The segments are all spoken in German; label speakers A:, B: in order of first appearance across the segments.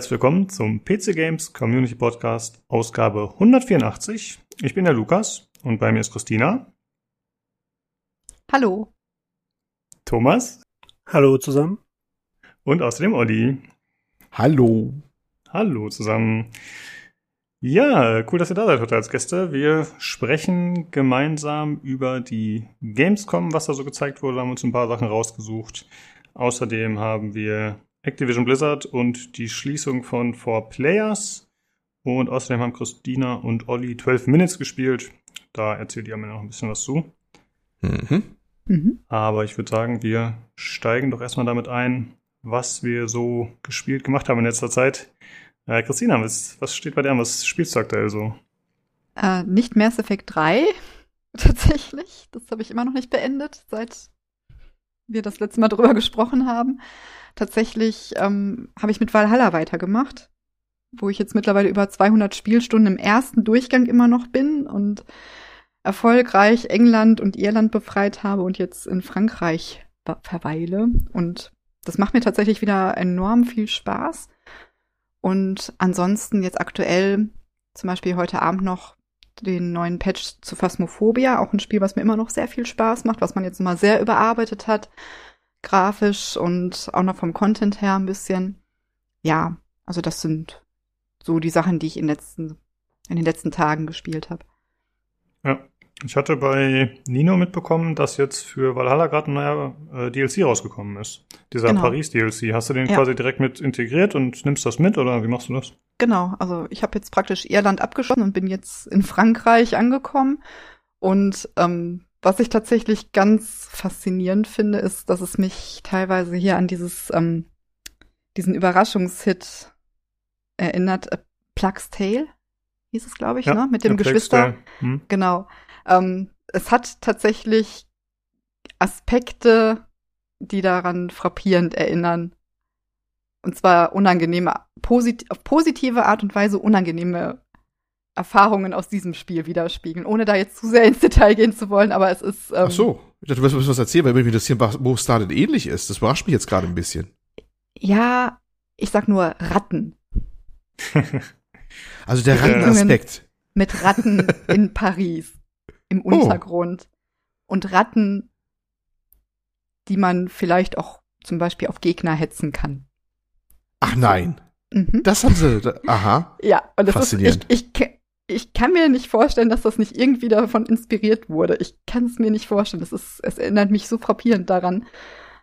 A: Herzlich willkommen zum PC Games Community Podcast Ausgabe 184. Ich bin der Lukas und bei mir ist Christina.
B: Hallo.
A: Thomas.
C: Hallo zusammen.
A: Und außerdem Olli.
D: Hallo.
A: Hallo zusammen. Ja, cool, dass ihr da seid heute als Gäste. Wir sprechen gemeinsam über die Gamescom, was da so gezeigt wurde, haben uns ein paar Sachen rausgesucht. Außerdem haben wir Activision Blizzard und die Schließung von Four Players. Und außerdem haben Christina und Olli 12 Minutes gespielt. Da erzählt ihr mir noch ein bisschen was zu. Mhm. Mhm. Aber ich würde sagen, wir steigen doch erstmal damit ein, was wir so gespielt gemacht haben in letzter Zeit. Äh, Christina, was, was steht bei dir an? Was spielst du aktuell so?
B: Äh, nicht Mass Effect 3, tatsächlich. Das habe ich immer noch nicht beendet, seit wir das letzte Mal drüber gesprochen haben. Tatsächlich ähm, habe ich mit Valhalla weitergemacht, wo ich jetzt mittlerweile über 200 Spielstunden im ersten Durchgang immer noch bin und erfolgreich England und Irland befreit habe und jetzt in Frankreich verweile. Und das macht mir tatsächlich wieder enorm viel Spaß. Und ansonsten jetzt aktuell, zum Beispiel heute Abend noch den neuen Patch zu Phasmophobia, auch ein Spiel, was mir immer noch sehr viel Spaß macht, was man jetzt mal sehr überarbeitet hat, grafisch und auch noch vom Content her ein bisschen. Ja, also das sind so die Sachen, die ich in, letzten, in den letzten Tagen gespielt habe.
A: Ja, ich hatte bei Nino mitbekommen, dass jetzt für Valhalla gerade ein neuer äh, DLC rausgekommen ist. Dieser genau. Paris-DLC. Hast du den ja. quasi direkt mit integriert und nimmst das mit oder wie machst du das?
B: Genau, also ich habe jetzt praktisch Irland abgeschlossen und bin jetzt in Frankreich angekommen. Und ähm, was ich tatsächlich ganz faszinierend finde, ist, dass es mich teilweise hier an dieses ähm, diesen Überraschungshit erinnert. Äh, Plugs Tale hieß es, glaube ich, ja, ne? Mit dem Geschwister. Hm. Genau. Ähm, es hat tatsächlich Aspekte, die daran frappierend erinnern. Und zwar unangenehme, posit auf positive Art und Weise unangenehme Erfahrungen aus diesem Spiel widerspiegeln, ohne da jetzt zu sehr ins Detail gehen zu wollen, aber es ist. Ähm,
D: Ach so, ich dachte, du wirst was erzählen, weil mir das hier wo Started ähnlich ist. Das überrascht mich jetzt gerade ein bisschen.
B: Ja, ich sag nur Ratten.
D: also der Rattenaspekt.
B: Mit Ratten in Paris im oh. Untergrund. Oh. Und Ratten, die man vielleicht auch zum Beispiel auf Gegner hetzen kann.
D: Ach nein. Mhm. Das haben sie. Aha.
B: Ja, und das Faszinierend. ist. Ich, ich, ich kann mir nicht vorstellen, dass das nicht irgendwie davon inspiriert wurde. Ich kann es mir nicht vorstellen. Das ist, es erinnert mich so frappierend daran.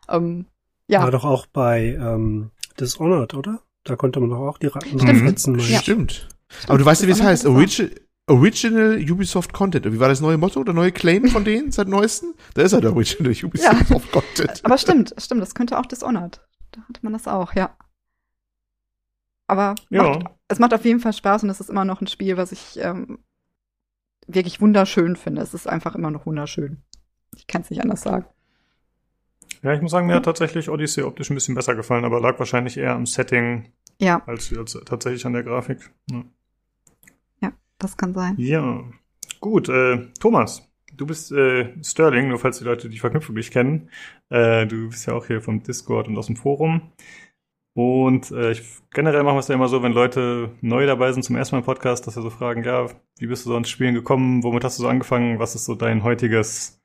B: Ähm, ja.
C: War doch auch bei ähm, Dishonored, oder? Da konnte man doch auch die Ratten
D: Stimmt. hetzen. Ja. Stimmt. Aber du weißt ja, wie es heißt. Origi Original Ubisoft Content. Wie war das neue Motto, der neue Claim von denen seit neuesten? Da ist der Original Ubisoft ja. Content.
B: Aber stimmt, stimmt, das könnte auch Dishonored. Da hatte man das auch, ja. Aber ja. Macht, es macht auf jeden Fall Spaß und es ist immer noch ein Spiel, was ich ähm, wirklich wunderschön finde. Es ist einfach immer noch wunderschön. Ich kann es nicht anders sagen.
A: Ja, ich muss sagen, mir hat tatsächlich Odyssey optisch ein bisschen besser gefallen, aber lag wahrscheinlich eher am Setting
B: ja.
A: als, als tatsächlich an der Grafik. Ja.
B: Das kann sein.
A: Ja. Gut, äh, Thomas, du bist äh, Sterling, nur falls die Leute die Verknüpfung nicht kennen. Äh, du bist ja auch hier vom Discord und aus dem Forum. Und äh, ich, generell machen wir es ja immer so, wenn Leute neu dabei sind zum ersten Mal im Podcast, dass wir so fragen, ja, wie bist du so ins Spielen gekommen, womit hast du so angefangen, was ist so dein heutiges,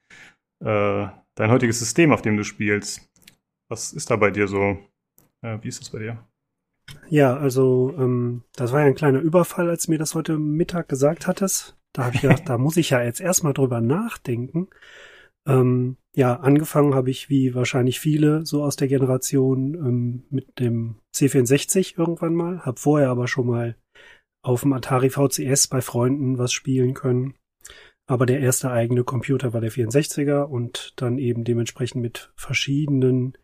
A: äh, dein heutiges System, auf dem du spielst? Was ist da bei dir so? Äh, wie ist das bei dir?
C: Ja, also ähm, das war ja ein kleiner Überfall, als du mir das heute Mittag gesagt hattest. Da habe ich gedacht, da muss ich ja jetzt erstmal drüber nachdenken. Ähm, ja, angefangen habe ich wie wahrscheinlich viele so aus der Generation ähm, mit dem C64 irgendwann mal, habe vorher aber schon mal auf dem Atari VCS bei Freunden was spielen können. Aber der erste eigene Computer war der 64er und dann eben dementsprechend mit verschiedenen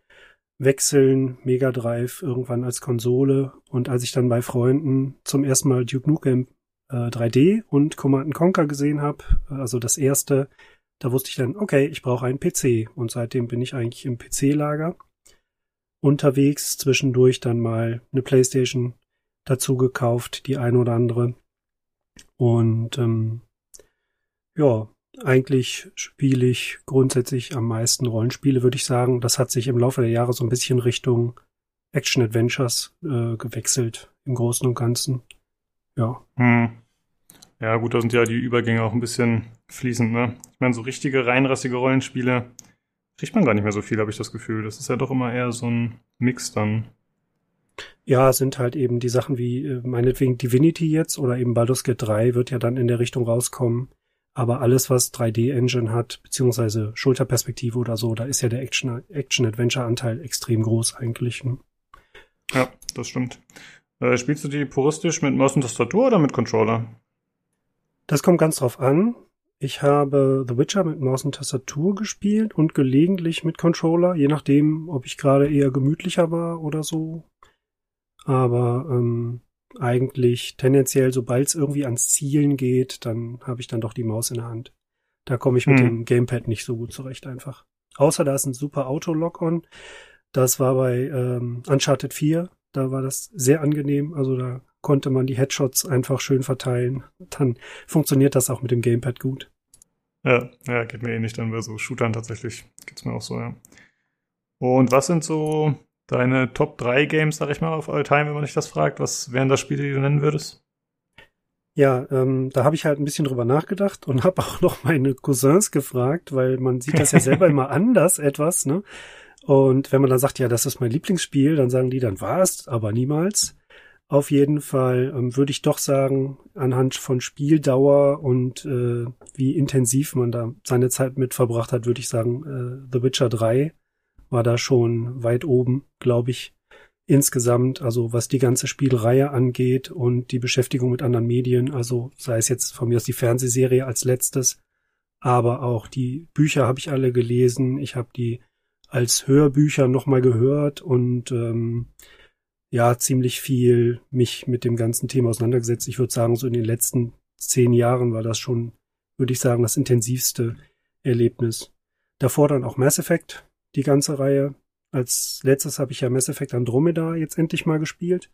C: wechseln, Mega Drive irgendwann als Konsole und als ich dann bei Freunden zum ersten Mal Duke Nukem äh, 3D und Command Conquer gesehen habe, also das erste, da wusste ich dann, okay, ich brauche einen PC und seitdem bin ich eigentlich im PC-Lager unterwegs, zwischendurch dann mal eine Playstation dazu gekauft, die ein oder andere und ähm, ja, eigentlich spiele ich grundsätzlich am meisten Rollenspiele, würde ich sagen. Das hat sich im Laufe der Jahre so ein bisschen Richtung Action-Adventures äh, gewechselt im Großen und Ganzen. Ja.
A: Hm. Ja, gut, da sind ja die Übergänge auch ein bisschen fließend, ne? Ich meine, so richtige reinrassige Rollenspiele kriegt man gar nicht mehr so viel, habe ich das Gefühl. Das ist ja doch immer eher so ein Mix dann.
C: Ja, sind halt eben die Sachen wie äh, meinetwegen Divinity jetzt oder eben Baldur's Gate 3 wird ja dann in der Richtung rauskommen. Aber alles, was 3D-Engine hat, beziehungsweise Schulterperspektive oder so, da ist ja der Action-Adventure-Anteil extrem groß eigentlich. Ne?
A: Ja, das stimmt. Äh, spielst du die puristisch mit Maus und Tastatur oder mit Controller?
C: Das kommt ganz drauf an. Ich habe The Witcher mit Maus und Tastatur gespielt und gelegentlich mit Controller, je nachdem, ob ich gerade eher gemütlicher war oder so. Aber ähm, eigentlich tendenziell, sobald es irgendwie ans Zielen geht, dann habe ich dann doch die Maus in der Hand. Da komme ich mit hm. dem Gamepad nicht so gut zurecht einfach. Außer da ist ein super Auto-Lock-on. Das war bei ähm, Uncharted 4. Da war das sehr angenehm. Also da konnte man die Headshots einfach schön verteilen. Dann funktioniert das auch mit dem Gamepad gut.
A: Ja, ja, geht mir eh nicht dann bei so Shootern tatsächlich. Geht's mir auch so, ja. Und was sind so deine Top 3 Games, sag ich mal, auf All Time, wenn man dich das fragt? Was wären das Spiele, die du nennen würdest?
C: Ja, ähm, da habe ich halt ein bisschen drüber nachgedacht und habe auch noch meine Cousins gefragt, weil man sieht das ja selber immer anders etwas, ne? Und wenn man dann sagt, ja, das ist mein Lieblingsspiel, dann sagen die, dann war es, aber niemals. Auf jeden Fall ähm, würde ich doch sagen, anhand von Spieldauer und äh, wie intensiv man da seine Zeit mit verbracht hat, würde ich sagen, äh, The Witcher 3 war da schon weit oben, glaube ich, insgesamt, also was die ganze Spielreihe angeht und die Beschäftigung mit anderen Medien, also sei es jetzt von mir aus die Fernsehserie als letztes, aber auch die Bücher habe ich alle gelesen, ich habe die als Hörbücher nochmal gehört und ähm, ja, ziemlich viel mich mit dem ganzen Thema auseinandergesetzt. Ich würde sagen, so in den letzten zehn Jahren war das schon, würde ich sagen, das intensivste Erlebnis. Davor dann auch Mass Effect, die ganze Reihe. Als letztes habe ich ja Mass Effect Andromeda jetzt endlich mal gespielt.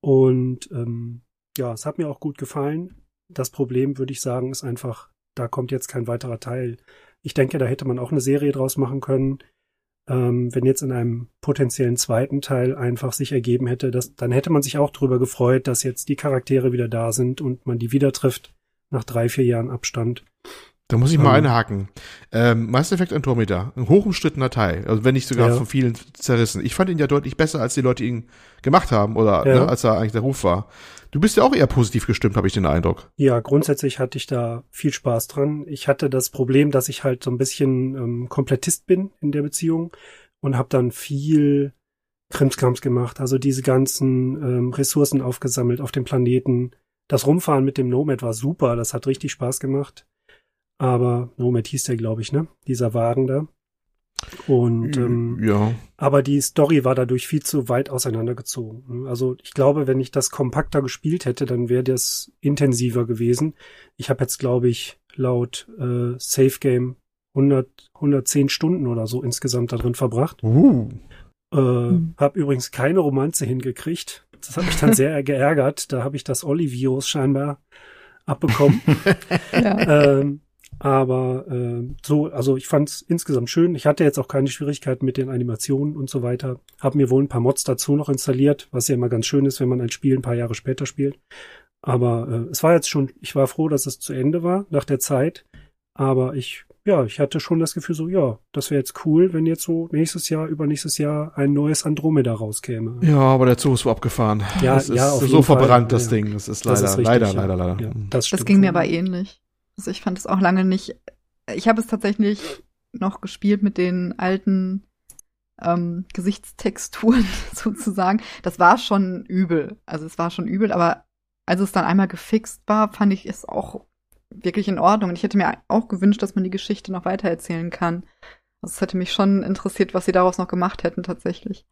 C: Und ähm, ja, es hat mir auch gut gefallen. Das Problem, würde ich sagen, ist einfach, da kommt jetzt kein weiterer Teil. Ich denke, da hätte man auch eine Serie draus machen können. Ähm, wenn jetzt in einem potenziellen zweiten Teil einfach sich ergeben hätte, dass, dann hätte man sich auch darüber gefreut, dass jetzt die Charaktere wieder da sind und man die wieder trifft nach drei, vier Jahren Abstand.
D: Da muss ich mal ähm, einhaken. Ähm, Mass Effect Andromeda, ein hochumstrittener Teil, also wenn nicht sogar ja. von vielen zerrissen. Ich fand ihn ja deutlich besser, als die Leute ihn gemacht haben oder ja. ne, als er eigentlich der Ruf war. Du bist ja auch eher positiv gestimmt, habe ich den Eindruck.
C: Ja, grundsätzlich hatte ich da viel Spaß dran. Ich hatte das Problem, dass ich halt so ein bisschen ähm, Komplettist bin in der Beziehung und habe dann viel Krimskrams gemacht. Also diese ganzen ähm, Ressourcen aufgesammelt auf dem Planeten. Das Rumfahren mit dem Nomad war super, das hat richtig Spaß gemacht. Aber Nomad hieß der, glaube ich, ne? Dieser Wagen da. Und ähm, ja. aber die Story war dadurch viel zu weit auseinandergezogen. Also ich glaube, wenn ich das kompakter gespielt hätte, dann wäre das intensiver gewesen. Ich habe jetzt, glaube ich, laut äh, Safe Game 100, 110 Stunden oder so insgesamt da drin verbracht. Uh. Äh, mhm. Hab übrigens keine Romanze hingekriegt. Das hat mich dann sehr geärgert. Da habe ich das Olli-Virus scheinbar abbekommen. ja. ähm, aber äh, so, also ich fand es insgesamt schön. Ich hatte jetzt auch keine Schwierigkeiten mit den Animationen und so weiter. Hab mir wohl ein paar Mods dazu noch installiert, was ja immer ganz schön ist, wenn man ein Spiel ein paar Jahre später spielt. Aber äh, es war jetzt schon, ich war froh, dass es zu Ende war nach der Zeit. Aber ich, ja, ich hatte schon das Gefühl so, ja, das wäre jetzt cool, wenn jetzt so nächstes Jahr, übernächstes Jahr ein neues Andromeda rauskäme.
D: Ja, aber der Zug ist so abgefahren. Ja, das ja, ist so verbrannt, Fall. das ja. Ding. Das ist leider, das ist richtig, leider, ja. leider, leider. Ja,
B: das, das ging mir aber ähnlich. Also ich fand es auch lange nicht. Ich habe es tatsächlich noch gespielt mit den alten ähm, Gesichtstexturen sozusagen. Das war schon übel. Also es war schon übel, aber als es dann einmal gefixt war, fand ich es auch wirklich in Ordnung. Und ich hätte mir auch gewünscht, dass man die Geschichte noch weitererzählen kann. Also es hätte mich schon interessiert, was sie daraus noch gemacht hätten tatsächlich.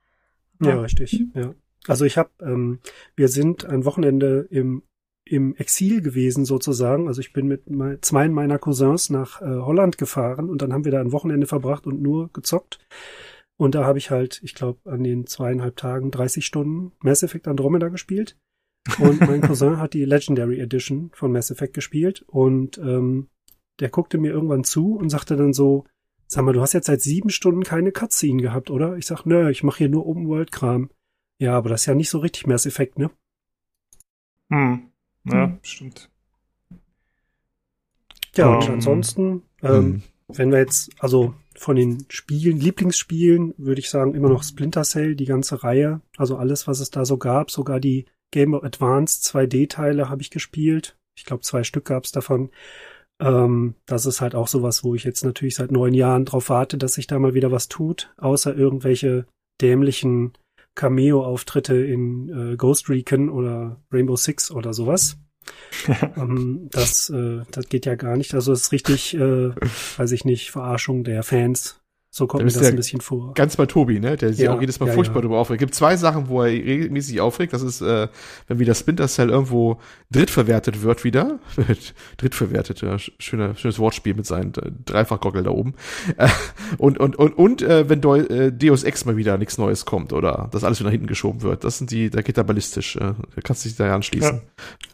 C: Ja, ja richtig. Ja. Also ich habe, ähm, wir sind ein Wochenende im im Exil gewesen sozusagen. Also ich bin mit zwei meiner Cousins nach äh, Holland gefahren und dann haben wir da ein Wochenende verbracht und nur gezockt. Und da habe ich halt, ich glaube, an den zweieinhalb Tagen 30 Stunden Mass Effect Andromeda gespielt. Und mein Cousin hat die Legendary Edition von Mass Effect gespielt und ähm, der guckte mir irgendwann zu und sagte dann so, sag mal, du hast jetzt seit sieben Stunden keine Cutscene gehabt, oder? Ich sag, nö, ich mache hier nur Open World Kram. Ja, aber das ist ja nicht so richtig Mass Effect, ne?
A: Hm. Ja, hm. stimmt.
C: Ja, um, und ähm, ansonsten, ähm, hm. wenn wir jetzt, also von den Spielen, Lieblingsspielen, würde ich sagen, immer noch Splinter Cell, die ganze Reihe. Also alles, was es da so gab, sogar die Game of Advance 2D-Teile habe ich gespielt. Ich glaube, zwei Stück gab es davon. Ähm, das ist halt auch sowas, wo ich jetzt natürlich seit neun Jahren drauf warte, dass sich da mal wieder was tut, außer irgendwelche dämlichen Cameo-Auftritte in äh, Ghost Recon oder Rainbow Six oder sowas. ähm, das, äh, das geht ja gar nicht. Also es ist richtig, äh, weiß ich nicht, Verarschung der Fans. So kommt mir das ein bisschen vor.
D: Ganz bei Tobi, ne? Der sich ja, auch jedes Mal ja, furchtbar ja. darüber aufregt. Es gibt zwei Sachen, wo er regelmäßig aufregt. Das ist, äh, wenn wieder Splinter Cell irgendwo drittverwertet wird wieder. drittverwertet, ja, schöner, schönes Wortspiel mit seinen äh, Dreifachgockel da oben. Äh, und, und, und, und äh, wenn Deu äh, Deus Ex mal wieder nichts Neues kommt oder das alles wieder nach hinten geschoben wird. Das sind die, da geht er ballistisch. Äh, da kannst du dich da anschließen.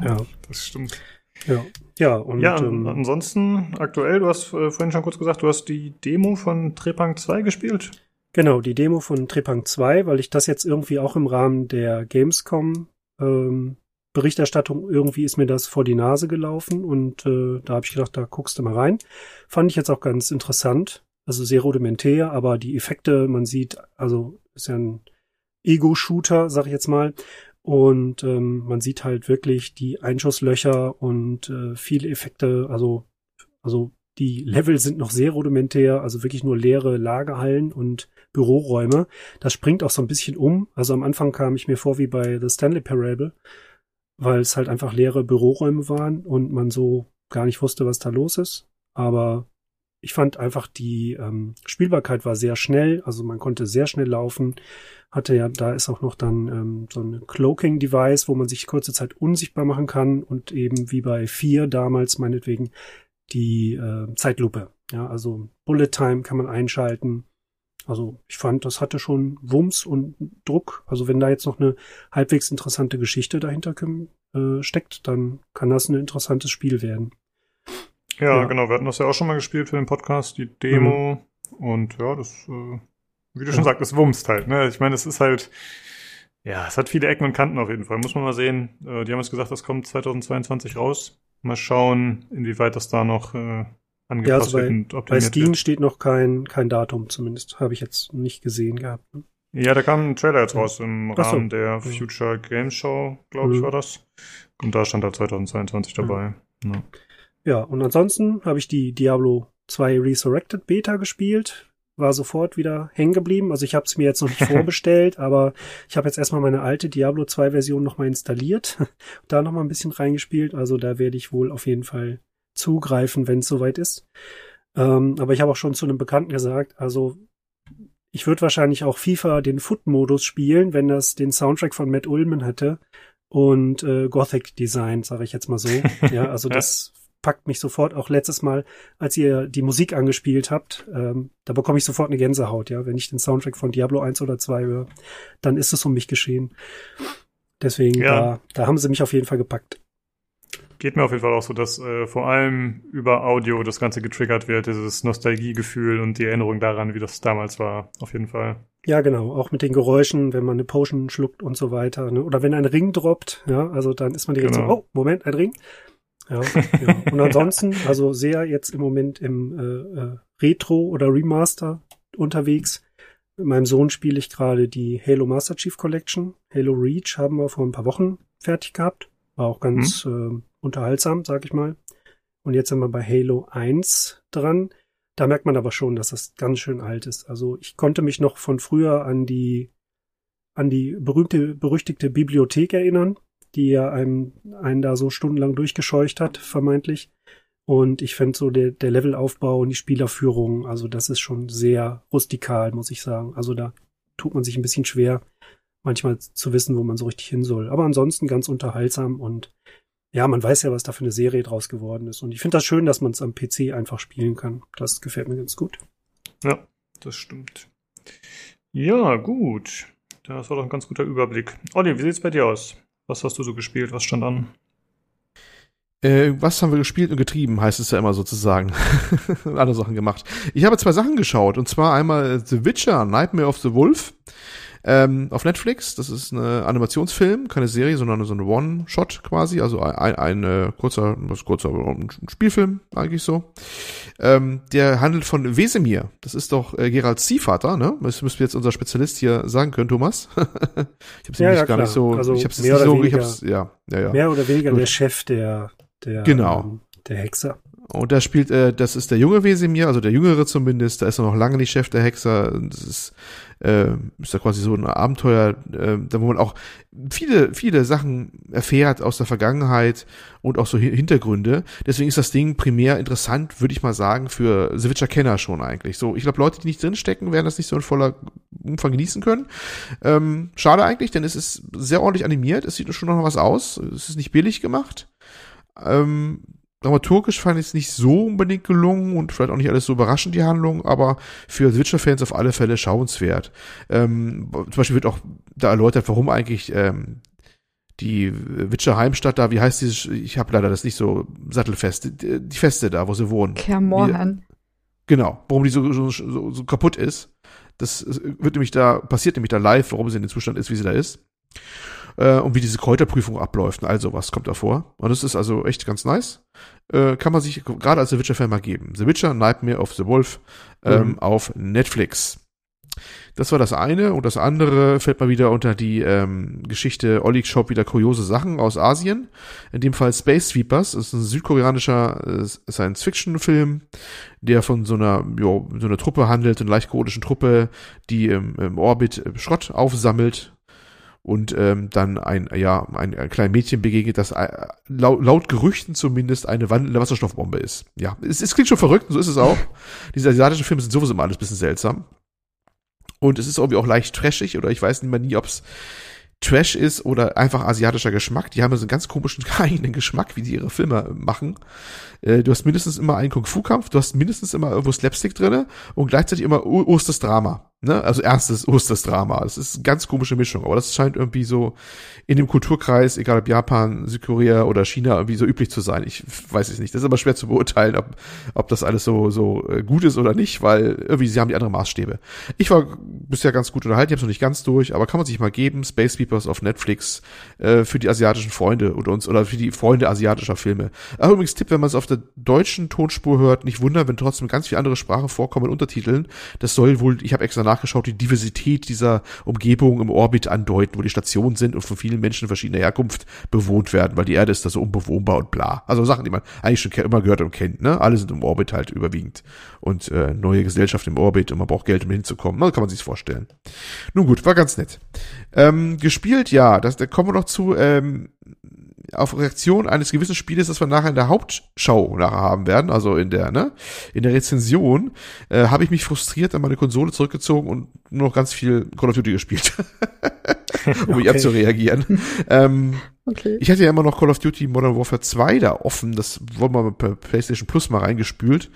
A: Ja, ja das stimmt.
C: Ja, ja, und
A: ja, ähm, ansonsten aktuell, du hast äh, vorhin schon kurz gesagt, du hast die Demo von Trepang 2 gespielt.
C: Genau, die Demo von Trepang 2, weil ich das jetzt irgendwie auch im Rahmen der Gamescom ähm, Berichterstattung, irgendwie ist mir das vor die Nase gelaufen und äh, da habe ich gedacht, da guckst du mal rein. Fand ich jetzt auch ganz interessant, also sehr rudimentär, aber die Effekte, man sieht, also ist ja ein Ego-Shooter, sag ich jetzt mal. Und ähm, man sieht halt wirklich die Einschusslöcher und äh, viele Effekte, also, also die Level sind noch sehr rudimentär, also wirklich nur leere Lagerhallen und Büroräume. Das springt auch so ein bisschen um. Also am Anfang kam ich mir vor wie bei The Stanley Parable, weil es halt einfach leere Büroräume waren und man so gar nicht wusste, was da los ist. Aber ich fand einfach die ähm, Spielbarkeit war sehr schnell, also man konnte sehr schnell laufen. Hatte ja, da ist auch noch dann ähm, so ein Cloaking-Device, wo man sich kurze Zeit unsichtbar machen kann und eben wie bei vier damals meinetwegen die äh, Zeitlupe. Ja, also Bullet Time kann man einschalten. Also ich fand, das hatte schon Wumms und Druck. Also wenn da jetzt noch eine halbwegs interessante Geschichte dahinter äh, steckt, dann kann das ein interessantes Spiel werden.
A: Ja, ja, genau. Wir hatten das ja auch schon mal gespielt für den Podcast, die Demo. Mhm. Und ja, das, äh, wie du schon sagst, das wumst halt. Ne? Ich meine, es ist halt, ja, es hat viele Ecken und Kanten auf jeden Fall. Muss man mal sehen. Äh, die haben jetzt gesagt, das kommt 2022 raus. Mal schauen, inwieweit das da noch äh, angepasst ja, also bei, wird und
C: optimiert Bei Steam wird. steht noch kein, kein Datum zumindest. Habe ich jetzt nicht gesehen gehabt. Ne?
A: Ja, da kam ein Trailer jetzt raus im Rahmen so. der Future Games Show, glaube mhm. ich, war das. Und da stand da 2022 dabei. Mhm. Ja.
C: Ja, und ansonsten habe ich die Diablo 2 Resurrected Beta gespielt, war sofort wieder hängen geblieben. Also ich habe es mir jetzt noch nicht vorbestellt, aber ich habe jetzt erstmal meine alte Diablo 2 Version nochmal installiert, da nochmal ein bisschen reingespielt. Also da werde ich wohl auf jeden Fall zugreifen, wenn es soweit ist. Ähm, aber ich habe auch schon zu einem Bekannten gesagt, also ich würde wahrscheinlich auch FIFA den Foot-Modus spielen, wenn das den Soundtrack von Matt Ullman hätte und äh, Gothic Design, sage ich jetzt mal so. Ja, also das packt mich sofort, auch letztes Mal, als ihr die Musik angespielt habt, ähm, da bekomme ich sofort eine Gänsehaut, ja. Wenn ich den Soundtrack von Diablo 1 oder 2 höre, dann ist es um mich geschehen. Deswegen, ja. da, da haben sie mich auf jeden Fall gepackt.
A: Geht mir auf jeden Fall auch so, dass äh, vor allem über Audio das Ganze getriggert wird, dieses Nostalgiegefühl und die Erinnerung daran, wie das damals war, auf jeden Fall.
C: Ja, genau. Auch mit den Geräuschen, wenn man eine Potion schluckt und so weiter. Ne? Oder wenn ein Ring droppt, ja, also dann ist man direkt genau. so, oh, Moment, ein Ring. Ja, ja. Und ansonsten, also sehr jetzt im Moment im äh, äh, Retro oder Remaster unterwegs. Mit meinem Sohn spiele ich gerade die Halo Master Chief Collection. Halo Reach haben wir vor ein paar Wochen fertig gehabt. War auch ganz mhm. äh, unterhaltsam, sag ich mal. Und jetzt sind wir bei Halo 1 dran. Da merkt man aber schon, dass das ganz schön alt ist. Also ich konnte mich noch von früher an die an die berühmte berüchtigte Bibliothek erinnern, die ja einem, einen da so stundenlang durchgescheucht hat, vermeintlich. Und ich fände so der, der Levelaufbau und die Spielerführung, also das ist schon sehr rustikal, muss ich sagen. Also da tut man sich ein bisschen schwer, manchmal zu wissen, wo man so richtig hin soll. Aber ansonsten ganz unterhaltsam und ja, man weiß ja, was da für eine Serie draus geworden ist. Und ich finde das schön, dass man es am PC einfach spielen kann. Das gefällt mir ganz gut.
A: Ja, das stimmt. Ja, gut. Das war doch ein ganz guter Überblick. Olli, wie sieht's bei dir aus? Was hast du so gespielt? Was stand an?
D: Äh, was haben wir gespielt und getrieben, heißt es ja immer sozusagen. Andere Sachen gemacht. Ich habe zwei Sachen geschaut, und zwar einmal The Witcher, Nightmare of the Wolf. Ähm, auf Netflix. Das ist eine Animationsfilm, keine Serie, sondern so eine One-Shot quasi, also ein, ein, ein äh, kurzer, was kurzer ein Spielfilm eigentlich so. Ähm, der handelt von Wesemir. Das ist doch äh, Geralds Ziehvater, ne? Das müsste jetzt unser Spezialist hier sagen können, Thomas. ich habe es ja, ja, gar nicht so, also ich habe es nicht so, weniger, ich hab's, ja, ja, ja.
C: Mehr oder weniger Gut. der Chef der, der,
D: genau. Ähm,
C: der Hexer.
D: Und da spielt, äh, das ist der junge Wesemir, also der jüngere zumindest, da ist er noch lange nicht Chef der Hexer. Das ist, äh, ist da quasi so ein Abenteuer, äh, da wo man auch viele, viele Sachen erfährt aus der Vergangenheit und auch so Hintergründe. Deswegen ist das Ding primär interessant, würde ich mal sagen, für The Witcher-Kenner schon eigentlich. So, ich glaube, Leute, die nicht drinstecken, werden das nicht so in voller Umfang genießen können. Ähm, schade eigentlich, denn es ist sehr ordentlich animiert, es sieht schon noch was aus, es ist nicht billig gemacht. Ähm, dramaturgisch fand ich es nicht so unbedingt gelungen und vielleicht auch nicht alles so überraschend, die Handlung, aber für Witcher-Fans auf alle Fälle schauenswert. Ähm, zum Beispiel wird auch da erläutert, warum eigentlich ähm, die Witcher Heimstadt da, wie heißt dieses, ich habe leider das nicht so sattelfest, die, die Feste da, wo sie wohnen.
B: Kermorhan.
D: Genau, warum die so, so, so, so kaputt ist. Das wird nämlich da, passiert nämlich da live, warum sie in dem Zustand ist, wie sie da ist äh, und wie diese Kräuterprüfung abläuft und all sowas kommt da vor. Und das ist also echt ganz nice. Äh, kann man sich gerade als The Witcher-Fan mal geben. The Witcher, Nightmare of the Wolf ähm, mhm. auf Netflix. Das war das eine und das andere fällt mal wieder unter die ähm, Geschichte Oleg Shop wieder kuriose Sachen aus Asien. In dem Fall Space Sweepers, das ist ein südkoreanischer äh, Science-Fiction-Film, der von so einer, jo, so einer Truppe handelt, einer leicht chaotischen Truppe, die im, im Orbit Schrott aufsammelt und ähm, dann ein ja ein, ein kleines Mädchen begegnet, das äh, laut, laut Gerüchten zumindest eine wandelnde Wasserstoffbombe ist. Ja, es, es klingt schon verrückt, und so ist es auch. Diese asiatischen Filme sind sowieso immer alles bisschen seltsam. Und es ist irgendwie auch leicht trashig oder ich weiß nicht mehr nie, ob es Trash ist oder einfach asiatischer Geschmack. Die haben so einen ganz komischen eigenen Geschmack, wie die ihre Filme machen. Äh, du hast mindestens immer einen Kung-Fu-Kampf, du hast mindestens immer irgendwo Slapstick drinne und gleichzeitig immer Ostes Drama. Ne? Also erstes Ostes Drama. Das ist eine ganz komische Mischung, aber das scheint irgendwie so in dem Kulturkreis, egal ob Japan, Südkorea oder China, irgendwie so üblich zu sein. Ich weiß es nicht. Das ist aber schwer zu beurteilen, ob, ob das alles so, so äh, gut ist oder nicht, weil irgendwie sie haben die anderen Maßstäbe. Ich war bisher ganz gut unterhalten, ich habe noch nicht ganz durch, aber kann man sich mal geben. Space Peepers auf Netflix äh, für die asiatischen Freunde oder uns oder für die Freunde asiatischer Filme. Ach, übrigens Tipp, wenn man es auf der deutschen Tonspur hört, nicht wundern, wenn trotzdem ganz viele andere Sprachen vorkommen in Untertiteln. Das soll wohl, ich habe extra nachgeschaut, die Diversität dieser Umgebung im Orbit andeuten, wo die Stationen sind und von vielen Menschen verschiedener Herkunft bewohnt werden, weil die Erde ist da so unbewohnbar und bla. Also Sachen, die man eigentlich schon immer gehört und kennt. Ne? Alle sind im Orbit halt überwiegend und äh, neue Gesellschaft im Orbit und man braucht Geld, um hinzukommen. Da kann man sich vorstellen. Nun gut, war ganz nett. Ähm, gespielt, ja, das, da kommen wir noch zu. Ähm, auf Reaktion eines gewissen Spieles, das wir nachher in der Hauptschau nachher haben werden, also in der, ne, in der Rezension, äh, habe ich mich frustriert an meine Konsole zurückgezogen und nur noch ganz viel Call of Duty gespielt, um okay. mich abzureagieren. ähm, Okay. Ich hatte ja immer noch Call of Duty Modern Warfare 2 da offen. Das wurde mal per PlayStation Plus mal reingespült.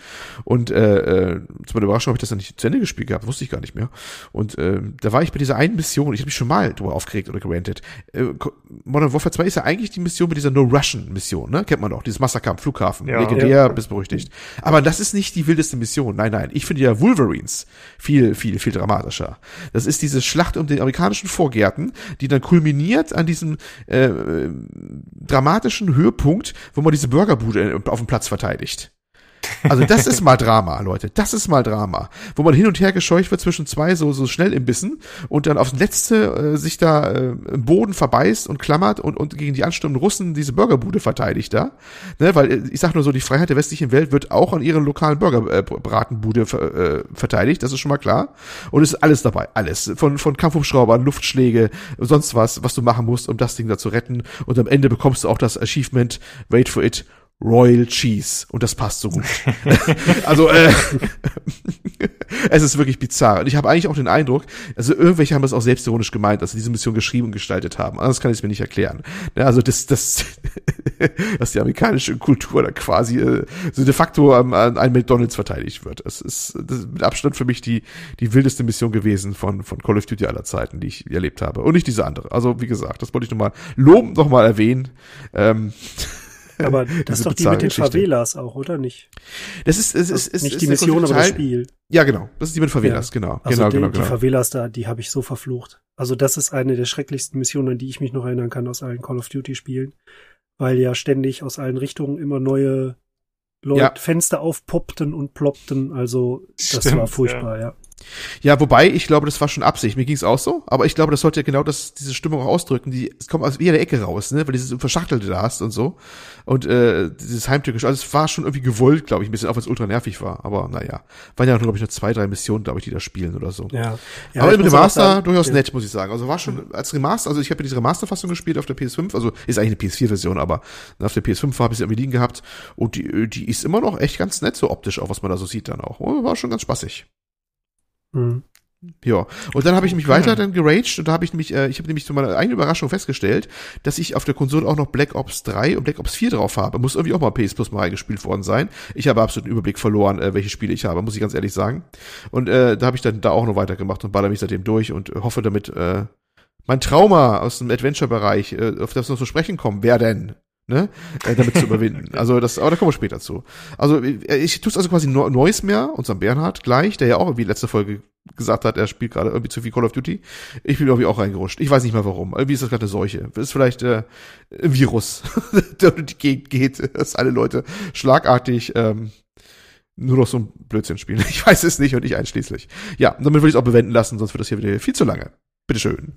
D: Und äh, äh, zu meiner Überraschung habe ich das dann nicht zu Ende gespielt gehabt. Wusste ich gar nicht mehr. Und äh, da war ich bei dieser einen Mission. Ich habe mich schon mal drüber aufgeregt oder gerantet. Äh, Modern Warfare 2 ist ja eigentlich die Mission mit dieser No-Russian-Mission. Ne? Kennt man doch. Dieses Massaker am Flughafen. Ja. Legendär ja. bis berüchtigt. Aber das ist nicht die wildeste Mission. Nein, nein. Ich finde ja Wolverines viel, viel, viel dramatischer. Das ist diese Schlacht um den amerikanischen Vorgärten, die dann kulminiert an diesem äh, dramatischen Höhepunkt, wo man diese Burgerbude auf dem Platz verteidigt. Also das ist mal Drama, Leute. Das ist mal Drama. Wo man hin und her gescheucht wird zwischen zwei so, so schnell im Bissen und dann aufs Letzte äh, sich da äh, im Boden verbeißt und klammert und, und gegen die anstürmenden Russen diese Burgerbude verteidigt da. Ne, weil äh, ich sag nur so, die Freiheit der westlichen Welt wird auch an ihren lokalen Burgerbratenbude äh, äh, verteidigt. Das ist schon mal klar. Und es ist alles dabei. Alles. Von, von Kampfhubschraubern, Luftschläge, sonst was, was du machen musst, um das Ding da zu retten. Und am Ende bekommst du auch das Achievement, wait for it, Royal Cheese. Und das passt so gut. also, äh, es ist wirklich bizarr. Und ich habe eigentlich auch den Eindruck, also irgendwelche haben das auch selbstironisch gemeint, dass sie diese Mission geschrieben und gestaltet haben. Anders kann ich es mir nicht erklären. Ja, also das, das, dass die amerikanische Kultur da quasi äh, so de facto an, an ein McDonalds verteidigt wird. Das ist, das ist mit Abstand für mich die, die wildeste Mission gewesen von, von Call of Duty aller Zeiten, die ich erlebt habe. Und nicht diese andere. Also, wie gesagt, das wollte ich nochmal lobend nochmal erwähnen. Ähm,
C: Aber das ist doch die mit den Favelas auch, oder nicht?
D: Das ist, es ist,
C: ist, nicht ist die Mission, aber das Spiel.
D: Ja, genau. Das ist die mit Favelas, ja. genau.
C: Also
D: genau,
C: die,
D: genau, genau.
C: Die Favelas da, die habe ich so verflucht. Also das ist eine der schrecklichsten Missionen, an die ich mich noch erinnern kann aus allen Call of Duty Spielen. Weil ja ständig aus allen Richtungen immer neue Leute, ja. Fenster aufpoppten und ploppten. Also das Stimmt, war furchtbar, ja. ja.
D: Ja, wobei, ich glaube, das war schon Absicht. Mir ging es auch so, aber ich glaube, das sollte ja genau das, diese Stimmung auch ausdrücken. Die, es kommt aus jeder Ecke raus, ne? Weil dieses Verschachtelte da hast und so. Und äh, dieses Heimtückische, also es war schon irgendwie gewollt, glaube ich, ein bisschen, auch wenn es ultra nervig war. Aber naja. Waren ja noch, glaube ich, nur zwei, drei Missionen, glaube ich, die da spielen oder so.
C: Ja. ja
D: aber im Remaster sagen, durchaus ja. nett, muss ich sagen. Also war schon als Remaster, also ich habe ja diese Remaster-Fassung gespielt auf der PS5, also ist eigentlich eine PS4-Version, aber auf der PS5 habe ich sie irgendwie liegen gehabt. Und die, die ist immer noch echt ganz nett, so optisch auch, was man da so sieht dann auch. War schon ganz spaßig. Mhm. Ja, und dann habe ich mich weiter dann geraged und da habe ich nämlich, äh, ich habe nämlich zu meiner eigenen Überraschung festgestellt, dass ich auf der Konsole auch noch Black Ops 3 und Black Ops 4 drauf habe. Muss irgendwie auch mal PS Plus mal reingespielt worden sein. Ich habe absolut den Überblick verloren, äh, welche Spiele ich habe, muss ich ganz ehrlich sagen. Und äh, da habe ich dann da auch noch weitergemacht und baller mich seitdem durch und hoffe damit, äh, mein Trauma aus dem Adventure-Bereich, äh, auf das noch zu sprechen kommen, wer denn? Ne, äh, damit zu überwinden. Also das, aber da kommen wir später zu. Also äh, ich tue also quasi Neues mehr, unserem Bernhard gleich, der ja auch irgendwie letzte Folge gesagt hat, er spielt gerade irgendwie zu viel Call of Duty. Ich bin irgendwie auch reingerutscht. Ich weiß nicht mehr warum. Irgendwie ist das gerade eine Seuche. Das ist vielleicht äh, ein Virus, der durch die Gegend geht, dass alle Leute schlagartig ähm, nur noch so ein Blödsinn spielen. Ich weiß es nicht und ich einschließlich. Ja, damit würde ich es auch bewenden lassen, sonst wird das hier wieder viel zu lange. Bitteschön.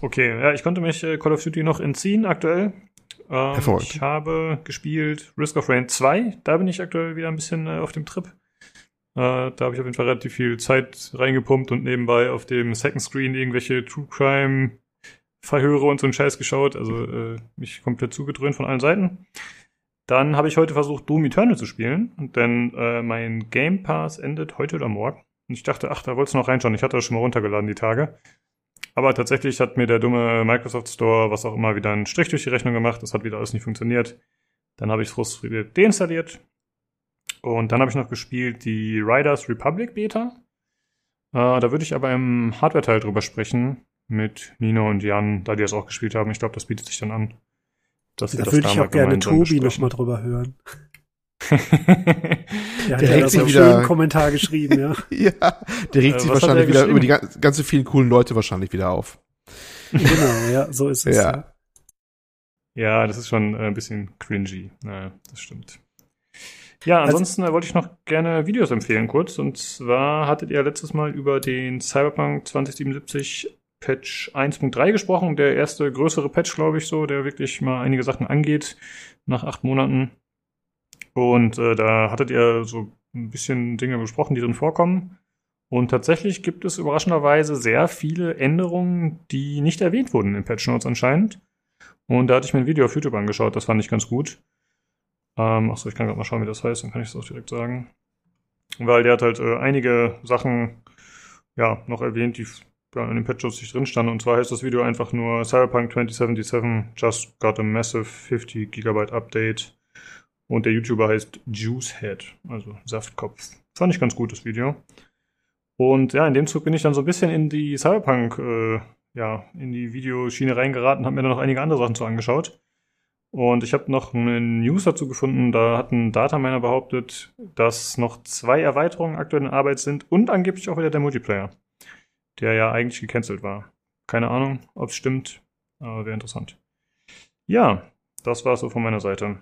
A: Okay, ja, ich konnte mich äh, Call of Duty noch entziehen aktuell. Ähm, ich habe gespielt Risk of Rain 2. Da bin ich aktuell wieder ein bisschen äh, auf dem Trip. Äh, da habe ich auf jeden Fall relativ viel Zeit reingepumpt und nebenbei auf dem Second Screen irgendwelche True Crime Verhöre und so einen Scheiß geschaut. Also äh, mich komplett zugedröhnt von allen Seiten. Dann habe ich heute versucht, Doom Eternal zu spielen. Denn äh, mein Game Pass endet heute oder morgen. Und ich dachte, ach, da wolltest du noch reinschauen. Ich hatte das schon mal runtergeladen, die Tage. Aber tatsächlich hat mir der dumme Microsoft Store, was auch immer, wieder einen Strich durch die Rechnung gemacht. Das hat wieder alles nicht funktioniert. Dann habe ich es frustriert deinstalliert. Und dann habe ich noch gespielt die Riders Republic Beta. Äh, da würde ich aber im Hardware-Teil drüber sprechen mit Nino und Jan, da die das auch gespielt haben. Ich glaube, das bietet sich dann an.
C: Dass da würde ich auch gerne Tobi noch mal drüber hören.
D: der, der regt sich wieder einen
C: Kommentar geschrieben, ja.
D: ja, der regt äh, sich wahrscheinlich wieder über die ganze vielen coolen Leute wahrscheinlich wieder auf.
C: genau, ja, so ist es.
A: Ja, ja. ja das ist schon äh, ein bisschen cringy. Naja, das stimmt. Ja, also ansonsten also, wollte ich noch gerne Videos empfehlen kurz. Und zwar hattet ihr letztes Mal über den Cyberpunk 2077 Patch 1.3 gesprochen. Der erste größere Patch, glaube ich, so, der wirklich mal einige Sachen angeht nach acht Monaten. Und äh, da hattet ihr so ein bisschen Dinge besprochen, die drin vorkommen. Und tatsächlich gibt es überraschenderweise sehr viele Änderungen, die nicht erwähnt wurden in Patch Notes anscheinend. Und da hatte ich mir ein Video auf YouTube angeschaut, das fand ich ganz gut. Ähm, achso, ich kann gerade mal schauen, wie das heißt, dann kann ich es auch direkt sagen. Weil der hat halt äh, einige Sachen ja, noch erwähnt, die ja, in den Patch Notes nicht drin standen. Und zwar heißt das Video einfach nur Cyberpunk 2077 just got a massive 50 GB Update. Und der YouTuber heißt Juicehead, also Saftkopf. Fand ich ganz gut, das Video. Und ja, in dem Zug bin ich dann so ein bisschen in die Cyberpunk, äh, ja, in die Videoschiene reingeraten, habe mir dann noch einige andere Sachen zu angeschaut. Und ich habe noch eine News dazu gefunden, da hat ein Dataminer behauptet, dass noch zwei Erweiterungen aktuell in Arbeit sind und angeblich auch wieder der Multiplayer, der ja eigentlich gecancelt war. Keine Ahnung, ob es stimmt, aber wäre interessant. Ja, das war so von meiner Seite.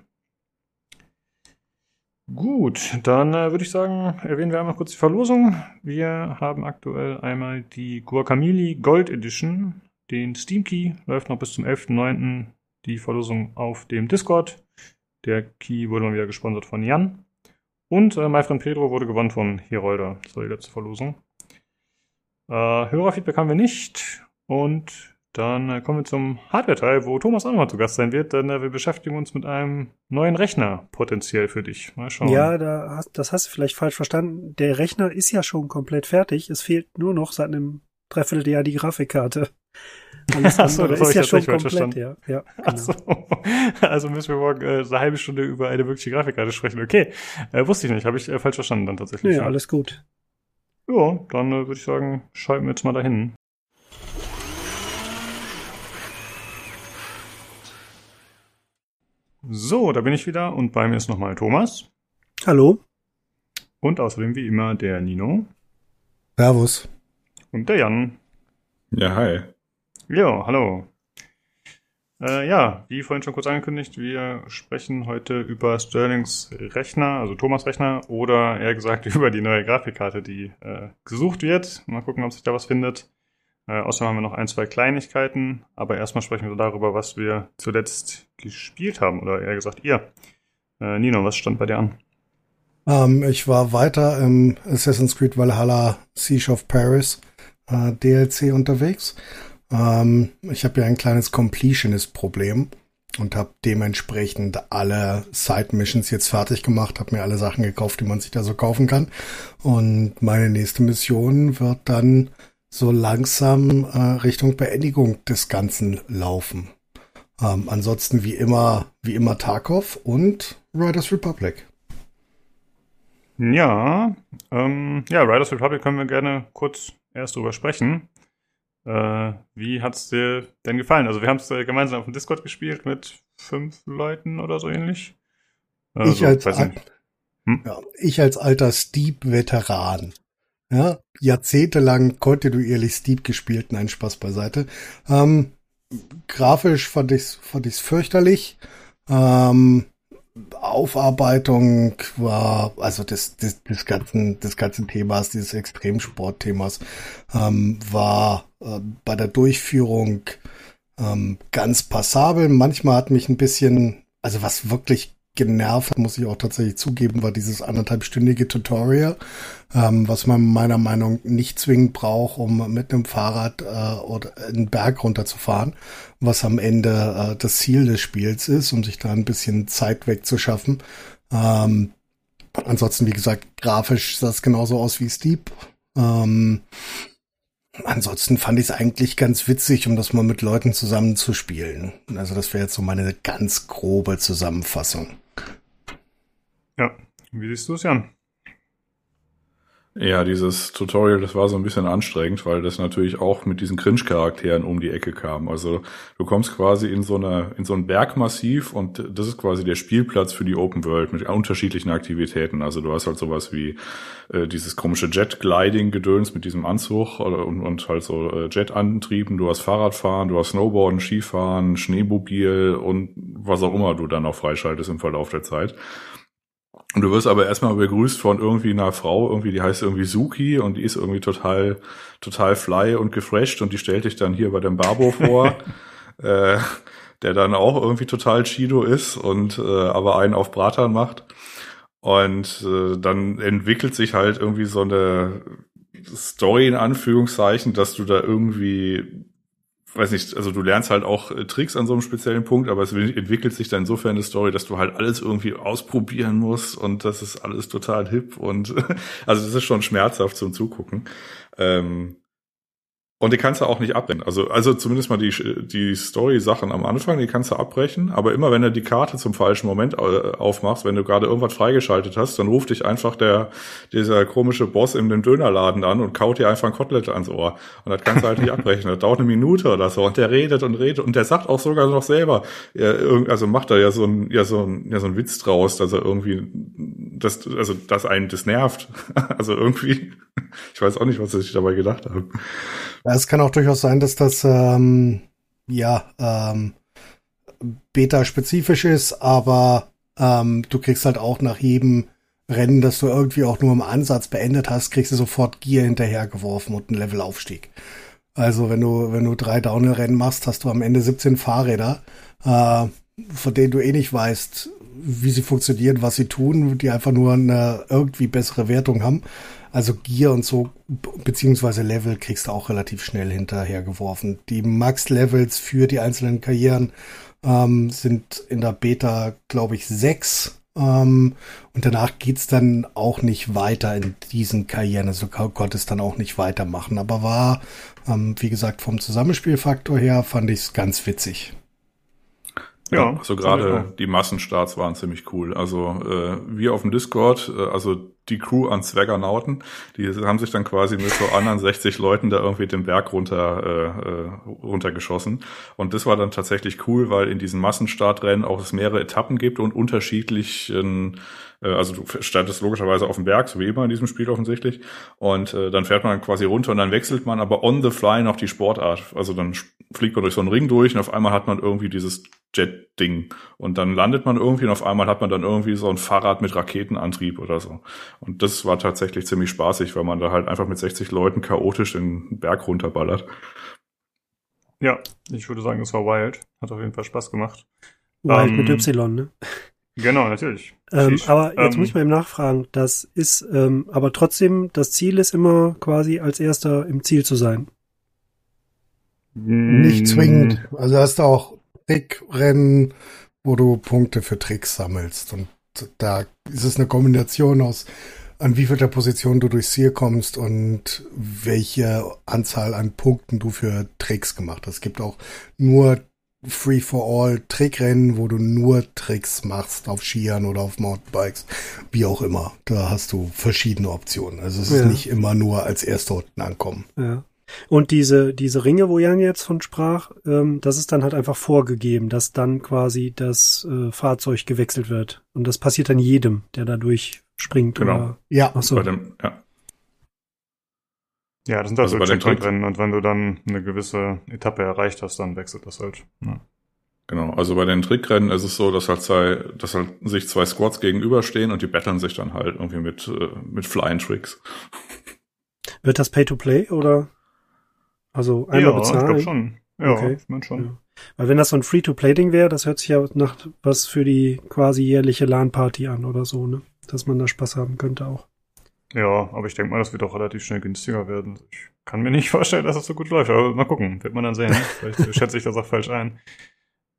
A: Gut, dann äh, würde ich sagen, erwähnen wir einmal kurz die Verlosung. Wir haben aktuell einmal die Guacamole Gold Edition. Den Steam Key läuft noch bis zum 11.09. die Verlosung auf dem Discord. Der Key wurde mal wieder gesponsert von Jan. Und äh, mein Freund Pedro wurde gewonnen von Herolder. Das war die letzte Verlosung. Äh, Hörerfeedback haben wir nicht. Und dann äh, kommen wir zum Hardware-Teil, wo Thomas auch nochmal zu Gast sein wird, denn äh, wir beschäftigen uns mit einem neuen Rechner potenziell für dich. Mal schauen.
C: Ja, da hast, das hast du vielleicht falsch verstanden. Der Rechner ist ja schon komplett fertig. Es fehlt nur noch seit einem Dreivierteljahr die Grafikkarte.
A: Alles Achso, das ist ja schon komplett, ja. ja genau. Achso. Also müssen wir morgen äh, eine halbe Stunde über eine wirkliche Grafikkarte sprechen. Okay, äh, wusste ich nicht, habe ich äh, falsch verstanden dann tatsächlich.
C: Nee, ja, alles gut.
A: Ja, dann äh, würde ich sagen, schalten wir jetzt mal dahin. So, da bin ich wieder und bei mir ist nochmal Thomas.
C: Hallo.
A: Und außerdem wie immer der Nino.
E: Servus.
A: Und der Jan.
F: Ja, hi.
A: Ja, hallo. Äh, ja, wie vorhin schon kurz angekündigt, wir sprechen heute über Sterlings Rechner, also Thomas Rechner, oder eher gesagt über die neue Grafikkarte, die äh, gesucht wird. Mal gucken, ob sich da was findet. Äh, außerdem haben wir noch ein, zwei Kleinigkeiten, aber erstmal sprechen wir darüber, was wir zuletzt gespielt haben, oder eher gesagt ihr. Äh, Nino, was stand bei dir an?
E: Ähm, ich war weiter im Assassin's Creed Valhalla Siege of Paris äh, DLC unterwegs. Ähm, ich habe ja ein kleines Completionist-Problem und habe dementsprechend alle Side-Missions jetzt fertig gemacht, habe mir alle Sachen gekauft, die man sich da so kaufen kann. Und meine nächste Mission wird dann so langsam äh, Richtung Beendigung des Ganzen laufen. Ähm, ansonsten wie immer, wie immer Tarkov und Riders Republic.
A: Ja, ähm, ja, Riders Republic können wir gerne kurz erst drüber sprechen. Äh, wie hat's dir denn gefallen? Also wir haben es äh, gemeinsam auf dem Discord gespielt mit fünf Leuten oder so ähnlich.
E: Also, ich, als, hm? ja, ich als alter Steep-Veteran ja, jahrzehntelang kontinuierlich Steep gespielt, nein, Spaß beiseite. Ähm, grafisch fand ich's, fand ich's fürchterlich. Ähm, Aufarbeitung war, also des, des, des ganzen, des ganzen Themas, dieses Extremsportthemas, ähm, war äh, bei der Durchführung ähm, ganz passabel. Manchmal hat mich ein bisschen, also was wirklich genervt, muss ich auch tatsächlich zugeben, war dieses anderthalbstündige Tutorial, ähm, was man meiner Meinung nicht zwingend braucht, um mit einem Fahrrad äh, oder einen Berg runterzufahren, was am Ende äh, das Ziel des Spiels ist, um sich da ein bisschen Zeit wegzuschaffen. Ähm, ansonsten, wie gesagt, grafisch sah es genauso aus wie Steep. Ähm, Ansonsten fand ich es eigentlich ganz witzig, um das mal mit Leuten zusammen zu spielen. Also das wäre jetzt so meine ganz grobe Zusammenfassung.
A: Ja, wie siehst du es, Jan?
F: Ja, dieses Tutorial, das war so ein bisschen anstrengend, weil das natürlich auch mit diesen Cringe-Charakteren um die Ecke kam. Also du kommst quasi in so eine, in so ein Bergmassiv und das ist quasi der Spielplatz für die Open World mit unterschiedlichen Aktivitäten. Also du hast halt sowas wie äh, dieses komische Jet-Gliding-Gedöns mit diesem Anzug und, und halt so äh, Jet-Antrieben. Du hast Fahrradfahren, du hast Snowboarden, Skifahren, Schneemobil und was auch immer du dann noch freischaltest im Verlauf der Zeit. Und du wirst aber erstmal begrüßt von irgendwie einer Frau, irgendwie, die heißt irgendwie Suki und die ist irgendwie total, total fly und gefresht und die stellt dich dann hier bei dem Barbo vor, äh, der dann auch irgendwie total Chido ist und äh, aber einen auf Bratan macht. Und äh, dann entwickelt sich halt irgendwie so eine Story in Anführungszeichen, dass du da irgendwie weiß nicht, also du lernst halt auch äh, Tricks an so einem speziellen Punkt, aber es entwickelt sich dann insofern eine Story, dass du halt alles irgendwie ausprobieren musst und das ist alles total hip und also das ist schon schmerzhaft zum Zugucken. Ähm, und die kannst du auch nicht abbrechen. Also, also zumindest mal die, die Story-Sachen am Anfang, die kannst du abbrechen. Aber immer wenn du die Karte zum falschen Moment äh, aufmachst, wenn du gerade irgendwas freigeschaltet hast, dann ruft dich einfach der, dieser komische Boss in dem Dönerladen an und kaut dir einfach ein Kotelett ans Ohr. Und das kannst du halt nicht abbrechen. Das dauert eine Minute oder so. Und der redet und redet. Und der sagt auch sogar noch selber, also macht da ja so ein, ja, so ein, ja, so ein Witz draus, dass er irgendwie, das, also, dass einen das nervt. also irgendwie, ich weiß auch nicht, was sich dabei gedacht haben.
E: Ja, es kann auch durchaus sein, dass das ähm, ja ähm, beta-spezifisch ist, aber ähm, du kriegst halt auch nach jedem Rennen, das du irgendwie auch nur im Ansatz beendet hast, kriegst du sofort Gear hinterhergeworfen und einen Levelaufstieg. Also wenn du, wenn du drei Downhill-Rennen machst, hast du am Ende 17 Fahrräder, äh, von denen du eh nicht weißt, wie sie funktionieren, was sie tun, die einfach nur eine irgendwie bessere Wertung haben. Also Gear und so, beziehungsweise Level kriegst du auch relativ schnell hinterhergeworfen. Die Max-Levels für die einzelnen Karrieren ähm, sind in der Beta, glaube ich, sechs. Ähm, und danach geht's dann auch nicht weiter in diesen Karrieren. Also du konntest dann auch nicht weitermachen. Aber war, ähm, wie gesagt, vom Zusammenspielfaktor her fand ich es ganz witzig.
F: Ja, also gerade die Massenstarts waren ziemlich cool. Also äh, wir auf dem Discord, äh, also die Crew an Zwaggernauten. Die haben sich dann quasi mit so anderen 60 Leuten da irgendwie den Berg runter äh, runtergeschossen. Und das war dann tatsächlich cool, weil in diesen Massenstartrennen auch es mehrere Etappen gibt und unterschiedlichen also du startest logischerweise auf dem Berg, so wie immer in diesem Spiel offensichtlich. Und äh, dann fährt man quasi runter und dann wechselt man aber on the fly noch die Sportart. Also dann fliegt man durch so einen Ring durch und auf einmal hat man irgendwie dieses Jet-Ding. Und dann landet man irgendwie und auf einmal hat man dann irgendwie so ein Fahrrad mit Raketenantrieb oder so. Und das war tatsächlich ziemlich spaßig, weil man da halt einfach mit 60 Leuten chaotisch den Berg runterballert.
A: Ja, ich würde sagen, es war wild. Hat auf jeden Fall Spaß gemacht.
C: Wild ähm, mit Y, ne?
A: Genau, natürlich.
C: Ähm, aber jetzt ähm, muss ich mal eben nachfragen. Das ist, ähm, aber trotzdem, das Ziel ist immer quasi als erster im Ziel zu sein.
E: Nicht zwingend. Also hast du auch Trickrennen, wo du Punkte für Tricks sammelst. Und da ist es eine Kombination aus, an wie viel der Position du durchs Ziel kommst und welche Anzahl an Punkten du für Tricks gemacht hast. Es gibt auch nur Free-for-all-Trickrennen, wo du nur Tricks machst auf Skiern oder auf Mountainbikes, wie auch immer. Da hast du verschiedene Optionen. Also es ist nicht immer nur als Erster unten ankommen.
C: Ja. Und diese, diese Ringe, wo Jan jetzt von sprach, ähm, das ist dann halt einfach vorgegeben, dass dann quasi das äh, Fahrzeug gewechselt wird. Und das passiert dann jedem, der da durchspringt.
F: Genau.
C: Oder?
E: Ja.
C: Ach so.
F: Bei dem, ja.
A: Ja, das sind also so Checkpoint-Rennen und wenn du dann eine gewisse Etappe erreicht hast, dann wechselt das halt. Ja.
F: Genau, also bei den Trickrennen ist es so, dass halt zwei, dass halt sich zwei Squads gegenüberstehen und die betteln sich dann halt irgendwie mit, äh, mit Flying Tricks.
C: Wird das Pay-to-Play oder? Also einmal
A: ja,
C: bezahlen?
A: ich glaube schon. Ja,
C: Okay.
A: ich mein schon.
C: Ja. Weil wenn das so ein Free-to-Play-Ding wäre, das hört sich ja nach was für die quasi jährliche LAN-Party an oder so, ne? Dass man da Spaß haben könnte auch.
A: Ja, aber ich denke mal, das wird auch relativ schnell günstiger werden. Ich kann mir nicht vorstellen, dass es das so gut läuft, aber mal gucken, wird man dann sehen. Vielleicht schätze ich das auch falsch ein.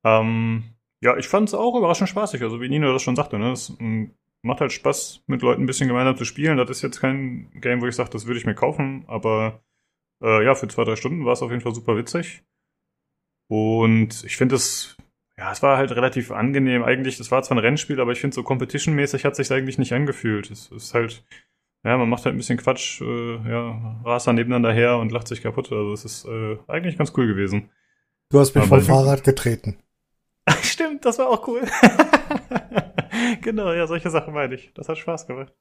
A: Ähm, ja, ich fand es auch überraschend spaßig, also wie Nino das schon sagte, ne? Es mm, macht halt Spaß, mit Leuten ein bisschen gemeinsam zu spielen. Das ist jetzt kein Game, wo ich sage, das würde ich mir kaufen, aber äh, ja, für zwei, drei Stunden war es auf jeden Fall super witzig. Und ich finde es, ja, es war halt relativ angenehm. Eigentlich, das war zwar ein Rennspiel, aber ich finde so competition-mäßig hat sich eigentlich nicht angefühlt. Es ist halt, ja, man macht halt ein bisschen Quatsch, äh, ja, rast dann nebeneinander her und lacht sich kaputt. Also es ist äh, eigentlich ganz cool gewesen.
E: Du hast mich vom Fahrrad getreten.
A: Stimmt, das war auch cool. genau, ja, solche Sachen meine ich. Das hat Spaß gemacht.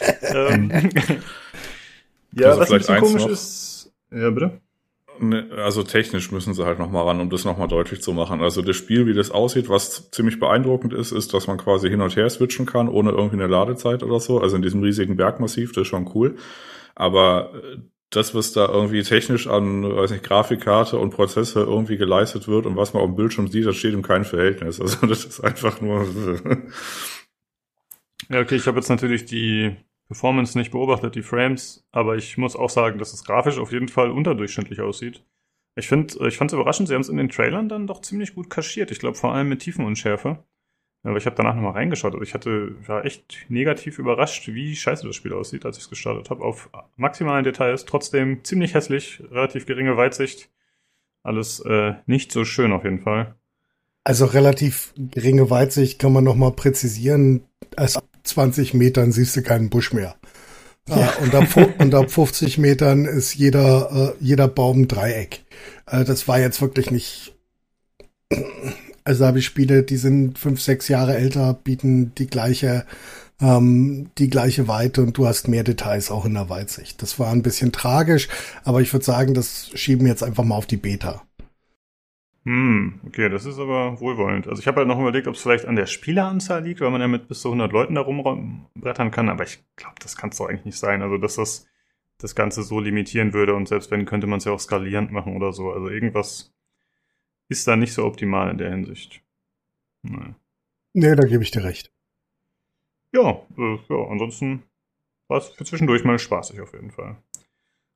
A: ähm, ja,
F: Also
A: was ein
F: vielleicht
A: bisschen
F: eins
A: komisch
F: noch.
A: ist. Ja, bitte?
F: Ne, Also technisch müssen sie halt nochmal ran, um das nochmal deutlich zu machen. Also das Spiel, wie das aussieht, was ziemlich beeindruckend ist, ist, dass man quasi hin und her switchen kann, ohne irgendwie eine Ladezeit oder so. Also in diesem riesigen Bergmassiv, das ist schon cool. Aber äh, das, was da irgendwie technisch an, weiß nicht, Grafikkarte und Prozessor irgendwie geleistet wird und was man auf dem Bildschirm sieht, das steht im keinem Verhältnis. Also das ist einfach nur.
A: Ja, okay, ich habe jetzt natürlich die Performance nicht beobachtet, die Frames, aber ich muss auch sagen, dass es grafisch auf jeden Fall unterdurchschnittlich aussieht. Ich finde, ich fand es überraschend, sie haben es in den Trailern dann doch ziemlich gut kaschiert. Ich glaube vor allem mit Tiefenunschärfe. Aber ich habe danach nochmal reingeschaut. Also ich hatte, war echt negativ überrascht, wie scheiße das Spiel aussieht, als ich es gestartet habe. Auf maximalen Details, trotzdem ziemlich hässlich, relativ geringe Weitsicht. Alles äh, nicht so schön auf jeden Fall.
E: Also relativ geringe Weitsicht kann man noch mal präzisieren. Ab 20 Metern siehst du keinen Busch mehr.
C: Ja.
E: Äh, und, ab, und ab 50 Metern ist jeder, äh, jeder Baum Dreieck. Äh, das war jetzt wirklich nicht. Also da habe ich Spiele, die sind fünf, sechs Jahre älter, bieten die gleiche, ähm, die gleiche Weite und du hast mehr Details auch in der Weitsicht. Das war ein bisschen tragisch, aber ich würde sagen, das schieben wir jetzt einfach mal auf die Beta.
A: Hm, okay, das ist aber wohlwollend. Also ich habe halt noch überlegt, ob es vielleicht an der Spieleranzahl liegt, weil man ja mit bis zu 100 Leuten da rumbrettern kann, aber ich glaube, das kann es doch eigentlich nicht sein. Also dass das das Ganze so limitieren würde und selbst wenn, könnte man es ja auch skalierend machen oder so. Also irgendwas ist da nicht so optimal in der Hinsicht. Naja.
E: Nee, da gebe ich dir recht.
A: Ja, äh, ja, ansonsten war es für zwischendurch mal spaßig auf jeden Fall.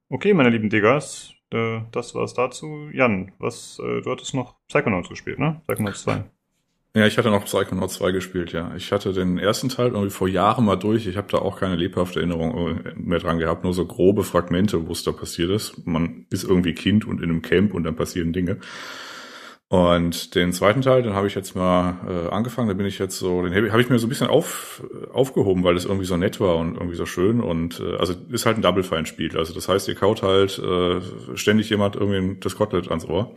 A: Okay, meine lieben Diggers, äh, das war's dazu. Jan, was, äh, du hattest noch Psychonauts gespielt, ne? Psychonauts 2.
F: Ja, ich hatte noch Psychonauts 2 gespielt, ja. Ich hatte den ersten Teil irgendwie vor Jahren mal durch. Ich habe da auch keine lebhafte Erinnerung äh, mehr dran gehabt, nur so grobe Fragmente, wo es da passiert ist. Man ist irgendwie Kind und in einem Camp und dann passieren Dinge. Und den zweiten Teil, den habe ich jetzt mal äh, angefangen. Da bin ich jetzt so, den habe hab ich mir so ein bisschen auf, aufgehoben, weil es irgendwie so nett war und irgendwie so schön. Und äh, also ist halt ein Double Fine Spiel. Also das heißt, ihr kaut halt äh, ständig jemand irgendwie das Kotelett ans Ohr.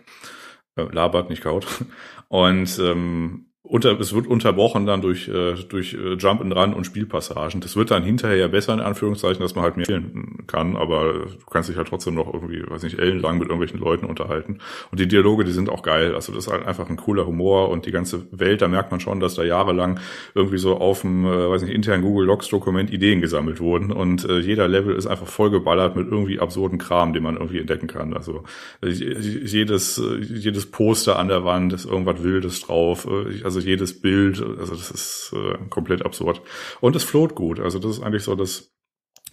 F: Äh, labert, nicht kaut. Und ähm, unter, es wird unterbrochen dann durch, äh, durch äh, Jump and Run und Spielpassagen. Das wird dann hinterher ja besser in Anführungszeichen, dass man halt mehr spielen kann, aber du kannst dich halt trotzdem noch irgendwie, weiß nicht, ellenlang mit irgendwelchen Leuten unterhalten. Und die Dialoge, die sind auch geil. Also das ist halt einfach ein cooler Humor und die ganze Welt, da merkt man schon, dass da jahrelang irgendwie so auf dem, äh, weiß nicht, internen Google Docs Dokument Ideen gesammelt wurden und äh, jeder Level ist einfach vollgeballert mit irgendwie absurden Kram, den man irgendwie entdecken kann. Also äh, jedes, äh, jedes Poster an der Wand ist irgendwas Wildes drauf. Äh, also jedes Bild, also das ist äh, komplett absurd. Und es float gut, also das ist eigentlich so das,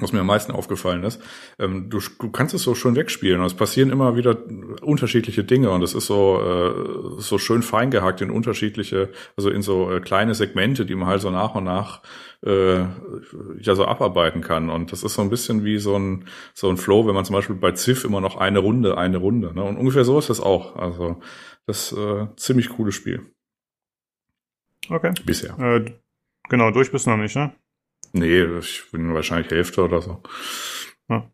F: was mir am meisten aufgefallen ist. Ähm, du, du kannst es so schön wegspielen und es passieren immer wieder unterschiedliche Dinge und es ist so, äh, so schön fein gehackt in unterschiedliche, also in so äh, kleine Segmente, die man halt so nach und nach äh, ja so abarbeiten kann. Und das ist so ein bisschen wie so ein, so ein Flow, wenn man zum Beispiel bei Ziff immer noch eine Runde, eine Runde. Ne? Und ungefähr so ist das auch. Also das äh, ziemlich cooles Spiel.
A: Okay.
F: Bisher.
A: Äh, genau, durch bist du noch nicht, ne?
F: Nee, ich bin wahrscheinlich Hälfte oder so.
A: Ja,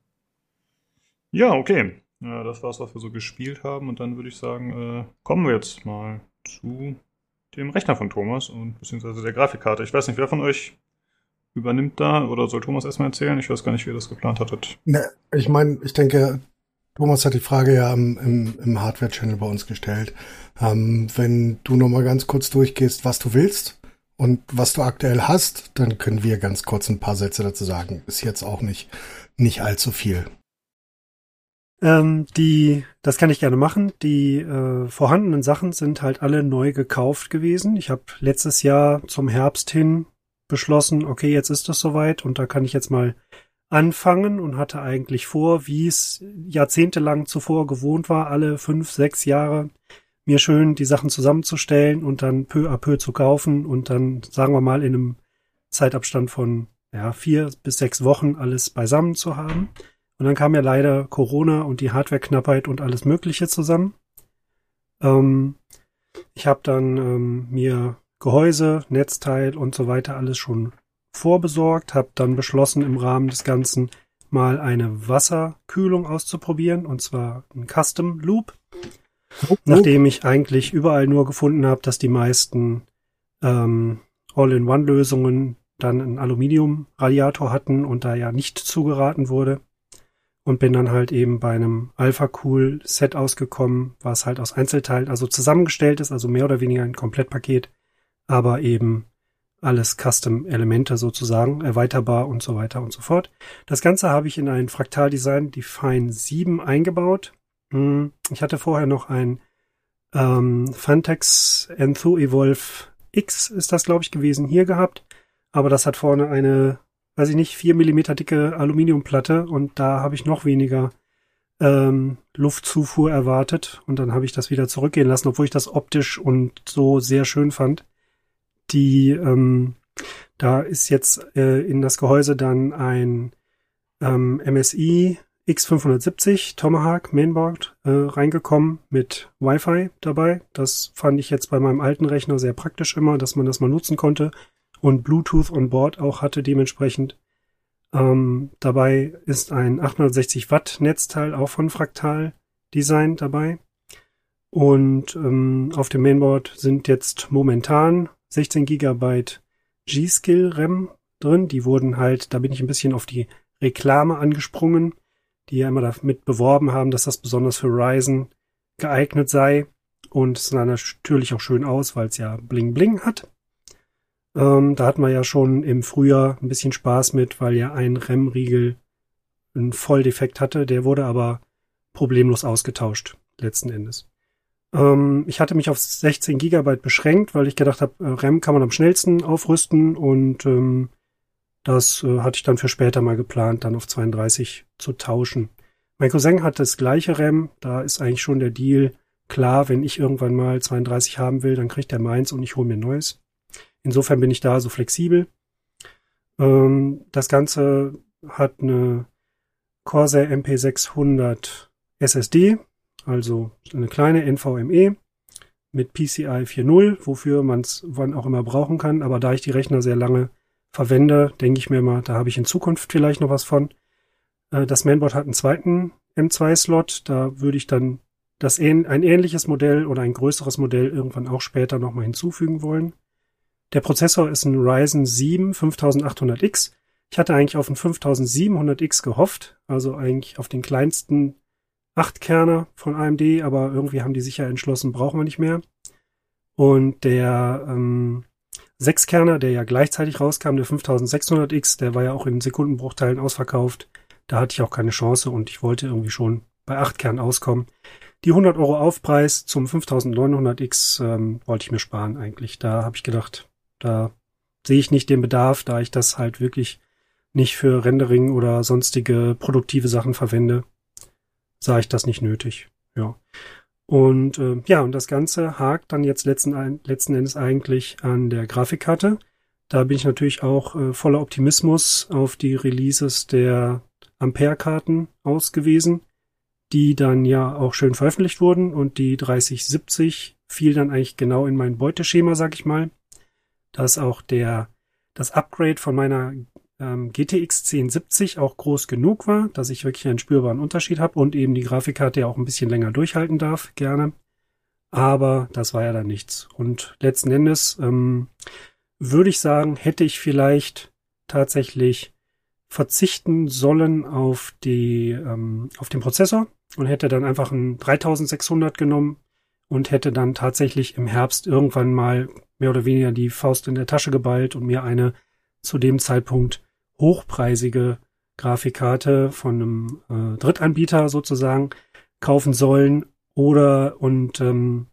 A: ja okay. Ja, das war's, was wir so gespielt haben. Und dann würde ich sagen, äh, kommen wir jetzt mal zu dem Rechner von Thomas und beziehungsweise der Grafikkarte. Ich weiß nicht, wer von euch übernimmt da oder soll Thomas erstmal erzählen? Ich weiß gar nicht, wie ihr das geplant hattet.
E: Ne, ich meine, ich denke, Thomas hat die Frage ja im, im, im Hardware-Channel bei uns gestellt. Ähm, wenn du noch mal ganz kurz durchgehst, was du willst und was du aktuell hast, dann können wir ganz kurz ein paar Sätze dazu sagen. Ist jetzt auch nicht, nicht allzu viel.
C: Ähm, die, das kann ich gerne machen. Die äh, vorhandenen Sachen sind halt alle neu gekauft gewesen. Ich habe letztes Jahr zum Herbst hin beschlossen, okay, jetzt ist es soweit und da kann ich jetzt mal anfangen und hatte eigentlich vor, wie es jahrzehntelang zuvor gewohnt war, alle fünf, sechs Jahre mir schön die Sachen zusammenzustellen und dann peu à peu zu kaufen und dann, sagen wir mal, in einem Zeitabstand von ja, vier bis sechs Wochen alles beisammen zu haben. Und dann kam ja leider Corona und die Hardwareknappheit und alles Mögliche zusammen. Ähm, ich habe dann ähm, mir Gehäuse, Netzteil und so weiter alles schon vorbesorgt, habe dann beschlossen, im Rahmen des Ganzen mal eine Wasserkühlung auszuprobieren, und zwar ein Custom Loop. Nachdem ich eigentlich überall nur gefunden habe, dass die meisten ähm, All-in-One-Lösungen dann einen Aluminium-Radiator hatten und da ja nicht zugeraten wurde. Und bin dann halt eben bei einem Alpha-Cool-Set ausgekommen, was halt aus Einzelteilen, also zusammengestellt ist, also mehr oder weniger ein Komplettpaket, aber eben alles Custom-Elemente sozusagen, erweiterbar und so weiter und so fort. Das Ganze habe ich in ein Fraktaldesign Define 7 eingebaut. Hm, ich hatte vorher noch ein ähm, Fantex Enthu Evolve X ist das, glaube ich, gewesen, hier gehabt. Aber das hat vorne eine, weiß ich nicht, vier Millimeter dicke Aluminiumplatte und da habe ich noch weniger ähm, Luftzufuhr erwartet und dann habe ich das wieder zurückgehen lassen, obwohl ich das optisch und so sehr schön fand die, ähm, da ist jetzt äh, in das Gehäuse dann ein ähm, MSI X570 Tomahawk Mainboard äh, reingekommen mit Wi-Fi dabei. Das fand ich jetzt bei meinem alten Rechner sehr praktisch immer, dass man das mal nutzen konnte und Bluetooth on Board auch hatte dementsprechend. Ähm, dabei ist ein 860 Watt Netzteil auch von Fraktal Design dabei. Und ähm, auf dem Mainboard sind jetzt momentan 16 Gigabyte G-Skill RAM drin. Die wurden halt, da bin ich ein bisschen auf die Reklame angesprungen, die ja immer damit beworben haben, dass das besonders für Ryzen geeignet sei. Und es sah natürlich auch schön aus, weil es ja Bling Bling hat. Ähm, da hatten wir ja schon im Frühjahr ein bisschen Spaß mit, weil ja ein RAM-Riegel einen Volldefekt hatte. Der wurde aber problemlos ausgetauscht, letzten Endes. Ähm, ich hatte mich auf 16 Gigabyte beschränkt, weil ich gedacht habe, äh, RAM kann man am schnellsten aufrüsten und ähm, das äh, hatte ich dann für später mal geplant, dann auf 32 zu tauschen. Mein Cousin hat das gleiche RAM, da ist eigentlich schon der Deal klar, wenn ich irgendwann mal 32 haben will, dann kriegt er meins und ich hole mir neues. Insofern bin ich da so flexibel. Ähm, das Ganze hat eine Corsair MP600 SSD, also eine kleine NVMe mit PCI 4.0, wofür man es wann auch immer brauchen kann. Aber da ich die Rechner sehr lange verwende, denke ich mir mal, da habe ich in Zukunft vielleicht noch was von. Äh, das Mainboard hat einen zweiten M2-Slot. Da würde ich dann das ein ähnliches Modell oder ein größeres Modell irgendwann auch später nochmal hinzufügen wollen. Der Prozessor ist ein Ryzen 7 5800X. Ich hatte eigentlich auf einen 5700X gehofft, also eigentlich auf den kleinsten 8-Kerner von AMD, aber irgendwie haben die sich ja entschlossen, brauchen wir nicht mehr. Und der ähm, 6-Kerner, der ja gleichzeitig rauskam, der 5600X, der war ja auch in Sekundenbruchteilen ausverkauft. Da hatte ich auch keine Chance und ich wollte irgendwie schon bei 8 Kernen auskommen. Die 100 Euro Aufpreis zum 5900X ähm, wollte ich mir sparen eigentlich. Da habe ich gedacht, da sehe ich nicht den Bedarf, da ich das halt wirklich nicht für Rendering oder sonstige produktive Sachen verwende, sah ich das nicht nötig. Ja. Und äh, ja, und das Ganze hakt dann jetzt letzten, letzten Endes eigentlich an der Grafikkarte. Da bin ich natürlich auch äh, voller Optimismus auf die Releases der Ampere-Karten ausgewiesen, die dann ja auch schön veröffentlicht wurden und die 3070 fiel dann eigentlich genau in mein Beuteschema, sag ich mal dass auch der, das Upgrade von meiner ähm, GTX 1070 auch groß genug war, dass ich wirklich einen spürbaren Unterschied habe und eben die Grafikkarte ja auch ein bisschen länger durchhalten darf, gerne. Aber das war ja dann nichts. Und letzten Endes ähm, würde ich sagen, hätte ich vielleicht tatsächlich verzichten sollen auf die ähm, auf den Prozessor und hätte dann einfach einen 3600 genommen und hätte dann tatsächlich im Herbst irgendwann mal mehr oder weniger die Faust in der Tasche geballt und mir eine zu dem Zeitpunkt hochpreisige Grafikkarte von einem äh, Drittanbieter sozusagen kaufen sollen oder und ähm,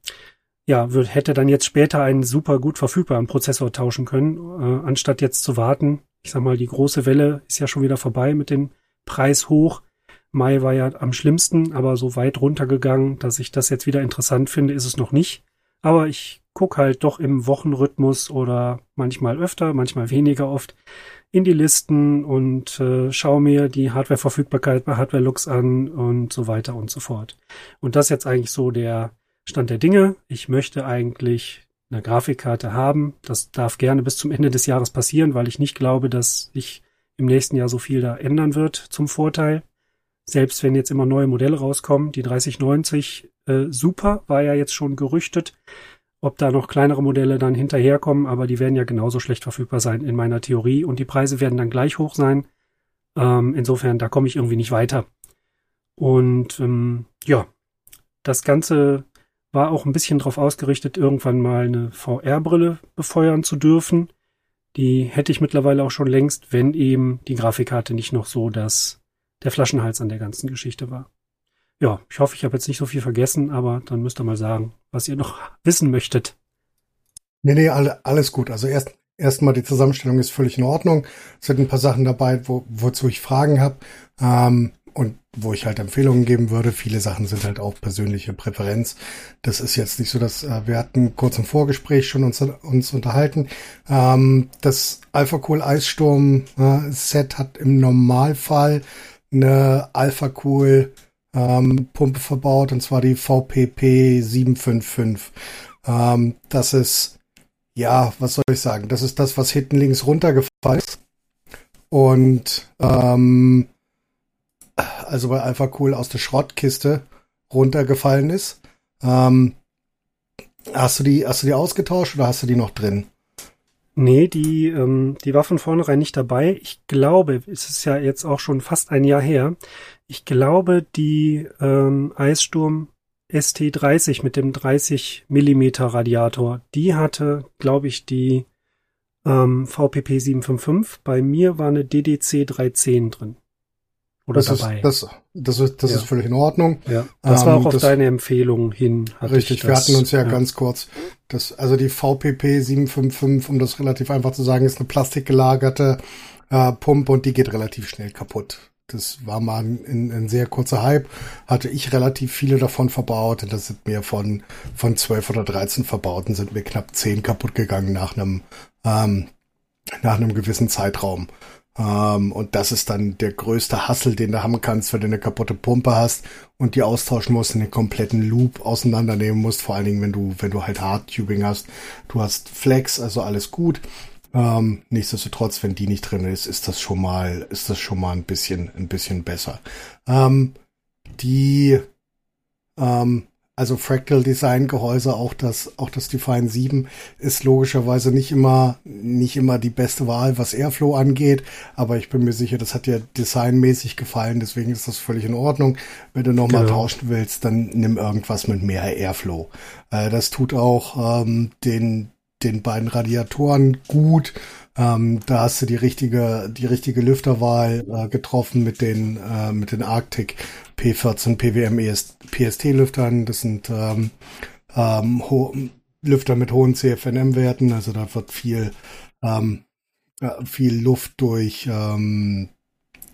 C: ja, wird, hätte dann jetzt später einen super gut verfügbaren Prozessor tauschen können, äh, anstatt jetzt zu warten. Ich sag mal, die große Welle ist ja schon wieder vorbei mit dem Preis hoch. Mai war ja am schlimmsten, aber so weit runtergegangen, dass ich das jetzt wieder interessant finde, ist es noch nicht. Aber ich guck halt doch im Wochenrhythmus oder manchmal öfter, manchmal weniger oft in die Listen und äh, schaue mir die Hardware-Verfügbarkeit bei Hardware Looks an und so weiter und so fort. Und das ist jetzt eigentlich so der Stand der Dinge. Ich möchte eigentlich eine Grafikkarte haben. Das darf gerne bis zum Ende des Jahres passieren, weil ich nicht glaube, dass sich im nächsten Jahr so viel da ändern wird zum Vorteil. Selbst wenn jetzt immer neue Modelle rauskommen, die 3090 äh, super, war ja jetzt schon gerüchtet, ob da noch kleinere Modelle dann hinterherkommen, aber die werden ja genauso schlecht verfügbar sein in meiner Theorie und die Preise werden dann gleich hoch sein. Ähm, insofern, da komme ich irgendwie nicht weiter. Und ähm, ja, das Ganze war auch ein bisschen darauf ausgerichtet, irgendwann mal eine VR-Brille befeuern zu dürfen. Die hätte ich mittlerweile auch schon längst, wenn eben die Grafikkarte nicht noch so das, der Flaschenhals an der ganzen Geschichte war ja, ich hoffe, ich habe jetzt nicht so viel vergessen, aber dann müsst ihr mal sagen, was ihr noch wissen möchtet.
E: Nee, nee, alle, alles gut. Also erst erstmal die Zusammenstellung ist völlig in Ordnung. Es sind ein paar Sachen dabei, wo, wozu ich Fragen habe ähm, und wo ich halt Empfehlungen geben würde. Viele Sachen sind halt auch persönliche Präferenz. Das ist jetzt nicht so, dass äh, wir hatten kurz im Vorgespräch schon uns, uns unterhalten. Ähm, das Alpha Cool Eissturm äh, Set hat im Normalfall eine Alpha Cool ähm, Pumpe verbaut, und zwar die VPP 755. Ähm, das ist, ja, was soll ich sagen? Das ist das, was hinten links runtergefallen ist. Und ähm, also bei Alpha Cool aus der Schrottkiste runtergefallen ist. Ähm, hast du die, hast du die ausgetauscht oder hast du die noch drin?
C: Nee, die, ähm, die war von vornherein nicht dabei. Ich glaube, es ist ja jetzt auch schon fast ein Jahr her. Ich glaube, die ähm, Eissturm ST30 mit dem 30 Millimeter Radiator, die hatte, glaube ich, die ähm, VPP 755. Bei mir war eine DDC 310 drin.
E: Oder das dabei. Ist, das, das, ist, das ja. ist völlig in Ordnung.
C: Ja. Das ähm, war auch auf das, deine Empfehlung hin.
E: Richtig, wir hatten uns ja, ja, ganz kurz. Das, also die VPP 755, um das relativ einfach zu sagen, ist eine plastikgelagerte äh, Pumpe und die geht relativ schnell kaputt. Das war mal ein, ein, sehr kurzer Hype. Hatte ich relativ viele davon verbaut. Und das sind mir von, von 12 oder 13 verbauten sind mir knapp 10 kaputt gegangen nach einem, ähm, nach einem gewissen Zeitraum. Ähm, und das ist dann der größte Hassel, den du haben kannst, wenn du eine kaputte Pumpe hast und die austauschen musst, und den kompletten Loop auseinandernehmen musst, vor allen Dingen, wenn du, wenn du halt Hardtubing hast. Du hast Flex, also alles gut. Ähm, nichtsdestotrotz, wenn die nicht drin ist, ist das schon mal, ist das schon mal ein bisschen, ein bisschen besser. Ähm, die, ähm, also Fractal Design Gehäuse, auch das, auch das Define 7 ist logischerweise nicht immer, nicht immer die beste Wahl, was Airflow angeht. Aber ich bin mir sicher, das hat dir designmäßig gefallen. Deswegen ist das völlig in Ordnung. Wenn du nochmal genau. tauschen willst, dann nimm irgendwas mit mehr Airflow. Äh, das tut auch ähm, den, den beiden Radiatoren gut. Ähm, da hast du die richtige, die richtige Lüfterwahl äh, getroffen mit den, äh, mit den Arctic P14 PWM ES, PST-Lüftern. Das sind ähm, ähm, Lüfter mit hohen CFNM-Werten. Also da wird viel, ähm, äh, viel Luft durch, ähm,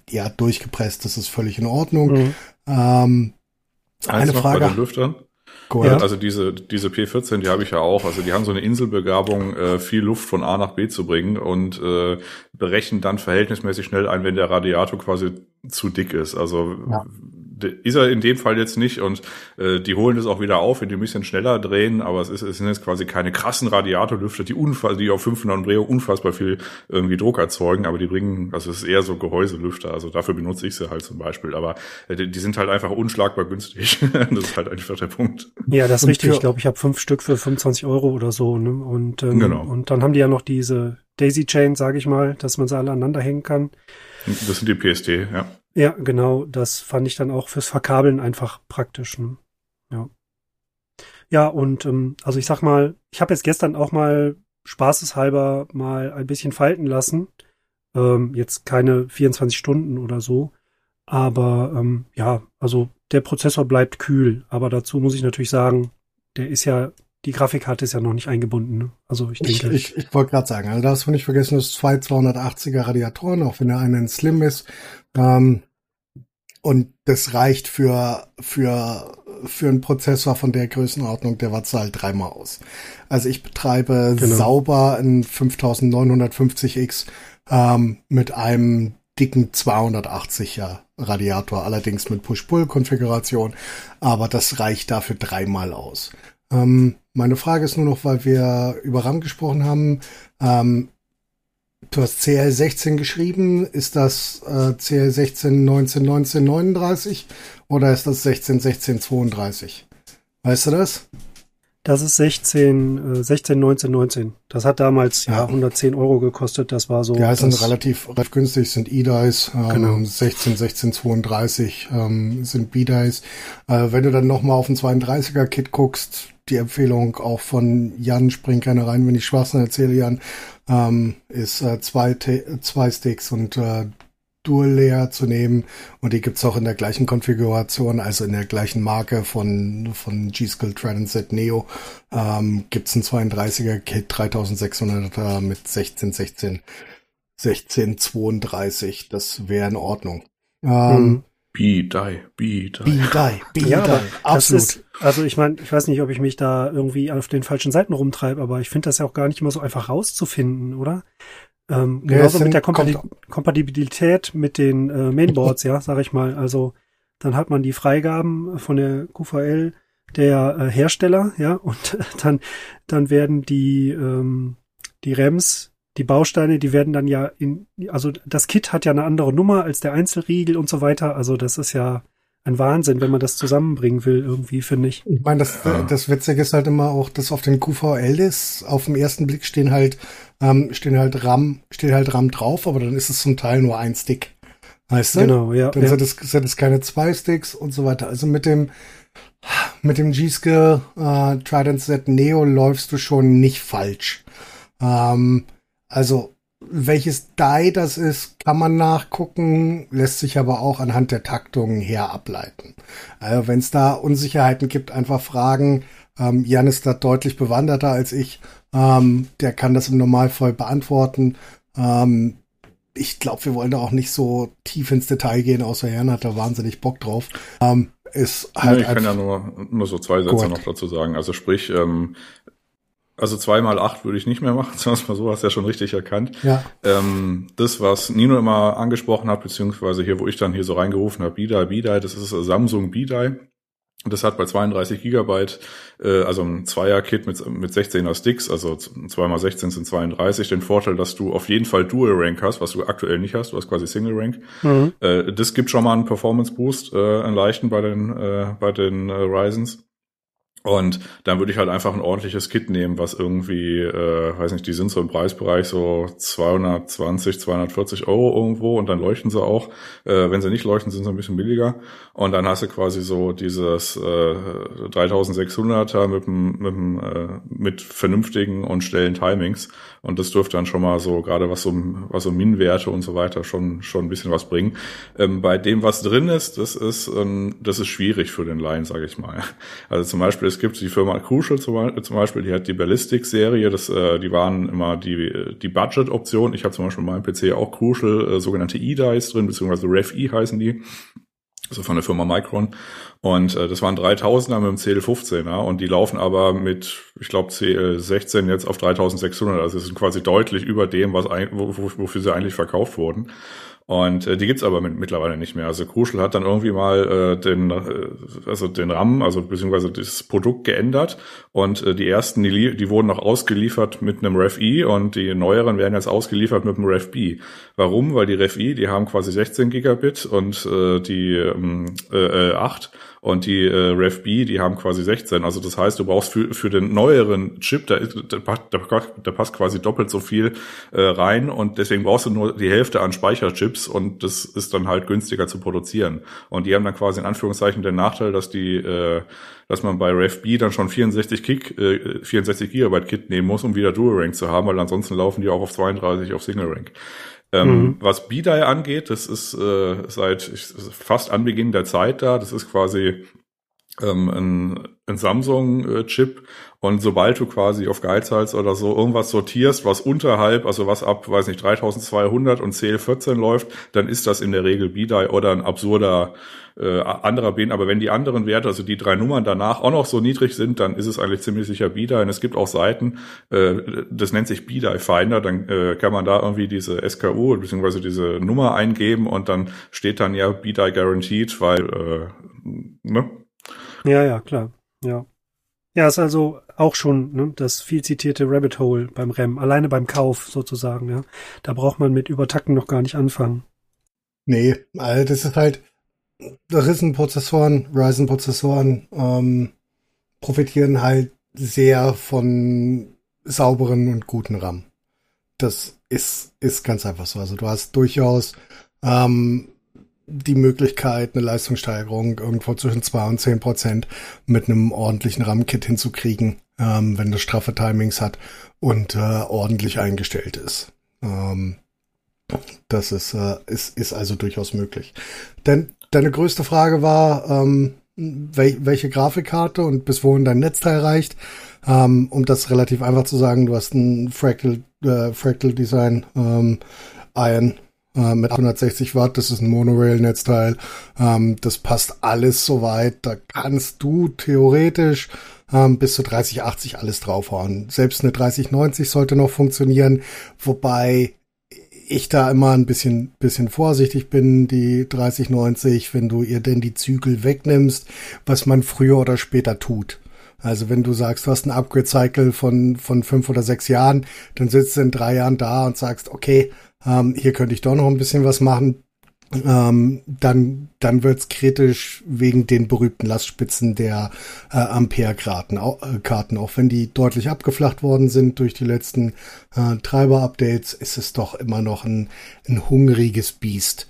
E: ja, durchgepresst. Das ist völlig in Ordnung. Mhm. Ähm,
F: eine Frage. Bei den Lüftern? Cool. Ja. Also diese, diese P14, die habe ich ja auch. Also die haben so eine Inselbegabung, äh, viel Luft von A nach B zu bringen und äh, berechnen dann verhältnismäßig schnell ein, wenn der Radiator quasi zu dick ist. Also ja ist er in dem Fall jetzt nicht und äh, die holen das auch wieder auf, wenn die ein bisschen schneller drehen, aber es, ist, es sind jetzt quasi keine krassen Radiatorlüfter, die unfassbar, die auf 500 Umdrehung unfassbar viel irgendwie Druck erzeugen, aber die bringen, also es ist eher so Gehäuselüfter, also dafür benutze ich sie halt zum Beispiel, aber äh, die, die, sind halt einfach unschlagbar günstig, das ist halt einfach der Punkt.
C: Ja, das ist richtig, ich glaube, ich habe fünf Stück für 25 Euro oder so ne? und, ähm, genau. und dann haben die ja noch diese Daisy Chain, sage ich mal, dass man sie alle aneinander hängen kann.
F: Das sind die PST, ja.
C: Ja, genau. Das fand ich dann auch fürs Verkabeln einfach praktisch. Ne? Ja. Ja, und ähm, also ich sag mal, ich habe jetzt gestern auch mal spaßeshalber mal ein bisschen falten lassen. Ähm, jetzt keine 24 Stunden oder so. Aber ähm, ja, also der Prozessor bleibt kühl. Aber dazu muss ich natürlich sagen, der ist ja die Grafikkarte ist ja noch nicht eingebunden. Ne? Also ich denke.
E: Ich, ich, ich wollte gerade sagen, also darfst du nicht vergessen, das zwei 280er Radiatoren, auch wenn der eine ein Slim ist. Ähm, und das reicht für, für, für einen Prozessor von der Größenordnung, der Watts halt dreimal aus. Also ich betreibe genau. sauber einen 5950X ähm, mit einem dicken 280er Radiator, allerdings mit Push-Pull-Konfiguration, aber das reicht dafür dreimal aus. Ähm, meine Frage ist nur noch, weil wir über RAM gesprochen haben. Ähm, du hast CL16 geschrieben. Ist das äh, CL16 19 19 39 oder ist das 16 16 32? Weißt du das?
C: Das ist 16, äh, 16, 19, 19. Das hat damals ja, ja 110 Euro gekostet. Das war so.
E: Ja, sind relativ, relativ günstig, sind E-Dice. Ähm, genau. 16, 16, 32 ähm, sind B-Dice. Äh, wenn du dann nochmal auf ein 32er Kit guckst, die Empfehlung auch von Jan, spring gerne rein, wenn ich Schwachsinn erzähle, Jan, ähm, ist äh, zwei, zwei Sticks und äh, Dual Layer zu nehmen und die gibt's auch in der gleichen Konfiguration, also in der gleichen Marke von, von G-Skill Z Neo, ähm, gibt's ein 32er Kit 3600er mit 16, 16, 16, 32, das wäre in Ordnung. Ähm,
F: mhm. Be die, be die. Be
E: die, be ja, die.
C: Absolut. Ist, also ich meine, ich weiß nicht, ob ich mich da irgendwie auf den falschen Seiten rumtreibe, aber ich finde das ja auch gar nicht immer so einfach rauszufinden, oder? Ähm, ja, genauso mit der Kompati Kompatibilität mit den äh, Mainboards, ja, sag ich mal. Also dann hat man die Freigaben von der QVL der äh, Hersteller, ja, und dann dann werden die ähm, die RAMs die Bausteine, die werden dann ja in, also das Kit hat ja eine andere Nummer als der Einzelriegel und so weiter. Also das ist ja ein Wahnsinn, wenn man das zusammenbringen will, irgendwie, finde ich.
E: Ich meine, das, ja. das Witzige ist halt immer auch, dass auf den QVL ist, auf den ersten Blick stehen halt, ähm, stehen halt RAM, steht halt RAM drauf, aber dann ist es zum Teil nur ein Stick. Weißt du?
C: Genau, ja.
E: Dann
C: ja.
E: Sind, es, sind es keine zwei Sticks und so weiter. Also mit dem, mit dem G-Skill äh, Trident Z Neo läufst du schon nicht falsch. Ähm, also welches Die das ist, kann man nachgucken, lässt sich aber auch anhand der Taktungen her ableiten. Also wenn es da Unsicherheiten gibt, einfach fragen. Ähm, Jan ist da deutlich bewanderter als ich. Ähm, der kann das im Normalfall beantworten. Ähm, ich glaube, wir wollen da auch nicht so tief ins Detail gehen, außer Jan hat da wahnsinnig Bock drauf. Ähm, ist halt
F: nee, ich kann ja nur, nur so zwei Sätze gut. noch dazu sagen. Also sprich, ähm, also zweimal acht würde ich nicht mehr machen, sonst mal so, hast du ja schon richtig erkannt.
E: Ja.
F: Ähm, das, was Nino immer angesprochen hat, beziehungsweise hier, wo ich dann hier so reingerufen habe, BDI, BDI, das ist Samsung BDI. Das hat bei 32 Gigabyte, äh, also ein Zweier-Kit mit, mit 16er Sticks, also 2x16 sind 32, den Vorteil, dass du auf jeden Fall Dual Rank hast, was du aktuell nicht hast, du hast quasi Single Rank. Mhm. Äh, das gibt schon mal einen Performance Boost, äh, einen leichten bei den, äh, bei den äh, Ryzens. Und dann würde ich halt einfach ein ordentliches Kit nehmen, was irgendwie, äh, weiß nicht, die sind so im Preisbereich so 220, 240 Euro irgendwo und dann leuchten sie auch. Äh, wenn sie nicht leuchten, sind sie ein bisschen billiger. Und dann hast du quasi so dieses äh, 3600er mit, mit, äh, mit vernünftigen und schnellen Timings. Und das dürfte dann schon mal so, gerade was so, was so Min-Werte und so weiter, schon, schon ein bisschen was bringen. Ähm, bei dem, was drin ist, das ist, ähm, das ist schwierig für den Line, sage ich mal. Also zum Beispiel, es gibt die Firma Crucial zum Beispiel, die hat die Ballistic-Serie, das, äh, die waren immer die, die Budget-Option. Ich habe zum Beispiel in meinem PC auch Crucial, äh, sogenannte E-Dice drin, beziehungsweise Ref-E heißen die also von der Firma Micron. Und äh, das waren 3000er mit dem CL15er und die laufen aber mit, ich glaube, CL16 jetzt auf 3600. Also es sind quasi deutlich über dem, was wofür sie eigentlich verkauft wurden. Und äh, die gibt's aber mit, mittlerweile nicht mehr. Also Crucial hat dann irgendwie mal äh, den, äh, also den RAM, also beziehungsweise das Produkt geändert. Und äh, die ersten, die, die wurden noch ausgeliefert mit einem Ref-E und die neueren werden jetzt ausgeliefert mit einem Ref-B. Warum? Weil die Ref-E, die haben quasi 16 Gigabit und äh, die ähm, äh, 8 und die äh, Rev B, die haben quasi 16. Also das heißt, du brauchst für, für den neueren Chip, da, da, da, da passt quasi doppelt so viel äh, rein und deswegen brauchst du nur die Hälfte an Speicherchips und das ist dann halt günstiger zu produzieren. Und die haben dann quasi in Anführungszeichen den Nachteil, dass die äh, dass man bei Rev B dann schon 64 Kick, äh, 64 Gigabyte Kit nehmen muss, um wieder Dual Rank zu haben, weil ansonsten laufen die auch auf 32 auf Single Rank. Ähm, mhm. Was BDI angeht, das ist äh, seit fast Anbeginn der Zeit da. Das ist quasi ähm, ein, ein Samsung-Chip. Und sobald du quasi auf Geizhals oder so irgendwas sortierst, was unterhalb, also was ab, weiß nicht, 3200 und CL14 läuft, dann ist das in der Regel BDI oder ein absurder äh, anderer bin. Aber wenn die anderen Werte, also die drei Nummern danach auch noch so niedrig sind, dann ist es eigentlich ziemlich sicher BDI. Und es gibt auch Seiten, äh, das nennt sich BDI Finder, dann äh, kann man da irgendwie diese SKU bzw. diese Nummer eingeben und dann steht dann ja BDI Guaranteed, weil, äh,
C: ne? Ja, ja, klar, ja. Ja, ist also auch schon ne, das viel zitierte Rabbit Hole beim REM, alleine beim Kauf sozusagen, ja. Da braucht man mit Übertakten noch gar nicht anfangen.
E: Nee, also das ist halt, Ryzen-Prozessoren, Ryzen-Prozessoren ähm, profitieren halt sehr von sauberen und guten RAM. Das ist, ist ganz einfach so. Also du hast durchaus ähm, die Möglichkeit, eine Leistungssteigerung irgendwo zwischen zwei und zehn Prozent mit einem ordentlichen RAM-Kit hinzukriegen, ähm, wenn das straffe Timings hat und äh, ordentlich eingestellt ist. Ähm, das ist, äh, ist, ist also durchaus möglich. Denn deine größte Frage war, ähm, wel welche Grafikkarte und bis wohin dein Netzteil reicht. Ähm, um das relativ einfach zu sagen, du hast ein Fractal, äh, Fractal Design ähm, Iron äh, mit 860 Watt, das ist ein Monorail-Netzteil. Ähm, das passt alles soweit. Da kannst du theoretisch ähm, bis zu 3080 alles draufhauen. Selbst eine 3090 sollte noch funktionieren, wobei ich da immer ein bisschen, bisschen vorsichtig bin, die 3090, wenn du ihr denn die Zügel wegnimmst, was man früher oder später tut. Also wenn du sagst, du hast einen Upgrade-Cycle von, von fünf oder sechs Jahren, dann sitzt du in drei Jahren da und sagst, okay, ähm, hier könnte ich doch noch ein bisschen was machen ähm, dann, dann wird's kritisch wegen den berühmten Lastspitzen der äh, Ampere-Karten, äh. Auch wenn die deutlich abgeflacht worden sind durch die letzten äh, Treiber-Updates, ist es doch immer noch ein, ein hungriges Biest.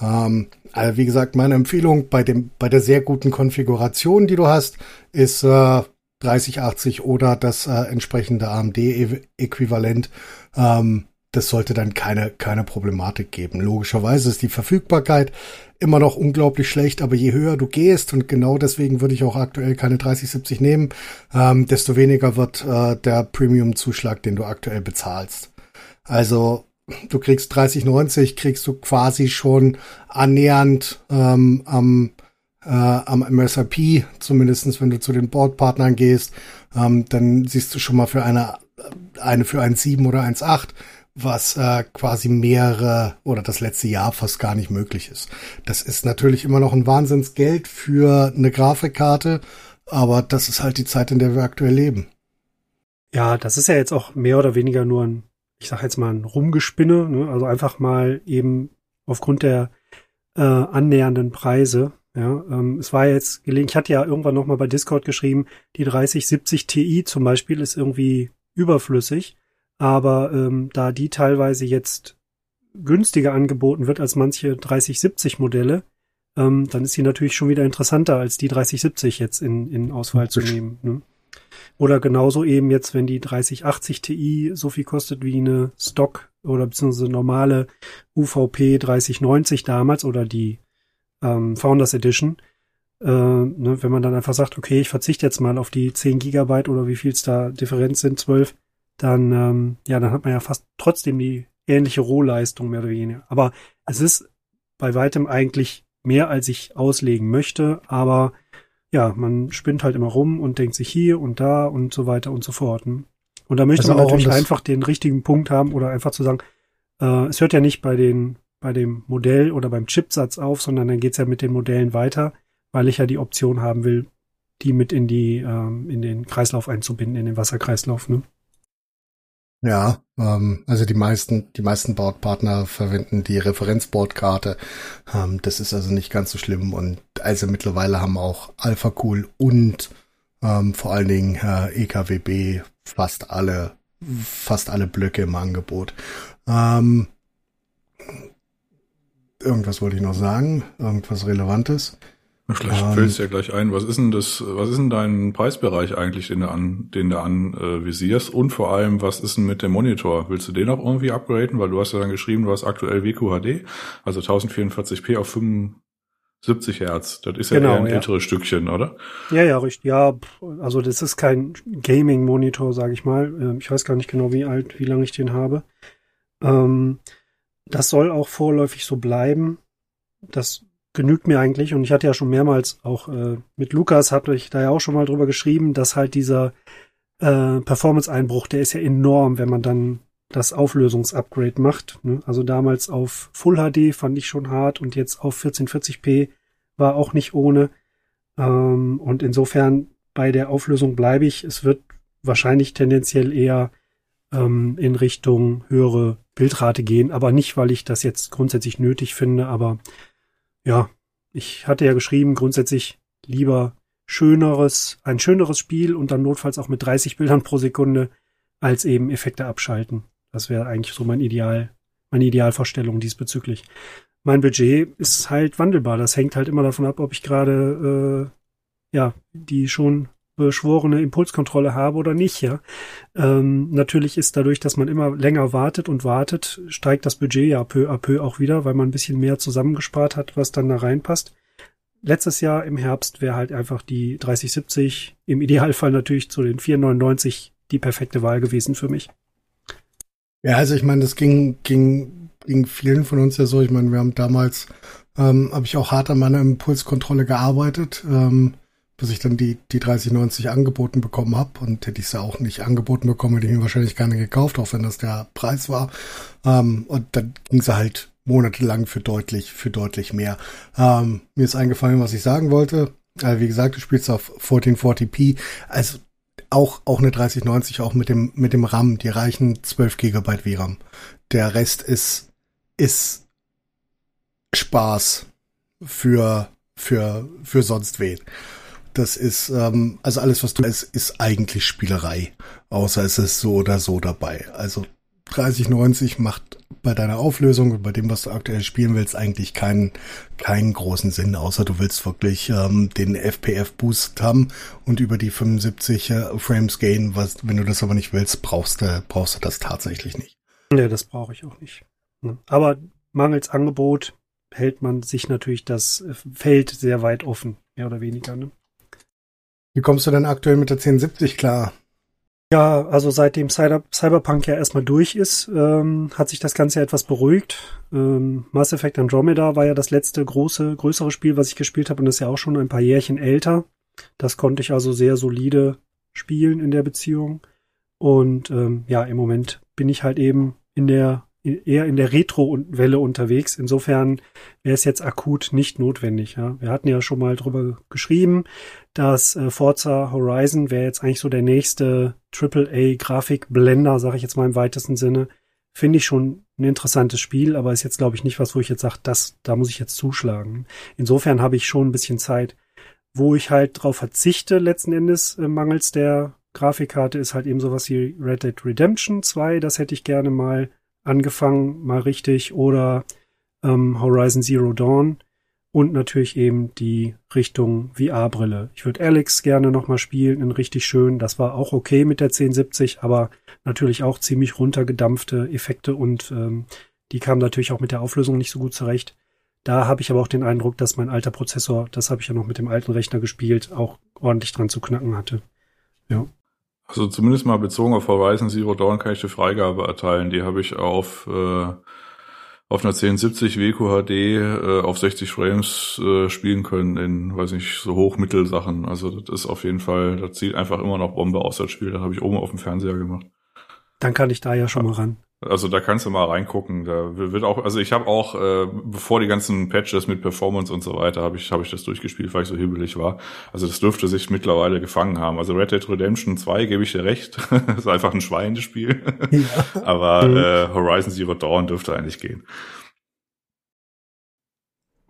E: Ähm, also wie gesagt, meine Empfehlung bei dem, bei der sehr guten Konfiguration, die du hast, ist äh, 3080 oder das äh, entsprechende AMD-Äquivalent. Ähm, das sollte dann keine, keine Problematik geben. Logischerweise ist die Verfügbarkeit immer noch unglaublich schlecht, aber je höher du gehst, und genau deswegen würde ich auch aktuell keine 3070 nehmen, ähm, desto weniger wird äh, der Premium-Zuschlag, den du aktuell bezahlst. Also du kriegst 3090, kriegst du quasi schon annähernd ähm, am äh, am MSRP, zumindestens wenn du zu den Boardpartnern gehst, ähm, dann siehst du schon mal für eine, eine für 1,7 oder 1,8 was äh, quasi mehrere oder das letzte Jahr fast gar nicht möglich ist. Das ist natürlich immer noch ein Wahnsinnsgeld für eine Grafikkarte, aber das ist halt die Zeit, in der wir aktuell leben.
C: Ja, das ist ja jetzt auch mehr oder weniger nur ein, ich sag jetzt mal ein Rumgespinne, ne? also einfach mal eben aufgrund der äh, annähernden Preise. Ja, ähm, es war jetzt gelegen, ich hatte ja irgendwann noch mal bei Discord geschrieben, die 3070 Ti zum Beispiel ist irgendwie überflüssig, aber ähm, da die teilweise jetzt günstiger angeboten wird als manche 3070 Modelle, ähm, dann ist sie natürlich schon wieder interessanter als die 3070 jetzt in, in Auswahl zu nehmen. Ne? Oder genauso eben jetzt, wenn die 3080 Ti so viel kostet wie eine Stock oder beziehungsweise normale UVP 3090 damals oder die ähm, Founders Edition, äh, ne, wenn man dann einfach sagt, okay, ich verzichte jetzt mal auf die 10 Gigabyte oder wie viel es da Differenz sind, 12, dann, ähm, ja, dann hat man ja fast trotzdem die ähnliche Rohleistung mehr oder weniger. Aber es ist bei weitem eigentlich mehr, als ich auslegen möchte, aber ja, man spinnt halt immer rum und denkt sich hier und da und so weiter und so fort. Ne? Und da möchte also man natürlich einfach den richtigen Punkt haben oder einfach zu sagen, äh, es hört ja nicht bei den, bei dem Modell oder beim Chipsatz auf, sondern dann geht's ja mit den Modellen weiter, weil ich ja die Option haben will, die mit in die, ähm, in den Kreislauf einzubinden, in den Wasserkreislauf. Ne?
E: Ja, ähm, also die meisten, die meisten Bordpartner verwenden die Referenzbordkarte. Ähm, das ist also nicht ganz so schlimm und also mittlerweile haben auch Alpha Cool und ähm, vor allen Dingen äh, EKWB fast alle, fast alle Blöcke im Angebot. Ähm, irgendwas wollte ich noch sagen, irgendwas Relevantes.
F: Vielleicht ähm, fällt es ja gleich ein. Was ist denn das, was ist denn dein Preisbereich eigentlich, den du an, den du anvisierst? Äh, Und vor allem, was ist denn mit dem Monitor? Willst du den auch irgendwie upgraden? Weil du hast ja dann geschrieben, du hast aktuell WQHD, also 1044p auf 75 Hertz. Das ist ja genau, eher ein ja. älteres Stückchen, oder?
C: Ja, ja, richtig. Ja, also das ist kein Gaming-Monitor, sage ich mal. Ähm, ich weiß gar nicht genau, wie alt, wie lange ich den habe. Ähm, das soll auch vorläufig so bleiben. Das genügt mir eigentlich. Und ich hatte ja schon mehrmals auch äh, mit Lukas, hatte ich da ja auch schon mal drüber geschrieben, dass halt dieser äh, Performance-Einbruch, der ist ja enorm, wenn man dann das Auflösungs-Upgrade macht. Ne? Also damals auf Full HD fand ich schon hart und jetzt auf 1440p war auch nicht ohne. Ähm, und insofern bei der Auflösung bleibe ich. Es wird wahrscheinlich tendenziell eher ähm, in Richtung höhere Bildrate gehen, aber nicht, weil ich das jetzt grundsätzlich nötig finde, aber ja, ich hatte ja geschrieben, grundsätzlich lieber schöneres, ein schöneres Spiel und dann notfalls auch mit 30 Bildern pro Sekunde, als eben Effekte abschalten. Das wäre eigentlich so mein Ideal, meine Idealvorstellung diesbezüglich. Mein Budget ist halt wandelbar. Das hängt halt immer davon ab, ob ich gerade äh, ja die schon beschworene Impulskontrolle habe oder nicht, ja. Ähm, natürlich ist dadurch, dass man immer länger wartet und wartet, steigt das Budget ja peu à peu auch wieder, weil man ein bisschen mehr zusammengespart hat, was dann da reinpasst. Letztes Jahr im Herbst wäre halt einfach die 3070, im Idealfall natürlich zu den 499 die perfekte Wahl gewesen für mich.
E: Ja, also ich meine, das ging, ging, ging vielen von uns ja so. Ich meine, wir haben damals, ähm, habe ich auch hart an meiner Impulskontrolle gearbeitet. Ähm, bis ich dann die, die 3090 angeboten bekommen habe. Und hätte ich sie auch nicht angeboten bekommen, hätte ich mir wahrscheinlich keine gekauft, auch wenn das der Preis war. Ähm, und dann ging sie halt monatelang für deutlich, für deutlich mehr. Ähm, mir ist eingefallen, was ich sagen wollte. Also wie gesagt, du spielst auf 1440p. Also auch, auch eine 3090, auch mit dem, mit dem RAM. Die reichen 12 Gigabyte VRAM. Der Rest ist, ist Spaß für, für, für sonst wen. Das ist, ähm, also alles, was du ist, ist eigentlich Spielerei. Außer es ist so oder so dabei. Also 3090 macht bei deiner Auflösung und bei dem, was du aktuell spielen willst, eigentlich keinen, keinen großen Sinn, außer du willst wirklich ähm, den FPF-Boost haben und über die 75 äh, Frames gehen. Was, wenn du das aber nicht willst, brauchst du, brauchst du das tatsächlich nicht.
C: Nee, das brauche ich auch nicht. Aber mangels Angebot hält man sich natürlich das Feld sehr weit offen, mehr oder weniger. Ne?
E: Wie kommst du denn aktuell mit der 1070 klar?
C: Ja, also seitdem Cyber Cyberpunk ja erstmal durch ist, ähm, hat sich das Ganze etwas beruhigt. Ähm, Mass Effect Andromeda war ja das letzte große, größere Spiel, was ich gespielt habe und ist ja auch schon ein paar Jährchen älter. Das konnte ich also sehr solide spielen in der Beziehung. Und ähm, ja, im Moment bin ich halt eben in der eher in der Retro-Welle unterwegs. Insofern wäre es jetzt akut nicht notwendig. Ja. Wir hatten ja schon mal drüber geschrieben, dass äh, Forza Horizon wäre jetzt eigentlich so der nächste AAA-Grafikblender, sage ich jetzt mal im weitesten Sinne. Finde ich schon ein interessantes Spiel, aber ist jetzt, glaube ich, nicht was, wo ich jetzt sage, das, da muss ich jetzt zuschlagen. Insofern habe ich schon ein bisschen Zeit. Wo ich halt drauf verzichte, letzten Endes, äh, mangels der Grafikkarte, ist halt eben sowas wie Red Dead Redemption 2. Das hätte ich gerne mal angefangen, mal richtig, oder ähm, Horizon Zero Dawn und natürlich eben die Richtung VR-Brille. Ich würde Alex gerne nochmal spielen, in richtig schön. Das war auch okay mit der 1070, aber natürlich auch ziemlich runtergedampfte Effekte und ähm, die kamen natürlich auch mit der Auflösung nicht so gut zurecht. Da habe ich aber auch den Eindruck, dass mein alter Prozessor, das habe ich ja noch mit dem alten Rechner gespielt, auch ordentlich dran zu knacken hatte. Ja.
F: Also zumindest mal bezogen auf Horizon Zero Dawn kann ich die Freigabe erteilen. Die habe ich auf, äh, auf einer 1070 WQHD äh, auf 60 Frames äh, spielen können in, weiß nicht, so Hoch-Mittel-Sachen. Also das ist auf jeden Fall, das sieht einfach immer noch Bombe aus, das Spiel. Das habe ich oben auf dem Fernseher gemacht.
C: Dann kann ich da ja schon mal ran.
F: Also da kannst du mal reingucken. Da wird auch, also ich habe auch, äh, bevor die ganzen Patches mit Performance und so weiter, habe ich, habe ich das durchgespielt, weil ich so hibbelig war. Also das dürfte sich mittlerweile gefangen haben. Also Red Dead Redemption 2 gebe ich dir recht. das ist einfach ein Schweinespiel. Ja. Aber mhm. äh, Horizon Zero Dawn dürfte eigentlich gehen.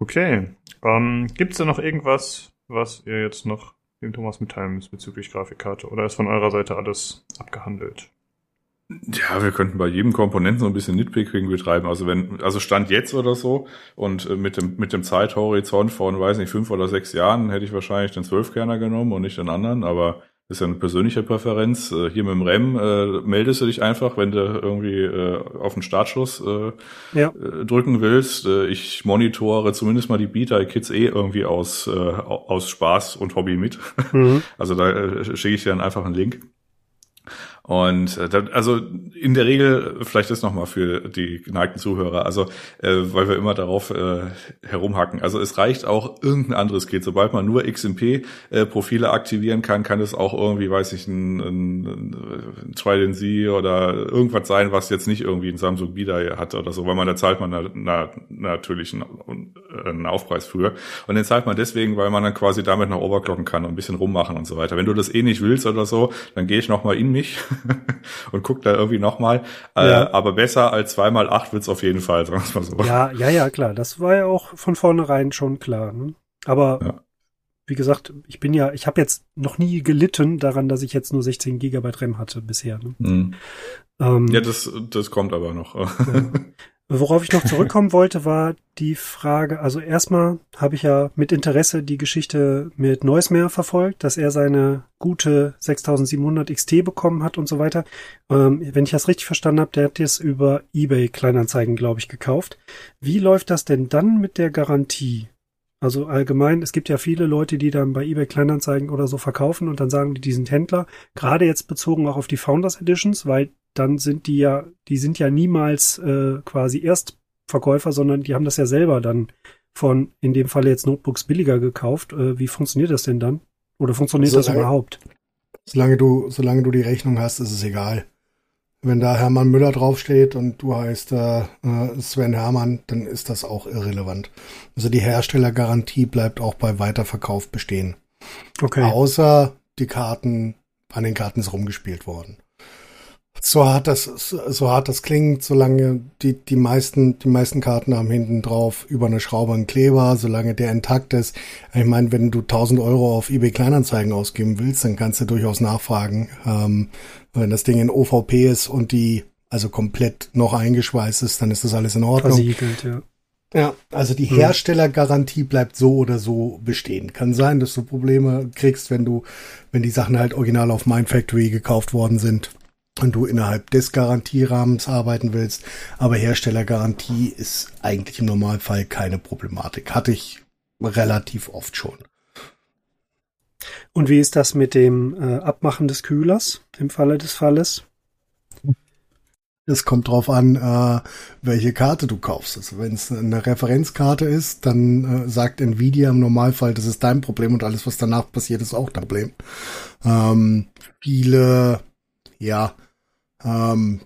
A: Okay. Ähm, Gibt es da noch irgendwas, was ihr jetzt noch dem Thomas mitteilen müsst bezüglich Grafikkarte? Oder ist von eurer Seite alles abgehandelt?
F: Ja, wir könnten bei jedem Komponenten so ein bisschen Nitpicking betreiben. Also wenn, also Stand jetzt oder so und äh, mit dem, mit dem Zeithorizont von, weiß nicht, fünf oder sechs Jahren hätte ich wahrscheinlich den Zwölfkerner genommen und nicht den anderen, aber das ist ja eine persönliche Präferenz. Äh, hier mit dem REM äh, meldest du dich einfach, wenn du irgendwie äh, auf den Startschuss äh, ja. äh, drücken willst. Ich monitore zumindest mal die Beta-Kits eh irgendwie aus, äh, aus Spaß und Hobby mit. Mhm. Also da äh, schicke ich dir dann einfach einen Link. Und äh, also in der Regel, vielleicht ist nochmal für die geneigten Zuhörer, also äh, weil wir immer darauf äh, herumhacken. Also es reicht auch irgendein anderes Kit. Sobald man nur XMP-Profile äh, aktivieren kann, kann es auch irgendwie, weiß ich, ein, ein, ein Trident Z oder irgendwas sein, was jetzt nicht irgendwie ein Samsung Bida hat oder so, weil man da zahlt man na, na, natürlich einen, einen Aufpreis für. Und den zahlt man deswegen, weil man dann quasi damit noch overclocken kann und ein bisschen rummachen und so weiter. Wenn du das eh nicht willst oder so, dann gehe ich nochmal in mich und guck da irgendwie nochmal. Äh, ja. aber besser als zweimal acht wird's auf jeden Fall, sagen wir mal so.
C: Ja, ja, ja, klar. Das war ja auch von vornherein schon klar. Ne? Aber ja. wie gesagt, ich bin ja, ich habe jetzt noch nie gelitten daran, dass ich jetzt nur 16 Gigabyte RAM hatte bisher. Ne? Mhm.
F: Ähm, ja, das, das kommt aber noch. Ja.
C: Worauf ich noch zurückkommen wollte, war die Frage, also erstmal habe ich ja mit Interesse die Geschichte mit Neusmer verfolgt, dass er seine gute 6700 XT bekommen hat und so weiter. Ähm, wenn ich das richtig verstanden habe, der hat es über eBay Kleinanzeigen, glaube ich, gekauft. Wie läuft das denn dann mit der Garantie? Also allgemein, es gibt ja viele Leute, die dann bei eBay Kleinanzeigen oder so verkaufen und dann sagen die, die sind Händler. Gerade jetzt bezogen auch auf die Founders Editions, weil dann sind die ja, die sind ja niemals äh, quasi Erstverkäufer, sondern die haben das ja selber dann von, in dem Falle jetzt Notebooks billiger gekauft. Äh, wie funktioniert das denn dann? Oder funktioniert solange, das überhaupt?
E: Solange du, solange du die Rechnung hast, ist es egal. Wenn da Hermann Müller draufsteht und du heißt äh, äh, Sven Hermann, dann ist das auch irrelevant. Also die Herstellergarantie bleibt auch bei Weiterverkauf bestehen. Okay. Außer die Karten, an den Karten ist rumgespielt worden so hart das, so hart das klingt, solange die, die meisten, die meisten Karten haben hinten drauf über eine Schraube einen Kleber, solange der intakt ist. Ich meine, wenn du 1000 Euro auf eBay Kleinanzeigen ausgeben willst, dann kannst du durchaus nachfragen. Ähm, wenn das Ding in OVP ist und die also komplett noch eingeschweißt ist, dann ist das alles in Ordnung. Versiegelt, ja. Ja, also die hm. Herstellergarantie bleibt so oder so bestehen. Kann sein, dass du Probleme kriegst, wenn du, wenn die Sachen halt original auf Mindfactory gekauft worden sind und du innerhalb des Garantierahmens arbeiten willst. Aber Herstellergarantie ist eigentlich im Normalfall keine Problematik. Hatte ich relativ oft schon.
C: Und wie ist das mit dem äh, Abmachen des Kühlers im Falle des Falles?
E: Es kommt drauf an, äh, welche Karte du kaufst. Also wenn es eine Referenzkarte ist, dann äh, sagt Nvidia im Normalfall, das ist dein Problem und alles, was danach passiert, ist auch dein Problem. Ähm, viele, ja, ähm,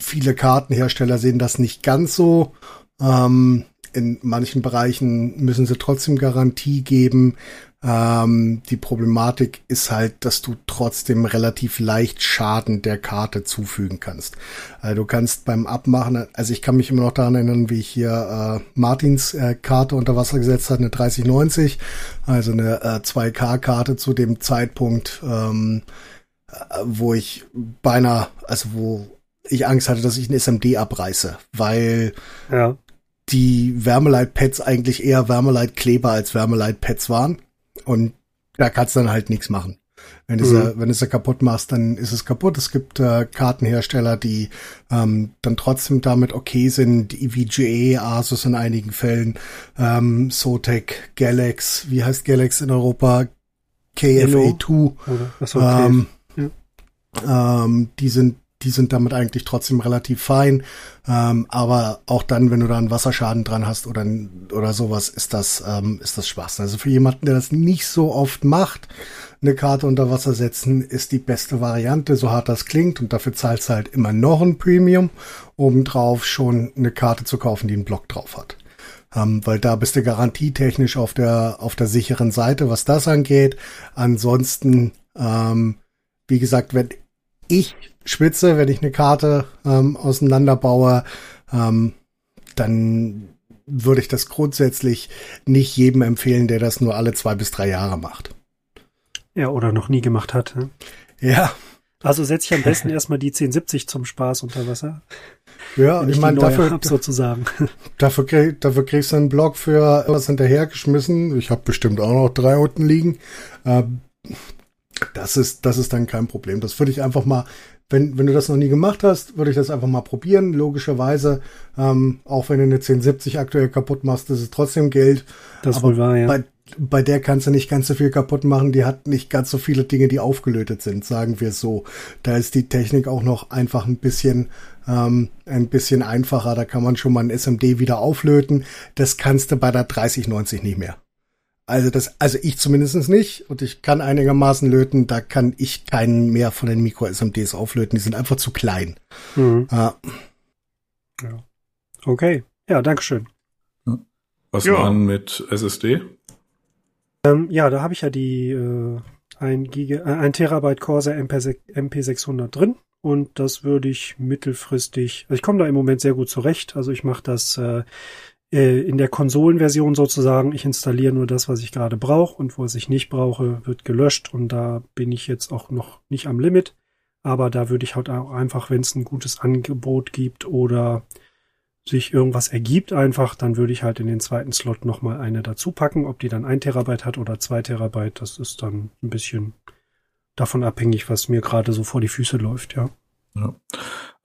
E: viele Kartenhersteller sehen das nicht ganz so. Ähm, in manchen Bereichen müssen sie trotzdem Garantie geben. Ähm, die Problematik ist halt, dass du trotzdem relativ leicht Schaden der Karte zufügen kannst. Also du kannst beim Abmachen, also ich kann mich immer noch daran erinnern, wie ich hier äh, Martins äh, Karte unter Wasser gesetzt hat, eine 3090, also eine äh, 2K-Karte zu dem Zeitpunkt, ähm, äh, wo ich beinahe, also wo ich Angst hatte, dass ich ein SMD abreiße, weil ja. die Wärmeleitpads eigentlich eher Wärmeleit-Kleber als Wärmeleitpads waren. Und da kannst du dann halt nichts machen. Wenn du mhm. es, wenn du es kaputt machst, dann ist es kaputt. Es gibt äh, Kartenhersteller, die ähm, dann trotzdem damit okay sind. EVGA, Asus in einigen Fällen, ähm, Sotec, Galax, wie heißt Galax in Europa? KFA2. Ähm, ja. ähm, die sind die sind damit eigentlich trotzdem relativ fein. Ähm, aber auch dann, wenn du da einen Wasserschaden dran hast oder, oder sowas, ist das, ähm, ist das Spaß. Also für jemanden, der das nicht so oft macht, eine Karte unter Wasser setzen, ist die beste Variante, so hart das klingt. Und dafür zahlst du halt immer noch ein Premium, obendrauf schon eine Karte zu kaufen, die einen Block drauf hat. Ähm, weil da bist du garantietechnisch auf der, auf der sicheren Seite, was das angeht. Ansonsten, ähm, wie gesagt, wenn ich schwitze, wenn ich eine Karte ähm, auseinanderbaue, ähm, dann würde ich das grundsätzlich nicht jedem empfehlen, der das nur alle zwei bis drei Jahre macht.
C: Ja, oder noch nie gemacht hat. Ne?
E: Ja.
C: Also setze ich am besten erstmal die 1070 zum Spaß unter Wasser.
E: Ja, ich, ich meine, dafür,
C: hab, sozusagen.
E: Dafür, krieg, dafür kriegst du einen Blog für was hinterhergeschmissen. Ich habe bestimmt auch noch drei unten liegen. Ähm, das ist, das ist dann kein Problem. Das würde ich einfach mal, wenn, wenn du das noch nie gemacht hast, würde ich das einfach mal probieren. Logischerweise, ähm, auch wenn du eine 1070 aktuell kaputt machst, ist es trotzdem Geld.
C: Das Aber wohl wahr, ja.
E: Bei, bei der kannst du nicht ganz so viel kaputt machen. Die hat nicht ganz so viele Dinge, die aufgelötet sind, sagen wir es so. Da ist die Technik auch noch einfach ein bisschen, ähm, ein bisschen einfacher. Da kann man schon mal ein SMD wieder auflöten. Das kannst du bei der 3090 nicht mehr. Also das, also ich zumindest nicht und ich kann einigermaßen löten, da kann ich keinen mehr von den Micro-SMDs auflöten, die sind einfach zu klein. Mhm.
C: Ja. ja. Okay, ja, Dankeschön.
F: Was ja. waren mit SSD?
C: Ähm, ja, da habe ich ja die äh, ein, Giga, äh, ein Terabyte Corsair MP, MP600 drin und das würde ich mittelfristig, also ich komme da im Moment sehr gut zurecht, also ich mache das äh, äh, in der Konsolenversion sozusagen, ich installiere nur das, was ich gerade brauche und was ich nicht brauche, wird gelöscht und da bin ich jetzt auch noch nicht am Limit. Aber da würde ich halt auch einfach, wenn es ein gutes Angebot gibt oder sich irgendwas ergibt einfach, dann würde ich halt in den zweiten Slot nochmal eine dazu packen. Ob die dann ein Terabyte hat oder zwei Terabyte, das ist dann ein bisschen davon abhängig, was mir gerade so vor die Füße läuft, ja.
F: Ja.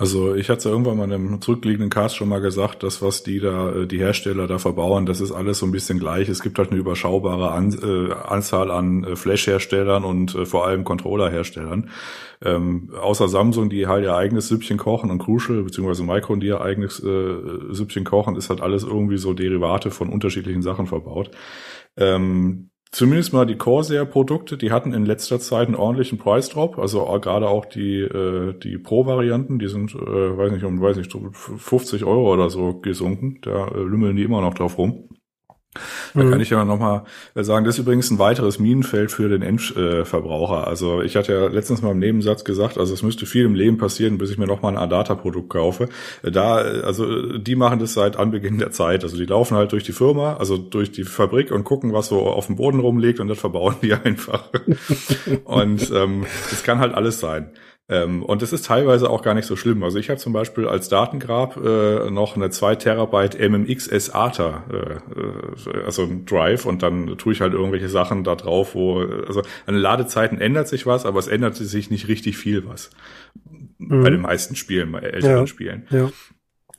F: Also ich hatte irgendwann mal in einem zurückliegenden Cast schon mal gesagt, dass was die da, äh, die Hersteller da verbauen, das ist alles so ein bisschen gleich. Es gibt halt eine überschaubare An äh, Anzahl an äh, Flash-Herstellern und äh, vor allem Controller-Herstellern. Ähm, außer Samsung, die halt ihr eigenes Süppchen kochen und Crucial beziehungsweise Micron, die ihr eigenes äh, Süppchen kochen, ist halt alles irgendwie so Derivate von unterschiedlichen Sachen verbaut. Ähm, zumindest mal die Corsair-Produkte, die hatten in letzter Zeit einen ordentlichen Preisdrop. Also gerade auch die, äh, die Pro-Varianten, die sind, äh, weiß nicht, um, weiß nicht, 50 Euro oder so gesunken. Da äh, lümmeln die immer noch drauf rum. Da mhm. kann ich ja nochmal äh, sagen, das ist übrigens ein weiteres Minenfeld für den Endverbraucher. Also ich hatte ja letztens mal im Nebensatz gesagt, also es müsste viel im Leben passieren, bis ich mir nochmal ein Adata-Produkt kaufe. Äh, da, also die machen das seit Anbeginn der Zeit. Also die laufen halt durch die Firma, also durch die Fabrik und gucken, was so auf dem Boden rumliegt und das verbauen die einfach. und ähm, das kann halt alles sein. Ähm, und das ist teilweise auch gar nicht so schlimm. Also ich habe zum Beispiel als Datengrab äh, noch eine 2 Terabyte MMX SATA, äh, äh, also ein Drive und dann tue ich halt irgendwelche Sachen da drauf, wo, also an den Ladezeiten ändert sich was, aber es ändert sich nicht richtig viel was. Mhm. Bei den meisten Spielen, bei älteren ja, Spielen. Ja.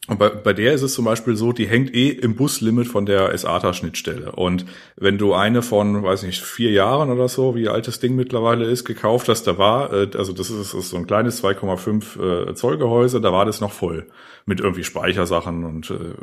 F: Und bei, bei der ist es zum Beispiel so, die hängt eh im Buslimit von der SATA-Schnittstelle. Und wenn du eine von, weiß nicht, vier Jahren oder so, wie alt das Ding mittlerweile ist, gekauft hast, da war, äh, also das ist, ist so ein kleines 2,5 äh, Zoll Gehäuse, da war das noch voll mit irgendwie Speichersachen und äh,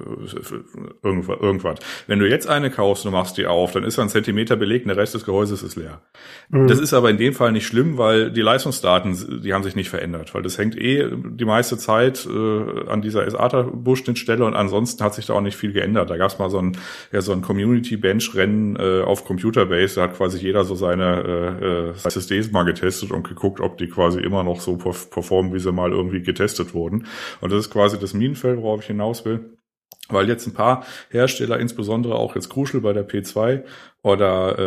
F: irgendwas. Wenn du jetzt eine kaufst und du machst die auf, dann ist da ein Zentimeter belegt und der Rest des Gehäuses ist leer. Mhm. Das ist aber in dem Fall nicht schlimm, weil die Leistungsdaten, die haben sich nicht verändert, weil das hängt eh die meiste Zeit äh, an dieser SATA-Busschnittstelle und ansonsten hat sich da auch nicht viel geändert. Da gab es mal so ein, ja, so ein Community-Bench-Rennen äh, auf Computerbase, da hat quasi jeder so seine äh, äh SSDs mal getestet und geguckt, ob die quasi immer noch so performen, wie sie mal irgendwie getestet wurden. Und das ist quasi das das Minenfeld, worauf ich hinaus will. Weil jetzt ein paar Hersteller, insbesondere auch jetzt Crucial bei der P2 oder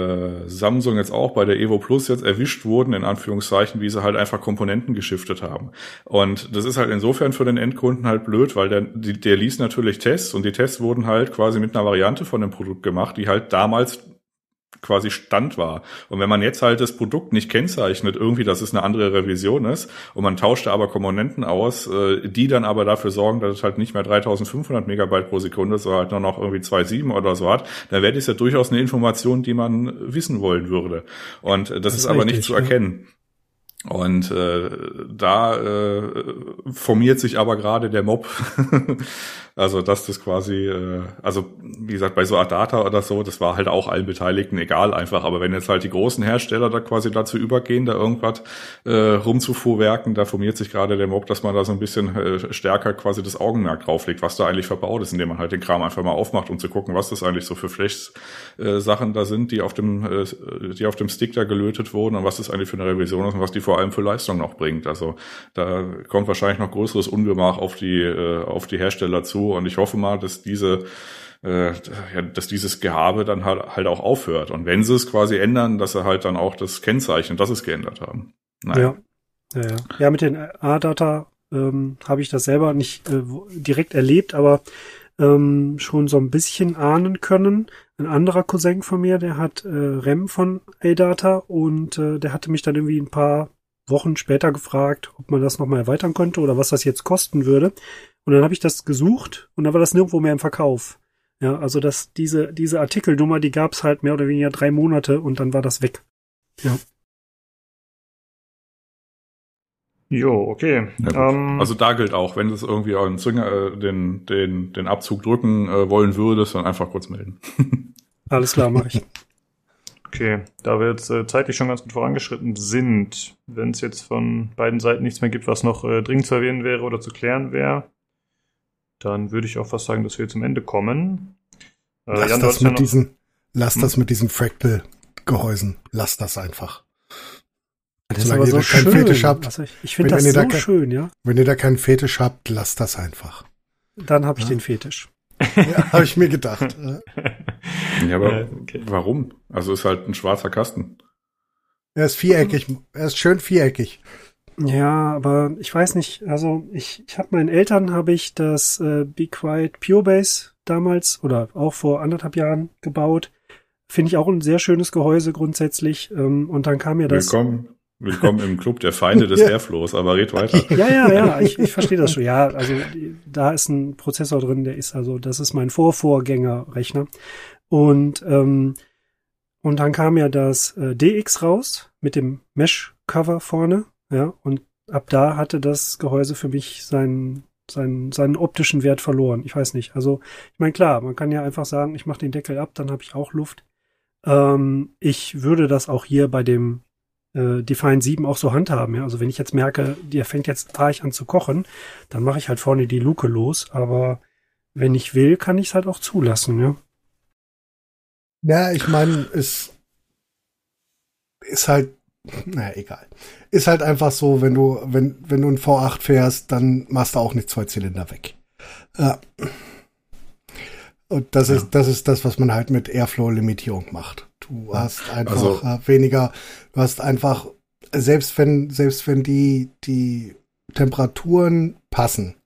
F: äh, Samsung jetzt auch bei der Evo Plus jetzt erwischt wurden, in Anführungszeichen, wie sie halt einfach Komponenten geschiftet haben. Und das ist halt insofern für den Endkunden halt blöd, weil der, der liest natürlich Tests und die Tests wurden halt quasi mit einer Variante von dem Produkt gemacht, die halt damals quasi Stand war. Und wenn man jetzt halt das Produkt nicht kennzeichnet, irgendwie, dass es eine andere Revision ist, und man tauscht aber Komponenten aus, äh, die dann aber dafür sorgen, dass es halt nicht mehr 3500 Megabyte pro Sekunde, sondern halt nur noch irgendwie 2,7 oder so hat, dann wäre das ja durchaus eine Information, die man wissen wollen würde. Und das, das ist, ist aber richtig, nicht zu erkennen. Und äh, da äh, formiert sich aber gerade der Mob Also dass das quasi, äh, also wie gesagt, bei so Adata oder so, das war halt auch allen Beteiligten egal einfach. Aber wenn jetzt halt die großen Hersteller da quasi dazu übergehen, da irgendwas äh, rumzufuhrwerken, da formiert sich gerade der Mob, dass man da so ein bisschen äh, stärker quasi das Augenmerk drauflegt, was da eigentlich verbaut ist, indem man halt den Kram einfach mal aufmacht, um zu gucken, was das eigentlich so für Flash-Sachen da sind, die auf dem, äh, die auf dem Stick da gelötet wurden und was das eigentlich für eine Revision ist und was die vor allem für Leistung noch bringt. Also da kommt wahrscheinlich noch größeres Ungemach auf die, äh, auf die Hersteller zu und ich hoffe mal, dass diese äh, ja, dass dieses Gehabe dann halt, halt auch aufhört. Und wenn sie es quasi ändern, dass sie halt dann auch das Kennzeichen, dass es geändert haben.
C: Naja. Ja, ja, ja. ja, mit den A-Data ähm, habe ich das selber nicht äh, direkt erlebt, aber ähm, schon so ein bisschen ahnen können. Ein anderer Cousin von mir, der hat äh, REM von A-Data und äh, der hatte mich dann irgendwie ein paar Wochen später gefragt, ob man das nochmal erweitern könnte oder was das jetzt kosten würde. Und dann habe ich das gesucht und dann war das nirgendwo mehr im Verkauf. Ja, also dass diese, diese Artikelnummer, die gab's halt mehr oder weniger drei Monate und dann war das weg. Ja.
A: Jo, okay.
F: Ja, ähm, also da gilt auch, wenn du es irgendwie an Zünger, äh, den, den, den Abzug drücken äh, wollen würdest, dann einfach kurz melden.
C: Alles klar, mache ich.
A: Okay, da wir jetzt äh, zeitlich schon ganz gut vorangeschritten sind, wenn es jetzt von beiden Seiten nichts mehr gibt, was noch äh, dringend zu erwähnen wäre oder zu klären wäre, dann würde ich auch fast sagen, dass wir zum Ende kommen.
E: Äh, lass Jan, das mit ja diesen, lass hm? das mit diesen Fractal-Gehäusen. Lass das einfach.
C: Das Solange ist aber so schön. Fetisch habt, also ich, ich finde das so da schön, ja.
E: Wenn ihr da keinen Fetisch habt, lasst das einfach.
C: Dann habe ich ja. den Fetisch.
E: ja, habe ich mir gedacht.
F: ja, aber okay. warum? Also ist halt ein schwarzer Kasten.
E: Er ist viereckig. Er ist schön viereckig.
C: Ja, aber ich weiß nicht, also ich, ich habe meinen Eltern habe ich das äh, Be Quiet Pure Base damals oder auch vor anderthalb Jahren gebaut. Finde ich auch ein sehr schönes Gehäuse grundsätzlich. Ähm, und dann kam mir das.
F: Willkommen, willkommen im Club der Feinde des ja. Airflows, aber red weiter.
C: Ja, ja, ja, ich, ich verstehe das schon. Ja, also da ist ein Prozessor drin, der ist also, das ist mein Vorvorgängerrechner. Und ähm, und dann kam ja das äh, DX raus mit dem Mesh-Cover vorne ja, und ab da hatte das Gehäuse für mich seinen, seinen, seinen optischen Wert verloren. Ich weiß nicht. Also, ich meine, klar, man kann ja einfach sagen, ich mache den Deckel ab, dann habe ich auch Luft. Ähm, ich würde das auch hier bei dem äh, Define 7 auch so handhaben. Ja? Also wenn ich jetzt merke, der fängt jetzt arg an zu kochen, dann mache ich halt vorne die Luke los. Aber wenn ich will, kann ich es halt auch zulassen. Ja,
E: ja ich meine, es ist halt naja, egal. Ist halt einfach so, wenn du, wenn, wenn du ein V8 fährst, dann machst du auch nicht zwei Zylinder weg. Ja. Und das ja. ist, das ist das, was man halt mit Airflow-Limitierung macht. Du hast einfach also, äh, weniger, du hast einfach, selbst wenn, selbst wenn die, die Temperaturen passen,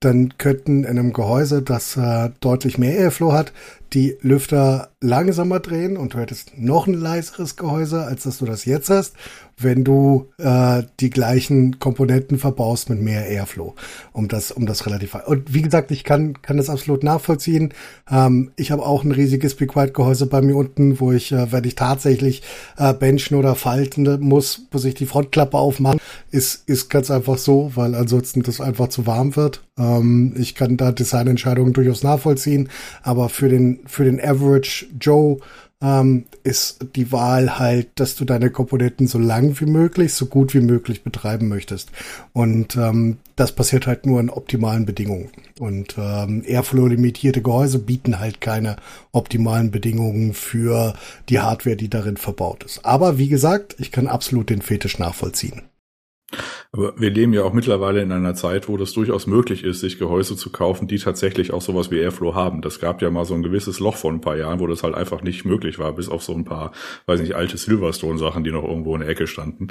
E: dann könnten in einem Gehäuse, das äh, deutlich mehr Airflow hat, die Lüfter langsamer drehen und du hättest noch ein leiseres Gehäuse, als dass du das jetzt hast wenn du äh, die gleichen Komponenten verbaust mit mehr Airflow, um das, um das relativ. Und wie gesagt, ich kann kann das absolut nachvollziehen. Ähm, ich habe auch ein riesiges Be Quiet Gehäuse bei mir unten, wo ich, äh, wenn ich tatsächlich äh, benchen oder falten muss, muss ich die Frontklappe aufmachen. Ist ist ganz einfach so, weil ansonsten das einfach zu warm wird. Ähm, ich kann da Designentscheidungen durchaus nachvollziehen, aber für den für den Average Joe ähm, ist die Wahl halt, dass du deine Komponenten so lang wie möglich, so gut wie möglich betreiben möchtest. Und ähm, das passiert halt nur in optimalen Bedingungen. Und ähm, Airflow-limitierte Gehäuse bieten halt keine optimalen Bedingungen für die Hardware, die darin verbaut ist. Aber wie gesagt, ich kann absolut den Fetisch nachvollziehen.
F: Aber wir leben ja auch mittlerweile in einer Zeit, wo das durchaus möglich ist, sich Gehäuse zu kaufen, die tatsächlich auch sowas wie Airflow haben. Das gab ja mal so ein gewisses Loch vor ein paar Jahren, wo das halt einfach nicht möglich war, bis auf so ein paar, weiß nicht, alte Silverstone-Sachen, die noch irgendwo in der Ecke standen.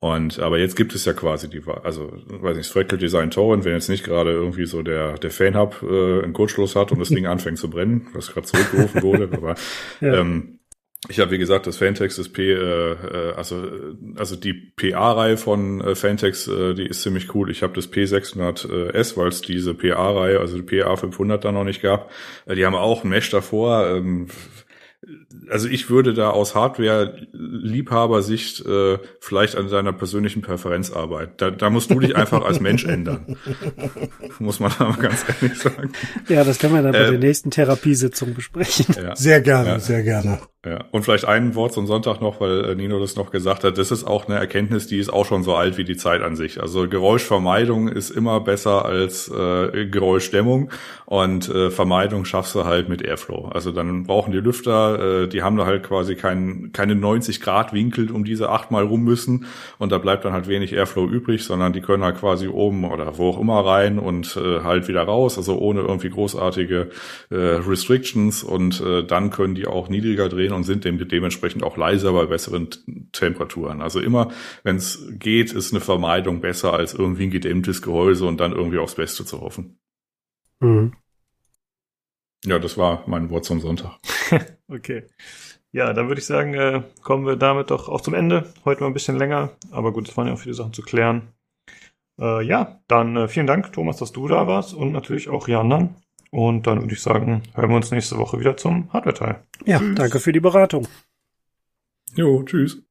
F: Und aber jetzt gibt es ja quasi die, also weiß nicht, Threadkill Design Torrent, wenn jetzt nicht gerade irgendwie so der der Fan-Hub äh, einen Kurzschluss hat und das Ding anfängt zu brennen, was gerade zurückgerufen wurde, aber ja. ähm, ich habe wie gesagt das Fantex das P, äh, äh also also die PA-Reihe von äh, Fantex, äh, die ist ziemlich cool. Ich habe das P600S, weil es diese PA-Reihe, also die PA 500 da noch nicht gab. Äh, die haben auch ein Mesh davor. Ähm, also ich würde da aus Hardware-Liebhabersicht äh, vielleicht an deiner persönlichen Präferenz arbeiten. Da, da musst du dich einfach als Mensch ändern. Muss man aber ganz ehrlich sagen.
C: Ja, das können wir dann bei äh, der nächsten Therapiesitzung besprechen.
E: Ja, sehr gerne, ja. sehr gerne.
F: Ja, und vielleicht ein Wort zum Sonntag noch, weil äh, Nino das noch gesagt hat. Das ist auch eine Erkenntnis, die ist auch schon so alt wie die Zeit an sich. Also Geräuschvermeidung ist immer besser als äh, Geräuschdämmung und äh, Vermeidung schaffst du halt mit Airflow. Also dann brauchen die Lüfter, äh, die haben da halt quasi kein, keine 90 Grad Winkel um diese achtmal rum müssen und da bleibt dann halt wenig Airflow übrig, sondern die können halt quasi oben oder wo auch immer rein und äh, halt wieder raus, also ohne irgendwie großartige äh, Restrictions und äh, dann können die auch niedriger drehen und sind dem, dementsprechend auch leiser bei besseren Temperaturen. Also immer, wenn es geht, ist eine Vermeidung besser als irgendwie ein gedämmtes Gehäuse und dann irgendwie aufs Beste zu hoffen. Mhm. Ja, das war mein Wort zum Sonntag.
A: okay. Ja, dann würde ich sagen, äh, kommen wir damit doch auch zum Ende. Heute mal ein bisschen länger, aber gut, es waren ja auch viele Sachen zu klären. Äh, ja, dann äh, vielen Dank, Thomas, dass du da warst und natürlich auch die anderen. Und dann würde ich sagen, hören wir uns nächste Woche wieder zum Hardware-Teil.
C: Ja, tschüss. danke für die Beratung.
F: Jo, tschüss.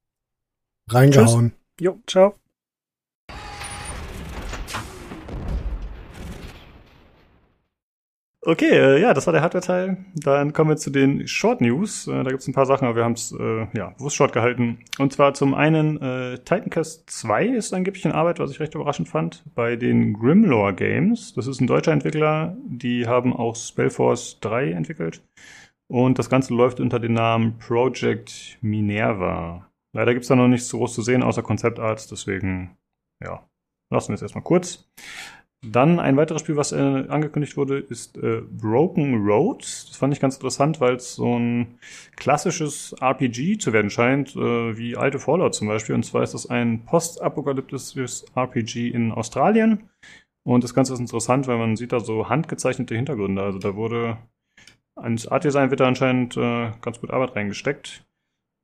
E: Reingehauen. Tschüss.
C: Jo, ciao.
A: Okay, äh, ja, das war der Hardware-Teil. Dann kommen wir zu den Short News. Äh, da gibt es ein paar Sachen, aber wir haben es äh, ja, bewusst short gehalten. Und zwar zum einen äh, Titancast 2 ist angeblich in Arbeit, was ich recht überraschend fand, bei den Grimlore Games. Das ist ein deutscher Entwickler, die haben auch Spellforce 3 entwickelt. Und das Ganze läuft unter dem Namen Project Minerva. Leider gibt's da noch nichts groß zu sehen, außer Konzeptarts, deswegen, ja, lassen wir es erstmal kurz. Dann ein weiteres Spiel, was äh, angekündigt wurde, ist äh, Broken Roads. Das fand ich ganz interessant, weil es so ein klassisches RPG zu werden scheint, äh, wie alte Fallout zum Beispiel. Und zwar ist das ein postapokalyptisches RPG in Australien. Und das Ganze ist interessant, weil man sieht da so handgezeichnete Hintergründe. Also da wurde ins Art Design wird da anscheinend äh, ganz gut Arbeit reingesteckt.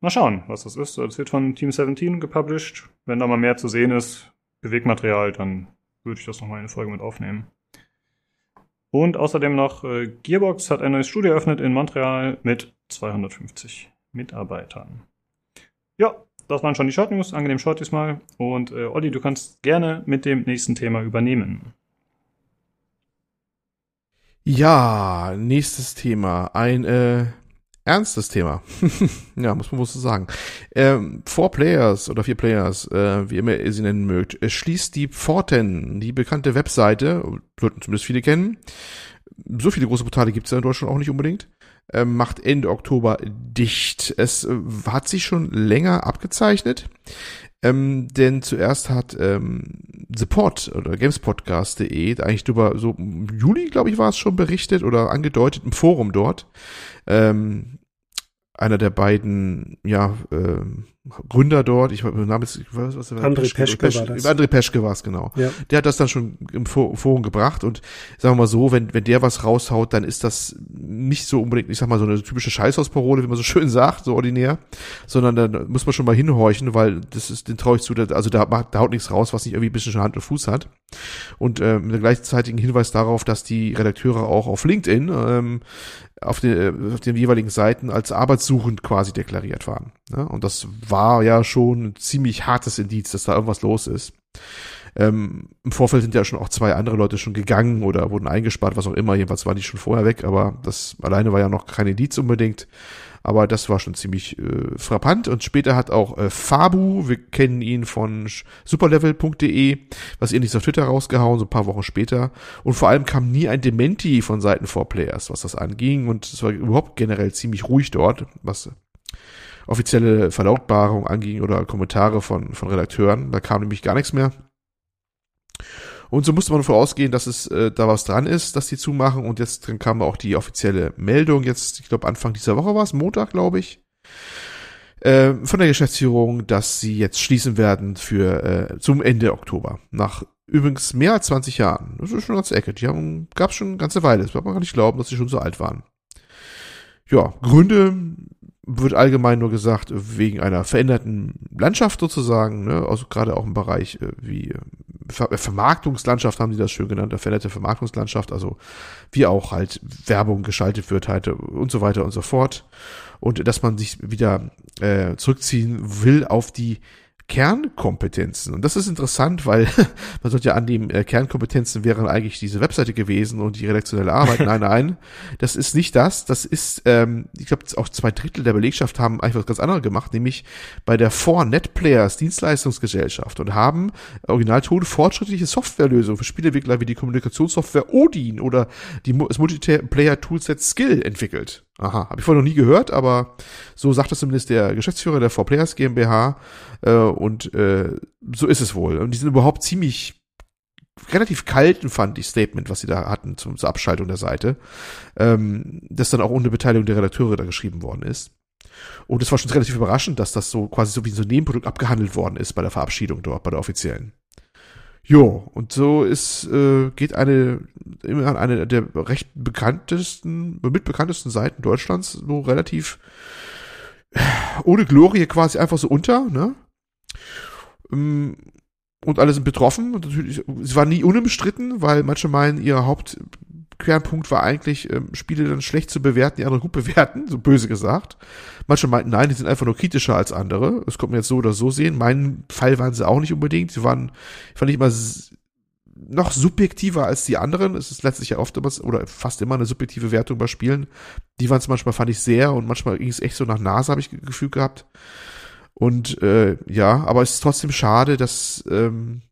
A: Mal schauen, was das ist. Das wird von Team 17 gepublished. Wenn da mal mehr zu sehen ist, Bewegmaterial, dann würde ich das nochmal in eine Folge mit aufnehmen. Und außerdem noch, äh, Gearbox hat ein neues Studio eröffnet in Montreal mit 250 Mitarbeitern. Ja, das waren schon die Short News. Angenehm Short diesmal. Und äh, Olli, du kannst gerne mit dem nächsten Thema übernehmen.
D: Ja, nächstes Thema. Ein äh, ernstes Thema. ja, muss man wohl so sagen. Ähm, Four Players oder vier Players, äh, wie immer ihr sie nennen mögt, äh, schließt die Forten, die bekannte Webseite, sollten zumindest viele kennen. So viele große Portale gibt es ja in Deutschland auch nicht unbedingt. Äh, macht Ende Oktober dicht. Es äh, hat sich schon länger abgezeichnet. Ähm, denn zuerst hat ähm, Support oder Gamespodcast.de eigentlich drüber so im Juli, glaube ich, war es schon berichtet oder angedeutet im Forum dort, ähm, einer der beiden, ja, äh, Gründer dort, ich weiß Name ist, was, was
C: André Peschke, Peschke, Peschke war das.
D: André Peschke war es, genau. Ja. Der hat das dann schon im Forum gebracht und sagen wir mal so, wenn, wenn der was raushaut, dann ist das nicht so unbedingt, ich sag mal, so eine typische Scheißhausparole, wie man so schön sagt, so ordinär, sondern dann muss man schon mal hinhorchen, weil das ist, den traue ich zu, also da, da haut nichts raus, was nicht irgendwie ein bisschen schon Hand und Fuß hat. Und äh, mit dem gleichzeitigen Hinweis darauf, dass die Redakteure auch auf LinkedIn ähm, auf, den, auf den jeweiligen Seiten als arbeitssuchend quasi deklariert waren. Ne? Und das war ja schon ein ziemlich hartes Indiz, dass da irgendwas los ist. Ähm, Im Vorfeld sind ja schon auch zwei andere Leute schon gegangen oder wurden eingespart, was auch immer. Jedenfalls waren die schon vorher weg, aber das alleine war ja noch kein Indiz unbedingt. Aber das war schon ziemlich äh, frappant. Und später hat auch äh, Fabu, wir kennen ihn von superlevel.de, was ähnliches auf Twitter rausgehauen, so ein paar Wochen später. Und vor allem kam nie ein Dementi von Seiten 4Players, was das anging. Und es war überhaupt generell ziemlich ruhig dort, was offizielle Verlautbarung anging oder Kommentare von, von Redakteuren. Da kam nämlich gar nichts mehr. Und so musste man davon ausgehen, dass es äh, da was dran ist, dass die zumachen. Und jetzt dann kam auch die offizielle Meldung, jetzt, ich glaube, Anfang dieser Woche war es, Montag, glaube ich, äh, von der Geschäftsführung, dass sie jetzt schließen werden für äh, zum Ende Oktober. Nach übrigens mehr als 20 Jahren. Das ist schon ganz Ecke. Die haben, gab schon eine ganze Weile. Das wird man gar nicht glauben, dass sie schon so alt waren. Ja, Gründe wird allgemein nur gesagt, wegen einer veränderten Landschaft sozusagen, ne? also gerade auch im Bereich äh, wie äh, Ver Vermarktungslandschaft haben die das schön genannt, eine veränderte Vermarktungslandschaft, also wie auch halt Werbung geschaltet wird halt und so weiter und so fort. Und dass man sich wieder äh, zurückziehen will auf die Kernkompetenzen. Und das ist interessant, weil man sollte ja annehmen, äh, Kernkompetenzen wären eigentlich diese Webseite gewesen und die redaktionelle Arbeit. Nein, nein, das ist nicht das. Das ist, ähm, ich glaube, auch zwei Drittel der Belegschaft haben eigentlich was ganz anderes gemacht, nämlich bei der 4NetPlayers Dienstleistungsgesellschaft und haben Originalton fortschrittliche Softwarelösungen für Spielentwickler wie die Kommunikationssoftware Odin oder die, das Multiplayer-Toolset Skill entwickelt. Aha, habe ich vorher noch nie gehört, aber so sagt es zumindest der Geschäftsführer der 4Players GmbH äh, und äh, so ist es wohl. Und die sind überhaupt ziemlich relativ kalten, fand ich, Statement, was sie da hatten zum, zur Abschaltung der Seite, ähm, das dann auch ohne Beteiligung der Redakteure da geschrieben worden ist. Und es war schon relativ überraschend, dass das so quasi so wie so ein Nebenprodukt abgehandelt worden ist bei der Verabschiedung dort, bei der offiziellen. Jo, und so ist, äh, geht eine, immer eine der recht bekanntesten, mitbekanntesten Seiten Deutschlands so relativ äh, ohne Glorie quasi einfach so unter, ne? Ähm, und alle sind betroffen. Und natürlich, es war nie unumstritten, weil manche meinen, ihr Haupt, Kernpunkt war eigentlich, ähm, Spiele dann schlecht zu bewerten, die andere gut bewerten, so böse gesagt. Manche meinten, nein, die sind einfach nur kritischer als andere. Das kommt man jetzt so oder so sehen. Mein Fall waren sie auch nicht unbedingt. Sie waren, fand ich immer noch subjektiver als die anderen. Es ist letztlich ja oft immer, oder fast immer eine subjektive Wertung bei Spielen. Die waren es manchmal, fand ich sehr und manchmal ging es echt so nach Nase, habe ich Gefühl gehabt. Und äh, ja, aber es ist trotzdem schade, dass, ähm,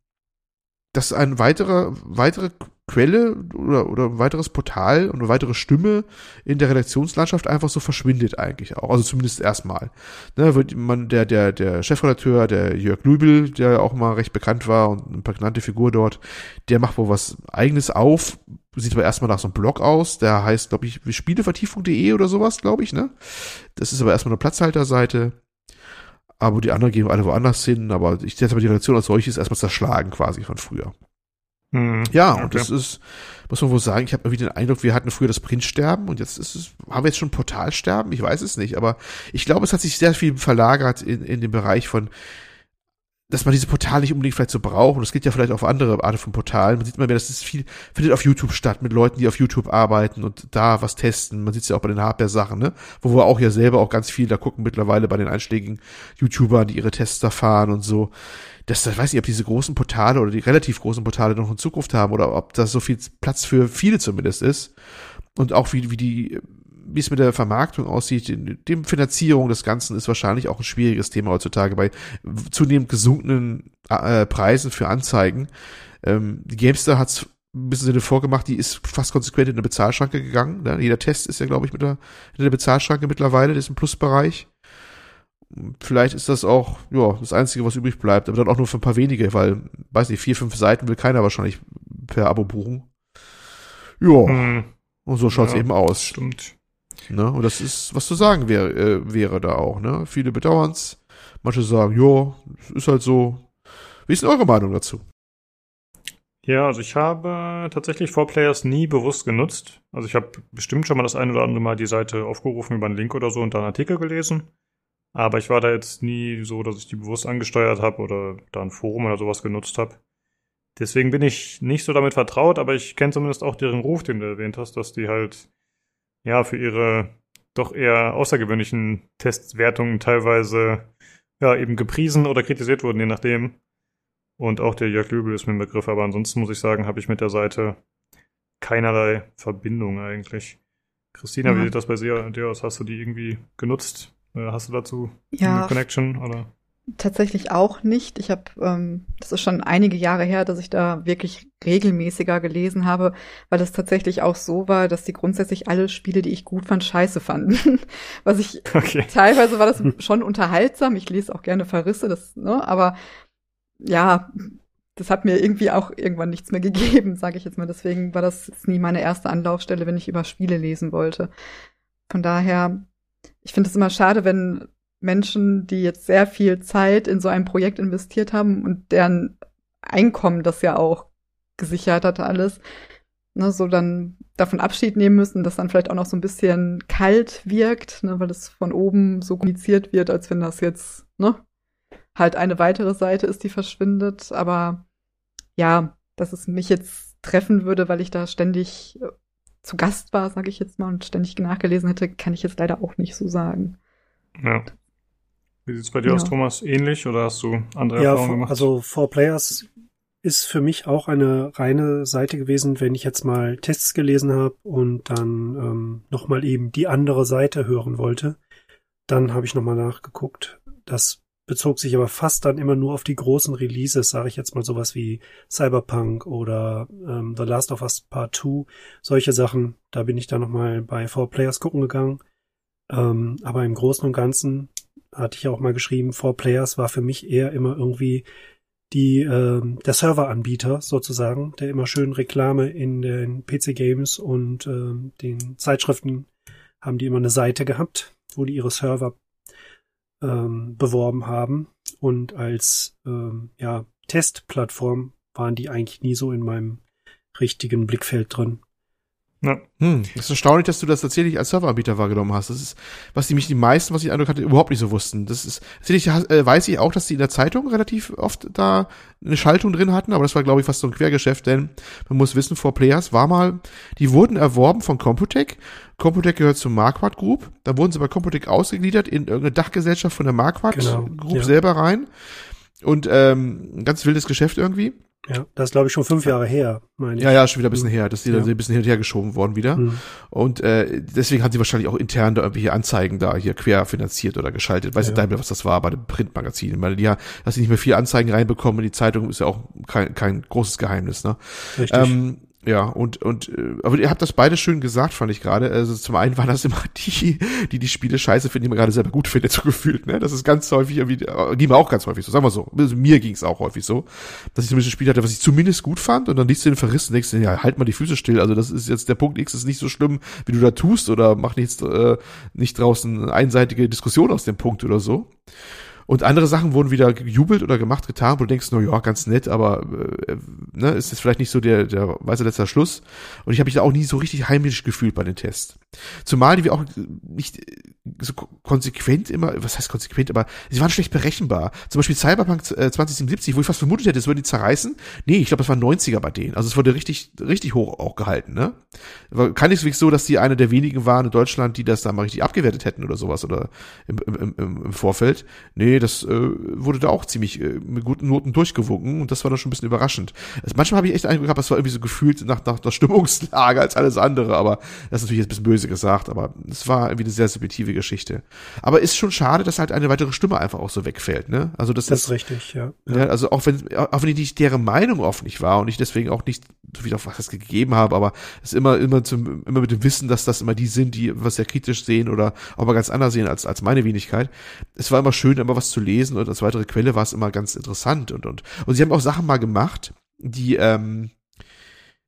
D: dass ein weiterer, weitere Quelle oder, oder ein weiteres Portal und eine weitere Stimme in der Redaktionslandschaft einfach so verschwindet eigentlich auch. Also zumindest erstmal. Ne, wird man, der, der, der Chefredakteur, der Jörg Lübel, der auch mal recht bekannt war und eine prägnante Figur dort, der macht wohl was eigenes auf, sieht aber erstmal nach so einem Blog aus, der heißt, glaube ich, spielevertiefung.de oder sowas, glaube ich, ne? Das ist aber erstmal eine Platzhalterseite. Aber die anderen gehen alle woanders hin, aber ich setze mal die Redaktion als solches erstmal zerschlagen quasi von früher. Hm, ja, okay. und das ist, muss man wohl sagen, ich habe irgendwie den Eindruck, wir hatten früher das Printsterben und jetzt ist es, haben wir jetzt schon Portalsterben? Ich weiß es nicht, aber ich glaube, es hat sich sehr viel verlagert in, in den Bereich von, dass man diese Portale nicht unbedingt vielleicht so braucht. Und es geht ja vielleicht auf andere Arten von Portalen. Man sieht mal mehr, dass es viel, findet auf YouTube statt, mit Leuten, die auf YouTube arbeiten und da was testen. Man sieht es ja auch bei den Hardware-Sachen, ne? Wo wir auch ja selber auch ganz viel da gucken mittlerweile bei den einschlägigen YouTubern, die ihre Tests da fahren und so das, ich weiß nicht, ob diese großen Portale oder die relativ großen Portale noch in Zukunft haben oder ob das so viel Platz für viele zumindest ist. Und auch wie, wie die, wie es mit der Vermarktung aussieht, die Finanzierung des Ganzen ist wahrscheinlich auch ein schwieriges Thema heutzutage bei zunehmend gesunkenen äh, Preisen für Anzeigen. Ähm, die Gamester hat's ein bisschen vorgemacht, die ist fast konsequent in eine Bezahlschranke gegangen. Ne? Jeder Test ist ja, glaube ich, mit der, in der Bezahlschranke mittlerweile, das ist ein Plusbereich vielleicht ist das auch, ja, das Einzige, was übrig bleibt, aber dann auch nur für ein paar wenige, weil, weiß nicht, vier, fünf Seiten will keiner wahrscheinlich per Abo buchen. Ja. Hm. Und so schaut's ja, eben aus.
A: Stimmt.
D: Ne? Und das ist, was zu sagen wäre, äh, wäre da auch. Ne? Viele bedauern's. Manche sagen, ja, ist halt so. Wie ist denn eure Meinung dazu?
A: Ja, also ich habe tatsächlich 4Players nie bewusst genutzt. Also ich habe bestimmt schon mal das eine oder andere Mal die Seite aufgerufen über einen Link oder so und dann Artikel gelesen. Aber ich war da jetzt nie so, dass ich die bewusst angesteuert habe oder da ein Forum oder sowas genutzt habe. Deswegen bin ich nicht so damit vertraut, aber ich kenne zumindest auch deren Ruf, den du erwähnt hast, dass die halt ja für ihre doch eher außergewöhnlichen Testwertungen teilweise ja eben gepriesen oder kritisiert wurden, je nachdem. Und auch der Jörg Löbel ist mir ein Begriff, aber ansonsten muss ich sagen, habe ich mit der Seite keinerlei Verbindung eigentlich. Christina, ja. wie sieht das bei dir aus? Hast du die irgendwie genutzt? Äh, hast du dazu
B: ja,
A: eine Connection oder?
B: Tatsächlich auch nicht. Ich habe, ähm, das ist schon einige Jahre her, dass ich da wirklich regelmäßiger gelesen habe, weil es tatsächlich auch so war, dass die grundsätzlich alle Spiele, die ich gut fand, scheiße fanden. Was ich okay. teilweise war das schon unterhaltsam. Ich lese auch gerne Verrisse, das, ne, aber ja, das hat mir irgendwie auch irgendwann nichts mehr gegeben, sage ich jetzt mal. Deswegen war das nie meine erste Anlaufstelle, wenn ich über Spiele lesen wollte. Von daher, ich finde es immer schade, wenn Menschen, die jetzt sehr viel Zeit in so ein Projekt investiert haben und deren Einkommen das ja auch gesichert hat alles, ne, so dann davon Abschied nehmen müssen, das dann vielleicht auch noch so ein bisschen kalt wirkt, ne, weil es von oben so kommuniziert wird, als wenn das jetzt ne, halt eine weitere Seite ist, die verschwindet. Aber ja, dass es mich jetzt treffen würde, weil ich da ständig zu Gast war, sage ich jetzt mal, und ständig nachgelesen hätte, kann ich jetzt leider auch nicht so sagen.
A: Ja. Wie sieht's bei dir ja. aus, Thomas? Ähnlich oder hast du andere ja, Erfahrungen gemacht?
C: Also Four Players ist für mich auch eine reine Seite gewesen, wenn ich jetzt mal Tests gelesen habe und dann ähm, nochmal eben die andere Seite hören wollte. Dann habe ich nochmal nachgeguckt. Das bezog sich aber fast dann immer nur auf die großen Releases, sage ich jetzt mal sowas wie Cyberpunk oder ähm, The Last of Us Part 2, solche Sachen. Da bin ich dann nochmal bei Four Players gucken gegangen. Ähm, aber im Großen und Ganzen hatte ich auch mal geschrieben, Four Players war für mich eher immer irgendwie die äh, der Serveranbieter sozusagen, der immer schön Reklame in den PC Games und äh, den Zeitschriften haben die immer eine Seite gehabt, wo die ihre Server ähm, beworben haben und als ähm, ja Testplattform waren die eigentlich nie so in meinem richtigen Blickfeld drin.
D: Ja. Hm, das ist erstaunlich, dass du das tatsächlich als Serveranbieter wahrgenommen hast. Das ist, was die mich die meisten, was ich Eindruck hatte, überhaupt nicht so wussten. Das ist, tatsächlich äh, weiß ich auch, dass die in der Zeitung relativ oft da eine Schaltung drin hatten, aber das war, glaube ich, fast so ein Quergeschäft, denn man muss wissen, vor Players war mal, die wurden erworben von Computec. Computec gehört zum Marquardt Group. Da wurden sie bei Computec ausgegliedert in irgendeine Dachgesellschaft von der Marquardt genau, Group ja. selber rein. Und ähm, ein ganz wildes Geschäft irgendwie.
C: Ja, das ist, glaube ich, schon fünf Jahre her,
D: meine ich. Ja, ja, schon wieder ein bisschen her. Das ist ja. ein bisschen hin und her geschoben worden wieder. Mhm. Und äh, deswegen haben sie wahrscheinlich auch intern da irgendwelche Anzeigen da hier quer finanziert oder geschaltet. Weiß ja. nicht mehr, was das war bei dem Printmagazin. Weil ja, dass sie nicht mehr viel Anzeigen reinbekommen. Die Zeitung ist ja auch kein, kein großes Geheimnis, ne? Richtig. Ähm, ja, und, und, äh, aber ihr habt das beide schön gesagt, fand ich gerade. Also zum einen waren das immer die, die die Spiele scheiße finden, die man gerade selber gut findet, so gefühlt, ne? Das ist ganz häufig irgendwie, äh, ging mir auch ganz häufig so, sagen wir so. Also mir ging es auch häufig so, dass ich zumindest ein Spiel hatte, was ich zumindest gut fand und dann liest du den Verrissen und denkst, ja, halt mal die Füße still, also das ist jetzt der Punkt X, ist nicht so schlimm, wie du da tust oder mach nicht, äh, nicht draußen einseitige Diskussion aus dem Punkt oder so. Und andere Sachen wurden wieder gejubelt oder gemacht, getan, wo du denkst, no ja, ganz nett, aber äh, ne, ist jetzt vielleicht nicht so der, der weiße letzter Schluss. Und ich habe mich da auch nie so richtig heimisch gefühlt bei den Tests. Zumal die wir auch nicht so konsequent immer, was heißt konsequent, aber sie waren schlecht berechenbar. Zum Beispiel Cyberpunk 2077, äh, wo ich fast vermutet hätte, es würde die zerreißen. Nee, ich glaube, es war 90er bei denen. Also es wurde richtig, richtig hoch auch gehalten, ne? War keineswegs so, dass die eine der wenigen waren in Deutschland, die das da mal richtig abgewertet hätten oder sowas oder im, im, im, im Vorfeld. Nee, das äh, wurde da auch ziemlich äh, mit guten Noten durchgewunken und das war dann schon ein bisschen überraschend. Also manchmal habe ich echt Eindruck gehabt, das war irgendwie so gefühlt nach, nach der Stimmungslage als alles andere, aber das ist natürlich jetzt ein bisschen böse gesagt, aber es war irgendwie eine sehr subjektive Geschichte. Aber ist schon schade, dass halt eine weitere Stimme einfach auch so wegfällt, ne? Also das,
C: das ist richtig, ja.
D: ja. Also auch wenn, auch wenn ich nicht deren Meinung oft nicht war und ich deswegen auch nicht so viel auf was gegeben habe, aber es ist immer, immer zum, immer mit dem Wissen, dass das immer die sind, die was sehr kritisch sehen oder auch mal ganz anders sehen als, als meine Wenigkeit. Es war immer schön, immer was zu lesen und als weitere Quelle war es immer ganz interessant und, und, und sie haben auch Sachen mal gemacht, die, ähm,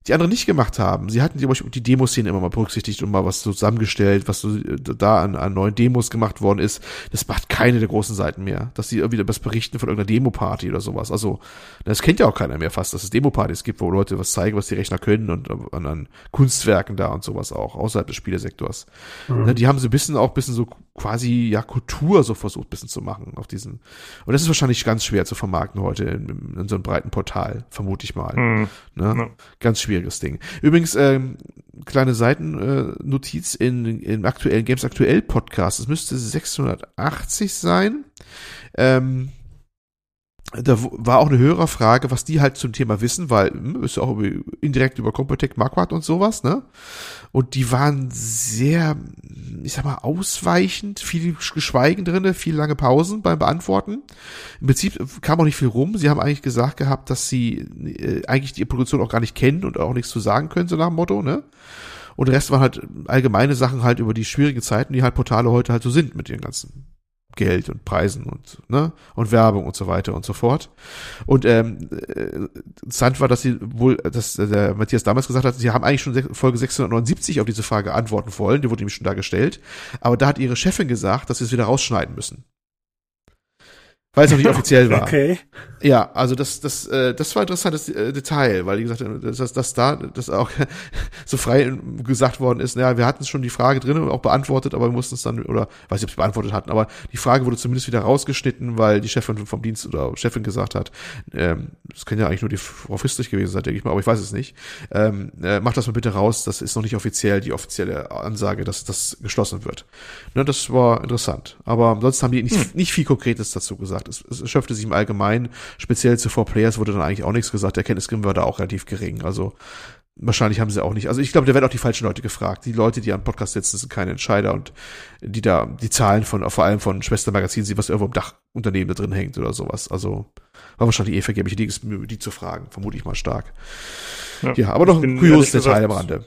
D: die anderen nicht gemacht haben. Sie hatten zum Beispiel die Demoszene immer mal berücksichtigt und mal was zusammengestellt, was so äh, da an, an neuen Demos gemacht worden ist. Das macht keine der großen Seiten mehr. Dass sie irgendwie was berichten von irgendeiner Demo-Party oder sowas. Also, das kennt ja auch keiner mehr fast, dass es Demo-Partys gibt, wo Leute was zeigen, was die Rechner können und an, an Kunstwerken da und sowas auch, außerhalb des Spielesektors. Mhm. Die haben so ein bisschen auch ein bisschen so quasi, ja, Kultur so versucht, ein bisschen zu machen auf diesen. Und das ist wahrscheinlich ganz schwer zu vermarkten heute in, in so einem breiten Portal, vermute ich mal. Mhm. Ne? Ja. Ganz schwierig schwieriges Ding. Übrigens, ähm, kleine Seitennotiz äh, in, im aktuellen Games Aktuell Podcast. Es müsste 680 sein. Ähm, da war auch eine Hörerfrage, was die halt zum Thema wissen, weil hm, ist ja auch indirekt über Computec Marquardt und sowas, ne? Und die waren sehr, ich sag mal, ausweichend, viel Geschweigen drinne, viel lange Pausen beim Beantworten. Im Prinzip kam auch nicht viel rum. Sie haben eigentlich gesagt gehabt, dass sie äh, eigentlich die Produktion auch gar nicht kennen und auch nichts zu sagen können, so nach dem Motto, ne? Und der Rest waren halt allgemeine Sachen halt über die schwierigen Zeiten, die halt Portale heute halt so sind mit den ganzen Geld und Preisen und ne und Werbung und so weiter und so fort. Und ähm, äh, interessant war, dass sie wohl, dass der Matthias damals gesagt hat, sie haben eigentlich schon Folge 679 auf diese Frage antworten wollen, die wurde nämlich schon da gestellt, aber da hat ihre Chefin gesagt, dass sie es wieder rausschneiden müssen weil es noch nicht offiziell war.
C: Okay.
D: Ja, also das, das, äh, das war ein interessantes äh, Detail, weil wie gesagt, dass, dass, dass da das auch so frei gesagt worden ist, naja, wir hatten schon die Frage drin und auch beantwortet, aber wir mussten es dann, oder weiß nicht, ob sie beantwortet hatten, aber die Frage wurde zumindest wieder rausgeschnitten, weil die Chefin vom Dienst oder Chefin gesagt hat, ähm, das kann ja eigentlich nur die Frau Fistlich gewesen sein, denke ich mal, aber ich weiß es nicht. Ähm, äh, macht das mal bitte raus, das ist noch nicht offiziell die offizielle Ansage, dass das geschlossen wird. Ne, das war interessant. Aber ansonsten haben die nicht, hm. nicht viel Konkretes dazu gesagt gesagt. Es, es schöpfte sich im Allgemeinen, speziell zu Four Players wurde dann eigentlich auch nichts gesagt. Der Kenntnisgewinn war da auch relativ gering. Also wahrscheinlich haben sie auch nicht. Also ich glaube, da werden auch die falschen Leute gefragt. Die Leute, die am Podcast sitzen, sind keine Entscheider und die da die Zahlen von, vor allem von Schwestermagazinen sehen, was irgendwo im Dachunternehmen da drin hängt oder sowas. Also war wahrscheinlich eh vergebliche Liebesmühe, die zu fragen, vermute ich mal stark. Ja, ja aber noch ein kurioses Detail am Rande.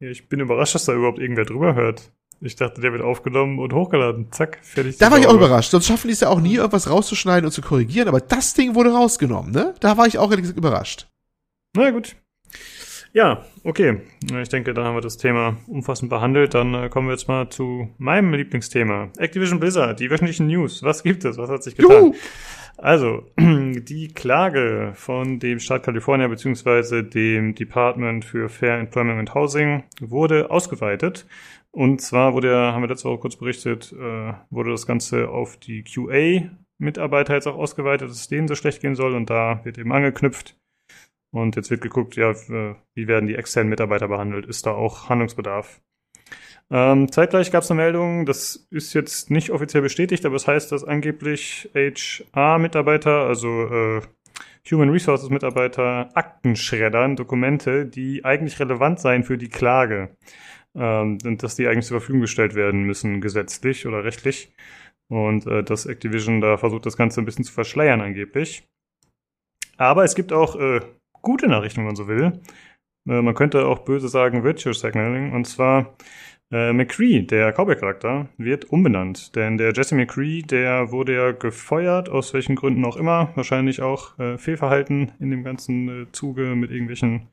A: Ja, ich bin überrascht, dass da überhaupt irgendwer drüber hört. Ich dachte, der wird aufgenommen und hochgeladen. Zack, fertig.
D: Da war ich auch überrascht. Sonst schaffen die es ja auch nie, irgendwas rauszuschneiden und zu korrigieren. Aber das Ding wurde rausgenommen, ne? Da war ich auch ehrlich gesagt überrascht.
A: Na gut. Ja, okay. Ich denke, dann haben wir das Thema umfassend behandelt. Dann äh, kommen wir jetzt mal zu meinem Lieblingsthema. Activision Blizzard, die wöchentlichen News. Was gibt es? Was hat sich getan? Juhu. Also, die Klage von dem Staat Kalifornien bzw. dem Department für Fair Employment and Housing wurde ausgeweitet und zwar wurde ja, haben wir letzte Woche kurz berichtet, äh, wurde das Ganze auf die QA-Mitarbeiter jetzt auch ausgeweitet, dass es denen so schlecht gehen soll und da wird eben angeknüpft. Und jetzt wird geguckt, ja, wie werden die externen Mitarbeiter behandelt? Ist da auch Handlungsbedarf? Ähm, zeitgleich gab es eine Meldung, das ist jetzt nicht offiziell bestätigt, aber es heißt, dass angeblich HR-Mitarbeiter, also äh, Human Resources Mitarbeiter, Akten schreddern, Dokumente, die eigentlich relevant seien für die Klage ähm, dass die eigentlich zur Verfügung gestellt werden müssen, gesetzlich oder rechtlich. Und äh, dass Activision da versucht, das Ganze ein bisschen zu verschleiern angeblich. Aber es gibt auch äh, gute Nachrichten, wenn man so will. Äh, man könnte auch böse sagen Virtual Signaling. Und zwar äh, McCree, der Cowboy-Charakter, wird umbenannt. Denn der Jesse McCree, der wurde ja gefeuert, aus welchen Gründen auch immer. Wahrscheinlich auch äh, Fehlverhalten in dem ganzen äh, Zuge mit irgendwelchen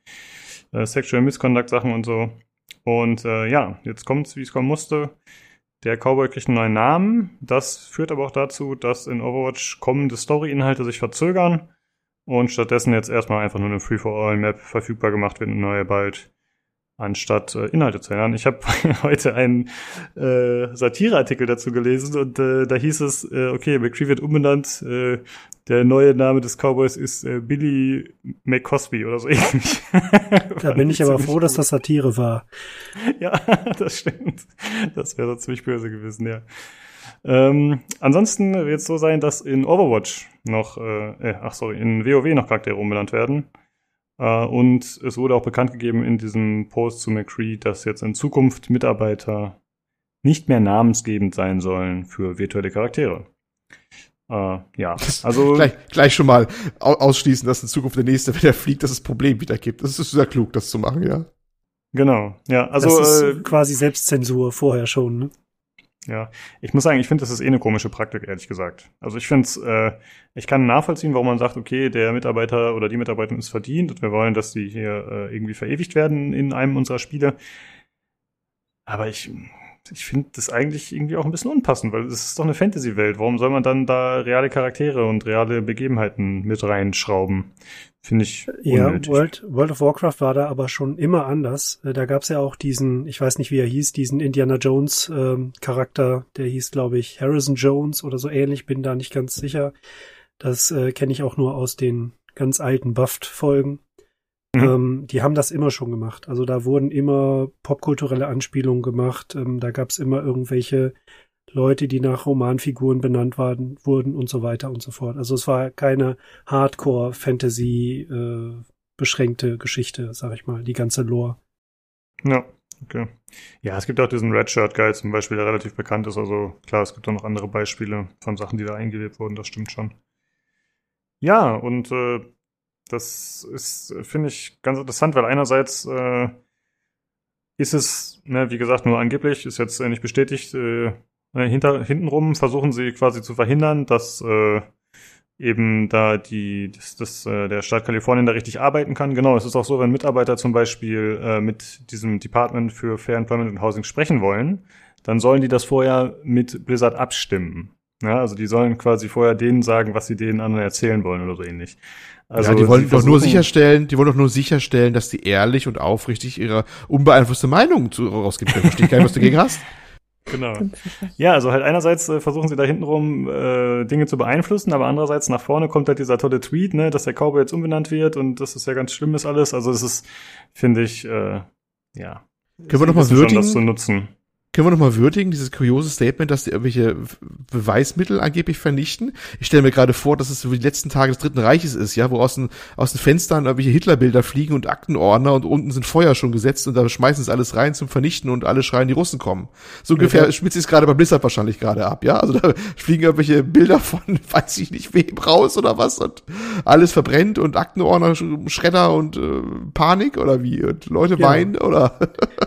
A: äh, Sexual Misconduct-Sachen und so. Und äh, ja, jetzt kommt's, wie es kommen musste. Der Cowboy kriegt einen neuen Namen. Das führt aber auch dazu, dass in Overwatch kommende Story-Inhalte sich verzögern und stattdessen jetzt erstmal einfach nur eine Free-for-All-Map verfügbar gemacht wird und neue bald anstatt äh, Inhalte zu ändern. Ich habe heute einen äh, Satireartikel dazu gelesen und äh, da hieß es, äh, okay, McCree wird umbenannt, äh, der neue Name des Cowboys ist äh, Billy McCosby oder so ähnlich.
C: Da bin ich aber froh, dass das Satire war.
A: Ja, das stimmt. Das wäre ziemlich böse gewesen, ja. Ähm, ansonsten wird es so sein, dass in Overwatch noch, äh, äh ach sorry, in WoW noch Charaktere umbenannt werden. Uh, und es wurde auch bekannt gegeben in diesem Post zu McCree, dass jetzt in Zukunft Mitarbeiter nicht mehr namensgebend sein sollen für virtuelle Charaktere. Uh, ja, also
D: gleich, gleich schon mal ausschließen, dass in Zukunft der nächste, wenn er fliegt, dass es Problem wieder gibt. Das ist sehr klug, das zu machen, ja.
A: Genau, ja, also
C: das ist äh, quasi Selbstzensur vorher schon. Ne?
A: Ja, ich muss sagen, ich finde, das ist eh eine komische Praktik, ehrlich gesagt. Also ich finde es, äh, ich kann nachvollziehen, warum man sagt, okay, der Mitarbeiter oder die Mitarbeiterin ist verdient und wir wollen, dass die hier äh, irgendwie verewigt werden in einem unserer Spiele. Aber ich, ich finde das eigentlich irgendwie auch ein bisschen unpassend, weil es ist doch eine Fantasy-Welt. Warum soll man dann da reale Charaktere und reale Begebenheiten mit reinschrauben? Finde ich
C: unnötig. Ja, World, World of Warcraft war da aber schon immer anders. Äh, da gab es ja auch diesen, ich weiß nicht, wie er hieß, diesen Indiana Jones ähm, Charakter, der hieß, glaube ich, Harrison Jones oder so ähnlich, bin da nicht ganz sicher. Das äh, kenne ich auch nur aus den ganz alten Buffed-Folgen. Mhm. Ähm, die haben das immer schon gemacht. Also da wurden immer popkulturelle Anspielungen gemacht. Ähm, da gab es immer irgendwelche Leute, die nach Romanfiguren benannt waren, wurden und so weiter und so fort. Also es war keine Hardcore-Fantasy äh, beschränkte Geschichte, sag ich mal, die ganze Lore.
A: Ja, okay. Ja, es gibt auch diesen Red Shirt Guide zum Beispiel, der relativ bekannt ist. Also klar, es gibt auch noch andere Beispiele von Sachen, die da eingelebt wurden, das stimmt schon. Ja, und äh, das ist, finde ich, ganz interessant, weil einerseits äh, ist es, ne, wie gesagt, nur angeblich, ist jetzt nicht bestätigt, äh, ne, hinter, hintenrum versuchen sie quasi zu verhindern, dass äh, eben da die, dass, dass äh, der Staat Kalifornien da richtig arbeiten kann. Genau, es ist auch so, wenn Mitarbeiter zum Beispiel äh, mit diesem Department für Fair Employment and Housing sprechen wollen, dann sollen die das vorher mit Blizzard abstimmen. Ja, also die sollen quasi vorher denen sagen, was sie denen anderen erzählen wollen oder so ähnlich.
D: Also ja, die wollen doch nur sicherstellen, die wollen doch nur sicherstellen, dass die ehrlich und aufrichtig ihre unbeeinflusste Meinung zu, rausgibt. Da verstehe ich gar nicht, was du dagegen hast.
A: Genau. Ja, also halt einerseits äh, versuchen sie da hintenrum äh, Dinge zu beeinflussen, aber andererseits nach vorne kommt halt dieser tolle Tweet, ne, dass der Cowboy jetzt umbenannt wird und dass das ja ganz schlimm ist alles. Also es ist, finde ich, äh, ja.
D: Können wir noch mal würdigen,
A: das zu nutzen.
D: Können wir nochmal würdigen, dieses kuriose Statement, dass die irgendwelche Beweismittel angeblich vernichten? Ich stelle mir gerade vor, dass es so wie die letzten Tage des Dritten Reiches ist, ja, wo aus den, aus den Fenstern irgendwelche Hitlerbilder fliegen und Aktenordner und unten sind Feuer schon gesetzt und da schmeißen sie alles rein zum Vernichten und alle schreien, die Russen kommen. So ungefähr ja. spitzt es gerade bei Blizzard wahrscheinlich gerade ab, ja? Also da fliegen irgendwelche Bilder von, weiß ich nicht wem raus oder was und alles verbrennt und Aktenordner, Schredder und äh, Panik oder wie? Und Leute ja. weinen oder?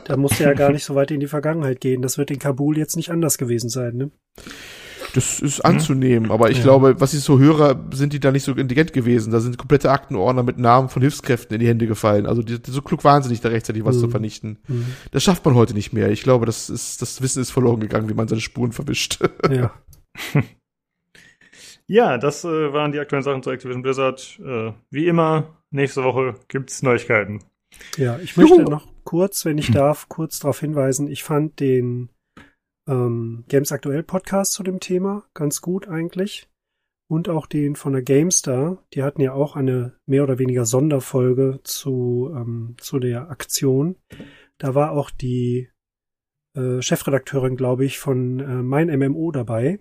C: da musst du ja gar nicht so weit in die Vergangenheit gehen. Das wird in Kabul jetzt nicht anders gewesen sein, ne?
D: Das ist anzunehmen, aber ich ja. glaube, was ich so höre, sind die da nicht so intelligent gewesen. Da sind komplette Aktenordner mit Namen von Hilfskräften in die Hände gefallen. Also die, die so klug wahnsinnig, da rechtzeitig was mhm. zu vernichten. Mhm. Das schafft man heute nicht mehr. Ich glaube, das ist, das Wissen ist verloren gegangen, wie man seine Spuren verwischt.
C: Ja.
A: ja, das äh, waren die aktuellen Sachen zu Activision Blizzard. Äh, wie immer, nächste Woche gibt's Neuigkeiten.
C: Ja, ich möchte Juhu. noch kurz, wenn ich darf, kurz darauf hinweisen. Ich fand den ähm, Games Aktuell Podcast zu dem Thema ganz gut eigentlich. Und auch den von der GameStar. Die hatten ja auch eine mehr oder weniger Sonderfolge zu, ähm, zu der Aktion. Da war auch die äh, Chefredakteurin, glaube ich, von äh, Mein MMO dabei.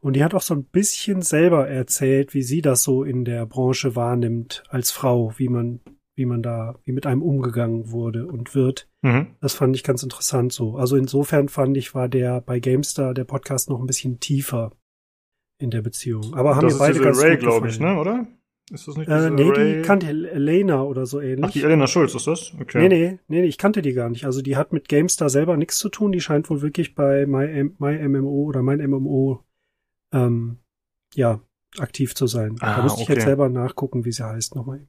C: Und die hat auch so ein bisschen selber erzählt, wie sie das so in der Branche wahrnimmt als Frau, wie man wie man da, wie mit einem umgegangen wurde und wird. Mhm. Das fand ich ganz interessant so. Also insofern fand ich, war der bei GameStar der Podcast noch ein bisschen tiefer in der Beziehung. Aber haben
A: das
C: wir beide
A: ganz Ray, glaube ich, ne, oder?
C: Ist das nicht äh, Nee, Ray? die kannte Elena oder so ähnlich. Ach,
A: die Elena Schulz ist das?
C: Okay. Nee, nee, nee, ich kannte die gar nicht. Also die hat mit GameStar selber nichts zu tun. Die scheint wohl wirklich bei My, My MMO oder mein MMO ähm, ja, aktiv zu sein. Ah, da müsste okay. ich jetzt selber nachgucken, wie sie heißt nochmal.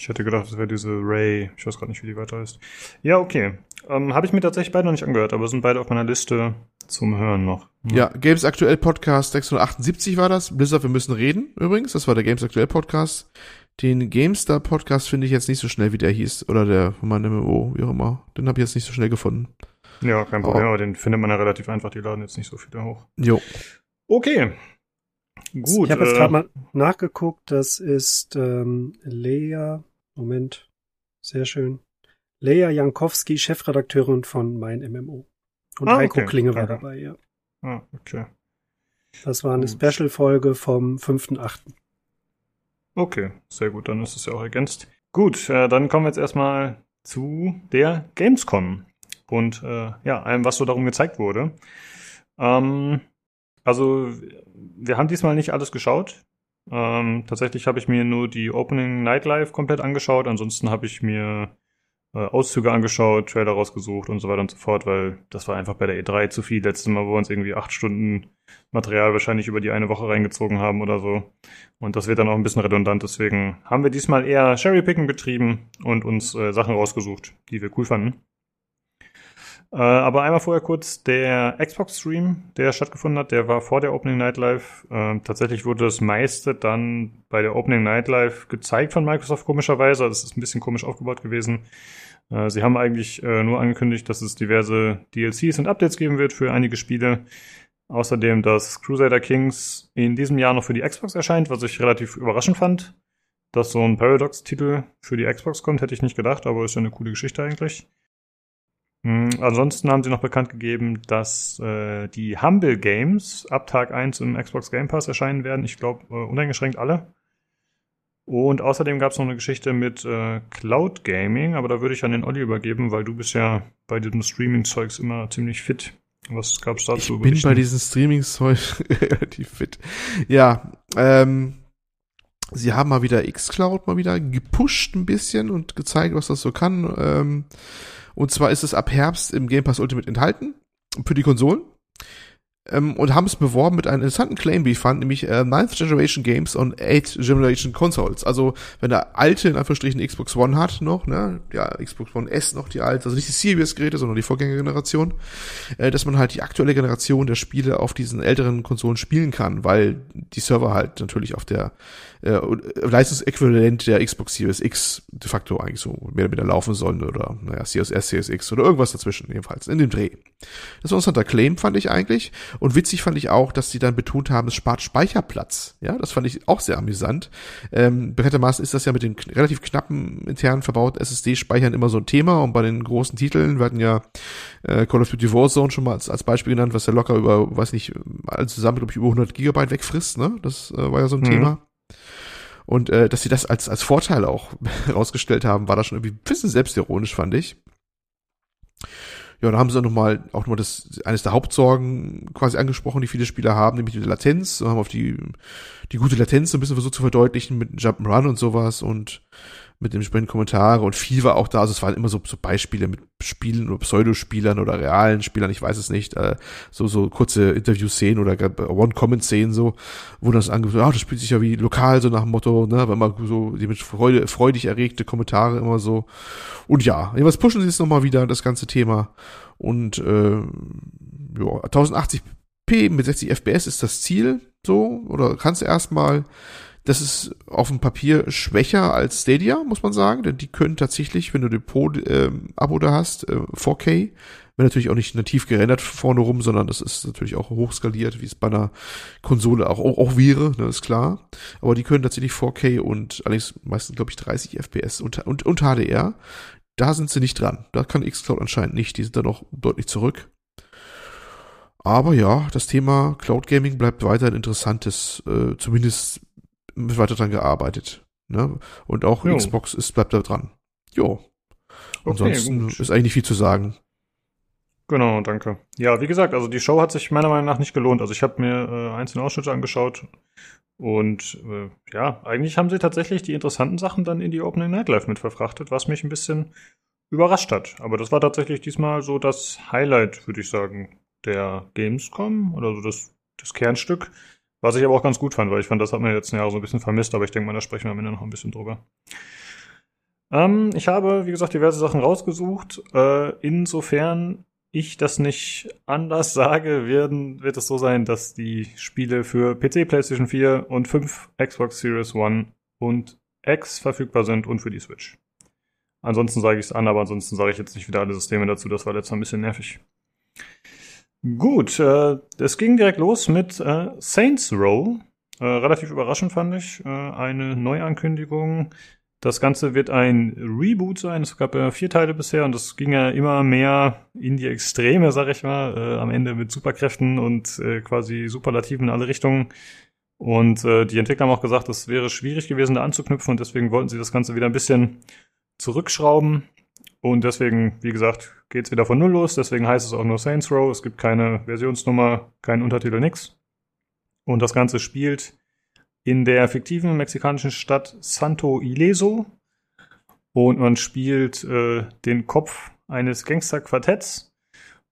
A: Ich hätte gedacht, das wäre diese Ray. Ich weiß gerade nicht, wie die weiter ist. Ja, okay. Ähm, Habe ich mir tatsächlich beide noch nicht angehört, aber sind beide auf meiner Liste zum Hören noch.
D: Ja, ja Games Aktuell Podcast 678 war das. Blizzard, wir müssen reden übrigens. Das war der Games Aktuell Podcast. Den GameStar Podcast finde ich jetzt nicht so schnell, wie der hieß. Oder der von meinem MMO, wie auch immer. Den habe ich jetzt nicht so schnell gefunden.
A: Ja, kein Problem, oh. aber den findet man ja relativ einfach. Die laden jetzt nicht so viele hoch.
D: Jo.
A: Okay. Gut.
C: Ich habe jetzt äh, gerade mal nachgeguckt. Das ist ähm, Lea Moment. Sehr schön. Leia Jankowski, Chefredakteurin von Mein MMO. Und ah, Heiko okay. Klinge war okay. dabei, ja.
A: Ah, okay.
C: Das war eine Special-Folge vom 5.8.
A: Okay, sehr gut, dann ist es ja auch ergänzt. Gut, äh, dann kommen wir jetzt erstmal zu der Gamescom und äh, ja, allem, was so darum gezeigt wurde. Ähm, also, wir haben diesmal nicht alles geschaut. Ähm, tatsächlich habe ich mir nur die Opening Nightlife komplett angeschaut. Ansonsten habe ich mir äh, Auszüge angeschaut, Trailer rausgesucht und so weiter und so fort, weil das war einfach bei der E3 zu viel. Letztes Mal, wo wir uns irgendwie acht Stunden Material wahrscheinlich über die eine Woche reingezogen haben oder so. Und das wird dann auch ein bisschen redundant. Deswegen haben wir diesmal eher Cherrypicking betrieben und uns äh, Sachen rausgesucht, die wir cool fanden. Äh, aber einmal vorher kurz der Xbox-Stream, der stattgefunden hat, der war vor der Opening Night Live. Äh, tatsächlich wurde das meiste dann bei der Opening Night Live gezeigt von Microsoft, komischerweise. Das ist ein bisschen komisch aufgebaut gewesen. Äh, sie haben eigentlich äh, nur angekündigt, dass es diverse DLCs und Updates geben wird für einige Spiele. Außerdem, dass Crusader Kings in diesem Jahr noch für die Xbox erscheint, was ich relativ überraschend fand. Dass so ein Paradox-Titel für die Xbox kommt, hätte ich nicht gedacht, aber ist ja eine coole Geschichte eigentlich. Mhm, ansonsten haben sie noch bekannt gegeben, dass äh, die Humble Games ab Tag 1 im Xbox Game Pass erscheinen werden. Ich glaube, äh, uneingeschränkt alle. Und außerdem gab es noch eine Geschichte mit äh, Cloud Gaming, aber da würde ich an den Olli übergeben, weil du bist ja bei diesem Streaming-Zeugs immer ziemlich fit. Was gab's dazu?
D: Ich bin bei diesem Streaming-Zeug relativ fit. Ja, ähm, sie haben mal wieder Xcloud mal wieder gepusht ein bisschen und gezeigt, was das so kann. Ähm, und zwar ist es ab Herbst im Game Pass Ultimate enthalten für die Konsolen. Ähm, und haben es beworben mit einem interessanten Claim, wie ich fand, nämlich äh, Ninth Generation Games on Eighth Generation Consoles. Also wenn der alte, in Anführungsstrichen, Xbox One hat noch, ne, ja, Xbox One S noch die alte, also nicht die Series-Geräte, sondern die Vorgängergeneration, äh, dass man halt die aktuelle Generation der Spiele auf diesen älteren Konsolen spielen kann, weil die Server halt natürlich auf der äh, Leistungsäquivalent der Xbox Series X de facto eigentlich so mehr oder weniger laufen sollen oder naja, Series S, Series X oder irgendwas dazwischen jedenfalls in dem Dreh. Das war ein interessanter Claim, fand ich eigentlich. Und witzig fand ich auch, dass sie dann betont haben, es spart Speicherplatz. Ja, das fand ich auch sehr amüsant. Ähm, bekanntermaßen ist das ja mit den relativ knappen intern verbauten SSD-Speichern immer so ein Thema und bei den großen Titeln, wir hatten ja äh, Call of Duty Warzone schon mal als, als Beispiel genannt, was ja locker über, weiß nicht, alles zusammen, glaube ich, über 100 Gigabyte wegfrisst, ne? Das äh, war ja so ein mhm. Thema. Und äh, dass sie das als, als Vorteil auch herausgestellt haben, war das schon irgendwie ein bisschen selbstironisch, fand ich. Ja, da haben sie noch mal auch nochmal das eines der Hauptsorgen quasi angesprochen, die viele Spieler haben, nämlich die Latenz. Und haben auf die die gute Latenz so ein bisschen versucht zu verdeutlichen mit Jump'n'Run und sowas und mit dem entsprechenden Kommentare und viel war auch da, also es waren immer so, so Beispiele mit Spielen oder Pseudospielern oder realen Spielern, ich weiß es nicht, äh, so, so kurze Interview-Szenen oder One-Comment-Szenen so, wo das angefangen, ah, das spielt sich ja wie lokal, so nach dem Motto, ne, wenn man so, die mit Freude, freudig erregte Kommentare immer so. Und ja, jedenfalls pushen sie es nochmal wieder, das ganze Thema. Und, äh, ja, 1080p mit 60 FPS ist das Ziel, so, oder kannst du erstmal, das ist auf dem Papier schwächer als Stadia, muss man sagen, denn die können tatsächlich, wenn du Depot-Abo ähm, da hast, äh, 4K, wenn natürlich auch nicht nativ gerendert vorne rum, sondern das ist natürlich auch hochskaliert, wie es bei einer Konsole auch, auch, auch wäre, ne, ist klar. Aber die können tatsächlich 4K und allerdings meistens, glaube ich, 30 FPS und, und, und HDR. Da sind sie nicht dran. Da kann Xcloud anscheinend nicht. Die sind da noch deutlich zurück. Aber ja, das Thema Cloud Gaming bleibt weiterhin interessantes, äh, zumindest weiter dran gearbeitet. Ne? Und auch jo. Xbox ist, bleibt da dran. Jo. Ansonsten okay, ist eigentlich nicht viel zu sagen.
A: Genau, danke. Ja, wie gesagt, also die Show hat sich meiner Meinung nach nicht gelohnt. Also ich habe mir äh, einzelne Ausschnitte angeschaut und äh, ja, eigentlich haben sie tatsächlich die interessanten Sachen dann in die Opening Night Live mit verfrachtet, was mich ein bisschen überrascht hat. Aber das war tatsächlich diesmal so das Highlight, würde ich sagen, der Gamescom oder so das, das Kernstück. Was ich aber auch ganz gut fand, weil ich fand, das hat man jetzt Jahre so ein bisschen vermisst, aber ich denke mal, da sprechen wir am Ende noch ein bisschen drüber. Ähm, ich habe, wie gesagt, diverse Sachen rausgesucht. Äh, insofern ich das nicht anders sage, werden, wird es so sein, dass die Spiele für PC, PlayStation 4 und 5, Xbox Series One und X verfügbar sind und für die Switch. Ansonsten sage ich es an, aber ansonsten sage ich jetzt nicht wieder alle Systeme dazu. Das war letztes Mal ein bisschen nervig. Gut, äh, es ging direkt los mit äh, Saints Row. Äh, relativ überraschend fand ich. Äh, eine Neuankündigung. Das Ganze wird ein Reboot sein. Es gab ja vier Teile bisher und es ging ja immer mehr in die Extreme, sag ich mal. Äh, am Ende mit Superkräften und äh, quasi Superlativen in alle Richtungen. Und äh, die Entwickler haben auch gesagt, es wäre schwierig gewesen, da anzuknüpfen und deswegen wollten sie das Ganze wieder ein bisschen zurückschrauben. Und deswegen, wie gesagt, geht's wieder von Null los. Deswegen heißt es auch nur Saints Row. Es gibt keine Versionsnummer, keinen Untertitel, nix. Und das Ganze spielt in der fiktiven mexikanischen Stadt Santo Ileso. Und man spielt äh, den Kopf eines Gangster-Quartetts.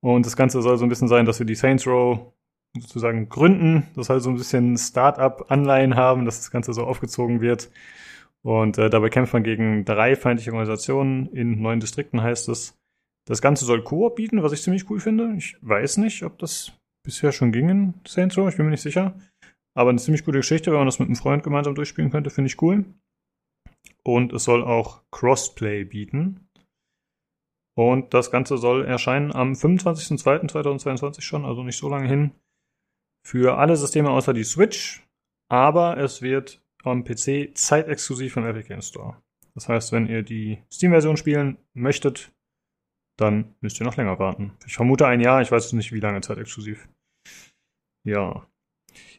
A: Und das Ganze soll so ein bisschen sein, dass wir die Saints Row sozusagen gründen. Das soll so ein bisschen Start-up-Anleihen haben, dass das Ganze so aufgezogen wird. Und äh, dabei kämpft man gegen drei feindliche Organisationen in neun Distrikten, heißt es. Das Ganze soll Koop bieten, was ich ziemlich cool finde. Ich weiß nicht, ob das bisher schon ging in Saints Row, ich bin mir nicht sicher. Aber eine ziemlich gute Geschichte, wenn man das mit einem Freund gemeinsam durchspielen könnte, finde ich cool. Und es soll auch Crossplay bieten. Und das Ganze soll erscheinen am 25.02.2022 schon, also nicht so lange hin. Für alle Systeme außer die Switch. Aber es wird am PC zeitexklusiv im Epic Games Store. Das heißt, wenn ihr die Steam-Version spielen möchtet, dann müsst ihr noch länger warten. Ich vermute ein Jahr, ich weiß nicht, wie lange zeitexklusiv. Ja.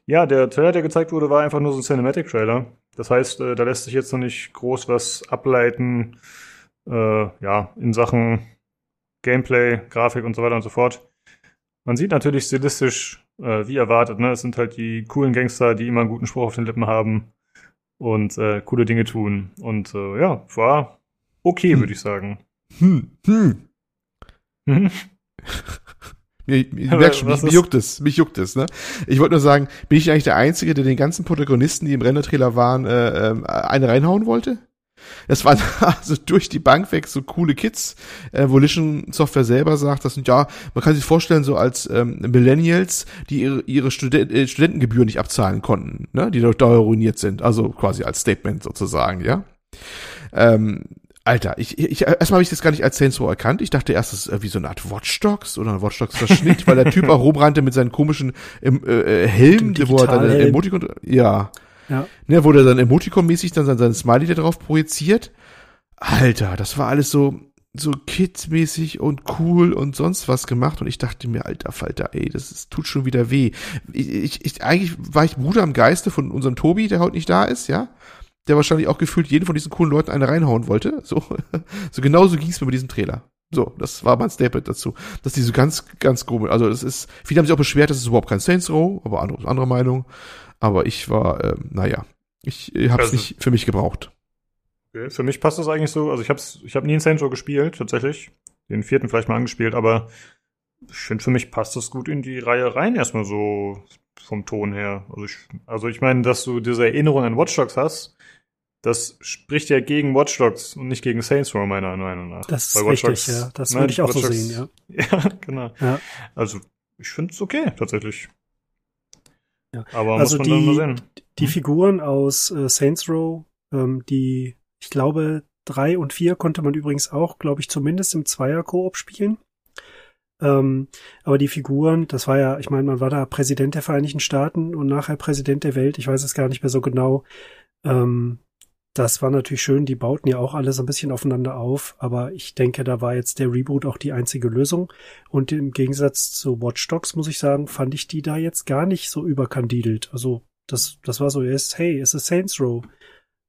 A: Ja, der Trailer, der gezeigt wurde, war einfach nur so ein Cinematic-Trailer. Das heißt, äh, da lässt sich jetzt noch nicht groß was ableiten, äh, ja, in Sachen Gameplay, Grafik und so weiter und so fort. Man sieht natürlich stilistisch, äh, wie erwartet, ne? Es sind halt die coolen Gangster, die immer einen guten Spruch auf den Lippen haben und äh, coole Dinge tun. Und äh, ja, war okay, hm. würde ich sagen. Hm, hm.
D: Mhm. Mir, mir, schon, mich, mich juckt es, mich juckt es, ne? Ich wollte nur sagen, bin ich eigentlich der Einzige, der den ganzen Protagonisten, die im Rendertrailer waren, äh, äh, eine reinhauen wollte? Es waren also durch die Bank weg so coole Kids, äh, Volition Software selber sagt, das sind ja, man kann sich vorstellen, so als ähm, Millennials, die ihre, ihre Studen äh, Studentengebühren nicht abzahlen konnten, ne, die dort ruiniert sind, also quasi als Statement sozusagen, ja. Ähm, Alter, ich, ich erstmal habe ich das gar nicht als Saints Row erkannt. Ich dachte erst, das ist irgendwie so eine Art Watch Dogs oder ein Watch Dogs Verschnitt, weil der Typ auch rumrannte mit seinen komischen ähm, äh, Helm, wo er dann Emoticon, ja, ja. Ne, wo der dann Emoticon-mäßig dann sein, sein Smiley da drauf projiziert. Alter, das war alles so, so Kid-mäßig und cool und sonst was gemacht und ich dachte mir, alter Falter, ey, das ist, tut schon wieder weh. Ich, ich, ich, eigentlich war ich Bruder am Geiste von unserem Tobi, der heute nicht da ist, ja der wahrscheinlich auch gefühlt jeden von diesen coolen Leuten eine reinhauen wollte. So, so genauso ging es mir mit diesem Trailer. So, das war mein Statement dazu. Dass die so ganz, ganz grob, also das ist, viele haben sich auch beschwert, das ist überhaupt kein Saints Row, aber andere, andere Meinung. Aber ich war, ähm, naja, ich, ich habe es also, nicht für mich gebraucht.
A: Okay, für mich passt das eigentlich so, also ich habe ich hab nie in Saints Row gespielt, tatsächlich. Den vierten vielleicht mal angespielt, aber ich finde, für mich passt das gut in die Reihe rein, erstmal so vom Ton her. Also ich, also ich meine, dass du diese Erinnerung an Watch Dogs hast, das spricht ja gegen Watch Dogs und nicht gegen Saints Row meiner Meinung nach.
C: Das ist richtig, Dogs, ja. Das ne, würde ich auch Watch so Dogs, sehen,
A: ja. Ja, genau. Ja. Also ich finde es okay, tatsächlich.
C: Ja. Aber also muss man die, mal sehen. Die hm? Figuren aus äh, Saints Row, ähm, die, ich glaube, drei und vier konnte man übrigens auch, glaube ich, zumindest im Zweier-Koop spielen. Ähm, aber die Figuren, das war ja, ich meine, man war da Präsident der Vereinigten Staaten und nachher Präsident der Welt, ich weiß es gar nicht mehr so genau. Ähm, das war natürlich schön, die bauten ja auch alles ein bisschen aufeinander auf, aber ich denke, da war jetzt der Reboot auch die einzige Lösung. Und im Gegensatz zu Watch Dogs, muss ich sagen, fand ich die da jetzt gar nicht so überkandidelt. Also, das, das war so erst, hey, es ist Saints Row.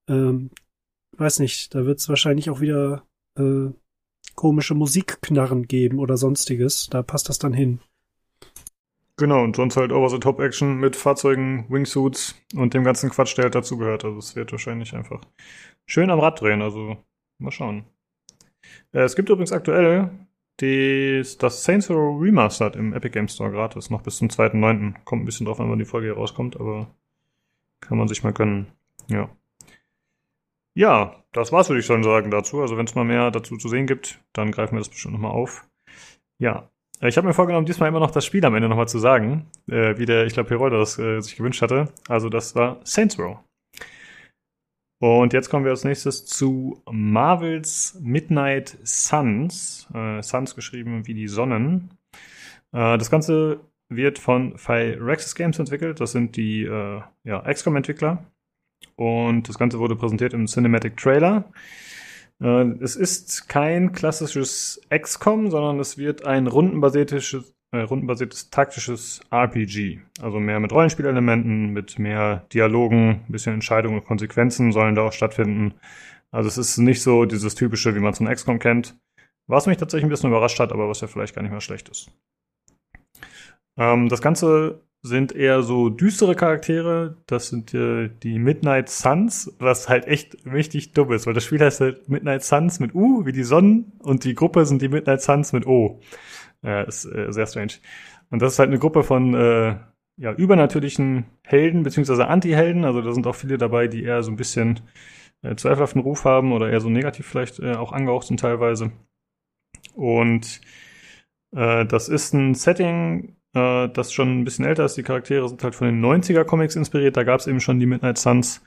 C: Ähm, weiß nicht, da wird es wahrscheinlich auch wieder äh, komische Musikknarren geben oder sonstiges. Da passt das dann hin.
A: Genau, und sonst halt Over-the-Top-Action mit Fahrzeugen, Wingsuits und dem ganzen Quatsch, der halt dazugehört. Also es wird wahrscheinlich einfach schön am Rad drehen, also mal schauen. Äh, es gibt übrigens aktuell des, das Saints Row Remastered im Epic Game Store gratis, noch bis zum 2.9. Kommt ein bisschen drauf an, wann die Folge hier rauskommt, aber kann man sich mal gönnen. Ja. Ja, das war's, würde ich schon sagen, dazu. Also wenn es mal mehr dazu zu sehen gibt, dann greifen wir das bestimmt nochmal auf. Ja, ich habe mir vorgenommen, diesmal immer noch das Spiel am Ende nochmal zu sagen, äh, wie der, ich glaube, Heroldo das äh, sich gewünscht hatte. Also das war Saints Row. Und jetzt kommen wir als nächstes zu Marvels Midnight Suns. Äh, Suns geschrieben wie die Sonnen. Äh, das Ganze wird von Phyrexis Games entwickelt. Das sind die äh, ja, XCOM-Entwickler. Und das Ganze wurde präsentiert im Cinematic Trailer. Äh, es ist kein klassisches XCOM, sondern es wird ein rundenbasiertes, äh, rundenbasiertes taktisches RPG. Also mehr mit Rollenspielelementen, mit mehr Dialogen, ein bisschen Entscheidungen und Konsequenzen sollen da auch stattfinden. Also es ist nicht so dieses typische, wie man es von XCOM kennt. Was mich tatsächlich ein bisschen überrascht hat, aber was ja vielleicht gar nicht mehr schlecht ist. Ähm, das Ganze sind eher so düstere Charaktere. Das sind äh, die Midnight Suns, was halt echt richtig dumm ist, weil das Spiel heißt halt Midnight Suns mit U, wie die Sonnen, und die Gruppe sind die Midnight Suns mit O. Äh, ist äh, sehr strange. Und das ist halt eine Gruppe von äh, ja, übernatürlichen Helden beziehungsweise Anti-Helden. Also da sind auch viele dabei, die eher so ein bisschen äh, zweifelhaften Ruf haben oder eher so negativ vielleicht äh, auch angehaucht sind teilweise. Und äh, das ist ein Setting, äh, das schon ein bisschen älter ist. Die Charaktere sind halt von den 90er Comics inspiriert. Da gab es eben schon die Midnight Suns.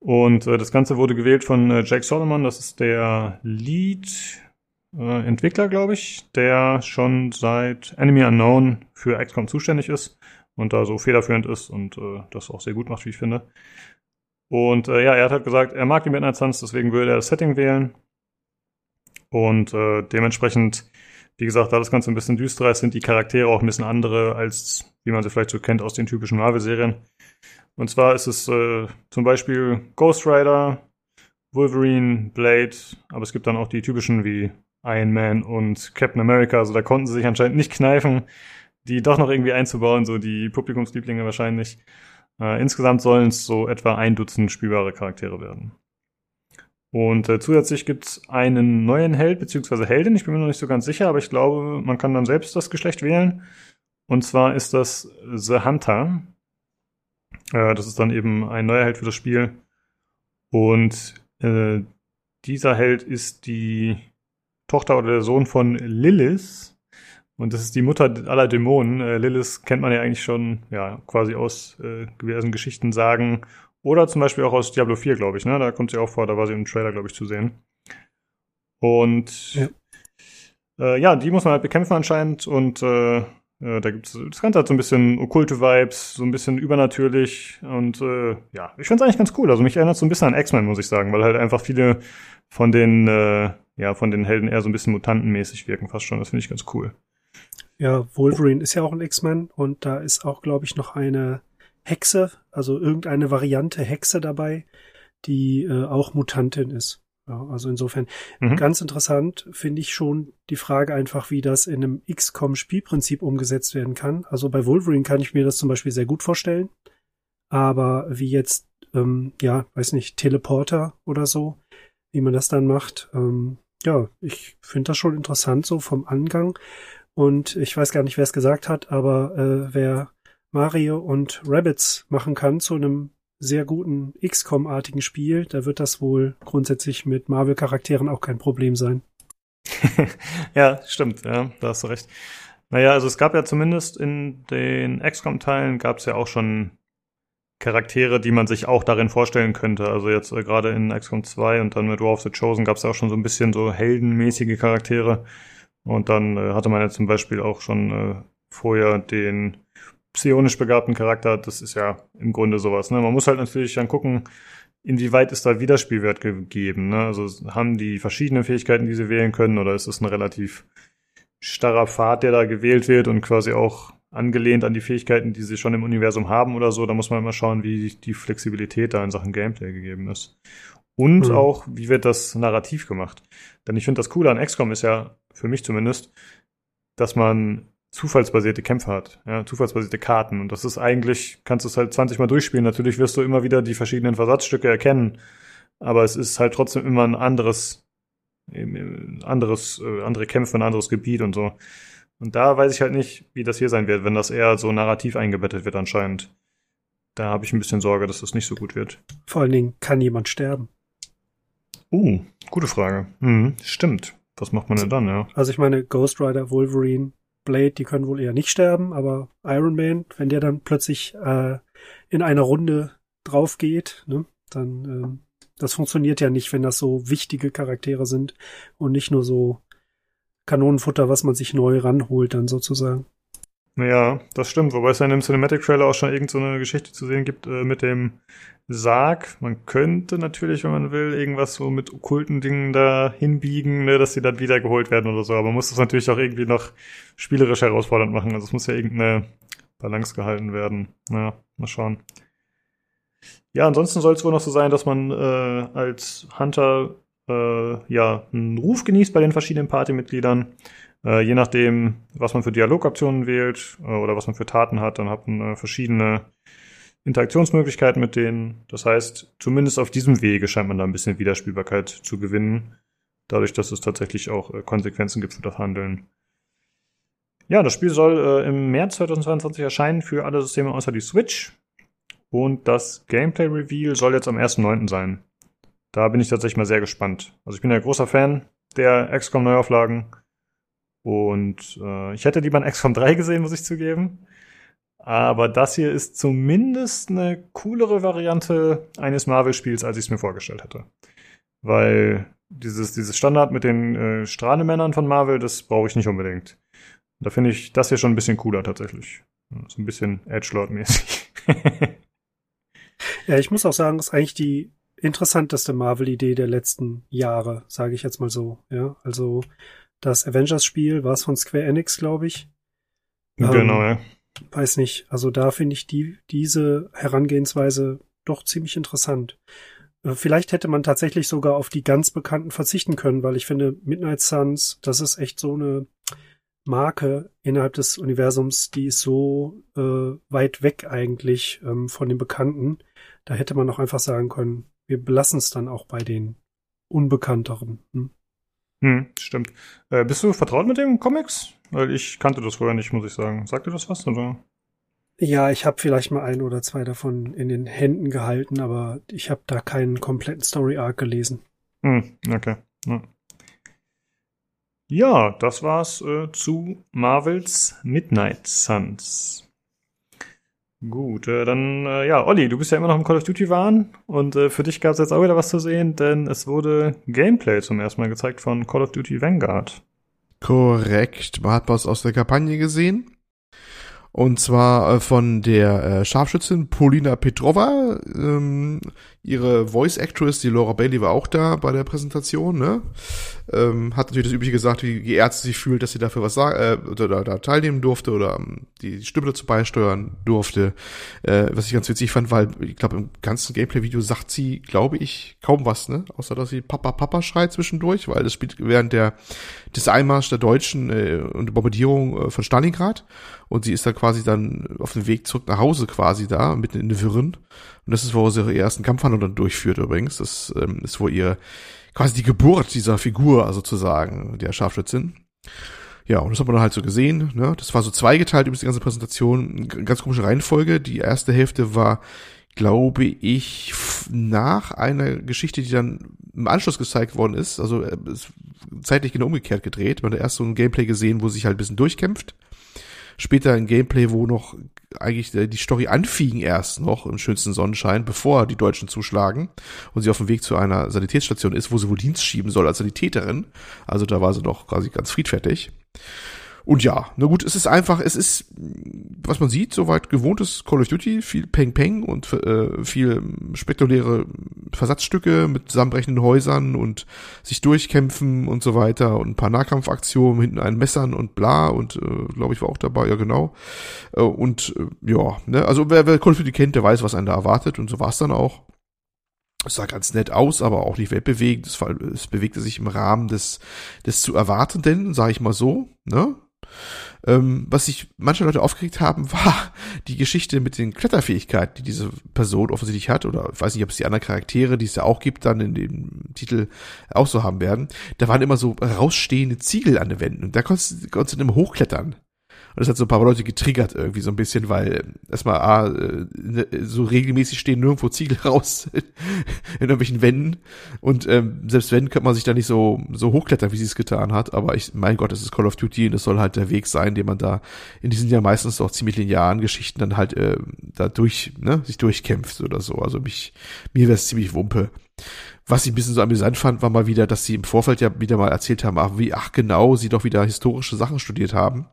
A: Und äh, das Ganze wurde gewählt von äh, Jack Solomon. Das ist der Lead äh, Entwickler, glaube ich, der schon seit Enemy Unknown für XCOM zuständig ist und da so federführend ist und äh, das auch sehr gut macht, wie ich finde. Und äh, ja, er hat halt gesagt, er mag die Midnight Suns, deswegen würde er das Setting wählen. Und äh, dementsprechend wie gesagt, da das Ganze ein bisschen düsterer ist, sind die Charaktere auch ein bisschen andere, als wie man sie vielleicht so kennt aus den typischen Marvel-Serien. Und zwar ist es äh, zum Beispiel Ghost Rider, Wolverine, Blade, aber es gibt dann auch die typischen wie Iron Man und Captain America. Also da konnten sie sich anscheinend nicht kneifen, die doch noch irgendwie einzubauen, so die Publikumslieblinge wahrscheinlich. Äh, insgesamt sollen es so etwa ein Dutzend spielbare Charaktere werden. Und äh, zusätzlich gibt's einen neuen Held bzw. Heldin. Ich bin mir noch nicht so ganz sicher, aber ich glaube, man kann dann selbst das Geschlecht wählen. Und zwar ist das The Hunter. Äh, das ist dann eben ein neuer Held für das Spiel. Und äh, dieser Held ist die Tochter oder der Sohn von Lilith. Und das ist die Mutter aller Dämonen. Äh, Lilith kennt man ja eigentlich schon, ja, quasi aus äh, diversen Geschichten sagen oder zum Beispiel auch aus Diablo 4, glaube ich, ne? Da kommt sie auch vor, da war sie im Trailer, glaube ich, zu sehen. Und ja. Äh, ja, die muss man halt bekämpfen anscheinend und äh, äh, da gibt's das Ganze hat so ein bisschen okkulte Vibes, so ein bisschen übernatürlich und äh, ja, ich find's eigentlich ganz cool. Also mich erinnert so ein bisschen an X-Men, muss ich sagen, weil halt einfach viele von den äh, ja von den Helden eher so ein bisschen mutantenmäßig wirken, fast schon. Das finde ich ganz cool.
C: Ja, Wolverine ist ja auch ein X-Men und da ist auch, glaube ich, noch eine Hexe, also irgendeine Variante Hexe dabei, die äh, auch Mutantin ist. Ja, also insofern mhm. ganz interessant finde ich schon die Frage einfach, wie das in einem XCOM-Spielprinzip umgesetzt werden kann. Also bei Wolverine kann ich mir das zum Beispiel sehr gut vorstellen, aber wie jetzt, ähm, ja, weiß nicht, Teleporter oder so, wie man das dann macht, ähm, ja, ich finde das schon interessant so vom Angang. Und ich weiß gar nicht, wer es gesagt hat, aber äh, wer Mario und Rabbits machen kann zu einem sehr guten XCOM-artigen Spiel, da wird das wohl grundsätzlich mit Marvel-Charakteren auch kein Problem sein.
A: ja, stimmt, ja, da hast du recht. Naja, also es gab ja zumindest in den XCOM-Teilen gab es ja auch schon Charaktere, die man sich auch darin vorstellen könnte. Also jetzt äh, gerade in XCOM 2 und dann mit War of the Chosen gab es ja auch schon so ein bisschen so heldenmäßige Charaktere. Und dann äh, hatte man ja zum Beispiel auch schon äh, vorher den psionisch begabten Charakter, das ist ja im Grunde sowas. Ne? Man muss halt natürlich dann gucken, inwieweit ist da Wiederspielwert gegeben. Ne? Also haben die verschiedene Fähigkeiten, die sie wählen können, oder ist es ein relativ starrer Pfad, der da gewählt wird und quasi auch angelehnt an die Fähigkeiten, die sie schon im Universum haben oder so. Da muss man immer schauen, wie die Flexibilität da in Sachen Gameplay gegeben ist. Und mhm. auch, wie wird das narrativ gemacht? Denn ich finde, das Coole an XCOM ist ja, für mich zumindest, dass man zufallsbasierte Kämpfe hat, ja, zufallsbasierte Karten. Und das ist eigentlich, kannst du es halt 20 Mal durchspielen. Natürlich wirst du immer wieder die verschiedenen Versatzstücke erkennen, aber es ist halt trotzdem immer ein anderes, anderes, äh, andere Kämpfe, ein anderes Gebiet und so. Und da weiß ich halt nicht, wie das hier sein wird, wenn das eher so narrativ eingebettet wird anscheinend. Da habe ich ein bisschen Sorge, dass das nicht so gut wird.
C: Vor allen Dingen kann jemand sterben.
A: Uh, gute Frage. Hm, stimmt. Was macht man denn dann, ja?
C: Also ich meine, Ghost Rider, Wolverine, Blade, die können wohl eher nicht sterben, aber Iron Man, wenn der dann plötzlich äh, in einer Runde drauf geht, ne, dann ähm, das funktioniert ja nicht, wenn das so wichtige Charaktere sind und nicht nur so Kanonenfutter, was man sich neu ranholt, dann sozusagen.
A: Ja, das stimmt, wobei es ja in dem Cinematic Trailer auch schon irgendeine so Geschichte zu sehen gibt äh, mit dem Sarg. Man könnte natürlich, wenn man will, irgendwas so mit okkulten Dingen da hinbiegen, ne, dass sie dann wiedergeholt werden oder so, aber man muss das natürlich auch irgendwie noch spielerisch herausfordernd machen. Also es muss ja irgendeine Balance gehalten werden. Naja, mal schauen. Ja, ansonsten soll es wohl noch so sein, dass man äh, als Hunter äh, ja einen Ruf genießt bei den verschiedenen Partymitgliedern Äh, je nachdem, was man für Dialogoptionen wählt äh, oder was man für Taten hat, dann hat man äh, verschiedene Interaktionsmöglichkeiten mit denen. Das heißt, zumindest auf diesem Wege scheint man da ein bisschen Wiederspielbarkeit zu gewinnen, dadurch, dass es tatsächlich auch äh, Konsequenzen gibt für das Handeln. Ja, das Spiel soll äh, im März 2022 erscheinen für alle Systeme außer die Switch. Und das Gameplay-Reveal soll jetzt am 1.9. sein. Da bin ich tatsächlich mal sehr gespannt. Also ich bin ja großer Fan der XCOM-Neuauflagen. Und äh, ich hätte lieber ein XCOM 3 gesehen, muss ich zugeben. Aber das hier ist zumindest eine coolere Variante eines Marvel-Spiels, als ich es mir vorgestellt hätte. Weil dieses, dieses Standard mit den äh, Strahlemännern von Marvel, das brauche ich nicht unbedingt. Da finde ich das hier schon ein bisschen cooler tatsächlich. So ein bisschen Edgelord-mäßig.
C: ja, ich muss auch sagen, das ist eigentlich die interessanteste Marvel-Idee der letzten Jahre, sage ich jetzt mal so. Ja, also das Avengers-Spiel war es von Square Enix, glaube ich.
A: Genau, ähm, ja.
C: Weiß nicht. Also da finde ich die, diese Herangehensweise doch ziemlich interessant. Äh, vielleicht hätte man tatsächlich sogar auf die ganz bekannten verzichten können, weil ich finde, Midnight Suns, das ist echt so eine Marke innerhalb des Universums, die ist so äh, weit weg eigentlich ähm, von den Bekannten. Da hätte man auch einfach sagen können, wir belassen es dann auch bei den Unbekannteren. Hm?
A: Hm, stimmt. Äh, bist du vertraut mit den Comics? Weil ich kannte das vorher nicht, muss ich sagen. Sagt dir das was, oder?
C: Ja, ich habe vielleicht mal ein oder zwei davon in den Händen gehalten, aber ich habe da keinen kompletten Story Arc gelesen.
A: Hm, okay. Ja. ja das war's äh, zu Marvels Midnight Suns. Gut, äh, dann, äh, ja, Olli, du bist ja immer noch im Call of Duty Wahn und äh, für dich gab es jetzt auch wieder was zu sehen, denn es wurde Gameplay zum ersten Mal gezeigt von Call of Duty Vanguard.
D: Korrekt, man hat was aus der Kampagne gesehen. Und zwar äh, von der äh, Scharfschützin Polina Petrova. Ähm, ihre Voice Actress, die Laura Bailey, war auch da bei der Präsentation. Ne? Ähm, hat natürlich das Übliche gesagt, wie die Ärzte sich fühlt, dass sie dafür was sagen, äh, oder da, da teilnehmen durfte oder ähm, die Stimme dazu beisteuern durfte. Äh, was ich ganz witzig fand, weil ich glaube, im ganzen Gameplay-Video sagt sie, glaube ich, kaum was, ne? Außer dass sie Papa Papa schreit zwischendurch, weil das spielt während der des Einmarsch der Deutschen äh, und Bombardierung äh, von Stalingrad. Und sie ist da quasi dann auf dem Weg zurück nach Hause quasi da, mitten in den Wirren. Und das ist, wo sie ihre ersten Kampfhandlungen durchführt übrigens. Das ähm, ist wo ihr quasi die Geburt dieser Figur sozusagen, der Scharfschützin. Ja, und das hat man dann halt so gesehen. Ne? Das war so zweigeteilt über die ganze Präsentation. Ganz komische Reihenfolge. Die erste Hälfte war, glaube ich, nach einer Geschichte, die dann im Anschluss gezeigt worden ist. Also äh, zeitlich genau umgekehrt gedreht. Man hat erst so ein Gameplay gesehen, wo sich halt ein bisschen durchkämpft später ein Gameplay, wo noch eigentlich die Story anfing erst noch im schönsten Sonnenschein, bevor die Deutschen zuschlagen und sie auf dem Weg zu einer Sanitätsstation ist, wo sie wohl Dienst schieben soll als Sanitäterin. Also da war sie noch quasi ganz friedfertig. Und ja, na gut, es ist einfach, es ist, was man sieht, soweit gewohntes Call of Duty, viel Peng Peng und äh, viel spektakuläre Versatzstücke mit zusammenbrechenden Häusern und sich durchkämpfen und so weiter und ein paar Nahkampfaktionen hinten ein Messern und bla und äh, glaube ich war auch dabei, ja genau. Äh, und äh, ja, ne, also wer, wer Call of Duty kennt, der weiß, was einen da erwartet und so war es dann auch. Es sah ganz nett aus, aber auch nicht weltbewegend. Es, bewegte sich im Rahmen des, des zu erwartenden, sage ich mal so. Ne? Ähm, was sich manche Leute aufgeregt haben, war die Geschichte mit den Kletterfähigkeiten, die diese Person offensichtlich hat, oder ich weiß nicht, ob es die anderen Charaktere, die es ja auch gibt, dann in dem Titel auch so haben werden. Da waren immer so rausstehende Ziegel an den Wänden und da konntest, konntest du dann hochklettern. Und das hat so ein paar Leute getriggert irgendwie so ein bisschen, weil erstmal ah, ne, so regelmäßig stehen nirgendwo Ziegel raus in irgendwelchen Wänden. Und ähm, selbst wenn, könnte man sich da nicht so, so hochklettern, wie sie es getan hat. Aber ich, mein Gott, es ist Call of Duty und das soll halt der Weg sein, den man da in diesen ja meistens auch ziemlich linearen Geschichten dann halt äh, da durch, ne, sich durchkämpft oder so. Also mich, mir wäre es ziemlich Wumpe. Was ich ein bisschen so amüsant fand, war mal wieder, dass sie im Vorfeld ja wieder mal erzählt haben, ach, wie, ach genau, sie doch wieder historische Sachen studiert haben,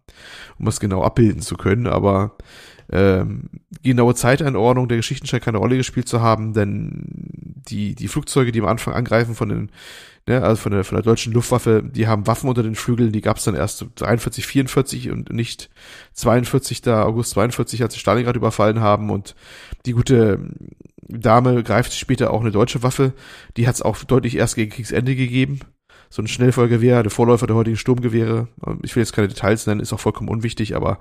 D: um es genau abbilden zu können. Aber ähm, genaue Zeiteinordnung der Geschichten scheint keine Rolle gespielt zu haben, denn die, die Flugzeuge, die am Anfang angreifen von den, ne, also von der, von der deutschen Luftwaffe, die haben Waffen unter den Flügeln, die gab es dann erst 43, 44 und nicht 42. August 42, als sie Stalingrad überfallen haben und die gute Dame greift später auch eine deutsche Waffe. Die hat es auch deutlich erst gegen Kriegsende gegeben. so ein Schnellfeuergewehr, der Vorläufer der heutigen Sturmgewehre. Ich will jetzt keine Details nennen, ist auch vollkommen unwichtig, aber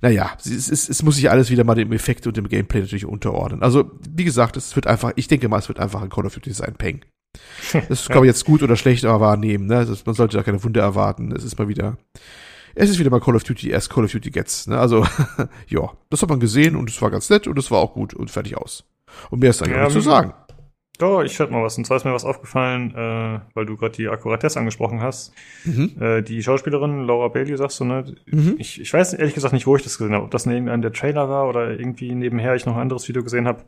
D: naja, es, es, es muss sich alles wieder mal dem Effekt und dem Gameplay natürlich unterordnen. Also, wie gesagt, es wird einfach, ich denke mal, es wird einfach ein Call of Duty sein Peng. Das kann man jetzt gut oder schlecht wahrnehmen, ne? Das, man sollte da keine Wunder erwarten. Es ist mal wieder, es ist wieder mal Call of Duty erst Call of Duty Gets, ne? Also, ja, das hat man gesehen und es war ganz nett und es war auch gut und fertig aus. Und mehr ist ja, nicht zu sagen.
A: Oh, ich hätte mal was. Und zwar ist mir was aufgefallen, äh, weil du gerade die Akkuratesse angesprochen hast. Mhm. Äh, die Schauspielerin Laura Bailey, sagst du, ne? Mhm. Ich, ich weiß ehrlich gesagt nicht, wo ich das gesehen habe. Ob das in irgendeinem der Trailer war oder irgendwie nebenher ich noch ein anderes Video gesehen habe.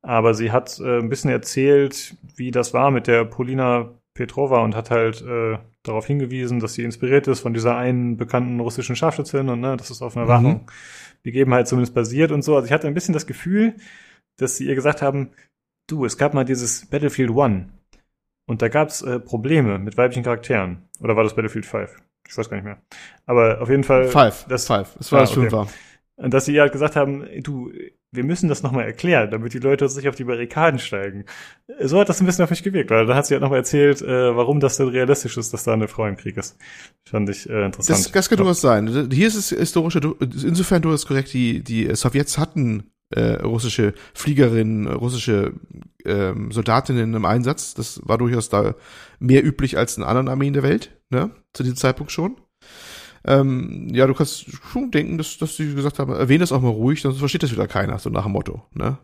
A: Aber sie hat äh, ein bisschen erzählt, wie das war mit der Polina Petrova und hat halt äh, darauf hingewiesen, dass sie inspiriert ist von dieser einen bekannten russischen Scharfschützin und ne, dass es auf einer mhm. wahren Begebenheit zumindest basiert und so. Also ich hatte ein bisschen das Gefühl, dass sie ihr gesagt haben, du, es gab mal dieses Battlefield One und da gab es äh, Probleme mit weiblichen Charakteren. Oder war das Battlefield 5? Ich weiß gar nicht mehr. Aber auf jeden Fall.
D: Five. Das Five. Es war ah, das okay. Fünfer.
A: Und dass sie halt gesagt haben, du, wir müssen das nochmal erklären, damit die Leute sich auf die Barrikaden steigen. So hat das ein bisschen auf mich gewirkt, weil da hat sie halt nochmal erzählt, äh, warum das denn realistisch ist, dass da eine Frau im Krieg ist. Fand ich äh, interessant.
D: Das, das kann durchaus sein. Hier ist es historische, insofern du hast korrekt, die, die Sowjets hatten äh, russische Fliegerinnen, russische ähm, Soldatinnen im Einsatz. Das war durchaus da mehr üblich als in anderen Armeen der Welt, ne? Zu diesem Zeitpunkt schon. Ähm, ja, du kannst schon denken, dass, dass sie gesagt haben, erwähne das auch mal ruhig, sonst versteht das wieder keiner, so nach dem Motto, ne?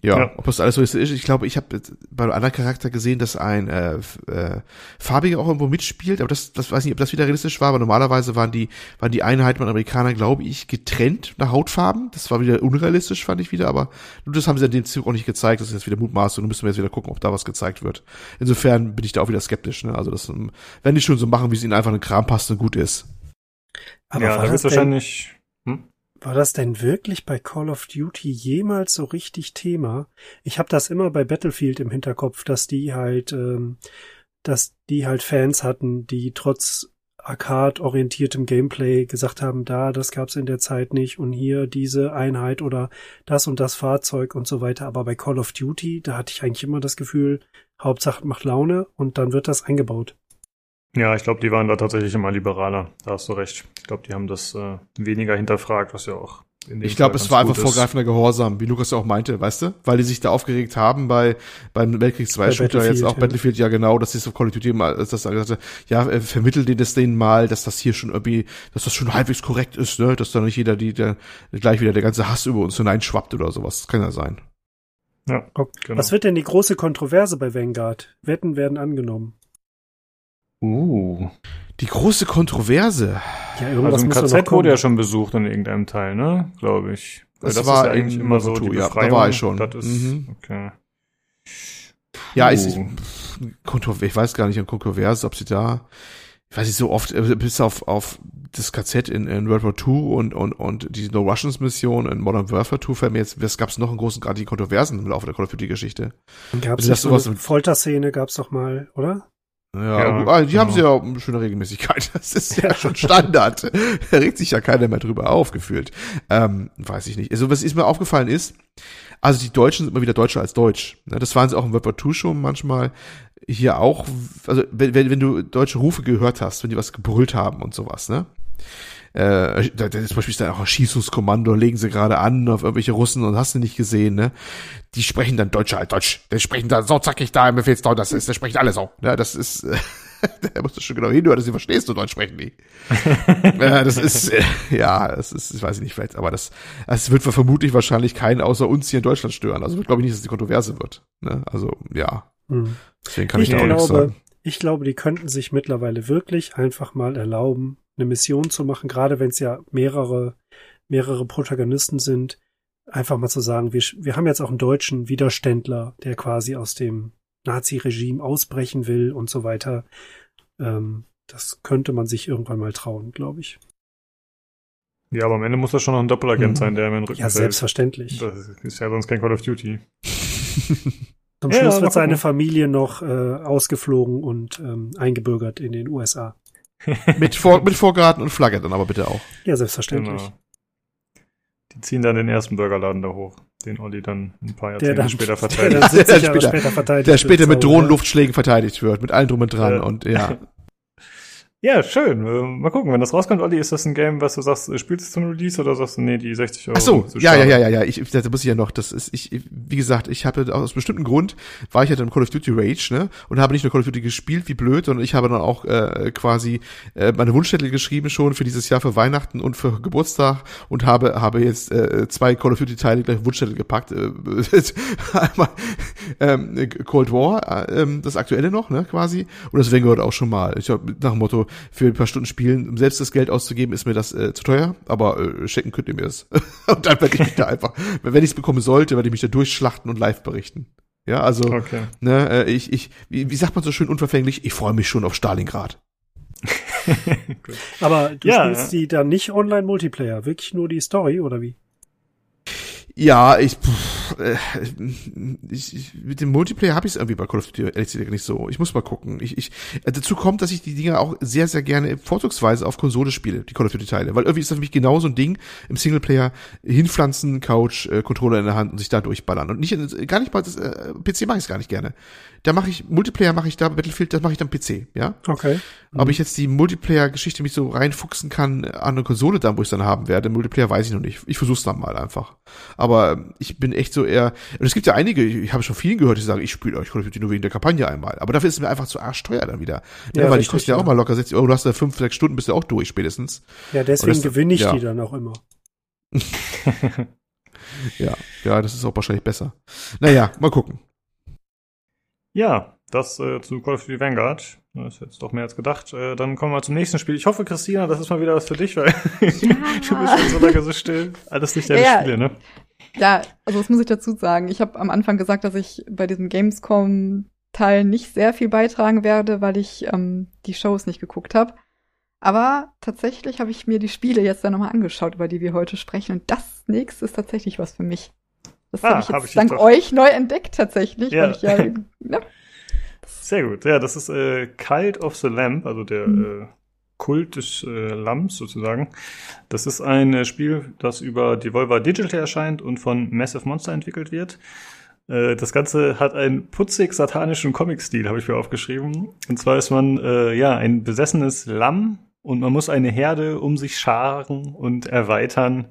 D: Ja, ja, ob das alles so ist. Ich glaube, ich habe bei einem anderen Charakter gesehen, dass ein äh, äh, Farbiger auch irgendwo mitspielt, aber das, das weiß nicht, ob das wieder realistisch war, aber normalerweise waren die, waren die Einheiten von Amerikaner, glaube ich, getrennt nach Hautfarben. Das war wieder unrealistisch, fand ich wieder, aber das haben sie in dem Zug auch nicht gezeigt, das ist jetzt wieder Mutmaßung, und müssen wir jetzt wieder gucken, ob da was gezeigt wird. Insofern bin ich da auch wieder skeptisch, ne? Also das, wenn die schon so machen, wie es ihnen einfach in den Kram passt und gut ist.
A: Aber ja, da wird wahrscheinlich.
C: War das denn wirklich bei Call of Duty jemals so richtig Thema? Ich habe das immer bei Battlefield im Hinterkopf, dass die halt, ähm, dass die halt Fans hatten, die trotz Arcade-orientiertem Gameplay gesagt haben, da, das gab's in der Zeit nicht und hier diese Einheit oder das und das Fahrzeug und so weiter. Aber bei Call of Duty, da hatte ich eigentlich immer das Gefühl, Hauptsache macht Laune und dann wird das eingebaut.
A: Ja, ich glaube, die waren da tatsächlich immer liberaler. Da hast du recht. Ich glaube, die haben das äh, weniger hinterfragt, was ja auch
D: ich glaube, es war einfach ist. vorgreifender Gehorsam, wie Lukas ja auch meinte, weißt du? Weil die sich da aufgeregt haben bei beim Weltkrieg 2 Shooter, jetzt auch ja. Battlefield, ja genau, dass sie so Call of Duty mal, dass das gesagt ja, äh, vermittel dir das denen mal, dass das hier schon irgendwie, dass das schon halbwegs korrekt ist, ne? Dass da nicht jeder, die der, gleich wieder der ganze Hass über uns hineinschwappt oder sowas. Das kann ja sein.
C: Ja, genau. Was wird denn die große Kontroverse bei Vanguard? Wetten werden angenommen.
D: Uh. Die große Kontroverse.
A: Ja, irgendwas also ein KZ wurde ja schon besucht in irgendeinem Teil, ne? Glaube ich.
D: Das, das war ja eigentlich immer so die ja, da war ich schon.
A: Das ist, mhm. okay.
D: Ja, ich, ich, ich weiß gar nicht an Kontroverse, ob sie da, ich weiß nicht, so oft, äh, bis auf, auf das KZ in, in World War II und, und, und die No Russians Mission in Modern Warfare 2 fällt mir jetzt, was gab es noch einen großen Grad die Kontroversen im Laufe der Call of Duty Geschichte?
C: Gab es also, sowas Folterszene gab's doch mal, oder?
D: Ja, ja ah, die genau. haben sie ja eine schöne Regelmäßigkeit. Das ist ja schon Standard. da regt sich ja keiner mehr drüber aufgefühlt. Ähm, weiß ich nicht. Also was ist mir aufgefallen ist, also die Deutschen sind immer wieder deutscher als Deutsch. Ne, das waren sie auch im World War II schon manchmal. Hier auch, also wenn, wenn du deutsche Rufe gehört hast, wenn die was gebrüllt haben und sowas, ne? Äh, da, da ist zum Beispiel dann auch Schießungskommando, legen sie gerade an auf irgendwelche Russen und hast du nicht gesehen, ne? Die sprechen dann Deutsch halt Deutsch. Die sprechen dann so zackig da im Befehlsdau, das ist, der spricht alle so. Ne? Das ist, äh, da musst du schon genau hinhören, dass du verstehst, du Deutsch sprechen die. äh, das ist, äh, ja, das ist, ich weiß nicht, vielleicht, aber das, das wird vermutlich wahrscheinlich keinen außer uns hier in Deutschland stören. Also glaube ich nicht, dass die Kontroverse wird. Ne? Also, ja. Hm.
C: Deswegen kann ich, ich da auch glaube, nichts sagen. Ich glaube, die könnten sich mittlerweile wirklich einfach mal erlauben, eine Mission zu machen, gerade wenn es ja mehrere, mehrere Protagonisten sind, einfach mal zu sagen, wir, wir haben jetzt auch einen deutschen Widerständler, der quasi aus dem Nazi-Regime ausbrechen will und so weiter. Ähm, das könnte man sich irgendwann mal trauen, glaube ich.
A: Ja, aber am Ende muss das schon noch ein Doppelagent mhm. sein, der mir den Rücken
C: Ja, selbstverständlich.
A: Das ist ja sonst kein Call of Duty.
C: Zum Schluss ja, wird seine Familie noch äh, ausgeflogen und ähm, eingebürgert in den USA.
D: Mit, Vor mit Vorgarten und Flagge dann aber bitte auch.
C: Ja, selbstverständlich. Genau.
A: Die ziehen dann den ersten Burgerladen da hoch. den Olli dann ein paar Jahrzehnte
C: dann,
A: später verteidigt.
C: Der, der, später, später verteidigt
D: der später mit Drohnenluftschlägen verteidigt wird, mit allem drum und dran. Äh, und ja.
A: Ja, schön. Äh, mal gucken, wenn das rauskommt, Olli, ist das ein Game, was du sagst, äh, spielst du zum Release oder sagst du, nee, die 60 Euro?
D: Ach so, ja, ja, ja, ja, ja, ich, da muss ich ja noch, das ist, ich, wie gesagt, ich habe aus bestimmten Grund, war ich ja dann Call of Duty Rage, ne, und habe nicht nur Call of Duty gespielt, wie blöd, sondern ich habe dann auch äh, quasi äh, meine Wunschzettel geschrieben schon für dieses Jahr für Weihnachten und für Geburtstag und habe habe jetzt äh, zwei Call of Duty Teile gleich Wunschzettel gepackt. Äh, einmal ähm, Cold War, äh, das aktuelle noch, ne, quasi, und das Vanguard auch schon mal. Ich habe nach dem Motto, für ein paar Stunden spielen, um selbst das Geld auszugeben, ist mir das äh, zu teuer, aber äh, schenken könnt ihr mir es. und dann werde ich mich da einfach, wenn ich es bekommen sollte, werde ich mich da durchschlachten und live berichten. Ja, also, okay. ne, äh, ich, ich, wie, wie sagt man so schön unverfänglich, ich freue mich schon auf Stalingrad.
C: aber du ja, spielst ja. die dann nicht online-Multiplayer, wirklich nur die Story, oder wie?
D: Ja, ich, pff, äh, ich, ich mit dem Multiplayer habe ich es irgendwie bei Call of Duty ehrlich gesagt nicht so. Ich muss mal gucken. Ich, ich, äh, dazu kommt, dass ich die Dinger auch sehr, sehr gerne vorzugsweise auf Konsole spiele, die Call of Duty Teile, weil irgendwie ist das für mich genau so ein Ding im Singleplayer hinpflanzen, Couch, äh, Controller in der Hand und sich da durchballern und nicht gar nicht mal das äh, PC mache ich gar nicht gerne. Da mache ich Multiplayer mache ich da Battlefield, das mache ich dann PC, ja?
C: Okay.
D: Mhm. Ob ich jetzt die Multiplayer Geschichte mich so reinfuchsen kann an eine Konsole dann, wo ich dann haben werde, Multiplayer weiß ich noch nicht. Ich versuch's dann mal einfach. Aber ich bin echt so eher, und es gibt ja einige, ich habe schon vielen gehört, die sagen, ich spiele euch Call of Duty nur wegen der Kampagne einmal. Aber dafür ist es mir einfach zu arschteuer dann wieder. Ja, ja weil ich kostet ja auch mal locker 60 Euro, du hast da fünf, sechs Stunden, bist du auch durch spätestens.
C: Ja, deswegen gewinne ich ja. die dann auch immer.
D: ja, ja, das ist auch wahrscheinlich besser. Naja, mal gucken.
A: Ja, das äh, zu Call of Duty Vanguard. Das ist jetzt doch mehr als gedacht. Äh, dann kommen wir zum nächsten Spiel. Ich hoffe, Christina, das ist mal wieder was für dich, weil ja. du bist schon so lange so still. Alles nicht deine ja, Spiele, ne?
B: Ja, also das muss ich dazu sagen. Ich habe am Anfang gesagt, dass ich bei diesem Gamescom-Teil nicht sehr viel beitragen werde, weil ich ähm, die Shows nicht geguckt habe. Aber tatsächlich habe ich mir die Spiele jetzt dann nochmal angeschaut, über die wir heute sprechen. Und das nächste ist tatsächlich was für mich. Das ah, habe ich jetzt hab ich dank euch neu entdeckt tatsächlich, ja. ich ja, ne?
A: Sehr gut. Ja, das ist äh, Cult of the Lamp, also der mhm. äh, Kult des äh, Lamps sozusagen. Das ist ein äh, Spiel, das über Devolver Digital erscheint und von Massive Monster entwickelt wird. Äh, das Ganze hat einen putzig satanischen Comic-Stil, habe ich mir aufgeschrieben. Und zwar ist man äh, ja ein besessenes Lamm und man muss eine Herde um sich scharen und erweitern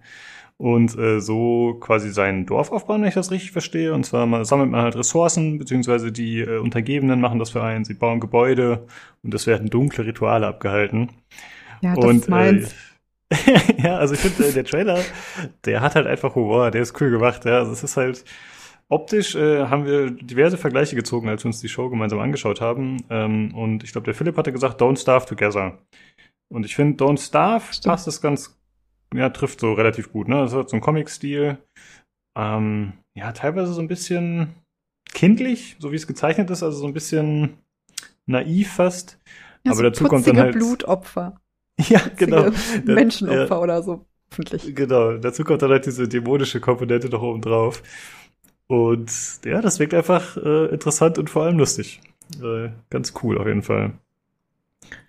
A: und äh, so quasi sein Dorf aufbauen, wenn ich das richtig verstehe. Und zwar mal, sammelt man halt Ressourcen, beziehungsweise die äh, Untergebenen machen das für einen, sie bauen Gebäude und es werden dunkle Rituale abgehalten.
B: Ja, das und, meins.
A: Äh, ja, also ich finde, äh, der Trailer, der hat halt einfach Humor, der ist cool gemacht, ja. Also es ist halt, optisch äh, haben wir diverse Vergleiche gezogen, als wir uns die Show gemeinsam angeschaut haben. Ähm, und ich glaube, der Philipp hatte gesagt, Don't Starve Together. Und ich finde, Don't Starve Stimmt. passt es ganz ja, trifft so relativ gut, ne? Das hat so einen Comic-Stil. Ähm, ja, teilweise so ein bisschen kindlich, so wie es gezeichnet ist, also so ein bisschen naiv fast. Ja, Aber so dazu kommt dann halt.
B: Blutopfer.
A: Ja, genau.
B: Menschenopfer ja, oder so, hoffentlich.
A: Genau. Dazu kommt dann halt diese dämonische Komponente noch oben drauf. Und ja, das wirkt einfach äh, interessant und vor allem lustig. Äh, ganz cool auf jeden Fall.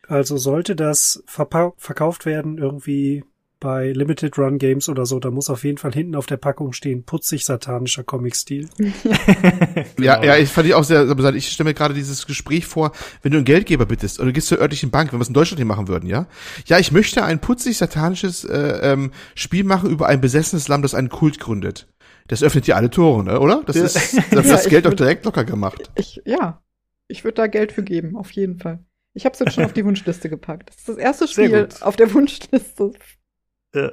C: Also sollte das verkauft werden irgendwie bei Limited Run Games oder so, da muss auf jeden Fall hinten auf der Packung stehen, putzig satanischer Comic-Stil.
D: ja, ja, ich fand ich auch sehr, ich stelle mir gerade dieses Gespräch vor, wenn du einen Geldgeber bittest oder du gehst zur örtlichen Bank, wenn wir es in Deutschland hier machen würden, ja? Ja, ich möchte ein putzig satanisches äh, ähm, Spiel machen über ein besessenes Lamm, das einen Kult gründet. Das öffnet dir alle Tore, ne, oder? Das ist das, ja, das Geld doch direkt locker gemacht.
B: Ich, ja, ich würde da Geld für geben, auf jeden Fall. Ich habe es jetzt schon auf die Wunschliste gepackt. Das ist das erste Spiel auf der Wunschliste
A: ja,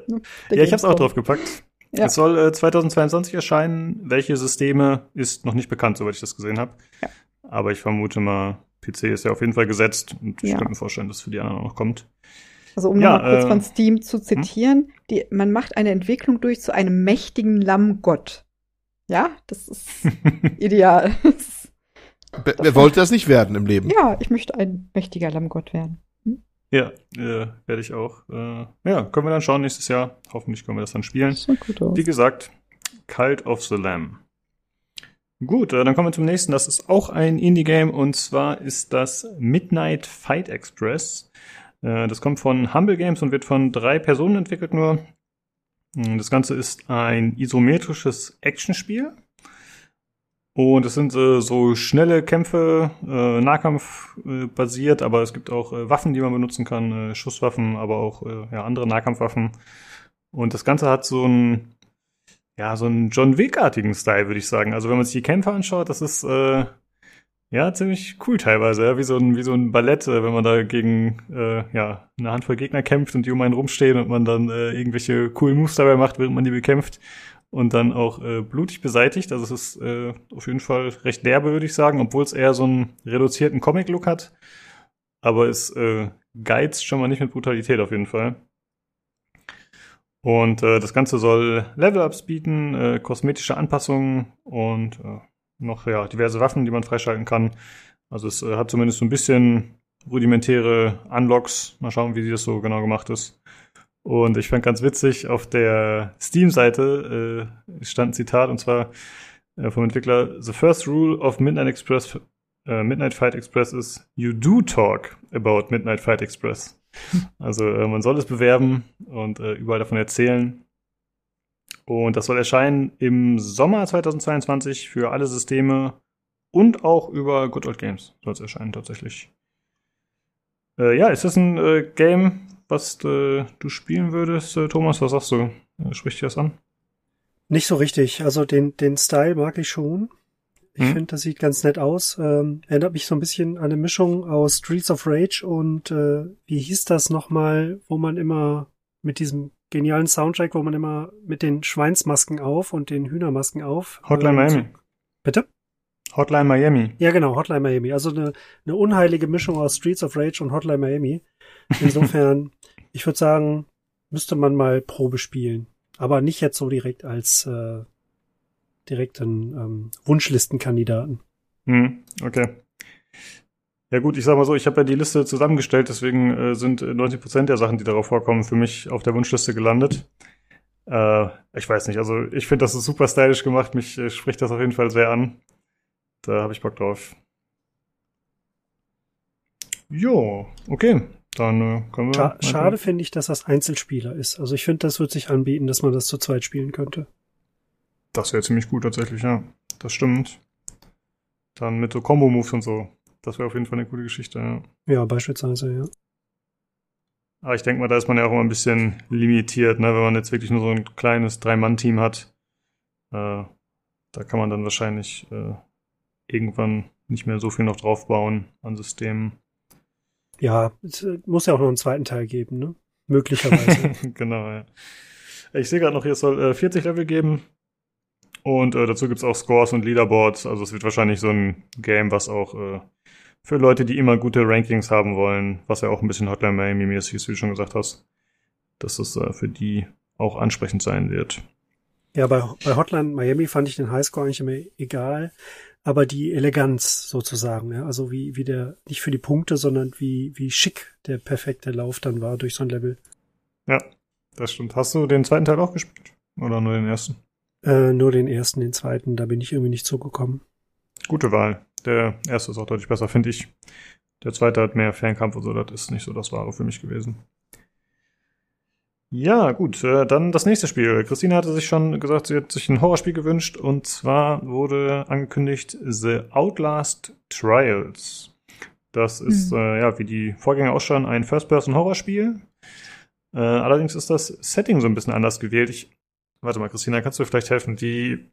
A: ja ich habe es auch drauf gepackt. Ja. Es soll äh, 2022 erscheinen. Welche Systeme ist noch nicht bekannt, soweit ich das gesehen habe. Ja. Aber ich vermute mal, PC ist ja auf jeden Fall gesetzt und ich ja. könnte mir vorstellen, dass es für die anderen auch noch kommt.
B: Also um ja, nochmal kurz äh, von Steam zu hm? zitieren, hm? die, man macht eine Entwicklung durch zu einem mächtigen Lammgott. Ja, das ist ideal.
D: Wer wollte das nicht werden im Leben?
B: Ja, ich möchte ein mächtiger Lammgott werden.
A: Ja, äh, werde ich auch. Äh, ja, können wir dann schauen nächstes Jahr. Hoffentlich können wir das dann spielen. Das gut aus. Wie gesagt, Cult of the Lamb. Gut, äh, dann kommen wir zum nächsten. Das ist auch ein Indie-Game und zwar ist das Midnight Fight Express. Äh, das kommt von Humble Games und wird von drei Personen entwickelt nur. Das Ganze ist ein isometrisches Actionspiel. Und es sind äh, so schnelle Kämpfe, äh, Nahkampf äh, basiert, aber es gibt auch äh, Waffen, die man benutzen kann, äh, Schusswaffen, aber auch äh, ja, andere Nahkampfwaffen. Und das Ganze hat so einen, ja, so einen John Wick-artigen Style, würde ich sagen. Also wenn man sich die Kämpfe anschaut, das ist äh, ja ziemlich cool teilweise, ja? wie so ein wie so ein Ballett, äh, wenn man da gegen äh, ja eine Handvoll Gegner kämpft und die um einen rumstehen und man dann äh, irgendwelche coolen Moves dabei macht, während man die bekämpft und dann auch äh, blutig beseitigt. Also es ist äh, auf jeden Fall recht derbe, würde ich sagen, obwohl es eher so einen reduzierten Comic-Look hat. Aber es äh, geizt schon mal nicht mit Brutalität auf jeden Fall. Und äh, das Ganze soll Level-Ups bieten, äh, kosmetische Anpassungen und äh, noch ja diverse Waffen, die man freischalten kann. Also es äh, hat zumindest so ein bisschen rudimentäre Unlocks. Mal schauen, wie das so genau gemacht ist. Und ich fand ganz witzig, auf der Steam-Seite äh, stand ein Zitat, und zwar äh, vom Entwickler, The first rule of Midnight Express, äh, Midnight Fight Express is, you do talk about Midnight Fight Express. Also äh, man soll es bewerben und äh, überall davon erzählen. Und das soll erscheinen im Sommer 2022 für alle Systeme und auch über Good Old Games soll es erscheinen tatsächlich. Äh, ja, ist das ein äh, Game, was äh, du spielen würdest, äh, Thomas? Was sagst du? Äh, spricht dir das an?
C: Nicht so richtig. Also den, den Style mag ich schon. Ich hm? finde, das sieht ganz nett aus. Ähm, erinnert mich so ein bisschen an eine Mischung aus Streets of Rage und äh, wie hieß das nochmal, wo man immer mit diesem genialen Soundtrack, wo man immer mit den Schweinsmasken auf und den Hühnermasken auf.
A: Hotline äh, Miami.
C: Bitte?
A: Hotline Miami.
C: Ja, genau, Hotline Miami. Also eine, eine unheilige Mischung aus Streets of Rage und Hotline Miami. Insofern, ich würde sagen, müsste man mal Probe spielen. Aber nicht jetzt so direkt als äh, direkten ähm, Wunschlistenkandidaten.
A: Hm, okay. Ja gut, ich sag mal so, ich habe ja die Liste zusammengestellt, deswegen äh, sind 90 Prozent der Sachen, die darauf vorkommen, für mich auf der Wunschliste gelandet. Äh, ich weiß nicht, also ich finde, das ist super stylisch gemacht, mich äh, spricht das auf jeden Fall sehr an. Da habe ich Bock drauf. Jo, okay. Dann äh, können wir.
C: Scha schade finde ich, dass das Einzelspieler ist. Also ich finde, das wird sich anbieten, dass man das zu zweit spielen könnte.
A: Das wäre ziemlich gut tatsächlich, ja. Das stimmt. Dann mit so Combo-Moves und so. Das wäre auf jeden Fall eine coole Geschichte, ja.
C: Ja, beispielsweise, ja.
A: Aber ich denke mal, da ist man ja auch immer ein bisschen limitiert, ne? wenn man jetzt wirklich nur so ein kleines Drei-Mann-Team hat. Äh, da kann man dann wahrscheinlich äh, irgendwann nicht mehr so viel noch draufbauen an Systemen.
C: Ja, es äh, muss ja auch noch einen zweiten Teil geben, ne? Möglicherweise.
A: genau, ja. Ich sehe gerade noch, hier es soll äh, 40 Level geben. Und äh, dazu gibt's auch Scores und Leaderboards. Also es wird wahrscheinlich so ein Game, was auch äh, für Leute, die immer gute Rankings haben wollen, was ja auch ein bisschen Hotline Miami-mäßig ist, wie du schon gesagt hast, dass es äh, für die auch ansprechend sein wird.
C: Ja, bei, bei Hotline Miami fand ich den Highscore eigentlich immer egal, aber die Eleganz sozusagen, ja, also wie, wie der, nicht für die Punkte, sondern wie, wie schick der perfekte Lauf dann war durch so ein Level.
A: Ja, das stimmt. Hast du den zweiten Teil auch gespielt? Oder nur den ersten?
C: Äh, nur den ersten, den zweiten, da bin ich irgendwie nicht zugekommen.
A: Gute Wahl. Der erste ist auch deutlich besser, finde ich. Der zweite hat mehr Fernkampf und so, das ist nicht so das Wahre für mich gewesen. Ja, gut, äh, dann das nächste Spiel. Christine hatte sich schon gesagt, sie hat sich ein Horrorspiel gewünscht und zwar wurde angekündigt The Outlast Trials. Das ist, mhm. äh, ja, wie die Vorgänger ausschauen, ein First-Person-Horrorspiel. Äh, allerdings ist das Setting so ein bisschen anders gewählt. Ich, warte mal, Christina, kannst du vielleicht helfen? Die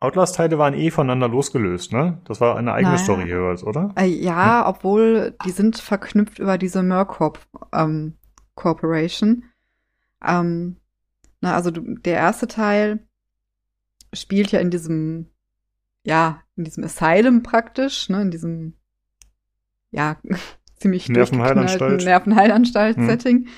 A: Outlast-Teile waren eh voneinander losgelöst, ne? Das war eine eigene naja. Story jeweils, oder?
B: Äh, ja, hm? obwohl die sind verknüpft über diese Mercorp ähm, Corporation. Ähm, na, also du, der erste Teil spielt ja in diesem, ja, in diesem Asylum praktisch, ne, in diesem, ja, ziemlich
A: Nervenheilanstalt.
B: Nervenheilanstalt-Setting. Hm.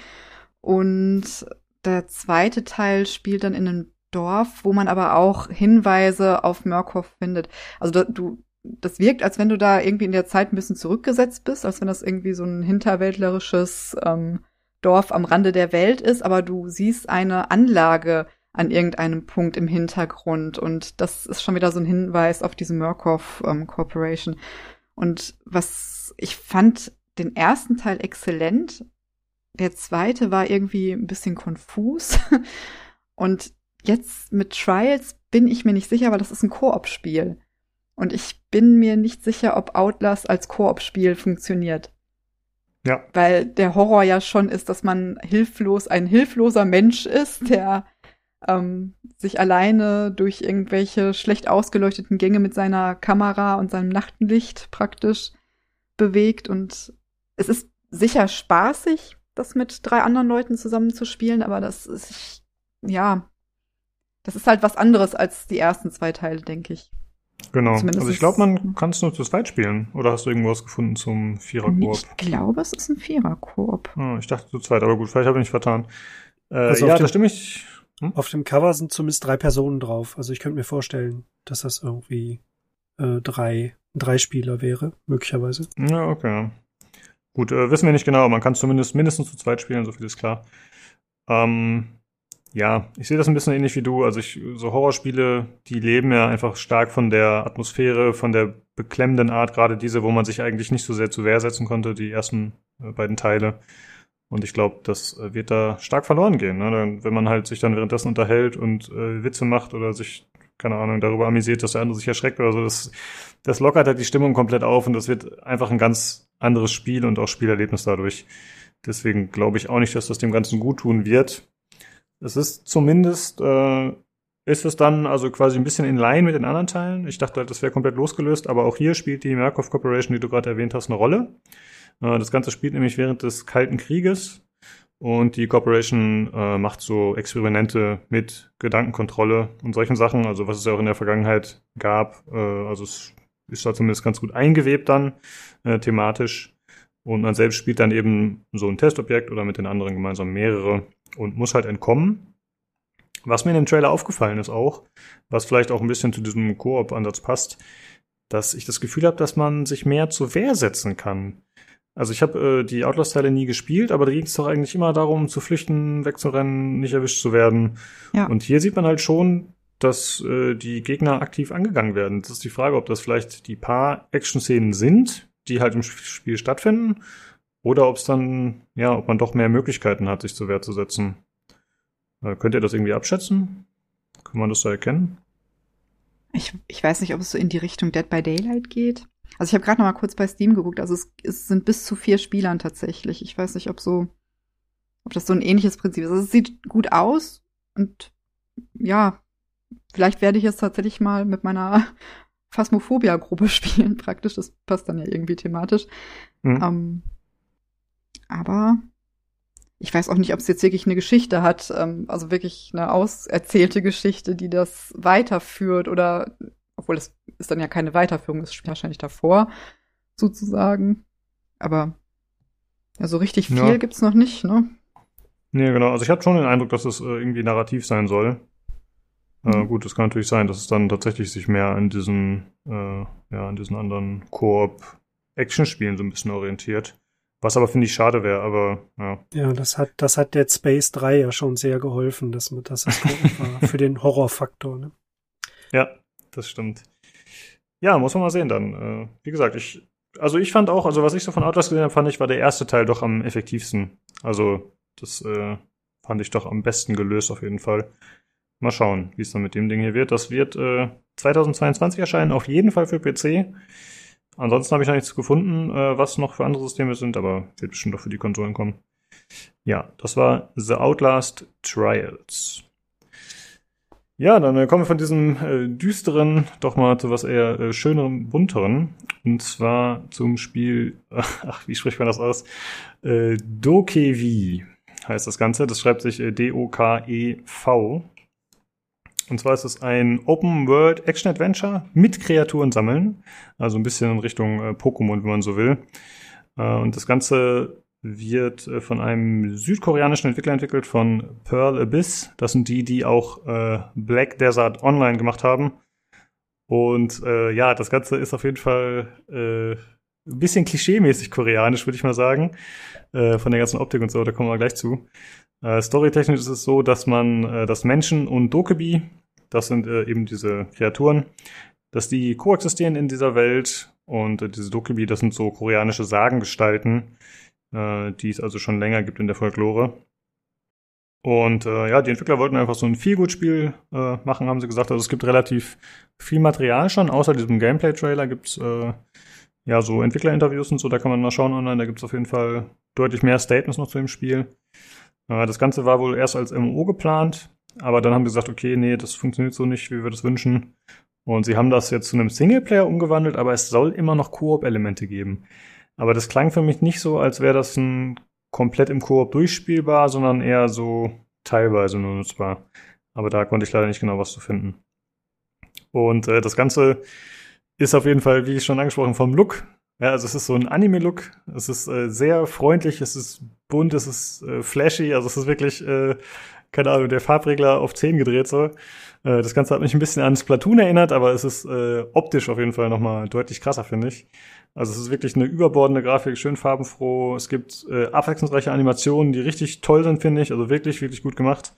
B: Und der zweite Teil spielt dann in einem Dorf, wo man aber auch Hinweise auf Murkoff findet. Also da, du, das wirkt, als wenn du da irgendwie in der Zeit ein bisschen zurückgesetzt bist, als wenn das irgendwie so ein hinterwäldlerisches ähm, Dorf am Rande der Welt ist, aber du siehst eine Anlage an irgendeinem Punkt im Hintergrund und das ist schon wieder so ein Hinweis auf diese Murkoff ähm, Corporation. Und was ich fand den ersten Teil exzellent, der zweite war irgendwie ein bisschen konfus Und jetzt mit Trials bin ich mir nicht sicher, weil das ist ein Koop-Spiel. Und ich bin mir nicht sicher, ob Outlast als Koop-Spiel funktioniert.
A: Ja.
B: Weil der Horror ja schon ist, dass man hilflos, ein hilfloser Mensch ist, der ähm, sich alleine durch irgendwelche schlecht ausgeleuchteten Gänge mit seiner Kamera und seinem Nachtlicht praktisch bewegt. Und es ist sicher spaßig, das mit drei anderen Leuten zusammen zu spielen, aber das ist, ja, das ist halt was anderes als die ersten zwei Teile, denke ich.
A: Genau. Zumindest also ich glaube, man kann es nur zu zweit spielen. Oder hast du irgendwas gefunden zum Vierer-Koop?
B: Ich glaube, es ist ein Vierer-Koop.
A: Ah, ich dachte zu zweit, aber gut, vielleicht habe ich mich vertan. Äh, also ja, da stimme ich.
C: Hm? Auf dem Cover sind zumindest drei Personen drauf. Also ich könnte mir vorstellen, dass das irgendwie äh, drei, drei Spieler wäre, möglicherweise.
A: Ja, okay. Gut, äh, wissen wir nicht genau. Man kann zumindest mindestens zu zweit spielen, so viel ist klar. Ähm, ja, ich sehe das ein bisschen ähnlich wie du. Also ich, so Horrorspiele, die leben ja einfach stark von der Atmosphäre, von der beklemmenden Art, gerade diese, wo man sich eigentlich nicht so sehr zu Wehr setzen konnte, die ersten äh, beiden Teile. Und ich glaube, das äh, wird da stark verloren gehen, ne? wenn man halt sich dann währenddessen unterhält und äh, Witze macht oder sich, keine Ahnung, darüber amüsiert, dass der andere sich erschreckt oder so. Das, das lockert halt die Stimmung komplett auf und das wird einfach ein ganz anderes Spiel und auch Spielerlebnis dadurch. Deswegen glaube ich auch nicht, dass das dem Ganzen gut tun wird. Es ist zumindest, äh, ist es dann also quasi ein bisschen in Line mit den anderen Teilen. Ich dachte halt, das wäre komplett losgelöst, aber auch hier spielt die Markov Corporation, die du gerade erwähnt hast, eine Rolle. Äh, das Ganze spielt nämlich während des Kalten Krieges und die Corporation äh, macht so Experimente mit Gedankenkontrolle und solchen Sachen, also was es ja auch in der Vergangenheit gab. Äh, also es ist da zumindest ganz gut eingewebt dann äh, thematisch. Und man selbst spielt dann eben so ein Testobjekt oder mit den anderen gemeinsam mehrere und muss halt entkommen. Was mir in dem Trailer aufgefallen ist auch, was vielleicht auch ein bisschen zu diesem Koop-Ansatz passt, dass ich das Gefühl habe, dass man sich mehr zur Wehr setzen kann. Also ich habe äh, die Outlaws-Teile nie gespielt, aber da ging es doch eigentlich immer darum, zu flüchten, wegzurennen, nicht erwischt zu werden. Ja. Und hier sieht man halt schon, dass äh, die Gegner aktiv angegangen werden. Das ist die Frage, ob das vielleicht die paar Action-Szenen sind, die halt im Spiel stattfinden, oder ob es dann, ja, ob man doch mehr Möglichkeiten hat, sich zur Wehr zu setzen. Äh, könnt ihr das irgendwie abschätzen? Kann man das so erkennen?
B: Ich, ich weiß nicht, ob es so in die Richtung Dead by Daylight geht. Also ich habe gerade noch mal kurz bei Steam geguckt. Also es, es, sind bis zu vier Spielern tatsächlich. Ich weiß nicht, ob so, ob das so ein ähnliches Prinzip ist. Also es sieht gut aus und ja, vielleicht werde ich es tatsächlich mal mit meiner Phasmophobia-Gruppe spielen. Praktisch, das passt dann ja irgendwie thematisch. Mhm. Ähm, aber ich weiß auch nicht, ob es jetzt wirklich eine Geschichte hat, ähm, also wirklich eine auserzählte Geschichte, die das weiterführt oder, obwohl das ist dann ja keine Weiterführung, spielt wahrscheinlich davor, sozusagen. Aber ja, so richtig viel ja. gibt's noch nicht, ne?
A: Nee, genau. Also ich hatte schon den Eindruck, dass es äh, irgendwie narrativ sein soll. Äh, mhm. Äh, gut, es kann natürlich sein, dass es dann tatsächlich sich mehr an diesen, äh, ja, an diesen anderen Koop-Action-Spielen so ein bisschen orientiert. Was aber finde ich schade wäre, aber ja.
C: Ja, das hat, das hat Dead Space 3 ja schon sehr geholfen, dass, dass das war für den Horrorfaktor, ne?
A: Ja, das stimmt. Ja, muss man mal sehen dann. Äh, wie gesagt, ich, also ich fand auch, also was ich so von Outlast gesehen habe, fand ich, war der erste Teil doch am effektivsten. Also, das äh, fand ich doch am besten gelöst auf jeden Fall. Mal schauen, wie es dann mit dem Ding hier wird. Das wird äh, 2022 erscheinen, auf jeden Fall für PC. Ansonsten habe ich noch nichts gefunden, äh, was noch für andere Systeme sind, aber wird bestimmt auch für die Konsolen kommen. Ja, das war The Outlast Trials. Ja, dann äh, kommen wir von diesem äh, düsteren doch mal zu was eher äh, schöneren, bunteren. Und zwar zum Spiel, ach, wie spricht man das aus? Äh, Dokevi heißt das Ganze. Das schreibt sich äh, D-O-K-E-V. Und zwar ist es ein Open World Action Adventure mit Kreaturen sammeln. Also ein bisschen in Richtung äh, Pokémon, wenn man so will. Äh, und das Ganze wird äh, von einem südkoreanischen Entwickler entwickelt, von Pearl Abyss. Das sind die, die auch äh, Black Desert Online gemacht haben. Und äh, ja, das Ganze ist auf jeden Fall äh, ein bisschen klischeemäßig koreanisch, würde ich mal sagen. von der ganzen Optik und so, da kommen wir gleich zu. Äh, storytechnisch ist es so, dass man, äh, dass Menschen und Dokebi, das sind äh, eben diese Kreaturen, dass die koexistieren in dieser Welt und äh, diese Dokebi, das sind so koreanische Sagengestalten, äh, die es also schon länger gibt in der Folklore. Und äh, ja, die Entwickler wollten einfach so ein Feelgood-Spiel äh, machen, haben sie gesagt. Also es gibt relativ viel Material schon, außer diesem Gameplay-Trailer gibt's äh, ja so Entwicklerinterviews und so, da kann man mal schauen online, da gibt's auf jeden Fall deutlich mehr Statements noch zu dem Spiel. Äh, das Ganze war wohl erst als MMO geplant, aber dann haben sie gesagt, okay, nee, das funktioniert so nicht, wie wir das wünschen. Und sie haben das jetzt zu einem Singleplayer umgewandelt, aber es soll immer noch Koop-Elemente geben. Aber das klang für mich nicht so, als wäre das ein komplett im Koop durchspielbar, sondern eher so teilweise nur nutzbar. Aber da konnte ich leider nicht genau was zu finden. Und äh, das Ganze ist auf jeden Fall, wie ich schon angesprochen, vom Look. Ja, also es ist so ein Anime-Look. Es ist äh, sehr freundlich, es ist bunt, es ist äh, flashy. Also es ist wirklich, äh, keine Ahnung, der Farbregler auf 10 gedreht so. Äh, das Ganze hat mich ein bisschen an Splatoon erinnert, aber es ist äh, optisch auf jeden Fall nochmal deutlich krasser, finde ich. Also es ist wirklich eine überbordende Grafik, schön farbenfroh. Es gibt äh, abwechslungsreiche Animationen, die richtig toll sind, finde ich. Also wirklich, wirklich gut gemacht.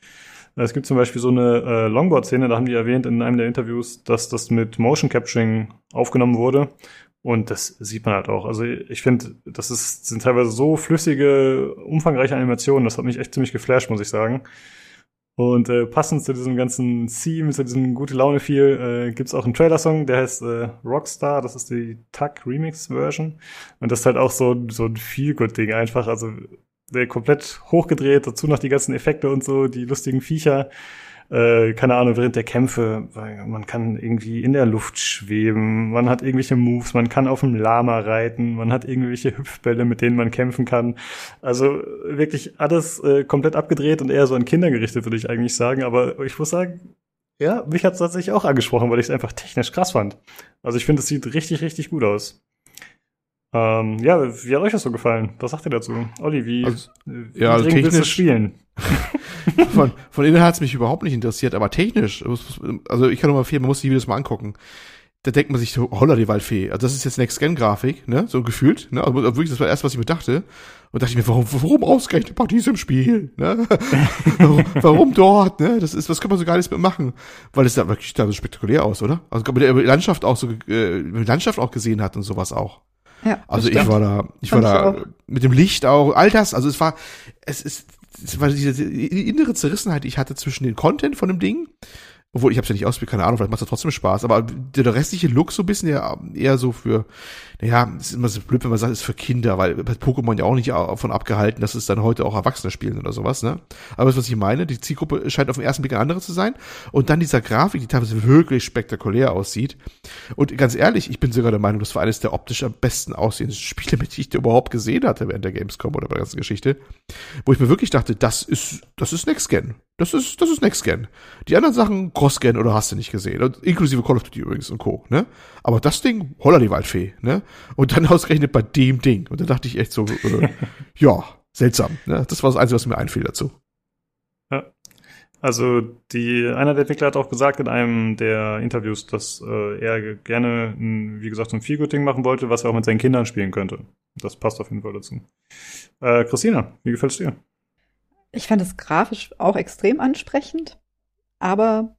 A: Es gibt zum Beispiel so eine äh, Longboard-Szene, da haben die erwähnt in einem der Interviews, dass das mit Motion Capturing aufgenommen wurde. Und das sieht man halt auch. Also ich finde, das ist, sind teilweise so flüssige, umfangreiche Animationen. Das hat mich echt ziemlich geflasht, muss ich sagen. Und äh, passend zu diesem ganzen Theme, zu diesem gute Laune viel, äh, gibt auch einen Trailer-Song, der heißt äh, Rockstar. Das ist die Tuck Remix-Version. Und das ist halt auch so, so ein Feel-Good-Ding einfach. Also der komplett hochgedreht, dazu noch die ganzen Effekte und so, die lustigen Viecher äh, keine Ahnung, während der Kämpfe, weil man kann irgendwie in der Luft schweben, man hat irgendwelche Moves, man kann auf dem Lama reiten, man hat irgendwelche Hüpfbälle, mit denen man kämpfen kann. Also wirklich alles äh, komplett abgedreht und eher so an Kinder gerichtet, würde ich eigentlich sagen. Aber ich muss sagen, ja, mich hat es tatsächlich auch angesprochen, weil ich es einfach technisch krass fand. Also ich finde, es sieht richtig, richtig gut aus. Ähm, ja, wie hat euch das so gefallen? Was sagt ihr dazu? Olli, wie,
D: also,
A: wie
D: ja, also technisch,
A: willst du spielen?
D: von, von innen hat es mich überhaupt nicht interessiert, aber technisch, also ich kann nur mal viel, man muss die Videos mal angucken. Da denkt man sich so, holla die Waldfee. Also das ist jetzt Next-Gen-Grafik, ne, so gefühlt, ne, also wirklich, das war erst, was ich mir dachte. Und dachte ich mir, warum, warum ausgerechnet bei diesem Spiel, ne? warum, warum dort, ne? Das ist, was kann man so gar nichts mitmachen? Weil es da wirklich da so spektakulär aus, oder? Also, man die Landschaft auch so, äh, Landschaft auch gesehen hat und sowas auch.
B: Ja,
D: also ich war da, ich war da mit dem Licht auch, all das, also es war, es ist, es war diese innere Zerrissenheit, die ich hatte zwischen den Content von dem Ding obwohl, ich habe ja nicht ausprobiert, keine Ahnung, vielleicht macht es trotzdem Spaß. Aber der restliche Look so ein bisschen ja eher so für, naja, es ist immer so blöd, wenn man sagt, es ist für Kinder, weil Pokémon ja auch nicht davon abgehalten, dass es dann heute auch Erwachsene spielen oder sowas, ne? Aber das, was ich meine, die Zielgruppe scheint auf den ersten Blick eine andere zu sein. Und dann dieser Grafik, die teilweise wirklich spektakulär aussieht. Und ganz ehrlich, ich bin sogar der Meinung, das war eines der optisch am besten aussehenden Spiele, die ich überhaupt gesehen hatte während der Gamescom oder bei der ganzen Geschichte. Wo ich mir wirklich dachte, das ist, das ist Next Gen. Das ist, das ist Next Gen. Die anderen Sachen Cross-Gen oder hast du nicht gesehen. Und inklusive Call of Duty übrigens und Co. Ne? Aber das Ding, holla die Waldfee, ne? Und dann ausgerechnet bei dem Ding. Und da dachte ich echt so, äh, ja, seltsam. Ne? Das war das Einzige, was mir einfiel dazu.
A: Ja. Also die, einer der Entwickler hat auch gesagt in einem der Interviews, dass äh, er gerne, ein, wie gesagt, so ein Feelgood-Ding machen wollte, was er auch mit seinen Kindern spielen könnte. Das passt auf jeden Fall dazu. Äh, Christina, wie gefällt's dir?
B: Ich fand es grafisch auch extrem ansprechend, aber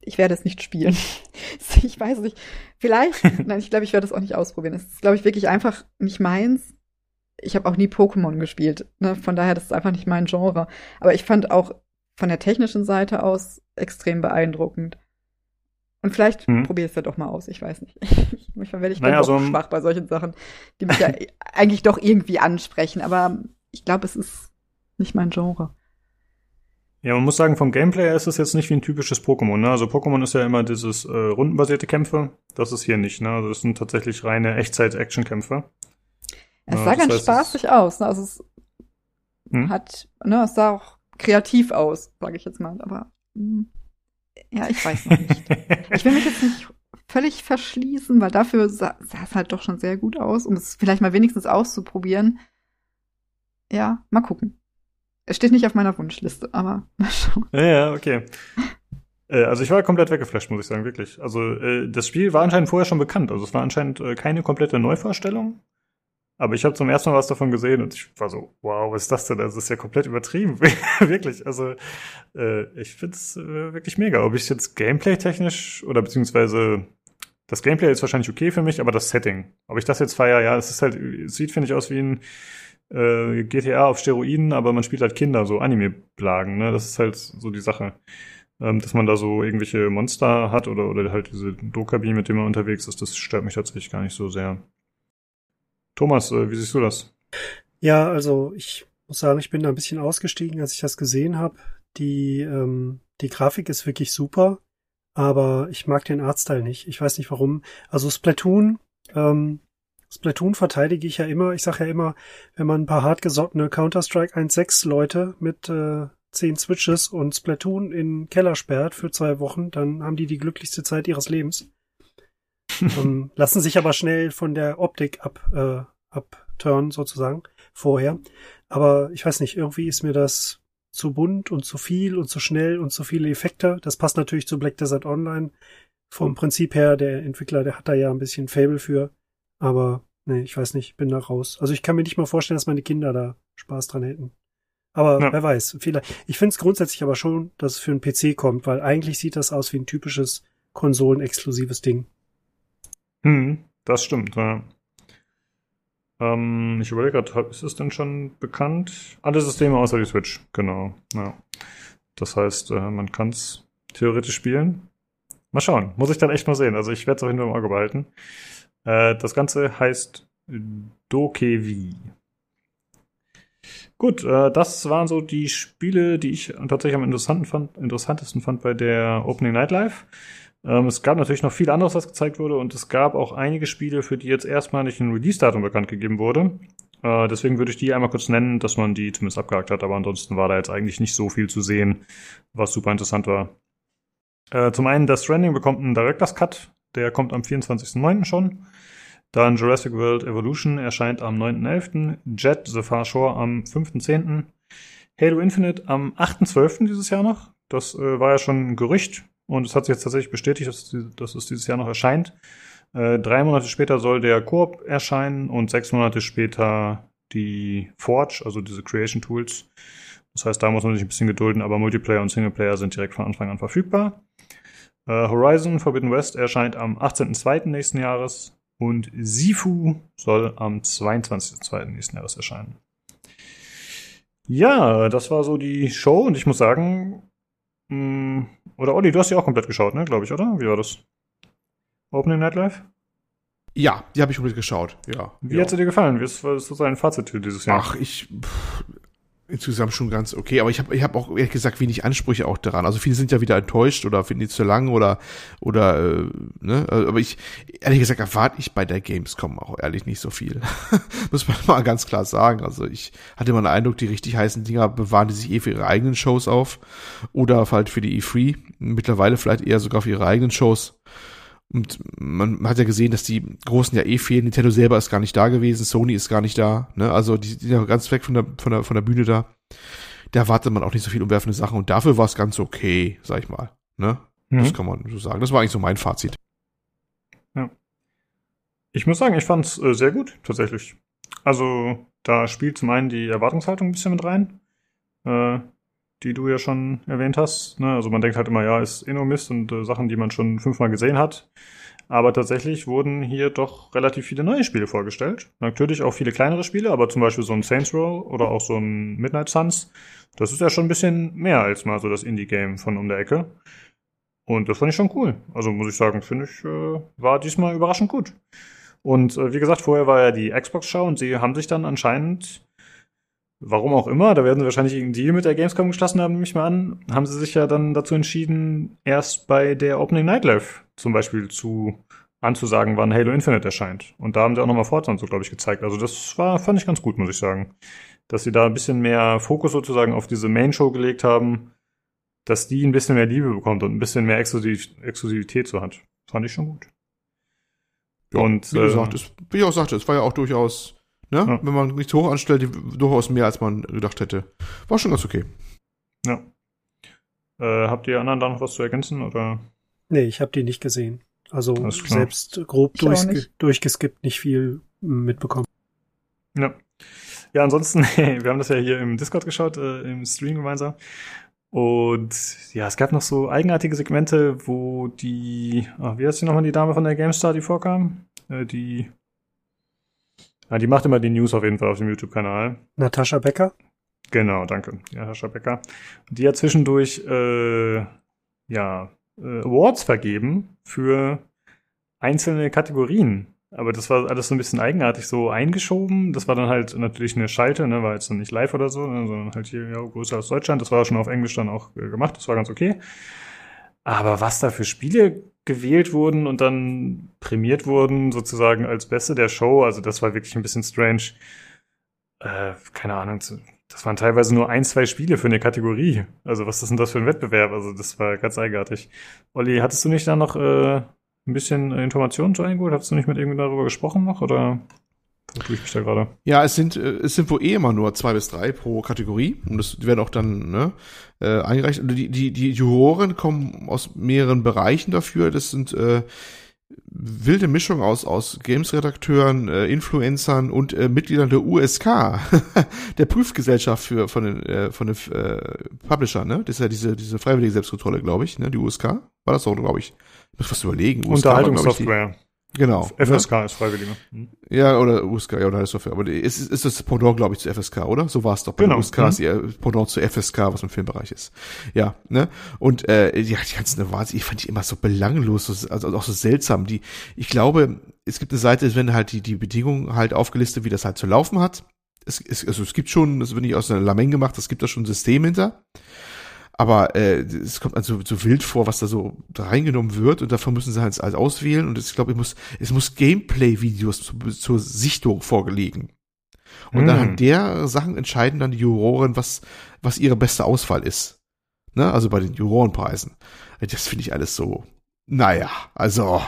B: ich werde es nicht spielen. ich weiß nicht. Vielleicht, nein, ich glaube, ich werde es auch nicht ausprobieren. Es ist, glaube ich, wirklich einfach nicht meins. Ich habe auch nie Pokémon gespielt. Ne? Von daher, das ist einfach nicht mein Genre. Aber ich fand auch von der technischen Seite aus extrem beeindruckend. Und vielleicht hm. probiere ich es ja doch mal aus, ich weiß nicht. Manchmal werde ich naja, so schwach bei solchen Sachen, die mich ja eigentlich doch irgendwie ansprechen. Aber ich glaube, es ist nicht mein Genre.
A: Ja, man muss sagen, vom Gameplay ist es jetzt nicht wie ein typisches Pokémon. Ne? Also Pokémon ist ja immer dieses äh, rundenbasierte Kämpfe. Das ist hier nicht. Ne? Also das sind tatsächlich reine Echtzeit-Action-Kämpfe.
B: Es sah ganz spaßig aus. Ne? Also es hm? hat, ne, es sah auch kreativ aus, sage ich jetzt mal. Aber mh, hm, ja, ich weiß noch nicht. ich will mich jetzt nicht völlig verschließen, weil dafür sah, sah es halt doch schon sehr gut aus, um es vielleicht mal wenigstens auszuprobieren. Ja, mal gucken. Es steht nicht auf meiner Wunschliste, aber mal schauen.
A: Ja, ja, okay. Äh, also ich war komplett weggeflasht, muss ich sagen, wirklich. Also äh, das Spiel war anscheinend vorher schon bekannt. Also es war anscheinend äh, keine komplette Neuvorstellung. Aber ich habe zum ersten Mal was davon gesehen und ich war so, wow, was ist das denn? Das ist ja komplett übertrieben. wirklich. Also ich find's wirklich mega. Ob ich jetzt Gameplay-technisch oder beziehungsweise das Gameplay ist wahrscheinlich okay für mich, aber das Setting. Ob ich das jetzt feiere, ja, es ist halt, es sieht, finde ich, aus wie ein äh, GTA auf Steroiden, aber man spielt halt Kinder, so Anime-Plagen, ne? Das ist halt so die Sache. Ähm, dass man da so irgendwelche Monster hat oder, oder halt diese Dokabin, mit dem man unterwegs ist, das stört mich tatsächlich gar nicht so sehr. Thomas, äh, wie siehst du das?
C: Ja, also ich muss sagen, ich bin da ein bisschen ausgestiegen, als ich das gesehen habe. Die, ähm, die Grafik ist wirklich super, aber ich mag den Artstyle nicht. Ich weiß nicht warum. Also Splatoon, ähm, Splatoon verteidige ich ja immer. Ich sage ja immer, wenn man ein paar hartgesottene Counter-Strike 1.6 Leute mit äh, zehn Switches und Splatoon in den Keller sperrt für zwei Wochen, dann haben die die glücklichste Zeit ihres Lebens. um, lassen sich aber schnell von der Optik ab, äh, abturnen sozusagen vorher. Aber ich weiß nicht, irgendwie ist mir das zu bunt und zu viel und zu schnell und zu viele Effekte. Das passt natürlich zu Black Desert Online. Vom Prinzip her, der Entwickler, der hat da ja ein bisschen Fable für. Aber nee, ich weiß nicht, bin da raus. Also ich kann mir nicht mal vorstellen, dass meine Kinder da Spaß dran hätten. Aber ja. wer weiß, vielleicht. Ich finde es grundsätzlich aber schon, dass es für einen PC kommt, weil eigentlich sieht das aus wie ein typisches konsolenexklusives Ding.
A: Hm, das stimmt, ja. Ähm, ich überlege gerade, ist es denn schon bekannt? Alle Systeme außer die Switch, genau. Ja. Das heißt, äh, man kann es theoretisch spielen. Mal schauen, muss ich dann echt mal sehen. Also ich werde es auf jeden Fall im Auge behalten. Äh, das Ganze heißt Dokevi. Gut, äh, das waren so die Spiele, die ich tatsächlich am interessanten fand, interessantesten fand bei der Opening Night Live. Ähm, es gab natürlich noch viel anderes, was gezeigt wurde, und es gab auch einige Spiele, für die jetzt erstmalig ein Release-Datum bekannt gegeben wurde. Äh, deswegen würde ich die einmal kurz nennen, dass man die zumindest abgehakt hat, aber ansonsten war da jetzt eigentlich nicht so viel zu sehen, was super interessant war. Äh, zum einen, das Stranding bekommt einen Director's Cut, der kommt am 24.09. schon. Dann Jurassic World Evolution erscheint am 9.11., Jet The Far Shore am 5.10., Halo Infinite am 8.12. dieses Jahr noch. Das äh, war ja schon ein Gerücht und es hat sich jetzt tatsächlich bestätigt, dass, dass es dieses Jahr noch erscheint. Äh, drei Monate später soll der Koop erscheinen und sechs Monate später die Forge, also diese Creation Tools. Das heißt, da muss man sich ein bisschen gedulden, aber Multiplayer und Singleplayer sind direkt von Anfang an verfügbar. Äh, Horizon Forbidden West erscheint am 18.02. nächsten Jahres und Sifu soll am 22.02. nächsten Jahres erscheinen. Ja, das war so die Show und ich muss sagen, mh, hm, oder Olli, du hast die auch komplett geschaut, ne, glaube ich, oder? Wie war das? Opening Night Live?
D: Ja, die habe ich komplett geschaut, ja.
A: Wie
D: ja.
A: hat sie dir gefallen? Wie ist, was ist so dein Fazit dieses Jahr?
D: Ach, ich, pff, insgesamt schon ganz okay, aber ich habe ich hab auch ehrlich gesagt wenig Ansprüche auch daran. Also viele sind ja wieder enttäuscht oder finden die zu lang oder oder äh, ne, aber ich ehrlich gesagt erwarte ich bei der Gamescom auch ehrlich nicht so viel. Muss man mal ganz klar sagen. Also ich hatte mal den Eindruck, die richtig heißen Dinger bewahren die sich eh für ihre eigenen Shows auf oder halt für die E3, mittlerweile vielleicht eher sogar für ihre eigenen Shows. Und man hat ja gesehen, dass die Großen ja eh fehlen. Nintendo selber ist gar nicht da gewesen, Sony ist gar nicht da. Ne? Also die sind ja ganz weg von der, von der, von der Bühne da. Da erwartet man auch nicht so viel umwerfende Sachen und dafür war es ganz okay, sag ich mal. Ne? Mhm. Das kann man so sagen. Das war eigentlich so mein Fazit.
A: Ja. Ich muss sagen, ich fand es äh, sehr gut, tatsächlich. Also, da spielt zum einen die Erwartungshaltung ein bisschen mit rein. Äh, die du ja schon erwähnt hast. Ne? Also man denkt halt immer, ja, ist nur Mist und äh, Sachen, die man schon fünfmal gesehen hat. Aber tatsächlich wurden hier doch relativ viele neue Spiele vorgestellt. Natürlich auch viele kleinere Spiele, aber zum Beispiel so ein Saints Row oder auch so ein Midnight Suns. Das ist ja schon ein bisschen mehr als mal so das Indie-Game von um der Ecke. Und das fand ich schon cool. Also muss ich sagen, finde ich, äh, war diesmal überraschend gut. Und äh, wie gesagt, vorher war ja die Xbox-Show und sie haben sich dann anscheinend Warum auch immer, da werden sie wahrscheinlich irgendeinen Deal mit der Gamescom geschlossen haben, nehme ich mal an, haben sie sich ja dann dazu entschieden, erst bei der Opening Night Live zum Beispiel zu anzusagen, wann Halo Infinite erscheint. Und da haben sie auch nochmal Fortnite so, glaube ich, gezeigt. Also das war, fand ich ganz gut, muss ich sagen. Dass sie da ein bisschen mehr Fokus sozusagen auf diese Main-Show gelegt haben, dass die ein bisschen mehr Liebe bekommt und ein bisschen mehr Exklusiv Exklusivität so hat. Fand ich schon gut.
D: Ja, und wie gesagt, äh, es, wie ich auch sagte, es war ja auch durchaus Ne? Ja. Wenn man nicht hoch anstellt, durchaus mehr, als man gedacht hätte. War schon ganz okay.
A: Ja. Äh, habt ihr anderen da noch was zu ergänzen? Oder?
C: Nee, ich habe die nicht gesehen. Also selbst grob durchge nicht. durchgeskippt, nicht viel mitbekommen.
A: Ja. Ja, ansonsten, wir haben das ja hier im Discord geschaut, äh, im Stream gemeinsam. Und ja, es gab noch so eigenartige Segmente, wo die, ach, wie heißt die nochmal, die Dame von der GameStar, die vorkam? Äh, die Ja, die macht immer die News auf jeden Fall auf dem YouTube-Kanal.
C: Natascha Becker?
A: Genau, danke. Natascha Becker. Die hat zwischendurch äh, ja, äh, Awards vergeben für einzelne Kategorien. Aber das war alles so ein bisschen eigenartig so eingeschoben. Das war dann halt natürlich eine Schalte, ne, war jetzt nicht live oder so, ne, sondern halt hier ja, größer als Deutschland. Das war schon auf Englisch dann auch äh, gemacht, das war ganz okay. Aber was da für Spiele gewählt wurden und dann prämiert wurden, sozusagen als Beste der Show, also das war wirklich ein bisschen strange. Äh, keine Ahnung, das waren teilweise nur ein, zwei Spiele für eine Kategorie. Also was ist denn das für ein Wettbewerb? Also das war ganz eigenartig. Olli, hattest du nicht da noch äh, ein bisschen Informationen zu eingeholt? Hast du nicht mit irgendjemandem darüber gesprochen noch oder vertue ich mich da gerade?
D: Ja, es sind, äh, es sind wohl eh immer nur zwei bis drei pro Kategorie und das werden auch dann ne, äh, eingereicht. Die, die, die Juroren kommen aus mehreren Bereichen dafür. Das sind äh, wilde Mischung aus, aus Games-Redakteuren, äh, Influencern und äh, Mitgliedern der USK, der Prüfgesellschaft für von den, äh, von den äh, Publishern, ne? Das ist ja diese, diese freiwillige Selbstkontrolle, glaube ich, ne? Die USK. War das auch, glaube ich. Ich muss was überlegen.
A: USK Unterhaltungssoftware.
D: Genau.
A: FSK ne? ist Freiwillige. Hm.
D: Ja, oder USK, ja, oder Software. Aber ist, ist das Pendant, glaube ich, zu FSK, oder? So war es doch. Bei
A: genau.
D: USK ist mhm. Pendant zu FSK, was im Filmbereich ist. Ja, ne? Und äh, ja, die ganzen Awards, ich fand die immer so belanglos, so, also auch so seltsam. Die, ich glaube, es gibt eine Seite, wenn halt die, die Bedingungen halt aufgelistet, wie das halt zu laufen hat. Es, es, also es gibt schon, das wird nicht aus einer Lameng gemacht, es gibt da schon ein System hinter. Aber äh, es kommt also so wild vor, was da so da reingenommen wird und davon müssen sie halt, halt auswählen und ich glaube, ich muss, es muss Gameplay-Videos zu, zur Sichtung vorgelegen. Und mm. anhand der Sachen entscheiden dann die Juroren, was, was ihre beste Auswahl ist. Ne? Also bei den Jurorenpreisen. Das finde ich alles so, naja, also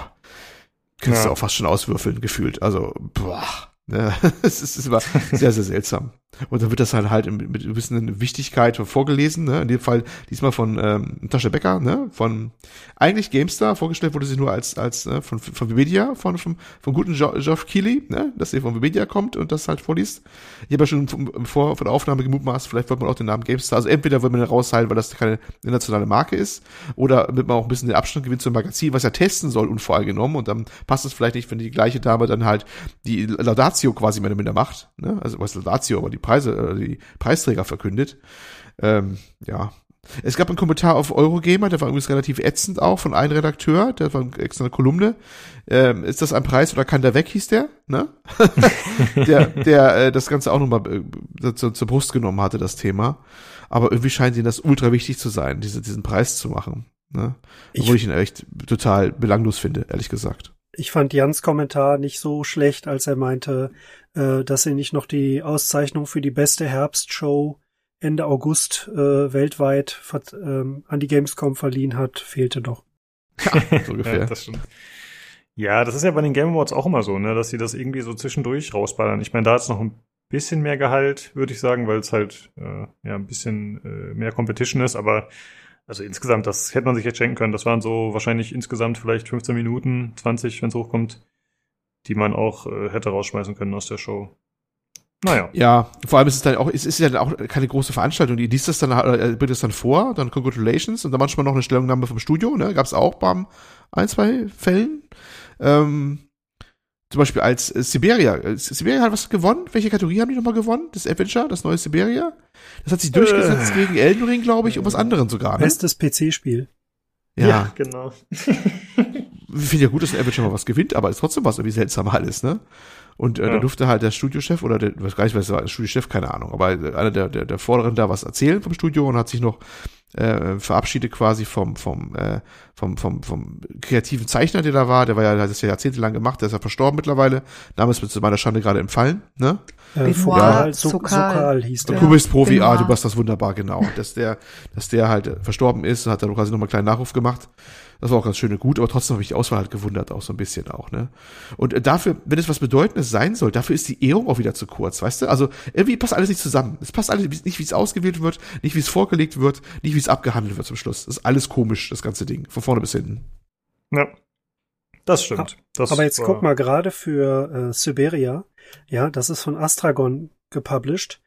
D: kannst ja. du auch fast schon auswürfeln, gefühlt. Also, boah. Es ist, immer sehr, sehr seltsam. Und dann wird das halt halt mit ein bisschen Wichtigkeit vorgelesen, ne? In dem Fall diesmal von ähm, Tasche Becker, ne? Von eigentlich GameStar, vorgestellt wurde sie nur als, als ne? von, von Wikipedia, von, von, von guten Geoff Keighley, ne? Dass sie von Wikipedia kommt und das halt vorliest. Ich habe ja schon vom, vor von der Aufnahme gemutmaßt, vielleicht wird man auch den Namen GameStar, also entweder wird man den raushalten, weil das keine internationale Marke ist, oder damit man auch ein bisschen den Abstand gewinnt zum Magazin, was ja testen soll, unvoreingenommen, und dann passt es vielleicht nicht, wenn die gleiche Dame dann halt die Laudatio quasi mehr oder minder macht, ne? Also was Laudatio, aber die Preise, äh, die Preisträger verkündet. Ähm, ja. Es gab einen Kommentar auf Eurogamer, der war übrigens relativ ätzend auch, von einem Redakteur, der war extra eine Kolumne. Ähm, ist das ein Preis oder kann der weg, hieß der, ne? der, der äh, das Ganze auch nochmal äh, zur, zur Brust genommen hatte, das Thema. Aber irgendwie scheint ihnen das ultra wichtig zu sein, diese, diesen Preis zu machen. Ne? Obwohl ich, ich ihn echt total belanglos finde, ehrlich gesagt.
C: Ich fand Jans Kommentar nicht so schlecht, als er meinte, äh, dass er nicht noch die Auszeichnung für die beste Herbstshow Ende August äh, weltweit ähm, an die Gamescom verliehen hat, fehlte doch.
A: Ja, so ungefähr. ja, das stimmt. Ja, das ist ja bei den Game Awards auch immer so, ne, dass sie das irgendwie so zwischendurch rausballern. Ich meine, da ist noch ein bisschen mehr Gehalt, würde ich sagen, weil es halt äh, ja ein bisschen äh, mehr Competition ist, aber also insgesamt, das hätte man sich jetzt schenken können. Das waren so wahrscheinlich insgesamt vielleicht 15 Minuten, 20, wenn es hochkommt, die man auch äh, hätte rausschmeißen können aus der Show.
D: Naja. Ja, vor allem ist es dann auch, es ist ja dann auch keine große Veranstaltung. Die liest das dann, äh, bittet es dann vor, dann Congratulations und dann manchmal noch eine Stellungnahme vom Studio, ne? Gab es auch beim ein, zwei Fällen. Ähm, zum Beispiel als äh, Siberia. Äh, Siberia hat was gewonnen. Welche Kategorie haben die nochmal gewonnen? Das Adventure, das neue Siberia? Das hat sich durchgesetzt äh. gegen Elden Ring, glaube ich, und was anderen sogar.
C: Ne? Bestes PC-Spiel.
A: Ja. ja, genau.
D: ich finde ja gut, dass ein Adventure mal was gewinnt, aber ist trotzdem was irgendwie seltsam alles, ne? Und äh, ja. da durfte halt der Studiochef oder der, weiß gar nicht, was war, der Studiochef, keine Ahnung, aber einer der, der, der Vorderen da was erzählen vom Studio und hat sich noch äh, verabschiedet quasi vom, vom, äh, vom, vom, vom kreativen Zeichner, der da war. Der war ja, hat das ja jahrzehntelang gemacht, der ist ja verstorben mittlerweile. Damals wird zu meiner Schande gerade entfallen, ne?
C: Äh, so, Sokal. Sokal
D: hieß der. Du bist Profi, Benoit. ah, du machst das wunderbar, genau. dass der, dass der halt verstorben ist, hat er quasi nochmal einen kleinen Nachruf gemacht. Das war auch ganz schön und gut, aber trotzdem habe ich die Auswahl halt gewundert, auch so ein bisschen auch, ne? Und äh, dafür, wenn es was Bedeutendes sein soll, dafür ist die Ehrung auch wieder zu kurz, weißt du? Also irgendwie passt alles nicht zusammen. Es passt alles nicht, wie es ausgewählt wird, nicht wie es vorgelegt wird, nicht wie es abgehandelt wird zum Schluss. Das ist alles komisch, das ganze Ding, von vorne bis hinten.
A: Ja. Das stimmt. Das
C: aber jetzt guck mal gerade für äh, Siberia, ja, das ist von Astragon gepublished.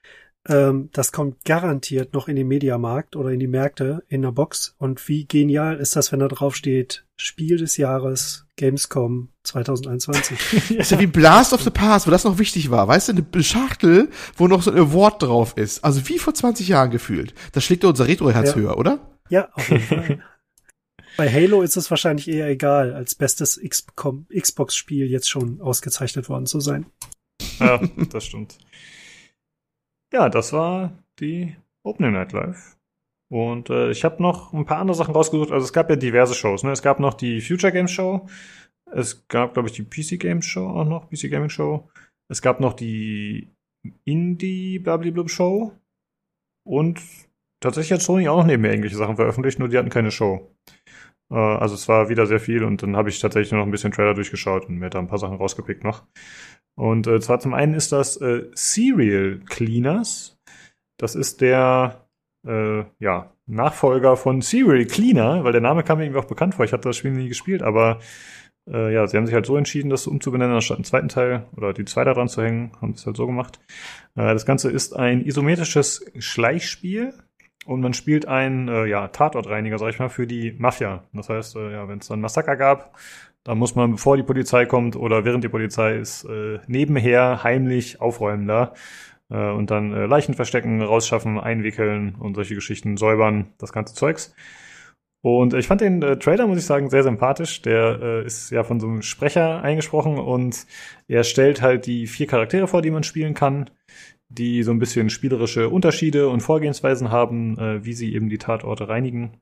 C: Ähm, das kommt garantiert noch in den Mediamarkt oder in die Märkte in der Box. Und wie genial ist das, wenn da drauf steht, Spiel des Jahres Gamescom 2021.
D: ja. Ist ja wie Blast of the Past, wo das noch wichtig war. Weißt du, eine Schachtel, wo noch so ein Award drauf ist. Also wie vor 20 Jahren gefühlt. Das schlägt unser Retro-Herz ja. höher, oder?
C: Ja, auf jeden Fall. Bei Halo ist es wahrscheinlich eher egal, als bestes Xbox-Spiel jetzt schon ausgezeichnet worden zu sein.
A: Ja, das stimmt. Ja, das war die Opening Night Live. Und äh, ich habe noch ein paar andere Sachen rausgesucht. Also es gab ja diverse Shows. Ne? Es gab noch die Future Games Show. Es gab, glaube ich, die PC Games Show auch noch, PC Gaming Show. Es gab noch die Indie Blablabla Show. Und tatsächlich hat Sony auch noch neben mir irgendwelche Sachen veröffentlicht, nur die hatten keine Show. Äh, also es war wieder sehr viel und dann habe ich tatsächlich noch ein bisschen Trailer durchgeschaut und mir da ein paar Sachen rausgepickt noch. Und äh, zwar zum einen ist das äh, Serial Cleaners. Das ist der äh, ja, Nachfolger von Serial Cleaner, weil der Name kam mir irgendwie auch bekannt vor. Ich hatte das Spiel nie gespielt, aber äh, ja, sie haben sich halt so entschieden, das umzubenennen, anstatt einen zweiten Teil oder die zwei dran zu hängen, haben es halt so gemacht. Äh, das Ganze ist ein isometrisches Schleichspiel und man spielt einen äh, ja, Tatortreiniger, sag ich mal, für die Mafia. Das heißt, äh, ja, wenn es dann Massaker gab, da muss man, bevor die Polizei kommt oder während die Polizei ist, äh, nebenher heimlich aufräumen da äh, und dann äh, Leichen verstecken, rausschaffen, einwickeln und solche Geschichten säubern, das ganze Zeugs. Und ich fand den äh, Trailer, muss ich sagen, sehr sympathisch. Der äh, ist ja von so einem Sprecher eingesprochen und er stellt halt die vier Charaktere vor, die man spielen kann, die so ein bisschen spielerische Unterschiede und Vorgehensweisen haben, äh, wie sie eben die Tatorte reinigen.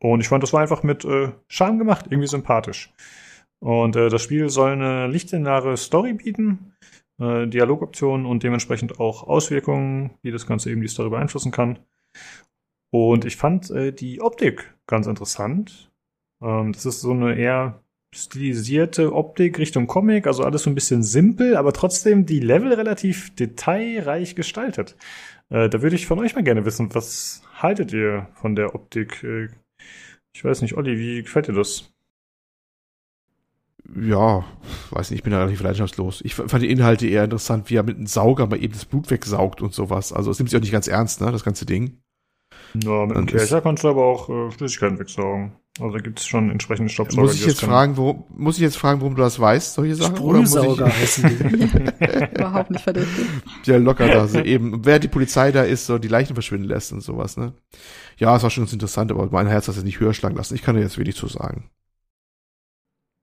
A: Und ich fand, das war einfach mit äh, Charme gemacht, irgendwie sympathisch. Und äh, das Spiel soll eine lichtnahre Story bieten, äh, Dialogoptionen und dementsprechend auch Auswirkungen, wie das Ganze eben die Story beeinflussen kann. Und ich fand äh, die Optik ganz interessant. Ähm, das ist so eine eher stilisierte Optik Richtung Comic, also alles so ein bisschen simpel, aber trotzdem die Level relativ detailreich gestaltet. Äh, da würde ich von euch mal gerne wissen, was haltet ihr von der Optik? Äh, ich weiß nicht, Olli, wie gefällt dir das?
D: Ja, weiß nicht, ich bin da relativ leidenschaftslos. Ich fand die Inhalte eher interessant, wie er mit einem Sauger mal eben das Blut wegsaugt und sowas. Also es nimmt sich auch nicht ganz ernst, ne, das ganze Ding.
A: Ja, mit dem Kercher kannst du aber auch äh, Flüssigkeiten wegsaugen. Also da gibt es schon entsprechende Staubsauger.
D: Muss ich jetzt fragen, warum, muss ich jetzt fragen, warum du das weißt, solche Sachen?
C: Sprühsauger heißen
B: die. Überhaupt nicht verdächtig.
D: Ja, locker da, so eben, wer die Polizei da ist, so die Leichen verschwinden lässt und sowas, ne? Ja, es war schon interessant, aber mein Herz hat es nicht höher schlagen lassen. Ich kann dir jetzt wenig zu sagen.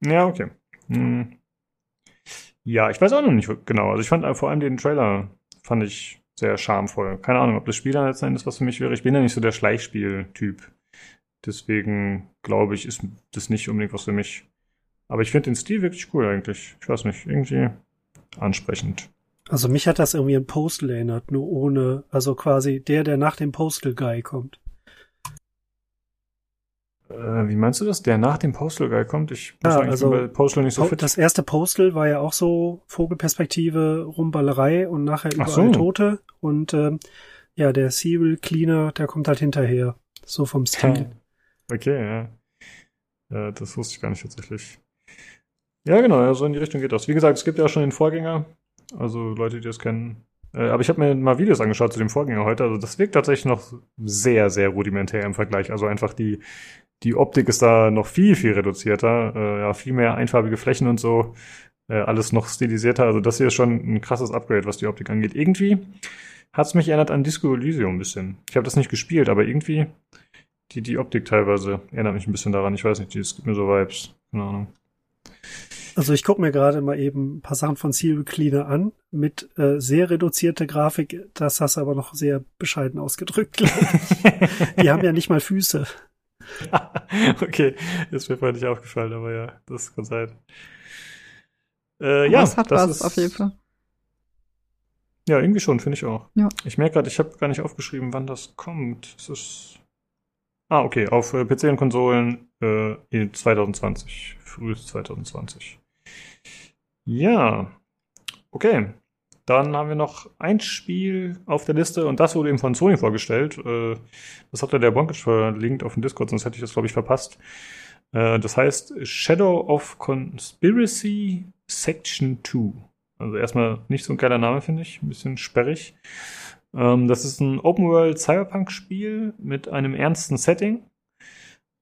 A: Ja, okay. Hm. Ja, ich weiß auch noch nicht genau. Also ich fand vor allem den Trailer fand ich sehr charmvoll. Keine Ahnung, ob das Spiel dann letzten Endes was für mich wäre. Ich bin ja nicht so der Schleichspiel-Typ. Deswegen glaube ich, ist das nicht unbedingt was für mich. Aber ich finde den Stil wirklich cool eigentlich. Ich weiß nicht, irgendwie ansprechend.
C: Also mich hat das irgendwie an Postal erinnert, nur ohne, also quasi der, der nach dem Postal Guy kommt.
A: Äh, wie meinst du das? Der nach dem Postal Guy kommt? Ich
C: muss ja, also bei Postal nicht so fit. Das erste Postal war ja auch so Vogelperspektive, Rumballerei und nachher überall so. Tote. Und ähm, ja, der Serial Cleaner, der kommt halt hinterher. So vom Stil.
A: Okay, ja. ja. Das wusste ich gar nicht tatsächlich. Ja, genau, ja, so in die Richtung geht das. Wie gesagt, es gibt ja schon den Vorgänger. Also Leute, die das kennen. Äh, aber ich habe mir mal Videos angeschaut zu dem Vorgänger heute. Also das wirkt tatsächlich noch sehr, sehr rudimentär im Vergleich. Also einfach die, die Optik ist da noch viel, viel reduzierter. Äh, ja, viel mehr einfarbige Flächen und so. Äh, alles noch stilisierter. Also das hier ist schon ein krasses Upgrade, was die Optik angeht. Irgendwie hat es mich erinnert an Disco Elysium ein bisschen. Ich habe das nicht gespielt, aber irgendwie die, die Optik teilweise erinnert mich ein bisschen daran. Ich weiß nicht, es gibt mir so Vibes. Keine Ahnung.
C: Also ich gucke mir gerade mal eben ein paar Sachen von Serial Cleaner an mit äh, sehr reduzierter Grafik. Das hast du aber noch sehr bescheiden ausgedrückt. Die haben ja nicht mal Füße.
A: okay, ist mir vorher nicht aufgefallen, aber ja, das kann sein. Äh, ja,
B: das hat das was ist, auf jeden Fall.
A: Ja, irgendwie schon, finde ich auch.
B: Ja.
A: Ich merke gerade, ich habe gar nicht aufgeschrieben, wann das kommt. Es ist. Ah, okay, auf äh, PC und Konsolen äh, 2020. Frühes 2020. Ja. Okay. Dann haben wir noch ein Spiel auf der Liste und das wurde eben von Sony vorgestellt. Äh, das hat der Bonkic verlinkt auf dem Discord, sonst hätte ich das, glaube ich, verpasst. Äh, das heißt Shadow of Conspiracy Section 2. Also erstmal nicht so ein geiler Name, finde ich. Ein bisschen sperrig. Ähm, das ist ein Open-World Cyberpunk-Spiel mit einem ernsten Setting.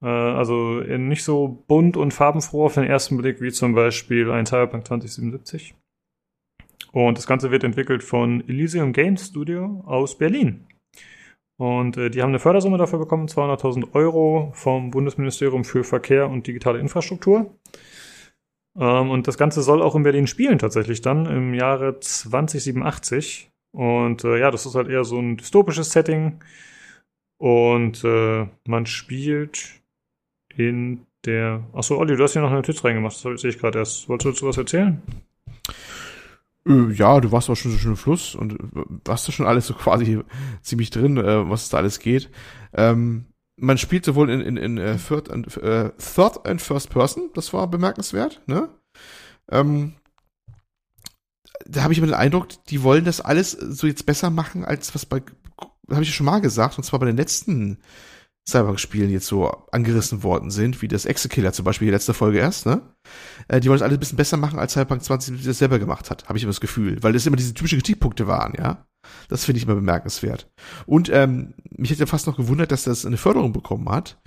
A: Äh, also nicht so bunt und farbenfroh auf den ersten Blick wie zum Beispiel ein Cyberpunk 2077. Und das Ganze wird entwickelt von Elysium Games Studio aus Berlin. Und äh, die haben eine Fördersumme dafür bekommen, 200.000 Euro vom Bundesministerium für Verkehr und digitale Infrastruktur. Ähm, und das Ganze soll auch in Berlin spielen tatsächlich dann im Jahre 2087. Und äh, ja, das ist halt eher so ein dystopisches Setting. Und äh, man spielt in der. Achso, Olli, du hast hier noch eine Notiz reingemacht. Das sehe ich gerade erst. Wolltest du dazu was erzählen?
D: Äh, ja, du warst auch schon so schön im Fluss und äh, warst da schon alles so quasi ziemlich drin, äh, was da alles geht. Ähm, man spielt sowohl in, in, in äh, Third, and, äh, Third and First Person, das war bemerkenswert, ne? Ähm, da habe ich immer den Eindruck, die wollen das alles so jetzt besser machen, als was bei, habe ich schon mal gesagt, und zwar bei den letzten Cyberpunk-Spielen jetzt so angerissen worden sind, wie das Exekiller zum Beispiel, die letzte Folge erst, ne? Äh, die wollen das alles ein bisschen besser machen, als Cyberpunk 20 das selber gemacht hat, habe ich immer das Gefühl, weil das immer diese typischen Kritikpunkte waren, ja? Das finde ich immer bemerkenswert. Und ähm, mich hätte fast noch gewundert, dass das eine Förderung bekommen hat,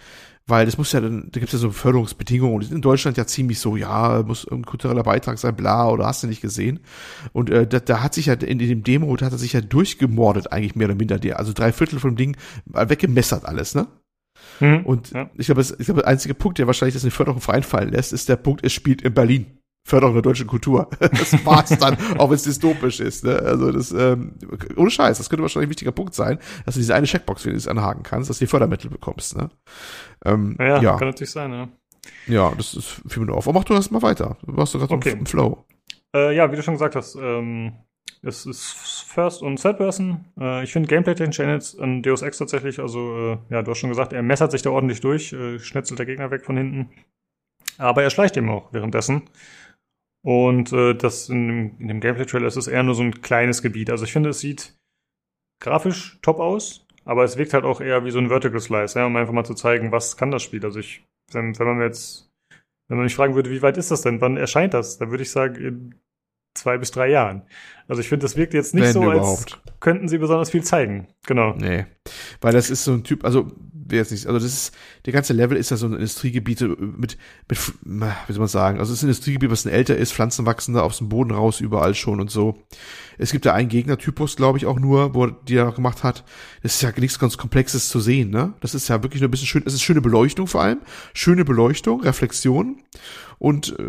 D: weil das muss ja dann, da gibt es ja so Förderungsbedingungen, die sind in Deutschland ja ziemlich so, ja, muss ein kultureller Beitrag sein, bla, oder hast du nicht gesehen. Und äh, da, da hat sich ja in, in dem Demo, da hat er sich ja durchgemordet, eigentlich mehr oder minder der. Also drei Viertel vom Ding weggemessert alles, ne? Mhm, und ja. ich glaube, ich glaube, der einzige Punkt, der wahrscheinlich das eine Förderung vereinfallen lässt, ist der Punkt, es spielt in Berlin. Förderung der deutschen Kultur. Das war's dann, auch wenn es dystopisch ist. Ne? Also das, ähm, ohne Scheiß, das könnte wahrscheinlich ein wichtiger Punkt sein, dass du diese eine Checkbox wenigstens anhaken kannst, dass du die Fördermittel bekommst. Ne?
A: Ähm, ja, ja, kann natürlich sein, ja.
D: Ja, das ist viel mir auf. Aber mach du das mal weiter. Du warst gerade okay. im Flow.
A: Äh, ja, wie du schon gesagt hast, ähm, es ist First- und Third-Person. Äh, ich finde Gameplay-technisch an Deus Ex tatsächlich. Also, äh, ja, du hast schon gesagt, er messert sich da ordentlich durch, äh, schnetzelt der Gegner weg von hinten. Aber er schleicht eben auch währenddessen. Und äh, das in dem, dem Gameplay-Trailer ist es eher nur so ein kleines Gebiet. Also ich finde, es sieht grafisch top aus, aber es wirkt halt auch eher wie so ein Vertical Slice, ja, um einfach mal zu zeigen, was kann das Spiel. Also ich, wenn, wenn man jetzt, wenn man mich fragen würde, wie weit ist das denn, wann erscheint das, dann würde ich sagen, in zwei bis drei Jahren. Also ich finde, das wirkt jetzt nicht Wenn so, überhaupt. als könnten sie besonders viel zeigen. Genau.
D: Nee. Weil das ist so ein Typ, also jetzt nicht, also das ist, der ganze Level ist ja so ein Industriegebiet mit, mit, wie soll man sagen, also es ist ein Industriegebiet, was ein älter ist, Pflanzen wachsen da aus dem Boden raus, überall schon und so. Es gibt da einen Gegnertypus, glaube ich, auch nur, wo die er gemacht hat. Das ist ja nichts ganz Komplexes zu sehen, ne? Das ist ja wirklich nur ein bisschen schön, es ist schöne Beleuchtung vor allem, schöne Beleuchtung, Reflexion und äh,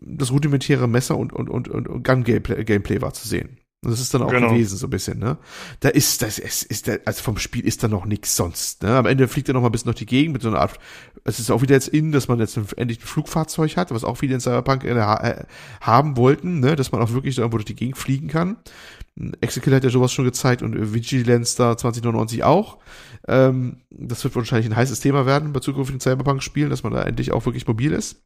D: das rudimentäre Messer und, und, und, und Gun-Gameplay Gameplay war zu sehen. Das ist dann auch genau. gewesen, so ein bisschen, ne? Da ist, das ist, ist der, also vom Spiel ist da noch nichts sonst, ne? Am Ende fliegt er noch mal ein bisschen durch die Gegend mit so einer Art, es ist auch wieder jetzt in, dass man jetzt endlich ein Flugfahrzeug hat, was auch viele in Cyberpunk äh, äh, haben wollten, ne? Dass man auch wirklich irgendwo durch die Gegend fliegen kann. Exekill hat ja sowas schon gezeigt und Vigilance da 2099 auch. Ähm, das wird wahrscheinlich ein heißes Thema werden bei zukünftigen Cyberpunk-Spielen, dass man da endlich auch wirklich mobil ist.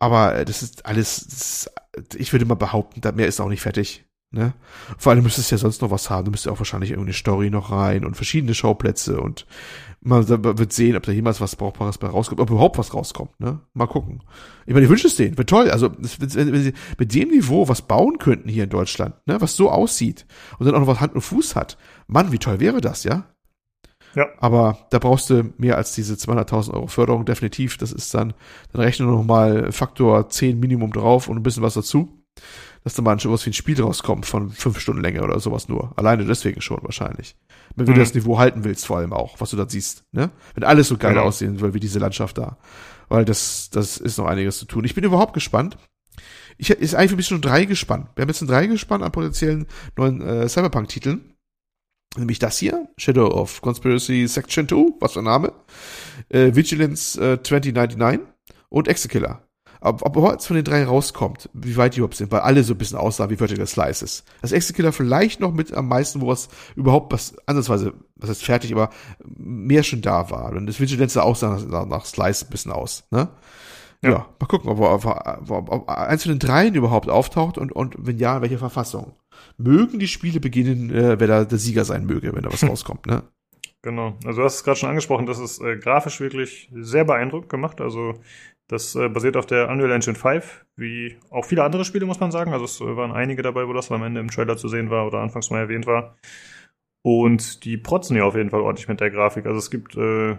D: Aber äh, das ist alles, das ist, ich würde mal behaupten, da mehr ist auch nicht fertig. Ne? Vor allem müsstest du ja sonst noch was haben. Du müsstest ja auch wahrscheinlich irgendeine Story noch rein und verschiedene Schauplätze und man wird sehen, ob da jemals was Brauchbares bei rauskommt, ob überhaupt was rauskommt. Ne? Mal gucken. Ich meine, ich wünsche es denen. Wird toll. Also wenn, wenn sie mit dem Niveau was bauen könnten hier in Deutschland, ne? was so aussieht und dann auch noch was Hand und Fuß hat. Mann, wie toll wäre das, ja? Ja. Aber da brauchst du mehr als diese 200.000 Euro Förderung, definitiv. Das ist dann, dann rechne noch mal Faktor 10 Minimum drauf und ein bisschen was dazu dass da mal was wie ein Spiel rauskommt von fünf Stunden Länge oder sowas nur. Alleine deswegen schon wahrscheinlich. Wenn du mhm. das Niveau halten willst, vor allem auch, was du da siehst, ne? Wenn alles so geil genau. aussehen soll wie diese Landschaft da. Weil das, das ist noch einiges zu tun. Ich bin überhaupt gespannt. Ich ist eigentlich ein bisschen schon drei gespannt. Wir haben jetzt ein drei gespannt an potenziellen neuen äh, Cyberpunk-Titeln. Nämlich das hier, Shadow of Conspiracy Section 2, was für ein Name, äh, Vigilance äh, 2099 und Exekiller ob, ob jetzt von den drei rauskommt, wie weit die überhaupt sind, weil alle so ein bisschen aussahen wie Vertical Slices. Das Exekiller vielleicht noch mit am meisten, wo es überhaupt was ansatzweise, was heißt fertig, aber mehr schon da war. Und das Vigilance auch sah nach, nach Slice ein bisschen aus, ne? Ja, ja mal gucken, ob, ob, ob, ob eins von den dreien überhaupt auftaucht und, und wenn ja, in welcher Verfassung. Mögen die Spiele beginnen, äh, wer da der Sieger sein möge, wenn da was rauskommt, ne?
A: Genau. Also du hast es gerade schon angesprochen, das ist äh, grafisch wirklich sehr beeindruckend gemacht. Also das äh, basiert auf der Unreal Engine 5, wie auch viele andere Spiele, muss man sagen. Also es äh, waren einige dabei, wo das am Ende im Trailer zu sehen war oder anfangs mal erwähnt war. Und die protzen ja auf jeden Fall ordentlich mit der Grafik. Also es gibt äh,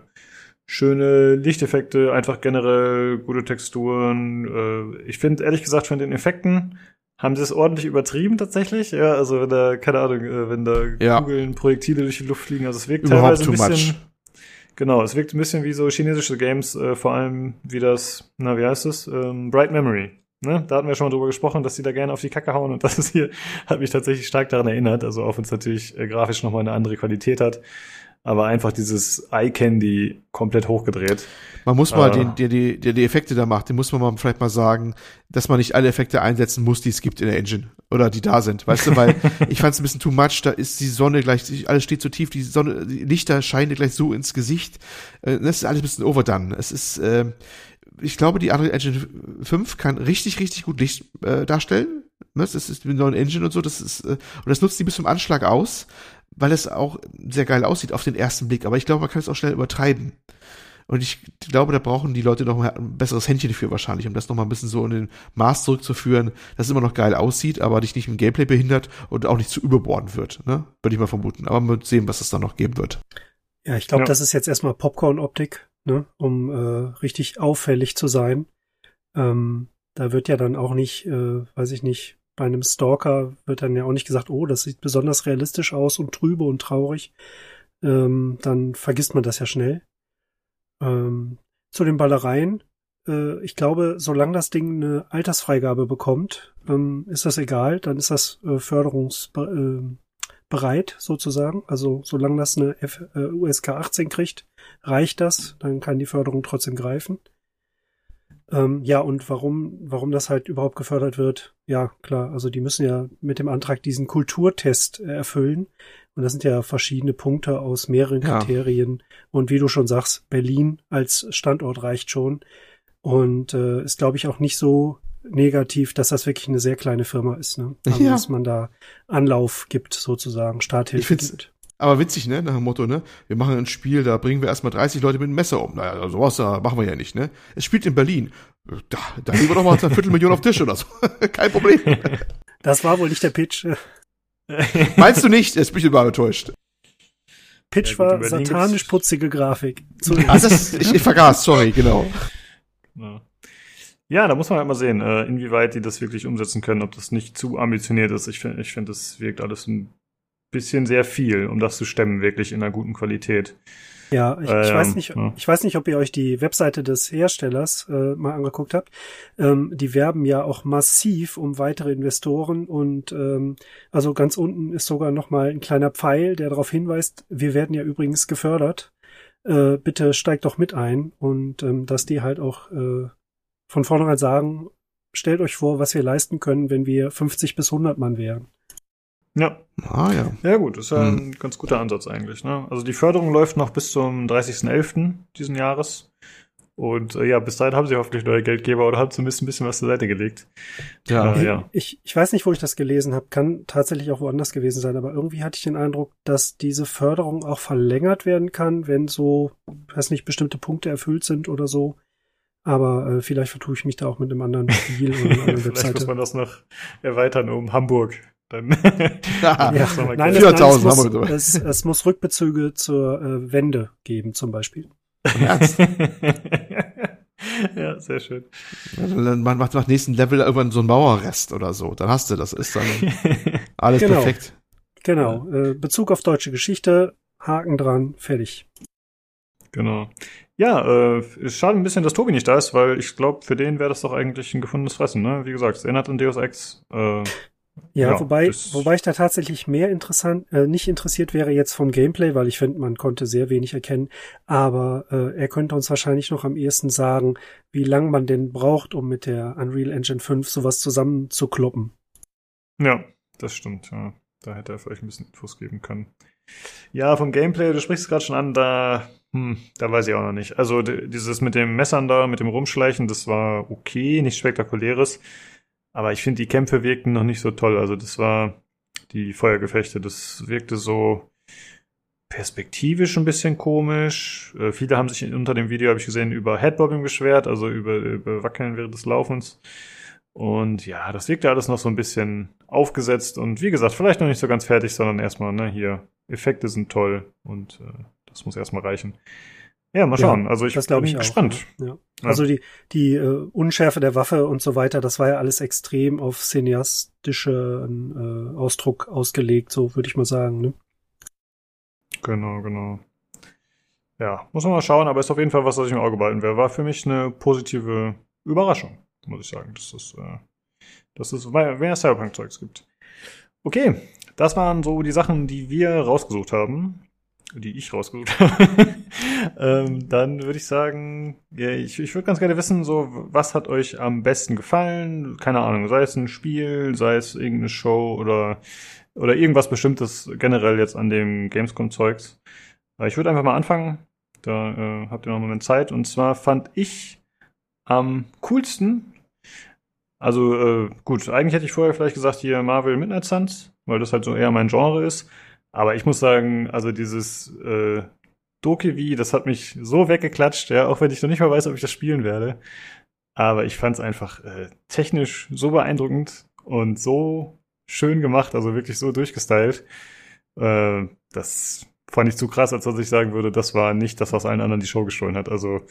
A: schöne Lichteffekte, einfach generell gute Texturen. Äh, ich finde, ehrlich gesagt, von den Effekten haben sie es ordentlich übertrieben tatsächlich. Ja, also wenn da, keine Ahnung, äh, wenn da ja. Kugeln, Projektile durch die Luft fliegen, also es wirkt Überhaupt teilweise ein bisschen. Much. Genau, es wirkt ein bisschen wie so chinesische Games, äh, vor allem wie das, na, wie heißt es? Ähm, Bright Memory. Ne? Da hatten wir schon mal drüber gesprochen, dass die da gerne auf die Kacke hauen und das ist hier, hat mich tatsächlich stark daran erinnert, also auch wenn es natürlich äh, grafisch nochmal eine andere Qualität hat aber einfach dieses Eye Candy komplett hochgedreht.
D: Man muss mal, äh, den, der, die, der die Effekte da macht, den muss man mal vielleicht mal sagen, dass man nicht alle Effekte einsetzen muss, die es gibt in der Engine oder die da sind, weißt du, weil ich fand es ein bisschen too much, da ist die Sonne gleich, alles steht so tief, die Sonne, die Lichter scheinen dir gleich so ins Gesicht, äh, das ist alles ein bisschen overdone. Es ist, äh, ich glaube, die Unreal Engine 5 kann richtig, richtig gut Licht äh, darstellen. Das ist mit neuen Engine und so, das ist, äh, und das nutzt die bis zum Anschlag aus weil es auch sehr geil aussieht auf den ersten Blick. Aber ich glaube, man kann es auch schnell übertreiben. Und ich glaube, da brauchen die Leute noch mal ein besseres Händchen für wahrscheinlich, um das noch mal ein bisschen so in den Maß zurückzuführen, dass es immer noch geil aussieht, aber dich nicht im Gameplay behindert und auch nicht zu überborden wird, ne? Würde ich mal vermuten. Aber mal sehen, was es da noch geben wird.
C: Ja, ich glaube, ja. das ist jetzt erstmal Popcorn-Optik, ne? Um äh, richtig auffällig zu sein. Ähm, da wird ja dann auch nicht, äh, weiß ich nicht, bei einem Stalker wird dann ja auch nicht gesagt, oh, das sieht besonders realistisch aus und trübe und traurig. Ähm, dann vergisst man das ja schnell. Ähm, zu den Ballereien. Äh, ich glaube, solange das Ding eine Altersfreigabe bekommt, ähm, ist das egal. Dann ist das äh, förderungsbereit äh, sozusagen. Also solange das eine F äh, USK 18 kriegt, reicht das. Dann kann die Förderung trotzdem greifen. Ähm, ja, und warum, warum das halt überhaupt gefördert wird, ja, klar, also die müssen ja mit dem Antrag diesen Kulturtest äh, erfüllen. Und das sind ja verschiedene Punkte aus mehreren ja. Kriterien. Und wie du schon sagst, Berlin als Standort reicht schon. Und äh, ist, glaube ich, auch nicht so negativ, dass das wirklich eine sehr kleine Firma ist, ne? Also, ja. dass man da Anlauf gibt, sozusagen, Starthilfe gibt.
D: Aber witzig, ne? Nach dem Motto, ne? Wir machen ein Spiel, da bringen wir erstmal 30 Leute mit einem Messer um. Naja, sowas da machen wir ja nicht, ne? Es spielt in Berlin. Da, da legen wir doch mal eine Viertelmillion auf Tisch oder so. Kein Problem.
C: Das war wohl nicht der Pitch.
D: Meinst du nicht? Jetzt bin ich überall enttäuscht.
C: Pitch ja, war satanisch putzige Grafik.
D: ah, das, ich, ich vergaß, sorry, genau.
A: Ja. Ja, da muss man halt mal sehen, äh, inwieweit die das wirklich umsetzen können, ob das nicht zu ambitioniert ist. Ich finde, ich finde, das wirkt alles ein bisschen sehr viel, um das zu stemmen, wirklich in einer guten Qualität.
C: Ja, ich, ähm, ich weiß nicht, ja. ich weiß nicht, ob ihr euch die Webseite des Herstellers äh, mal angeguckt habt. Ähm, die werben ja auch massiv um weitere Investoren und ähm, also ganz unten ist sogar noch mal ein kleiner Pfeil, der darauf hinweist, wir werden ja übrigens gefördert. Äh, bitte steigt doch mit ein und ähm, dass die halt auch äh, von vornherein sagen, stellt euch vor, was wir leisten können, wenn wir 50 bis 100 Mann wären.
A: Ja. Ah, ja. Ja, gut, ist ja hm. ein ganz guter Ansatz eigentlich. Ne? Also die Förderung läuft noch bis zum 30.11. diesen Jahres. Und äh, ja, bis dahin haben sie hoffentlich neue Geldgeber oder haben zumindest ein bisschen was zur Seite gelegt.
C: Ja, äh, ja. Ich, ich weiß nicht, wo ich das gelesen habe, kann tatsächlich auch woanders gewesen sein, aber irgendwie hatte ich den Eindruck, dass diese Förderung auch verlängert werden kann, wenn so, weiß nicht, bestimmte Punkte erfüllt sind oder so. Aber äh, vielleicht vertue ich mich da auch mit einem anderen Spiel oder einer anderen
A: Webseite. Vielleicht muss man das noch erweitern um Hamburg. Dann
C: ja. ja. Nein, 4000 es, muss, es, es muss Rückbezüge zur äh, Wende geben, zum Beispiel.
A: ja, sehr schön.
D: Man macht nach nächsten Level irgendwann so einen Mauerrest oder so. Dann hast du das. Ist dann alles genau. perfekt.
C: Genau. Äh, Bezug auf deutsche Geschichte, Haken dran, fertig.
A: Genau. Ja, äh, es schade ein bisschen, dass Tobi nicht da ist, weil ich glaube, für den wäre das doch eigentlich ein gefundenes Fressen, ne? Wie gesagt, es erinnert an Deus Ex. Äh,
C: ja, ja, wobei, wobei ich da tatsächlich mehr interessant, äh, nicht interessiert wäre jetzt vom Gameplay, weil ich finde, man konnte sehr wenig erkennen. Aber äh, er könnte uns wahrscheinlich noch am ehesten sagen, wie lang man denn braucht, um mit der Unreal Engine 5 sowas zusammenzukloppen.
A: Ja, das stimmt. Ja. Da hätte er vielleicht ein bisschen Infos geben können. Ja, vom Gameplay, du sprichst es gerade schon an, da, hm, da weiß ich auch noch nicht. Also dieses mit dem Messern da, mit dem Rumschleichen, das war okay, nichts Spektakuläres. Aber ich finde, die Kämpfe wirkten noch nicht so toll. Also das war die Feuergefechte, das wirkte so perspektivisch ein bisschen komisch. Äh, viele haben sich unter dem Video, habe ich gesehen, über Headbobbing beschwert, also über, über Wackeln während des Laufens. Und ja, das wirkt ja alles noch so ein bisschen aufgesetzt und wie gesagt, vielleicht noch nicht so ganz fertig, sondern erstmal, ne, hier, Effekte sind toll und äh, das muss erstmal reichen. Ja, mal schauen. Ja, also ich bin ich gespannt.
C: Auch, ja. Ja. Also die, die äh, Unschärfe der Waffe und so weiter, das war ja alles extrem auf cineastischen äh, Ausdruck ausgelegt, so würde ich mal sagen. Ne?
A: Genau, genau. Ja, muss man mal schauen, aber ist auf jeden Fall was, was ich im Auge behalten werde. War für mich eine positive Überraschung, muss ich sagen, dass es, äh, dass es mehr Cyberpunk-Zeugs gibt. Okay, das waren so die Sachen, die wir rausgesucht haben die ich rausgesucht habe, ähm, dann würde ich sagen, ja, ich, ich würde ganz gerne wissen, so, was hat euch am besten gefallen? Keine Ahnung, sei es ein Spiel, sei es irgendeine Show oder, oder irgendwas Bestimmtes generell jetzt an dem Gamescom-Zeugs. Ich würde einfach mal anfangen. Da äh, habt ihr noch einen Moment Zeit. Und zwar fand ich am coolsten, also äh, gut, eigentlich hätte ich vorher vielleicht gesagt hier Marvel Midnight Suns, weil das halt so eher mein Genre ist. Aber ich muss sagen, also dieses äh, Dokevi, das hat mich so weggeklatscht, ja, auch wenn ich noch nicht mal weiß, ob ich das spielen werde. Aber ich fand es einfach äh, technisch so beeindruckend und so schön gemacht, also wirklich so durchgestylt. Äh, das fand ich zu krass, als dass ich sagen würde, das war nicht das, was allen anderen die Show gestohlen hat. Also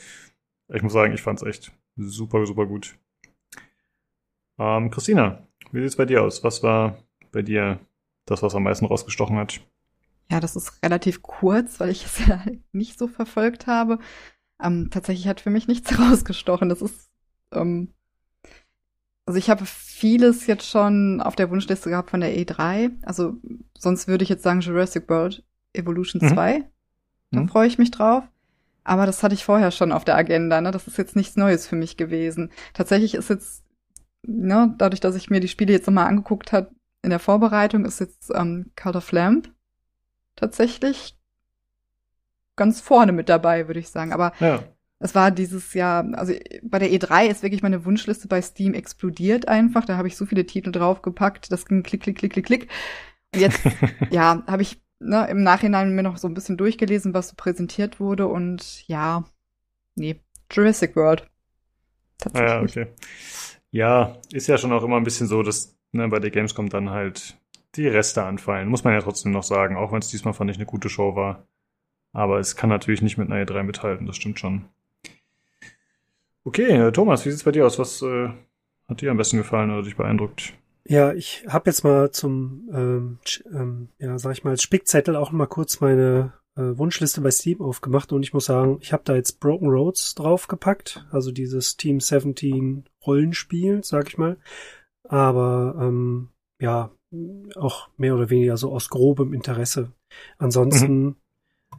A: ich muss sagen, ich fand es echt super, super gut. Ähm, Christina, wie sieht's bei dir aus? Was war bei dir das, was am meisten rausgestochen hat?
B: Ja, das ist relativ kurz, weil ich es ja nicht so verfolgt habe. Ähm, tatsächlich hat für mich nichts rausgestochen. Das ist, ähm, also ich habe vieles jetzt schon auf der Wunschliste gehabt von der E3. Also sonst würde ich jetzt sagen Jurassic World Evolution mhm. 2. Da mhm. freue ich mich drauf. Aber das hatte ich vorher schon auf der Agenda. Ne? Das ist jetzt nichts Neues für mich gewesen. Tatsächlich ist jetzt, ne, dadurch, dass ich mir die Spiele jetzt nochmal angeguckt habe, in der Vorbereitung ist jetzt ähm, Cult of Lamp tatsächlich ganz vorne mit dabei, würde ich sagen. Aber ja. es war dieses Jahr, also bei der E3 ist wirklich meine Wunschliste bei Steam explodiert einfach. Da habe ich so viele Titel draufgepackt, das ging klick, klick, klick, klick, klick. Und jetzt, ja, habe ich ne, im Nachhinein mir noch so ein bisschen durchgelesen, was so präsentiert wurde und ja, nee, Jurassic World.
A: Tatsächlich. Ja, okay. Ja, ist ja schon auch immer ein bisschen so, dass ne, bei der Gamescom dann halt die Reste anfallen. Muss man ja trotzdem noch sagen, auch wenn es diesmal fand ich eine gute Show war. Aber es kann natürlich nicht mit einer E3 mithalten, das stimmt schon. Okay, äh, Thomas, wie sieht's bei dir aus? Was äh, hat dir am besten gefallen oder dich beeindruckt?
C: Ja, ich habe jetzt mal zum, ähm, ähm, ja, sag ich mal, als Spickzettel auch mal kurz meine äh, Wunschliste bei Steam aufgemacht und ich muss sagen, ich habe da jetzt Broken Roads draufgepackt, also dieses Team 17 Rollenspiel, sag ich mal. Aber ähm, ja, auch mehr oder weniger so aus grobem Interesse. Ansonsten, mhm.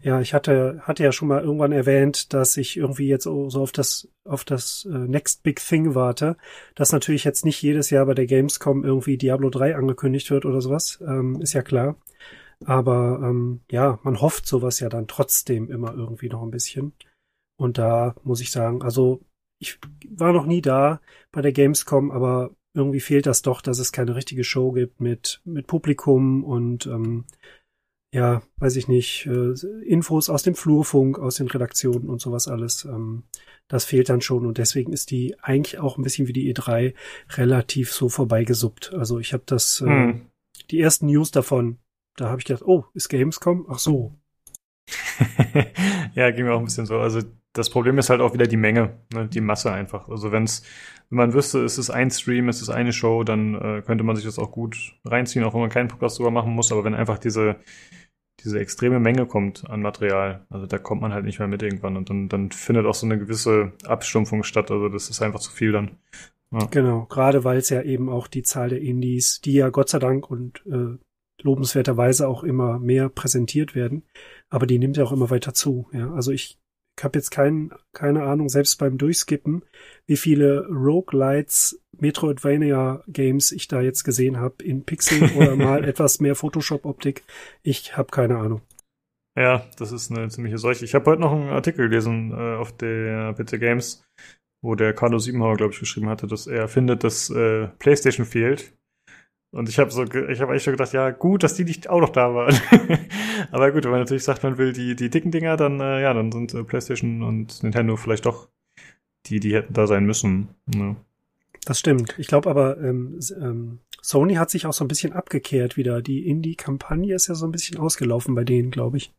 C: ja, ich hatte, hatte ja schon mal irgendwann erwähnt, dass ich irgendwie jetzt so auf das, auf das äh, Next Big Thing warte, dass natürlich jetzt nicht jedes Jahr bei der Gamescom irgendwie Diablo 3 angekündigt wird oder sowas, ähm, ist ja klar. Aber ähm, ja, man hofft sowas ja dann trotzdem immer irgendwie noch ein bisschen. Und da muss ich sagen, also ich war noch nie da bei der Gamescom, aber irgendwie fehlt das doch, dass es keine richtige Show gibt mit, mit Publikum und ähm, ja, weiß ich nicht, äh, Infos aus dem Flurfunk, aus den Redaktionen und sowas alles. Ähm, das fehlt dann schon und deswegen ist die eigentlich auch ein bisschen wie die E3 relativ so vorbeigesuppt. Also ich habe das, äh, hm. die ersten News davon, da habe ich gedacht, oh, ist Gamescom? Ach so.
A: ja, ging mir auch ein bisschen so. Also das Problem ist halt auch wieder die Menge, ne? die Masse einfach. Also wenn's, wenn man wüsste, es ist ein Stream, es ist eine Show, dann äh, könnte man sich das auch gut reinziehen, auch wenn man keinen Podcast drüber machen muss. Aber wenn einfach diese, diese extreme Menge kommt an Material, also da kommt man halt nicht mehr mit irgendwann und dann, dann findet auch so eine gewisse Abstumpfung statt. Also das ist einfach zu viel dann.
C: Ja. Genau, gerade weil es ja eben auch die Zahl der Indies, die ja Gott sei Dank und äh, lobenswerterweise auch immer mehr präsentiert werden, aber die nimmt ja auch immer weiter zu. Ja, also ich ich habe jetzt kein, keine Ahnung, selbst beim Durchskippen, wie viele Roguelites Metroidvania Games ich da jetzt gesehen habe in Pixel oder mal etwas mehr Photoshop Optik. Ich habe keine Ahnung.
A: Ja, das ist eine ziemliche Seuche. Ich habe heute noch einen Artikel gelesen äh, auf der PC Games, wo der Carlo Siebenhauer, glaube ich, geschrieben hatte, dass er findet, dass äh, PlayStation fehlt und ich habe so, ich habe eigentlich schon gedacht, ja, gut, dass die nicht auch noch da waren. Aber gut, wenn man natürlich sagt, man will die, die dicken Dinger, dann, äh, ja, dann sind äh, PlayStation und Nintendo vielleicht doch die, die hätten da sein müssen. Ne?
C: Das stimmt. Ich glaube aber, ähm, ähm, Sony hat sich auch so ein bisschen abgekehrt wieder. Die Indie-Kampagne ist ja so ein bisschen ausgelaufen bei denen, glaube ich.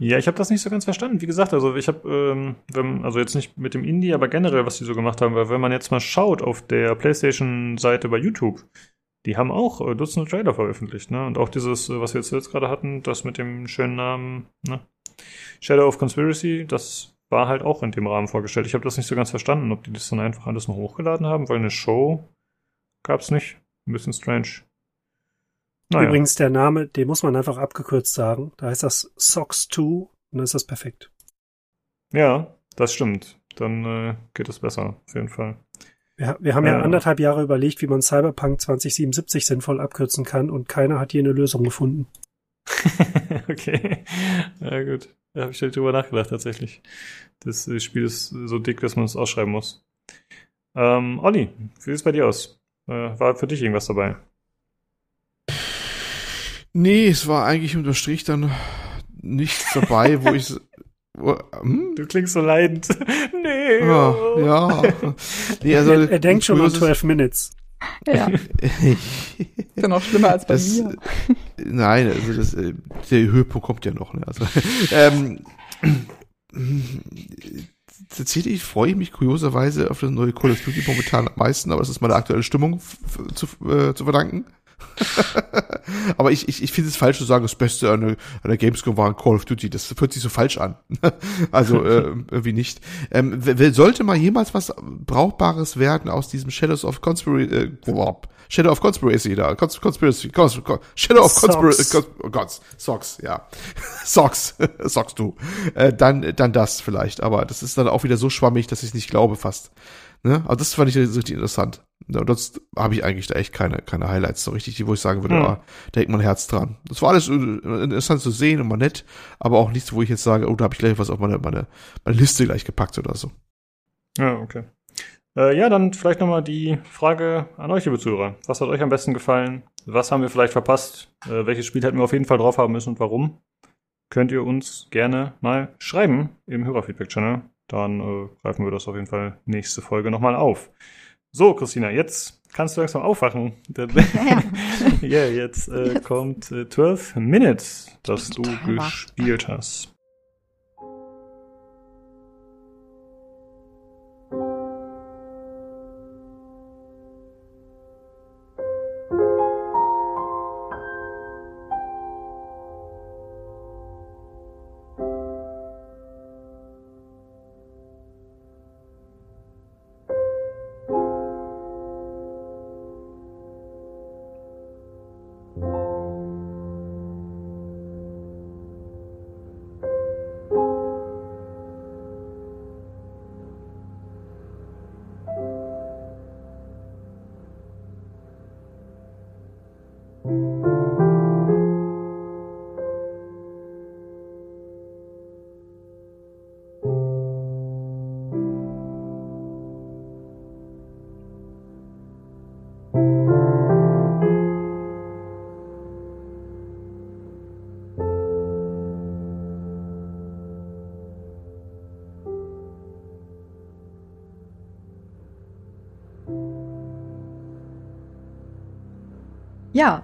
A: Ja, ich habe das nicht so ganz verstanden. Wie gesagt, also ich habe, ähm, also jetzt nicht mit dem Indie, aber generell, was die so gemacht haben, weil wenn man jetzt mal schaut auf der PlayStation-Seite bei YouTube, die haben auch äh, Dutzende Trailer veröffentlicht, ne? Und auch dieses, äh, was wir jetzt, jetzt gerade hatten, das mit dem schönen Namen, ne? Shadow of Conspiracy, das war halt auch in dem Rahmen vorgestellt. Ich habe das nicht so ganz verstanden, ob die das dann einfach alles noch hochgeladen haben, weil eine Show gab's nicht. Ein bisschen strange.
C: Naja. Übrigens, der Name, den muss man einfach abgekürzt sagen. Da heißt das Socks 2 und dann ist das perfekt.
A: Ja, das stimmt. Dann äh, geht es besser, auf jeden Fall.
C: Wir, wir haben ja. ja anderthalb Jahre überlegt, wie man Cyberpunk 2077 sinnvoll abkürzen kann und keiner hat hier eine Lösung gefunden.
A: okay. Ja, gut. Da habe ich halt drüber nachgedacht, tatsächlich. Das äh, Spiel ist so dick, dass man es ausschreiben muss. Ähm, Olli, wie sieht es bei dir aus? Äh, war für dich irgendwas dabei?
D: Nee, es war eigentlich unter Strich dann nichts dabei, wo ich.
A: hm? Du klingst so leidend. nee.
D: Ja. ja.
C: Nee, also, er, er denkt schon an 12 Minutes.
B: Ja. ist ja noch schlimmer als bei das, mir.
D: Nein, also das, äh, der Höhepunkt kommt ja noch. Ne? Also, ähm, tatsächlich freue ich mich kurioserweise auf das neue Call of Duty momentan am meisten, aber das ist meine aktuelle Stimmung zu, äh, zu verdanken. Aber ich, ich, ich finde es falsch zu sagen, das Beste an der, an der Gamescom war ein Call of Duty. Das fühlt sich so falsch an. also äh, irgendwie nicht. Ähm, sollte mal jemals was Brauchbares werden aus diesem Shadows of Conspiracy, äh, Shadow of Conspiracy da, Cons Conspiracy, Cons Shadow of Conspiracy, oh Gott, Socks, ja, Socks, Socks du, äh, dann, dann das vielleicht. Aber das ist dann auch wieder so schwammig, dass ich es nicht glaube fast. Ne? Aber das fand ich richtig interessant. Ja, das habe ich eigentlich da echt keine, keine Highlights so richtig, wo ich sagen würde, mhm. ah, da hängt mein Herz dran. Das war alles äh, interessant zu sehen und mal nett, aber auch nichts, wo ich jetzt sage, oh, da habe ich gleich was auf meine, meine, meine Liste gleich gepackt oder so.
A: Ja, okay. Äh, ja, dann vielleicht nochmal die Frage an euch, liebe Zuhörer. Was hat euch am besten gefallen? Was haben wir vielleicht verpasst? Äh, welches Spiel hätten wir auf jeden Fall drauf haben müssen und warum? Könnt ihr uns gerne mal schreiben im Hörerfeedback-Channel dann äh, greifen wir das auf jeden Fall nächste Folge nochmal auf. So, Christina, jetzt kannst du langsam aufwachen. Ja, ja. jetzt, äh, kommt äh, 12 Minutes, das du gespielt hast.
B: Ja.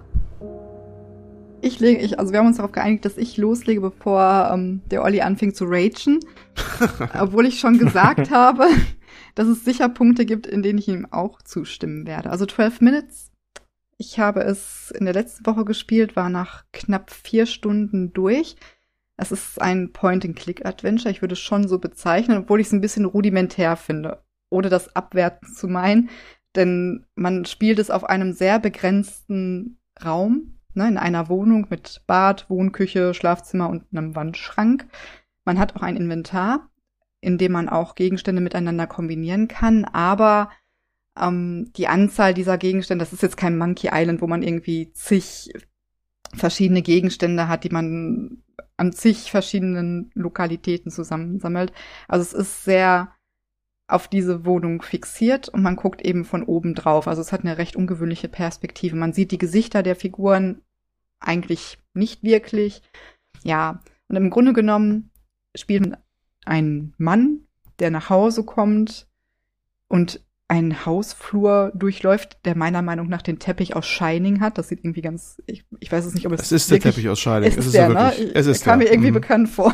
B: Ich lege, ich, also wir haben uns darauf geeinigt, dass ich loslege, bevor ähm, der Olli anfing zu ragen. obwohl ich schon gesagt habe, dass es sicher Punkte gibt, in denen ich ihm auch zustimmen werde. Also 12 Minutes. Ich habe es in der letzten Woche gespielt, war nach knapp vier Stunden durch. Es ist ein Point-and-Click-Adventure. Ich würde es schon so bezeichnen, obwohl ich es ein bisschen rudimentär finde. Ohne das abwerten zu meinen. Denn man spielt es auf einem sehr begrenzten Raum, ne, in einer Wohnung mit Bad, Wohnküche, Schlafzimmer und einem Wandschrank. Man hat auch ein Inventar, in dem man auch Gegenstände miteinander kombinieren kann, aber ähm, die Anzahl dieser Gegenstände, das ist jetzt kein Monkey Island, wo man irgendwie zig verschiedene Gegenstände hat, die man an zig verschiedenen Lokalitäten zusammensammelt. Also es ist sehr auf diese Wohnung fixiert und man guckt eben von oben drauf. Also es hat eine recht ungewöhnliche Perspektive. Man sieht die Gesichter der Figuren eigentlich nicht wirklich. Ja, und im Grunde genommen spielt ein Mann, der nach Hause kommt und einen Hausflur durchläuft, der meiner Meinung nach den Teppich aus Shining hat. Das sieht irgendwie ganz, ich, ich weiß es nicht, ob es,
D: es ist der Teppich aus Shining.
B: Es ist, der, ne? Es ist kam der. mir irgendwie mhm. bekannt vor.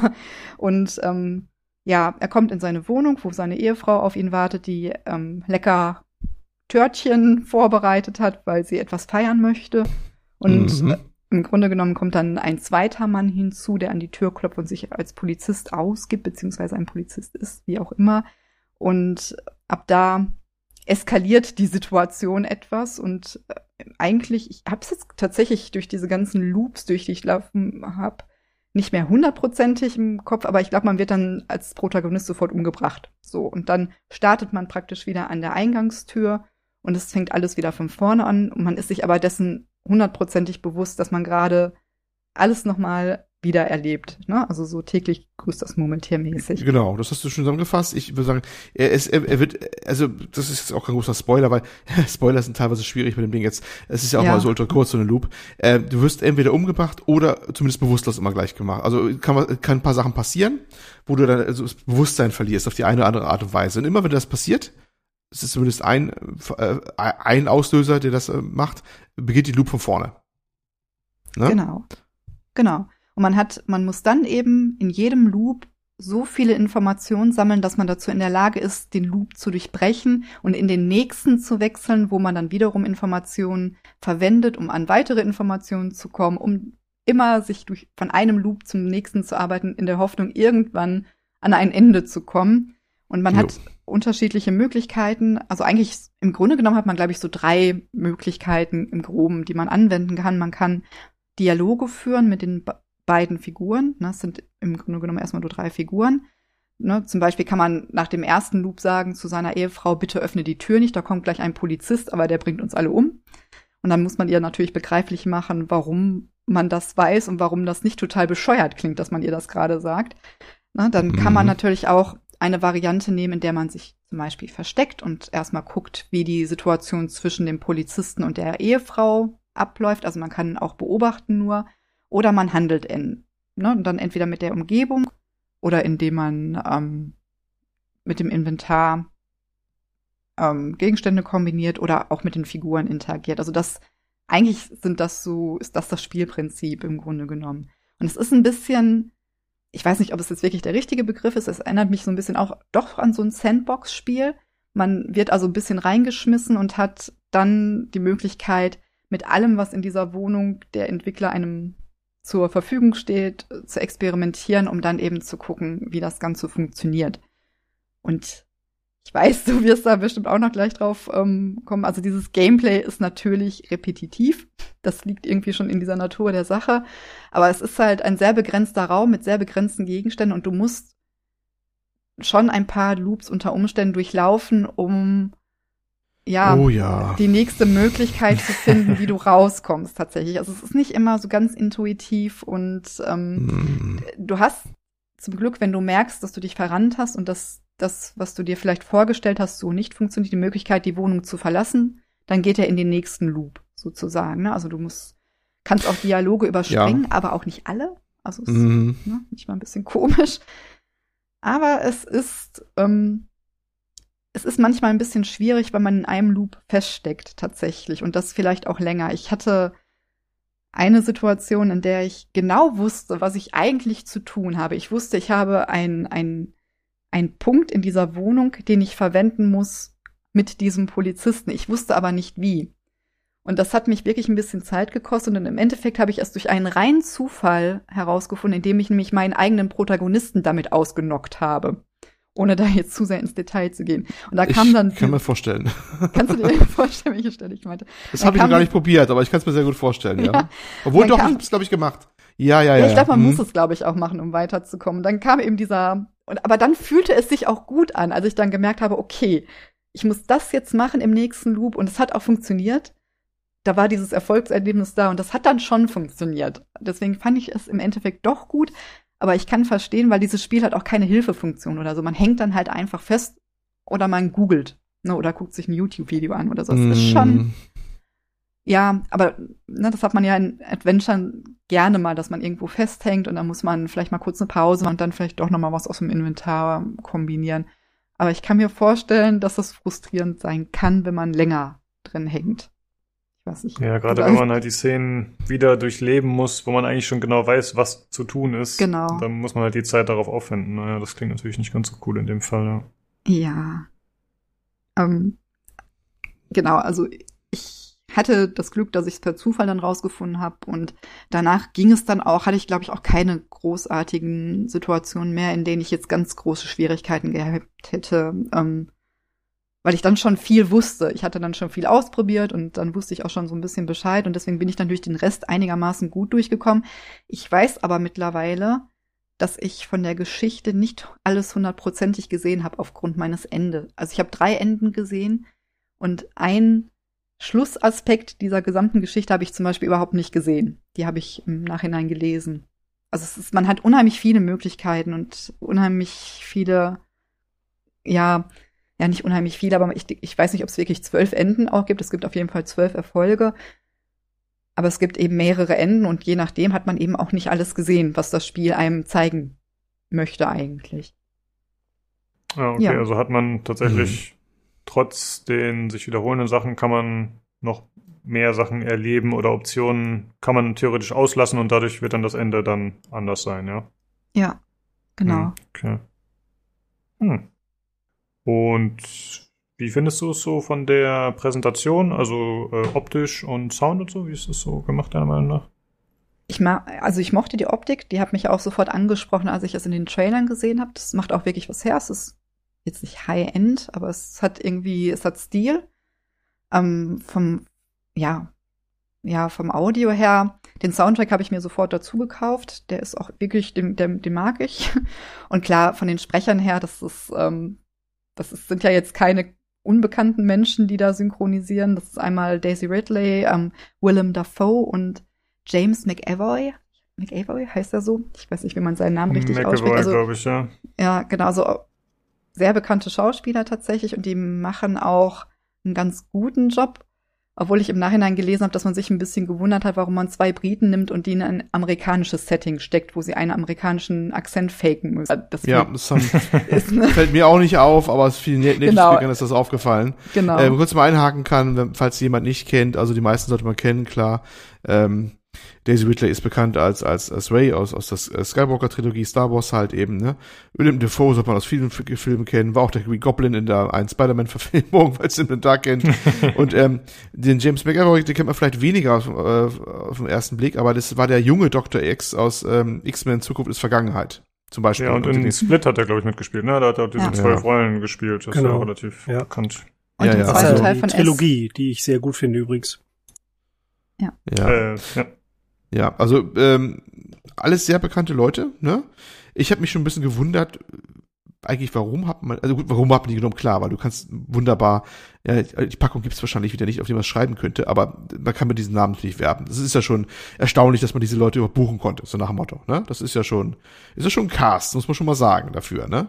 B: Und ähm, ja, er kommt in seine Wohnung, wo seine Ehefrau auf ihn wartet, die ähm, lecker Törtchen vorbereitet hat, weil sie etwas feiern möchte. Und mhm. im Grunde genommen kommt dann ein zweiter Mann hinzu, der an die Tür klopft und sich als Polizist ausgibt, beziehungsweise ein Polizist ist, wie auch immer. Und ab da eskaliert die Situation etwas und äh, eigentlich, ich habe es jetzt tatsächlich durch diese ganzen Loops, durch die ich laufen habe, nicht mehr hundertprozentig im Kopf, aber ich glaube, man wird dann als Protagonist sofort umgebracht. So, und dann startet man praktisch wieder an der Eingangstür und es fängt alles wieder von vorne an und man ist sich aber dessen hundertprozentig bewusst, dass man gerade alles nochmal wieder erlebt. Ne? Also so täglich grüßt das Murmeltier-mäßig.
D: Genau, das hast du schon zusammengefasst. Ich würde sagen, er, ist, er, er wird, also das ist jetzt auch kein großer Spoiler, weil Spoiler sind teilweise schwierig mit dem Ding jetzt. Es ist ja auch ja. mal so ultra kurz, so eine Loop. Äh, du wirst entweder umgebracht oder zumindest bewusstlos immer gleich gemacht. Also kann, kann ein paar Sachen passieren, wo du dann also das Bewusstsein verlierst auf die eine oder andere Art und Weise. Und immer wenn das passiert, es ist zumindest ein, äh, ein Auslöser, der das äh, macht, beginnt die Loop von vorne.
B: Ne? Genau. Genau. Und man hat, man muss dann eben in jedem Loop so viele Informationen sammeln, dass man dazu in der Lage ist, den Loop zu durchbrechen und in den nächsten zu wechseln, wo man dann wiederum Informationen verwendet, um an weitere Informationen zu kommen, um immer sich durch, von einem Loop zum nächsten zu arbeiten, in der Hoffnung, irgendwann an ein Ende zu kommen. Und man jo. hat unterschiedliche Möglichkeiten. Also eigentlich im Grunde genommen hat man, glaube ich, so drei Möglichkeiten im Groben, die man anwenden kann. Man kann Dialoge führen mit den beiden Figuren. Ne, es sind im Grunde genommen erstmal nur drei Figuren. Ne, zum Beispiel kann man nach dem ersten Loop sagen zu seiner Ehefrau, bitte öffne die Tür nicht, da kommt gleich ein Polizist, aber der bringt uns alle um. Und dann muss man ihr natürlich begreiflich machen, warum man das weiß und warum das nicht total bescheuert klingt, dass man ihr das gerade sagt. Ne, dann mhm. kann man mhm. natürlich auch eine Variante nehmen, in der man sich zum Beispiel versteckt und erstmal guckt, wie die Situation zwischen dem Polizisten und der Ehefrau abläuft. Also man kann auch beobachten nur. Oder man handelt in, ne, und dann entweder mit der Umgebung oder indem man ähm, mit dem Inventar ähm, Gegenstände kombiniert oder auch mit den Figuren interagiert. Also das, eigentlich sind das so, ist das das Spielprinzip im Grunde genommen. Und es ist ein bisschen, ich weiß nicht, ob es jetzt wirklich der richtige Begriff ist, es erinnert mich so ein bisschen auch doch an so ein Sandbox-Spiel. Man wird also ein bisschen reingeschmissen und hat dann die Möglichkeit, mit allem, was in dieser Wohnung der Entwickler einem zur Verfügung steht, zu experimentieren, um dann eben zu gucken, wie das Ganze funktioniert. Und ich weiß, du wirst da bestimmt auch noch gleich drauf ähm, kommen. Also dieses Gameplay ist natürlich repetitiv. Das liegt irgendwie schon in dieser Natur der Sache. Aber es ist halt ein sehr begrenzter Raum mit sehr begrenzten Gegenständen und du musst schon ein paar Loops unter Umständen durchlaufen, um ja,
D: oh, ja,
B: die nächste Möglichkeit zu finden, wie du rauskommst tatsächlich. Also es ist nicht immer so ganz intuitiv und ähm, mm. du hast zum Glück, wenn du merkst, dass du dich verrannt hast und dass das, was du dir vielleicht vorgestellt hast, so nicht funktioniert, die Möglichkeit, die Wohnung zu verlassen, dann geht er in den nächsten Loop sozusagen. Ne? Also du musst, kannst auch Dialoge überspringen, ja. aber auch nicht alle. Also es mm. ist ne, nicht mal ein bisschen komisch. Aber es ist ähm, es ist manchmal ein bisschen schwierig, weil man in einem Loop feststeckt tatsächlich und das vielleicht auch länger. Ich hatte eine Situation, in der ich genau wusste, was ich eigentlich zu tun habe. Ich wusste, ich habe einen ein Punkt in dieser Wohnung, den ich verwenden muss mit diesem Polizisten. Ich wusste aber nicht wie. Und das hat mich wirklich ein bisschen Zeit gekostet und im Endeffekt habe ich es durch einen reinen Zufall herausgefunden, indem ich nämlich meinen eigenen Protagonisten damit ausgenockt habe ohne da jetzt zu sehr ins Detail zu gehen. Und da kam dann.
D: Ich kann mir vorstellen.
B: Kannst du dir vorstellen, welche Stelle ich meinte?
D: Das habe ich noch gar nicht probiert, aber ich kann es mir sehr gut vorstellen, ja. ja. Obwohl doch, kam, ich es, glaube ich, gemacht. Ja, ja, ja.
B: ja ich glaube, man hm. muss es, glaube ich, auch machen, um weiterzukommen. Dann kam eben dieser, und, aber dann fühlte es sich auch gut an, als ich dann gemerkt habe, okay, ich muss das jetzt machen im nächsten Loop und es hat auch funktioniert. Da war dieses Erfolgserlebnis da und das hat dann schon funktioniert. Deswegen fand ich es im Endeffekt doch gut. Aber ich kann verstehen, weil dieses Spiel hat auch keine Hilfefunktion oder so. Man hängt dann halt einfach fest oder man googelt ne, oder guckt sich ein YouTube-Video an oder so. Das mm. ist schon. Mm. Ja, aber ne, das hat man ja in Adventuren gerne mal, dass man irgendwo festhängt und dann muss man vielleicht mal kurz eine Pause und dann vielleicht doch noch mal was aus dem Inventar kombinieren. Aber ich kann mir vorstellen, dass das frustrierend sein kann, wenn man länger drin hängt.
A: Ich weiß nicht. Ja, gerade wenn man halt die Szenen wieder durchleben muss, wo man eigentlich schon genau weiß, was zu tun ist.
B: Genau.
A: Dann muss man halt die Zeit darauf aufwenden. Naja, das klingt natürlich nicht ganz so cool in dem Fall, ja.
B: Ja. Ähm, genau, also ich hatte das Glück, dass ich es per Zufall dann rausgefunden habe und danach ging es dann auch, hatte ich glaube ich auch keine großartigen Situationen mehr, in denen ich jetzt ganz große Schwierigkeiten gehabt hätte, ähm, weil ich dann schon viel wusste. Ich hatte dann schon viel ausprobiert und dann wusste ich auch schon so ein bisschen Bescheid und deswegen bin ich dann durch den Rest einigermaßen gut durchgekommen. Ich weiß aber mittlerweile, dass ich von der Geschichte nicht alles hundertprozentig gesehen habe aufgrund meines Ende. Also ich habe drei Enden gesehen und ein Schlussaspekt dieser gesamten Geschichte habe ich zum Beispiel überhaupt nicht gesehen. Die habe ich im Nachhinein gelesen. Also ist, man hat unheimlich viele Möglichkeiten und unheimlich viele, ja, ja nicht unheimlich viele, aber ich, ich weiß nicht, ob es wirklich zwölf Enden auch gibt. Es gibt auf jeden Fall zwölf Erfolge. Aber es gibt eben mehrere Enden und je nachdem hat man eben auch nicht alles gesehen, was das Spiel einem zeigen möchte eigentlich.
A: Ah, okay, ja. also hat man tatsächlich mhm. trotz den sich wiederholenden Sachen kann man noch mehr Sachen erleben oder Optionen kann man theoretisch auslassen und dadurch wird dann das Ende dann anders sein, ja?
B: Ja, genau.
A: Hm, okay. Hm. Und wie findest du es so von der Präsentation, also äh, optisch und Sound und so? Wie ist das so gemacht, deiner Meinung nach?
B: Ich mag, also ich mochte die Optik, die hat mich auch sofort angesprochen, als ich es in den Trailern gesehen habe. Das macht auch wirklich was her. Es ist jetzt nicht High-End, aber es hat irgendwie, es hat Stil. Ähm, vom, ja, ja, vom Audio her. Den Soundtrack habe ich mir sofort dazu gekauft. Der ist auch wirklich, den, den, den mag ich. Und klar, von den Sprechern her, das ist, ähm, das ist, sind ja jetzt keine unbekannten Menschen, die da synchronisieren. Das ist einmal Daisy Ridley, ähm, Willem Dafoe und James McAvoy. McAvoy heißt er so? Ich weiß nicht, wie man seinen Namen richtig McAvoy, ausspricht. Also,
A: glaube ich, ja.
B: Ja, genau, so sehr bekannte Schauspieler tatsächlich und die machen auch einen ganz guten Job. Obwohl ich im Nachhinein gelesen habe, dass man sich ein bisschen gewundert hat, warum man zwei Briten nimmt und die in ein amerikanisches Setting steckt, wo sie einen amerikanischen Akzent faken müssen.
D: Das ja, das haben, fällt mir auch nicht auf, aber es fiel nicht genau. ist das aufgefallen.
B: Genau.
D: Ähm, kurz mal einhaken kann, falls jemand nicht kennt, also die meisten sollte man kennen, klar. Ähm, Daisy Ridley ist bekannt als, als, als Ray aus, aus der äh, Skywalker-Trilogie, Star Wars halt eben, ne? William Defoe sollte man aus vielen Filmen kennen, war auch der Green Goblin in der einen Spider-Man-Verfilmung, falls ihr den da kennt. Und ähm, den James McAvoy, den kennt man vielleicht weniger auf, äh, auf den ersten Blick, aber das war der junge Dr. X aus ähm, X-Men Zukunft ist Vergangenheit. Zum Beispiel.
A: Ja, und, und in Split hat er, glaube ich, mitgespielt, ne? Da hat er diese ja. zwölf Rollen gespielt. Das genau. ist ja relativ ja. bekannt.
B: Und
C: ja, ja. Also Teil von die Trilogie, S die ich sehr gut finde übrigens.
B: Ja.
D: Ja. Äh, ja. Ja, also ähm, alles sehr bekannte Leute. Ne? Ich habe mich schon ein bisschen gewundert, eigentlich warum hat man, also gut, warum hat man die genommen? Klar, weil du kannst wunderbar, ja, die Packung gibt's wahrscheinlich wieder nicht, auf die man schreiben könnte, aber man kann mit diesen Namen natürlich werben. Das ist ja schon erstaunlich, dass man diese Leute überhaupt buchen konnte, so nach dem Motto. Ne? Das ist ja schon, ist ja schon ein Cast, muss man schon mal sagen dafür. Ne?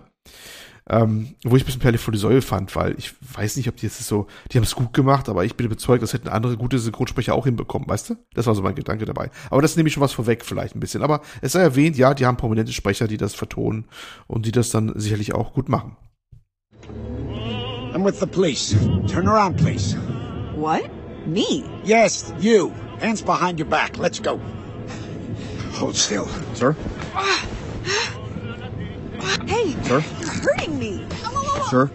D: Ähm, wo ich ein bisschen Perle vor die Säule fand, weil ich weiß nicht, ob die jetzt so, die haben es gut gemacht, aber ich bin überzeugt, das hätten andere gute Synchronsprecher auch hinbekommen, weißt du? Das war so mein Gedanke dabei. Aber das nehme ich schon was vorweg vielleicht ein bisschen. Aber es sei erwähnt, ja, die haben prominente Sprecher, die das vertonen und die das dann sicherlich auch gut machen.
G: I'm with the police. Turn around, please.
H: What? Me?
G: Yes, you. Hands behind your back. Let's go. Hold still.
I: Sir?
H: Hey,
I: Sir?
H: you're hurting me.
I: Sir?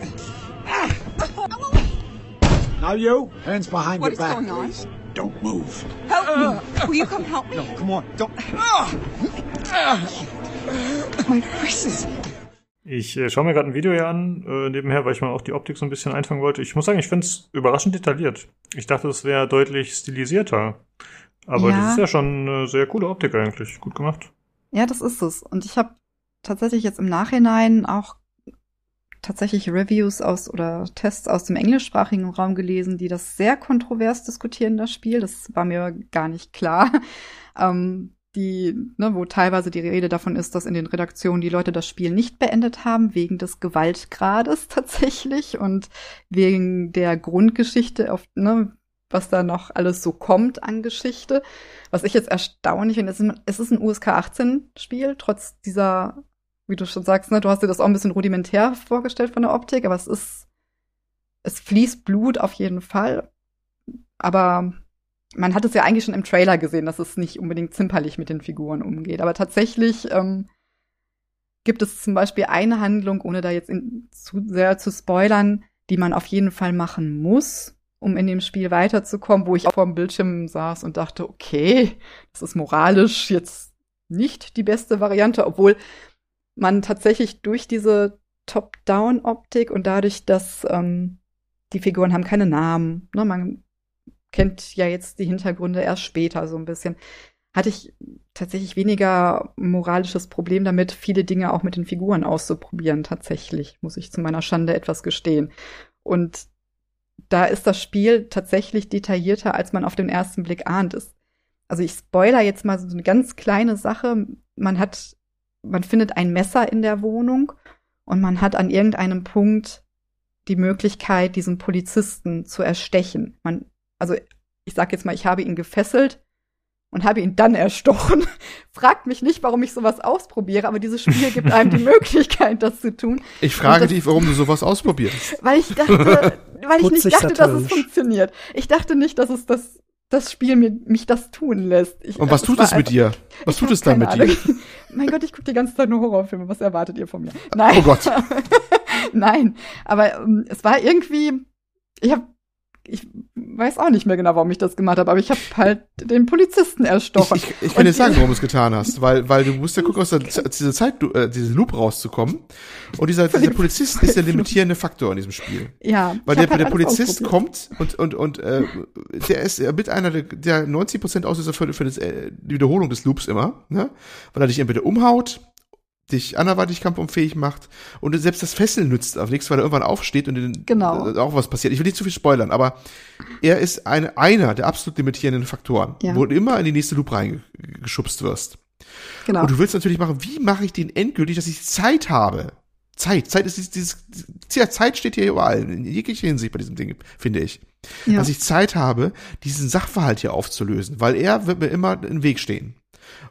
G: Now you, hands behind
H: What
G: your
H: is
G: back,
H: going on?
G: please. Don't move.
H: Help me. Will you come help me?
I: No, come on. Don't.
H: My braces.
A: Ich äh, schaue mir gerade ein Video hier an, äh, nebenher, weil ich mal auch die Optik so ein bisschen einfangen wollte. Ich muss sagen, ich finde es überraschend detailliert. Ich dachte, es wäre deutlich stilisierter. Aber
B: Ja.
A: das ist ja schon eine sehr coole Optik eigentlich. Gut gemacht.
B: Ja, das ist es. Und ich habe tatsächlich jetzt im Nachhinein auch tatsächlich Reviews aus oder Tests aus dem englischsprachigen Raum gelesen, die das sehr kontrovers diskutieren, das Spiel. Das war mir gar nicht klar. Ähm, die, ne, wo teilweise die Rede davon ist, dass in den Redaktionen die Leute das Spiel nicht beendet haben, wegen des Gewaltgrades tatsächlich und wegen der Grundgeschichte, auf, ne, was da noch alles so kommt an Geschichte. Was ich jetzt erstaunlich finde, es ist, es ist ein USK 18 Spiel, trotz dieser wie du schon sagst, ne, du hast dir das auch ein bisschen rudimentär vorgestellt von der Optik, aber es ist, es fließt Blut auf jeden Fall. Aber man hat es ja eigentlich schon im Trailer gesehen, dass es nicht unbedingt zimperlich mit den Figuren umgeht. Aber tatsächlich ähm, gibt es zum Beispiel eine Handlung, ohne da jetzt in, zu sehr zu spoilern, die man auf jeden Fall machen muss, um in dem Spiel weiterzukommen, wo ich auch vor dem Bildschirm saß und dachte, okay, das ist moralisch jetzt nicht die beste Variante, obwohl man tatsächlich durch diese Top-Down-Optik und dadurch, dass ähm, die Figuren haben keine Namen, ne, man kennt ja jetzt die Hintergründe erst später so ein bisschen, hatte ich tatsächlich weniger moralisches Problem damit, viele Dinge auch mit den Figuren auszuprobieren, tatsächlich, muss ich zu meiner Schande etwas gestehen. Und da ist das Spiel tatsächlich detaillierter, als man auf den ersten Blick ahnt. Also ich spoiler jetzt mal so eine ganz kleine Sache. Man hat, man findet ein Messer in der Wohnung und man hat an irgendeinem Punkt die Möglichkeit, diesen Polizisten zu erstechen. Man, also ich sag jetzt mal, ich habe ihn gefesselt und habe ihn dann erstochen. Fragt mich nicht, warum ich sowas ausprobiere, aber dieses Spiel gibt einem die Möglichkeit, das zu tun.
D: Ich frage dich, warum du sowas ausprobierst.
B: Weil ich dachte, weil ich nicht dachte, dass es funktioniert. Ich dachte nicht, dass es das, das Spiel mir, mich das tun lässt. Ich,
D: und was tut es mit dir? Was tut es dann mit Ahnung. dir?
B: mein Gott, ich gucke die ganze Zeit nur Horrorfilme. Was erwartet ihr von mir? Nein.
D: Oh Gott.
B: Nein, aber um, es war irgendwie, ich habe ich weiß auch nicht mehr genau, warum ich das gemacht habe, aber ich habe halt den Polizisten erstochen.
D: Ich, ich, ich kann dir sagen, warum du es getan hast, weil, weil du musst ja gucken, aus der, dieser Zeit, äh, diesen Loop rauszukommen. Und dieser, dieser Polizist ist der limitierende Faktor in diesem Spiel.
B: Ja.
D: Weil der, halt der Polizist kommt und, und, und äh, der ist mit einer der, der 90 Prozent Auslöser für, für das, äh, die Wiederholung des Loops immer, ne? Weil er dich entweder umhaut dich anderweitig kampfunfähig macht und selbst das Fesseln nützt auf nichts, weil er irgendwann aufsteht und
B: genau.
D: auch was passiert. Ich will nicht zu viel spoilern, aber er ist eine, einer der absolut limitierenden Faktoren, ja. wo du immer in die nächste Loop reingeschubst wirst. Genau. Und du willst natürlich machen, wie mache ich den endgültig, dass ich Zeit habe? Zeit, Zeit ist dieses, dieses Zeit steht hier überall, in jeglicher Hinsicht bei diesem Ding, finde ich. Ja. Dass ich Zeit habe, diesen Sachverhalt hier aufzulösen, weil er wird mir immer im Weg stehen.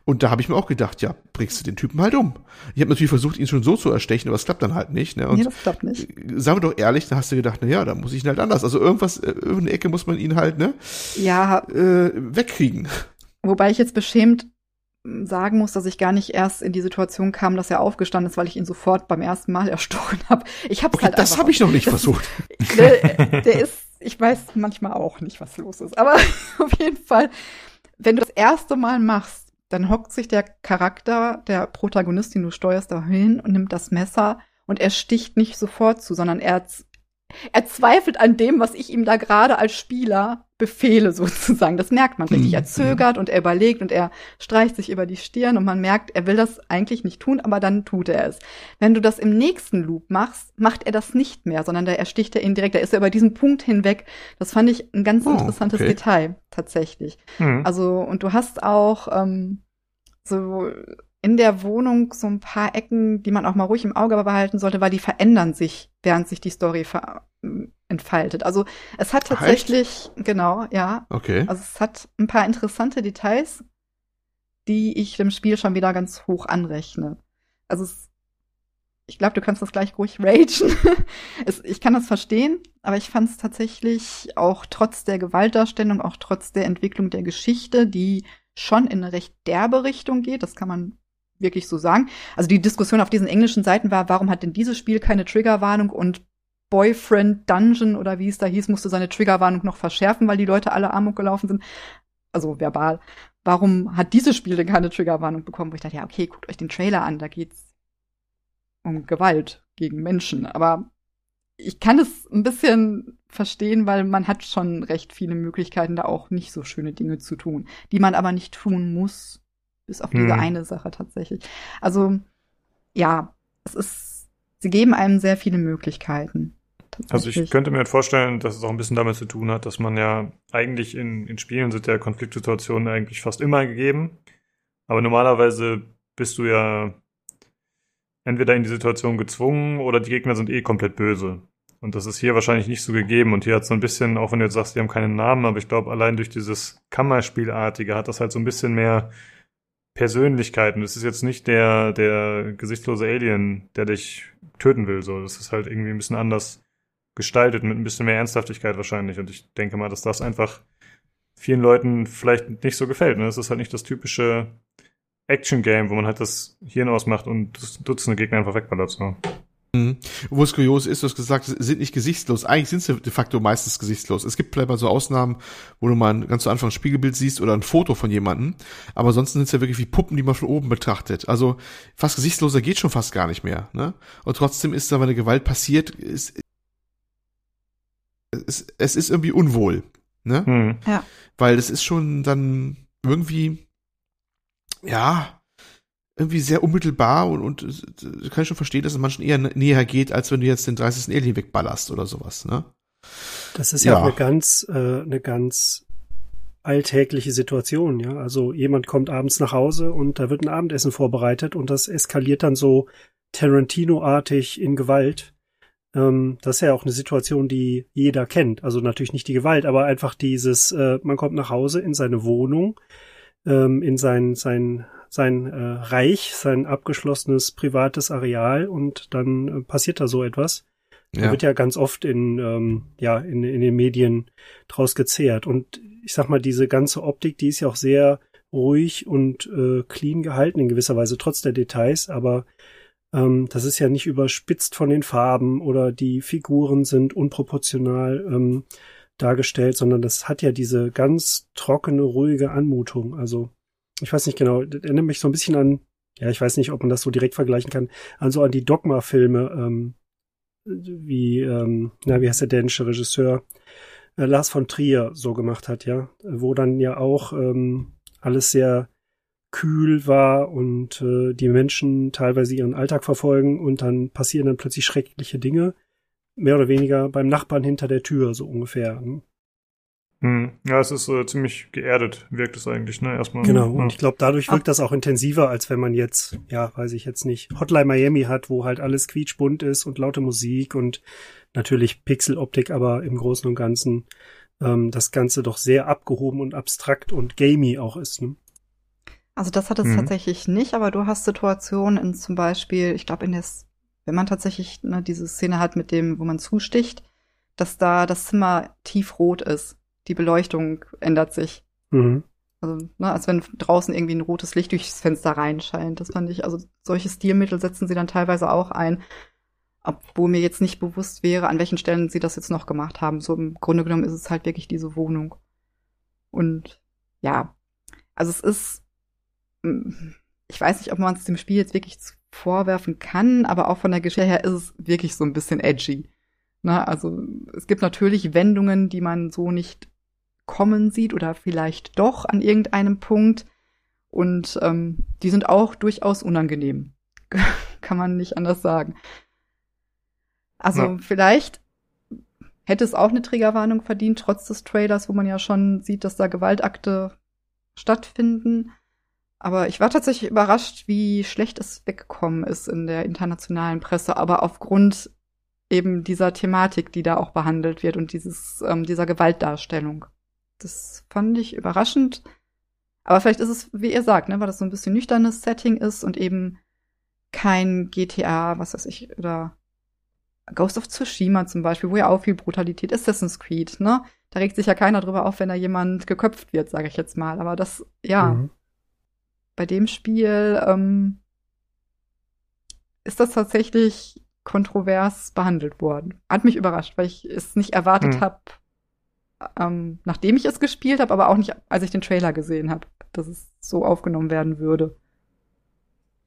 D: Und da habe ich mir auch gedacht, ja, bringst du den Typen halt um. Ich habe natürlich versucht, ihn schon so zu erstechen, aber es klappt dann halt nicht. Ne? Und
B: nee, das klappt nicht.
D: Sagen wir doch ehrlich, da hast du gedacht, na ja, da muss ich ihn halt anders. Also irgendwas, äh, irgendeine Ecke muss man ihn halt, ne?
B: Ja.
D: Äh, wegkriegen.
B: Wobei ich jetzt beschämt sagen muss, dass ich gar nicht erst in die Situation kam, dass er aufgestanden ist, weil ich ihn sofort beim ersten Mal erstochen habe. Ich hab's okay, halt
D: Das habe ich noch nicht versucht.
B: Der, der ist, ich weiß manchmal auch nicht, was los ist. Aber auf jeden Fall, wenn du das erste Mal machst, dann hockt sich der Charakter, der Protagonist, den du steuerst, da hin und nimmt das Messer und er sticht nicht sofort zu, sondern er, er zweifelt an dem, was ich ihm da gerade als Spieler befehle, sozusagen. Das merkt man richtig. Er mhm. zögert und er überlegt und er streicht sich über die Stirn und man merkt, er will das eigentlich nicht tun, aber dann tut er es. Wenn du das im nächsten Loop machst, macht er das nicht mehr, sondern da ersticht er ihn direkt. Da ist er über diesen Punkt hinweg. Das fand ich ein ganz oh, interessantes okay. Detail, tatsächlich. Mhm. Also, und du hast auch ähm, so in der Wohnung so ein paar Ecken, die man auch mal ruhig im Auge behalten sollte, weil die verändern sich, während sich die Story entfaltet. Also es hat tatsächlich, Echt? genau, ja.
D: Okay.
B: Also es hat ein paar interessante Details, die ich dem Spiel schon wieder ganz hoch anrechne. Also es, ich glaube, du kannst das gleich ruhig ragen. es, ich kann das verstehen, aber ich fand es tatsächlich auch trotz der Gewaltdarstellung, auch trotz der Entwicklung der Geschichte, die schon in eine recht derbe Richtung geht, das kann man wirklich so sagen. Also die Diskussion auf diesen englischen Seiten war, warum hat denn dieses Spiel keine Triggerwarnung und Boyfriend Dungeon oder wie es da hieß, musste seine Triggerwarnung noch verschärfen, weil die Leute alle Amok gelaufen sind. Also verbal. Warum hat dieses Spiel denn keine Triggerwarnung bekommen? Wo ich dachte, ja, okay, guckt euch den Trailer an, da geht's um Gewalt gegen Menschen. Aber ich kann es ein bisschen verstehen, weil man hat schon recht viele Möglichkeiten, da auch nicht so schöne Dinge zu tun, die man aber nicht tun muss, bis auf diese hm. eine Sache tatsächlich. Also ja, es ist, sie geben einem sehr viele Möglichkeiten.
A: Also ich könnte mir halt vorstellen, dass es auch ein bisschen damit zu tun hat, dass man ja eigentlich in, in Spielen sind ja Konfliktsituationen eigentlich fast immer gegeben. Aber normalerweise bist du ja entweder in die Situation gezwungen oder die Gegner sind eh komplett böse. Und das ist hier wahrscheinlich nicht so gegeben. Und hier hat so ein bisschen, auch wenn du jetzt sagst, die haben keinen Namen, aber ich glaube, allein durch dieses Kammerspielartige hat das halt so ein bisschen mehr Persönlichkeiten. Das ist jetzt nicht der, der gesichtslose Alien, der dich töten will. So, das ist halt irgendwie ein bisschen anders gestaltet, mit ein bisschen mehr Ernsthaftigkeit wahrscheinlich. Und ich denke mal, dass das einfach vielen Leuten vielleicht nicht so gefällt. Ne? Das ist halt nicht das typische Action-Game, wo man halt das Hirn ausmacht und Dutzende Gegner einfach wegballert. So.
D: Mhm. Wo es kurios ist, du hast gesagt, sind nicht gesichtslos. Eigentlich sind sie de facto meistens gesichtslos. Es gibt vielleicht mal so Ausnahmen, wo du mal ganz zu Anfang ein Spiegelbild siehst oder ein Foto von jemandem. Aber sonst sind es ja wirklich wie Puppen, die man von oben betrachtet. Also fast gesichtsloser geht schon fast gar nicht mehr. Ne? Und trotzdem ist da, wenn eine Gewalt passiert, ist, es, es ist irgendwie unwohl. Ne?
B: Mhm. Ja.
D: Weil es ist schon dann irgendwie, ja, irgendwie sehr unmittelbar und, und äh, kann ich schon verstehen, dass es manchen eher näher geht, als wenn du jetzt den 30. Alien wegballerst oder sowas, ne?
C: Das ist ja, ja. eine ganz, äh, eine ganz alltägliche Situation, ja. Also jemand kommt abends nach Hause und da wird ein Abendessen vorbereitet und das eskaliert dann so Tarantino-artig in Gewalt. Ähm, das ist ja auch eine Situation, die jeder kennt. Also natürlich nicht die Gewalt, aber einfach dieses, äh, man kommt nach Hause in seine Wohnung, ähm, in sein, sein sein äh, Reich, sein abgeschlossenes privates Areal und dann äh, passiert da so etwas. Ja. Da wird ja ganz oft in, ähm, ja, in, in den Medien draus gezehrt. Und ich sag mal, diese ganze Optik, die ist ja auch sehr ruhig und äh, clean gehalten in gewisser Weise, trotz der Details, aber ähm, das ist ja nicht überspitzt von den Farben oder die Figuren sind unproportional ähm, dargestellt, sondern das hat ja diese ganz trockene, ruhige Anmutung. Also ich weiß nicht genau, das erinnert mich so ein bisschen an, ja, ich weiß nicht, ob man das so direkt vergleichen kann, an so an die Dogma-Filme, ähm, wie, ähm, na, wie heißt der dänische Regisseur, äh, Lars von Trier so gemacht hat, ja, wo dann ja auch ähm, alles sehr kühl war und äh, die Menschen teilweise ihren Alltag verfolgen und dann passieren dann plötzlich schreckliche Dinge, mehr oder weniger beim Nachbarn hinter der Tür, so ungefähr. Hm?
A: Hm. Ja, es ist äh, ziemlich geerdet, wirkt es eigentlich, ne? Erstmal.
C: Genau, und ich glaube, dadurch wirkt das auch intensiver, als wenn man jetzt, ja, weiß ich jetzt nicht, Hotline Miami hat, wo halt alles quietschbunt ist und laute Musik und natürlich Pixeloptik, aber im Großen und Ganzen ähm, das Ganze doch sehr abgehoben und abstrakt und gamey auch ist, ne?
B: Also das hat es mhm. tatsächlich nicht, aber du hast Situationen in zum Beispiel, ich glaube in der, wenn man tatsächlich ne, diese Szene hat mit dem, wo man zusticht, dass da das Zimmer tiefrot ist die Beleuchtung ändert sich.
C: Mhm.
B: Also, ne, als wenn draußen irgendwie ein rotes Licht durchs Fenster reinscheint. Das fand ich, also solche Stilmittel setzen sie dann teilweise auch ein, obwohl mir jetzt nicht bewusst wäre, an welchen Stellen sie das jetzt noch gemacht haben. So im Grunde genommen ist es halt wirklich diese Wohnung. Und ja, also es ist, ich weiß nicht, ob man es dem Spiel jetzt wirklich vorwerfen kann, aber auch von der Geschichte her ist es wirklich so ein bisschen edgy. Ne? Also es gibt natürlich Wendungen, die man so nicht kommen sieht oder vielleicht doch an irgendeinem Punkt. Und ähm, die sind auch durchaus unangenehm. Kann man nicht anders sagen. Also ja. vielleicht hätte es auch eine Triggerwarnung verdient, trotz des Trailers, wo man ja schon sieht, dass da Gewaltakte stattfinden. Aber ich war tatsächlich überrascht, wie schlecht es weggekommen ist in der internationalen Presse. Aber aufgrund eben dieser Thematik, die da auch behandelt wird und dieses, ähm, dieser Gewaltdarstellung. Das fand ich überraschend. Aber vielleicht ist es, wie ihr sagt, ne, weil das so ein bisschen nüchternes Setting ist und eben kein GTA, was weiß ich, oder Ghost of Tsushima zum Beispiel, wo ja auch viel Brutalität, Assassin's Creed, ne? Da regt sich ja keiner drüber auf, wenn da jemand geköpft wird, sage ich jetzt mal. Aber das, ja, mhm. Bei dem Spiel ähm, ist das tatsächlich kontrovers behandelt worden. Hat mich überrascht, weil ich es nicht erwartet mhm. habe, ähm, nachdem ich es gespielt habe, aber auch nicht, als ich den Trailer gesehen habe, dass es so aufgenommen werden würde.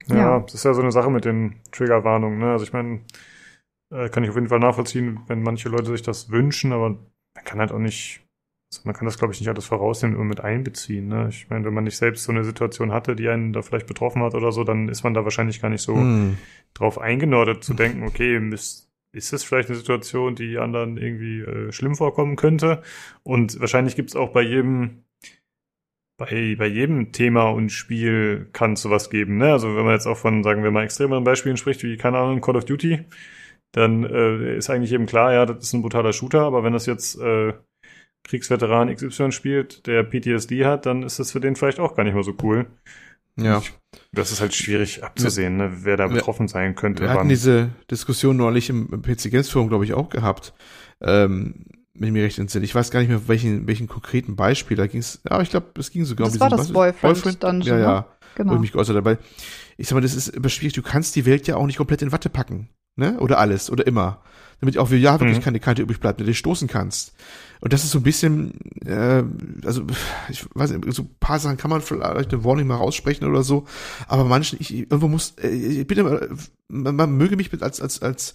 A: Ja, ja, das ist ja so eine Sache mit den Triggerwarnungen. Ne? Also ich meine, äh, kann ich auf jeden Fall nachvollziehen, wenn manche Leute sich das wünschen, aber man kann halt auch nicht, also man kann das, glaube ich, nicht alles vorausnehmen und mit einbeziehen. Ne? Ich meine, wenn man nicht selbst so eine Situation hatte, die einen da vielleicht betroffen hat oder so, dann ist man da wahrscheinlich gar nicht so mm. drauf eingenordet zu denken, okay, ist, ist das vielleicht eine Situation, die anderen irgendwie äh, schlimm vorkommen könnte? Und wahrscheinlich gibt es auch bei jedem bei, bei jedem Thema und Spiel kann es sowas geben. Ne? Also wenn man jetzt auch von, sagen wir mal, extremeren Beispielen spricht, wie, keine Ahnung, Call of Duty, dann äh, ist eigentlich eben klar, ja, das ist ein brutaler Shooter, aber wenn das jetzt äh, Kriegsveteran XY spielt, der PTSD hat, dann ist das für den vielleicht auch gar nicht mehr so cool.
D: Ja.
A: Das ist halt schwierig abzusehen, ne, wer da betroffen sein könnte.
D: Wir hatten diese Diskussion neulich im PC Games Forum, glaube ich, auch gehabt. Ähm, wenn ich mir recht entsinne. Ich weiß gar nicht mehr, welchen, welchen konkreten Beispiel da ging es. Aber ich glaube, es ging sogar
B: das um diesen war das Boyfriend, Boyfriend
D: Dungeon, ja, ja, genau. wo ich mich geäußert habe. Ich sag mal, das ist immer schwierig. Du kannst die Welt ja auch nicht komplett in Watte packen, ne? Oder alles oder immer, damit auch für ja wirklich mhm. keine Kante übrig bleibt, mit der du stoßen kannst. Und das ist so ein bisschen, äh, also ich weiß nicht, so ein paar Sachen kann man vielleicht eine Warning mal raussprechen oder so, aber manchen, ich irgendwo muss, äh, ich immer, man, man möge mich als als als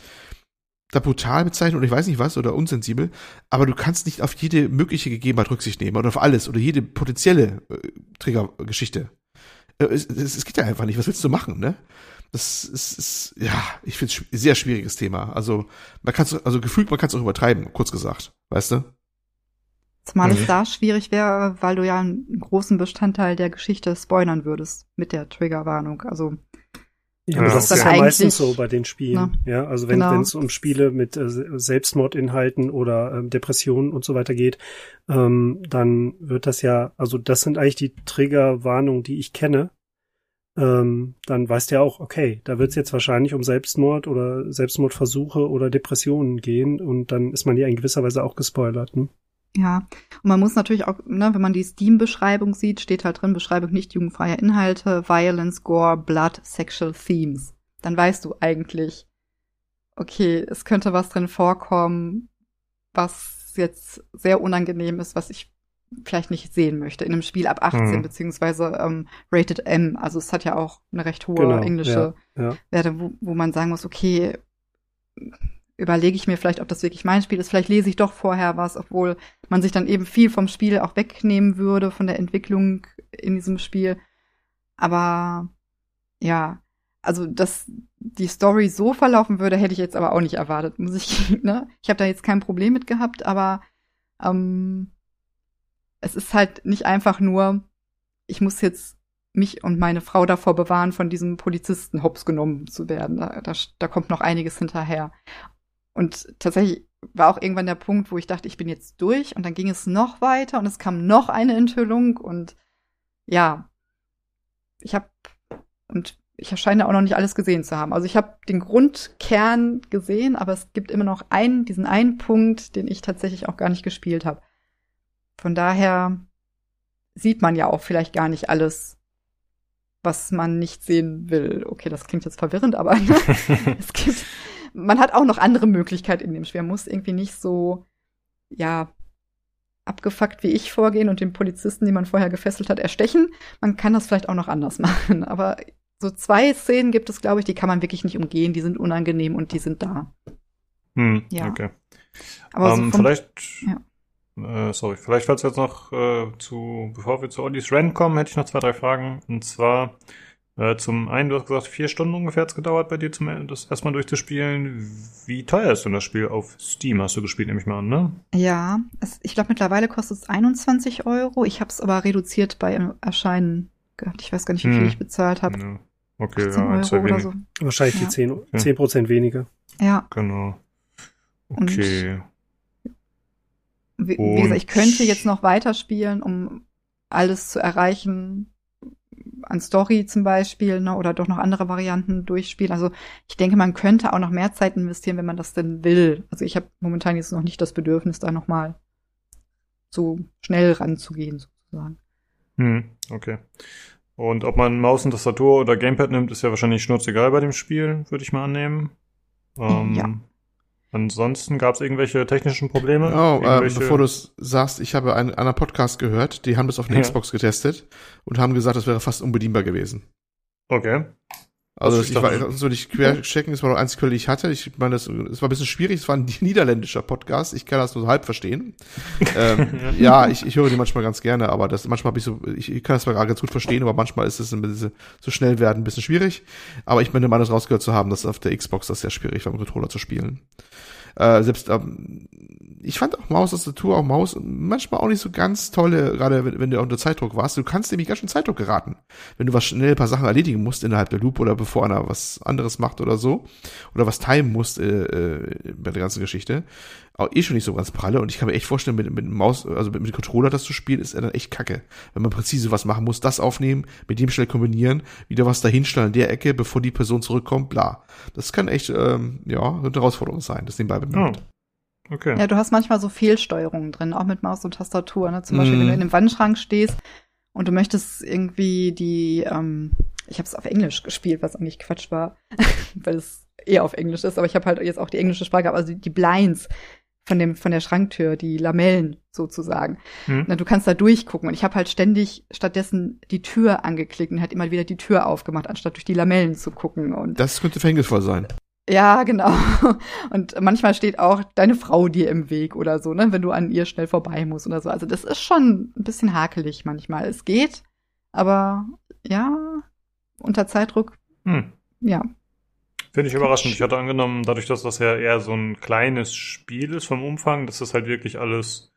D: da brutal bezeichnen oder ich weiß nicht was oder unsensibel, aber du kannst nicht auf jede mögliche Gegebenheit Rücksicht nehmen oder auf alles oder jede potenzielle äh, Triggergeschichte. Äh, es, es, es geht ja einfach nicht. Was willst du machen, ne? Das ist, ist ja, ich finde es sehr schwieriges Thema. Also man kann also gefühlt, man kann es auch übertreiben, kurz gesagt, weißt du?
B: Zumal mhm. es da schwierig wäre, weil du ja einen großen Bestandteil der Geschichte spoilern würdest mit der Triggerwarnung. Also
C: ja, ja das ist ja meistens so bei den Spielen. Na, ja, also wenn genau. es um Spiele mit äh, Selbstmordinhalten oder ähm, Depressionen und so weiter geht, ähm, dann wird das ja, also das sind eigentlich die Triggerwarnungen, die ich kenne. Ähm, dann weißt du ja auch, okay, da wird es jetzt wahrscheinlich um Selbstmord oder Selbstmordversuche oder Depressionen gehen und dann ist man ja in gewisser Weise auch gespoilert. Ne?
B: Ja, und man muss natürlich auch, ne, wenn man die Steam-Beschreibung sieht, steht halt drin, Beschreibung nicht jugendfreier Inhalte, Violence, Gore, Blood, Sexual Themes. Dann weißt du eigentlich, okay, es könnte was drin vorkommen, was jetzt sehr unangenehm ist, was ich vielleicht nicht sehen möchte in einem Spiel ab 18 mhm. beziehungsweise ähm, Rated M. Also es hat ja auch eine recht hohe genau, englische ja, ja. Werte, wo, wo man sagen muss, okay, überlege ich mir vielleicht, ob das wirklich mein Spiel ist. Vielleicht lese ich doch vorher was, obwohl man sich dann eben viel vom Spiel auch wegnehmen würde, von der Entwicklung in diesem Spiel. Aber ja, also dass die Story so verlaufen würde, hätte ich jetzt aber auch nicht erwartet, muss ich, ne? Ich habe da jetzt kein Problem mit gehabt, aber ähm, es ist halt nicht einfach nur, ich muss jetzt mich und meine Frau davor bewahren, von diesem Polizisten hops genommen zu werden. Da, da, da kommt noch einiges hinterher. Und tatsächlich war auch irgendwann der Punkt, wo ich dachte, ich bin jetzt durch und dann ging es noch weiter und es kam noch eine Enthüllung und ja, ich habe und ich erscheine auch noch nicht alles gesehen zu haben. Also ich habe den Grundkern gesehen, aber es gibt immer noch einen, diesen einen Punkt, den ich tatsächlich auch gar nicht gespielt habe. Von daher sieht man ja auch vielleicht gar nicht alles, was man nicht sehen will. Okay, das klingt jetzt verwirrend, aber es gibt man hat auch noch andere Möglichkeiten in dem Spiel. Man muss irgendwie nicht so, ja, abgefuckt wie ich vorgehen und den Polizisten, die man vorher gefesselt hat, erstechen. Man kann das vielleicht auch noch anders machen. Aber so zwei Szenen gibt es, glaube ich, die kann man wirklich nicht umgehen. Die sind unangenehm und die sind da.
A: Hm, ja. Okay. Aber um, so ähm, vielleicht, ja. äh, sorry, vielleicht falls jetzt noch äh, zu, bevor wir zu Ollies Rand kommen, hätte ich noch zwei, drei Fragen. Und zwar, äh, zum einen, du hast gesagt, vier Stunden ungefähr hat es gedauert bei dir, zum, das erstmal durchzuspielen. Wie teuer ist denn das Spiel auf Steam? Hast du gespielt, nehme ich mal an, ne?
B: Ja, es, ich glaube mittlerweile kostet es 21 Euro. Ich habe es aber reduziert bei Erscheinen gehabt. Ich weiß gar nicht, wie viel hm. ich bezahlt habe. Ja.
A: Okay, ja, ein, zwei
C: oder so. Wahrscheinlich ja. die 10, 10 Prozent weniger.
B: Ja.
A: Genau. Okay.
B: Und, wie, wie gesagt, ich könnte jetzt noch weiterspielen, um alles zu erreichen, an Story zum Beispiel, ne, oder doch noch andere Varianten durchspielen. Also ich denke, man könnte auch noch mehr Zeit investieren, wenn man das denn will. Also ich habe momentan jetzt noch nicht das Bedürfnis, da noch mal so schnell ranzugehen, sozusagen.
A: Hm, okay. Und ob man Maus und Tastatur oder Gamepad nimmt, ist ja wahrscheinlich schnurzegal bei dem Spiel, würde ich mal annehmen. Ähm, ja. Ansonsten gab es irgendwelche technischen Probleme?
D: Oh, äh, bevor du es sagst, ich habe einen, einen Podcast gehört, die haben das auf der ja. Xbox getestet und haben gesagt, das wäre fast unbedienbar gewesen.
A: Okay.
D: Also ich, ich war so nicht querchecken, das war noch einzige Quelle, die ich hatte. Ich meine, das, es war ein bisschen schwierig, es war ein niederländischer Podcast, ich kann das nur so halb verstehen. ähm, ja, ich, ich höre die manchmal ganz gerne, aber das manchmal habe ich so, ich, ich kann das zwar ganz gut verstehen, aber manchmal ist es ein bisschen so schnell werden ein bisschen schwierig. Aber ich meine, meines rausgehört zu haben, dass auf der Xbox das sehr schwierig war, mit Controller zu spielen. Äh, selbst ähm, ich fand auch Maus Tastatur, auch Maus manchmal auch nicht so ganz tolle, gerade wenn, wenn du unter Zeitdruck warst. Du kannst nämlich ganz schön Zeitdruck geraten. Wenn du was schnell ein paar Sachen erledigen musst innerhalb der Loop oder bevor einer was anderes macht oder so. Oder was timen musst äh, äh, bei der ganzen Geschichte. Auch eh schon nicht so ganz pralle. Und ich kann mir echt vorstellen, mit, mit Maus, also mit, mit Controller das zu spielen, ist dann echt kacke. Wenn man präzise was machen muss, das aufnehmen, mit dem schnell kombinieren, wieder was dahinstellen in der Ecke, bevor die Person zurückkommt, bla. Das kann echt, ähm, ja, eine Herausforderung sein, das nebenbei bemerkt.
A: Oh. Okay.
B: Ja, du hast manchmal so Fehlsteuerungen drin, auch mit Maus und Tastatur. Ne? Zum Beispiel, wenn du
D: Mhm.
B: in einem Wandschrank stehst und du möchtest irgendwie die, ähm, ich habe es auf Englisch gespielt, was eigentlich Quatsch war, weil es eher auf Englisch ist, aber ich habe halt jetzt auch die englische Sprache, gehabt, also die Blinds von dem von der Schranktür, die Lamellen sozusagen.
A: Hm.
B: Na, du kannst da durchgucken und ich habe halt ständig stattdessen die Tür angeklickt und hat immer wieder die Tür aufgemacht, anstatt durch die Lamellen zu gucken und
D: Das könnte verhängnisvoll sein.
B: ja, genau. Und manchmal steht auch deine Frau dir im Weg oder so, ne, wenn du an ihr schnell vorbei musst oder so. Also das ist schon ein bisschen hakelig manchmal. Es geht, aber ja, unter Zeitdruck,
A: Hm.
B: ja.
A: Finde ich überraschend. Ich hatte angenommen, dadurch, dass das ja eher so ein kleines Spiel ist vom Umfang, dass das halt wirklich alles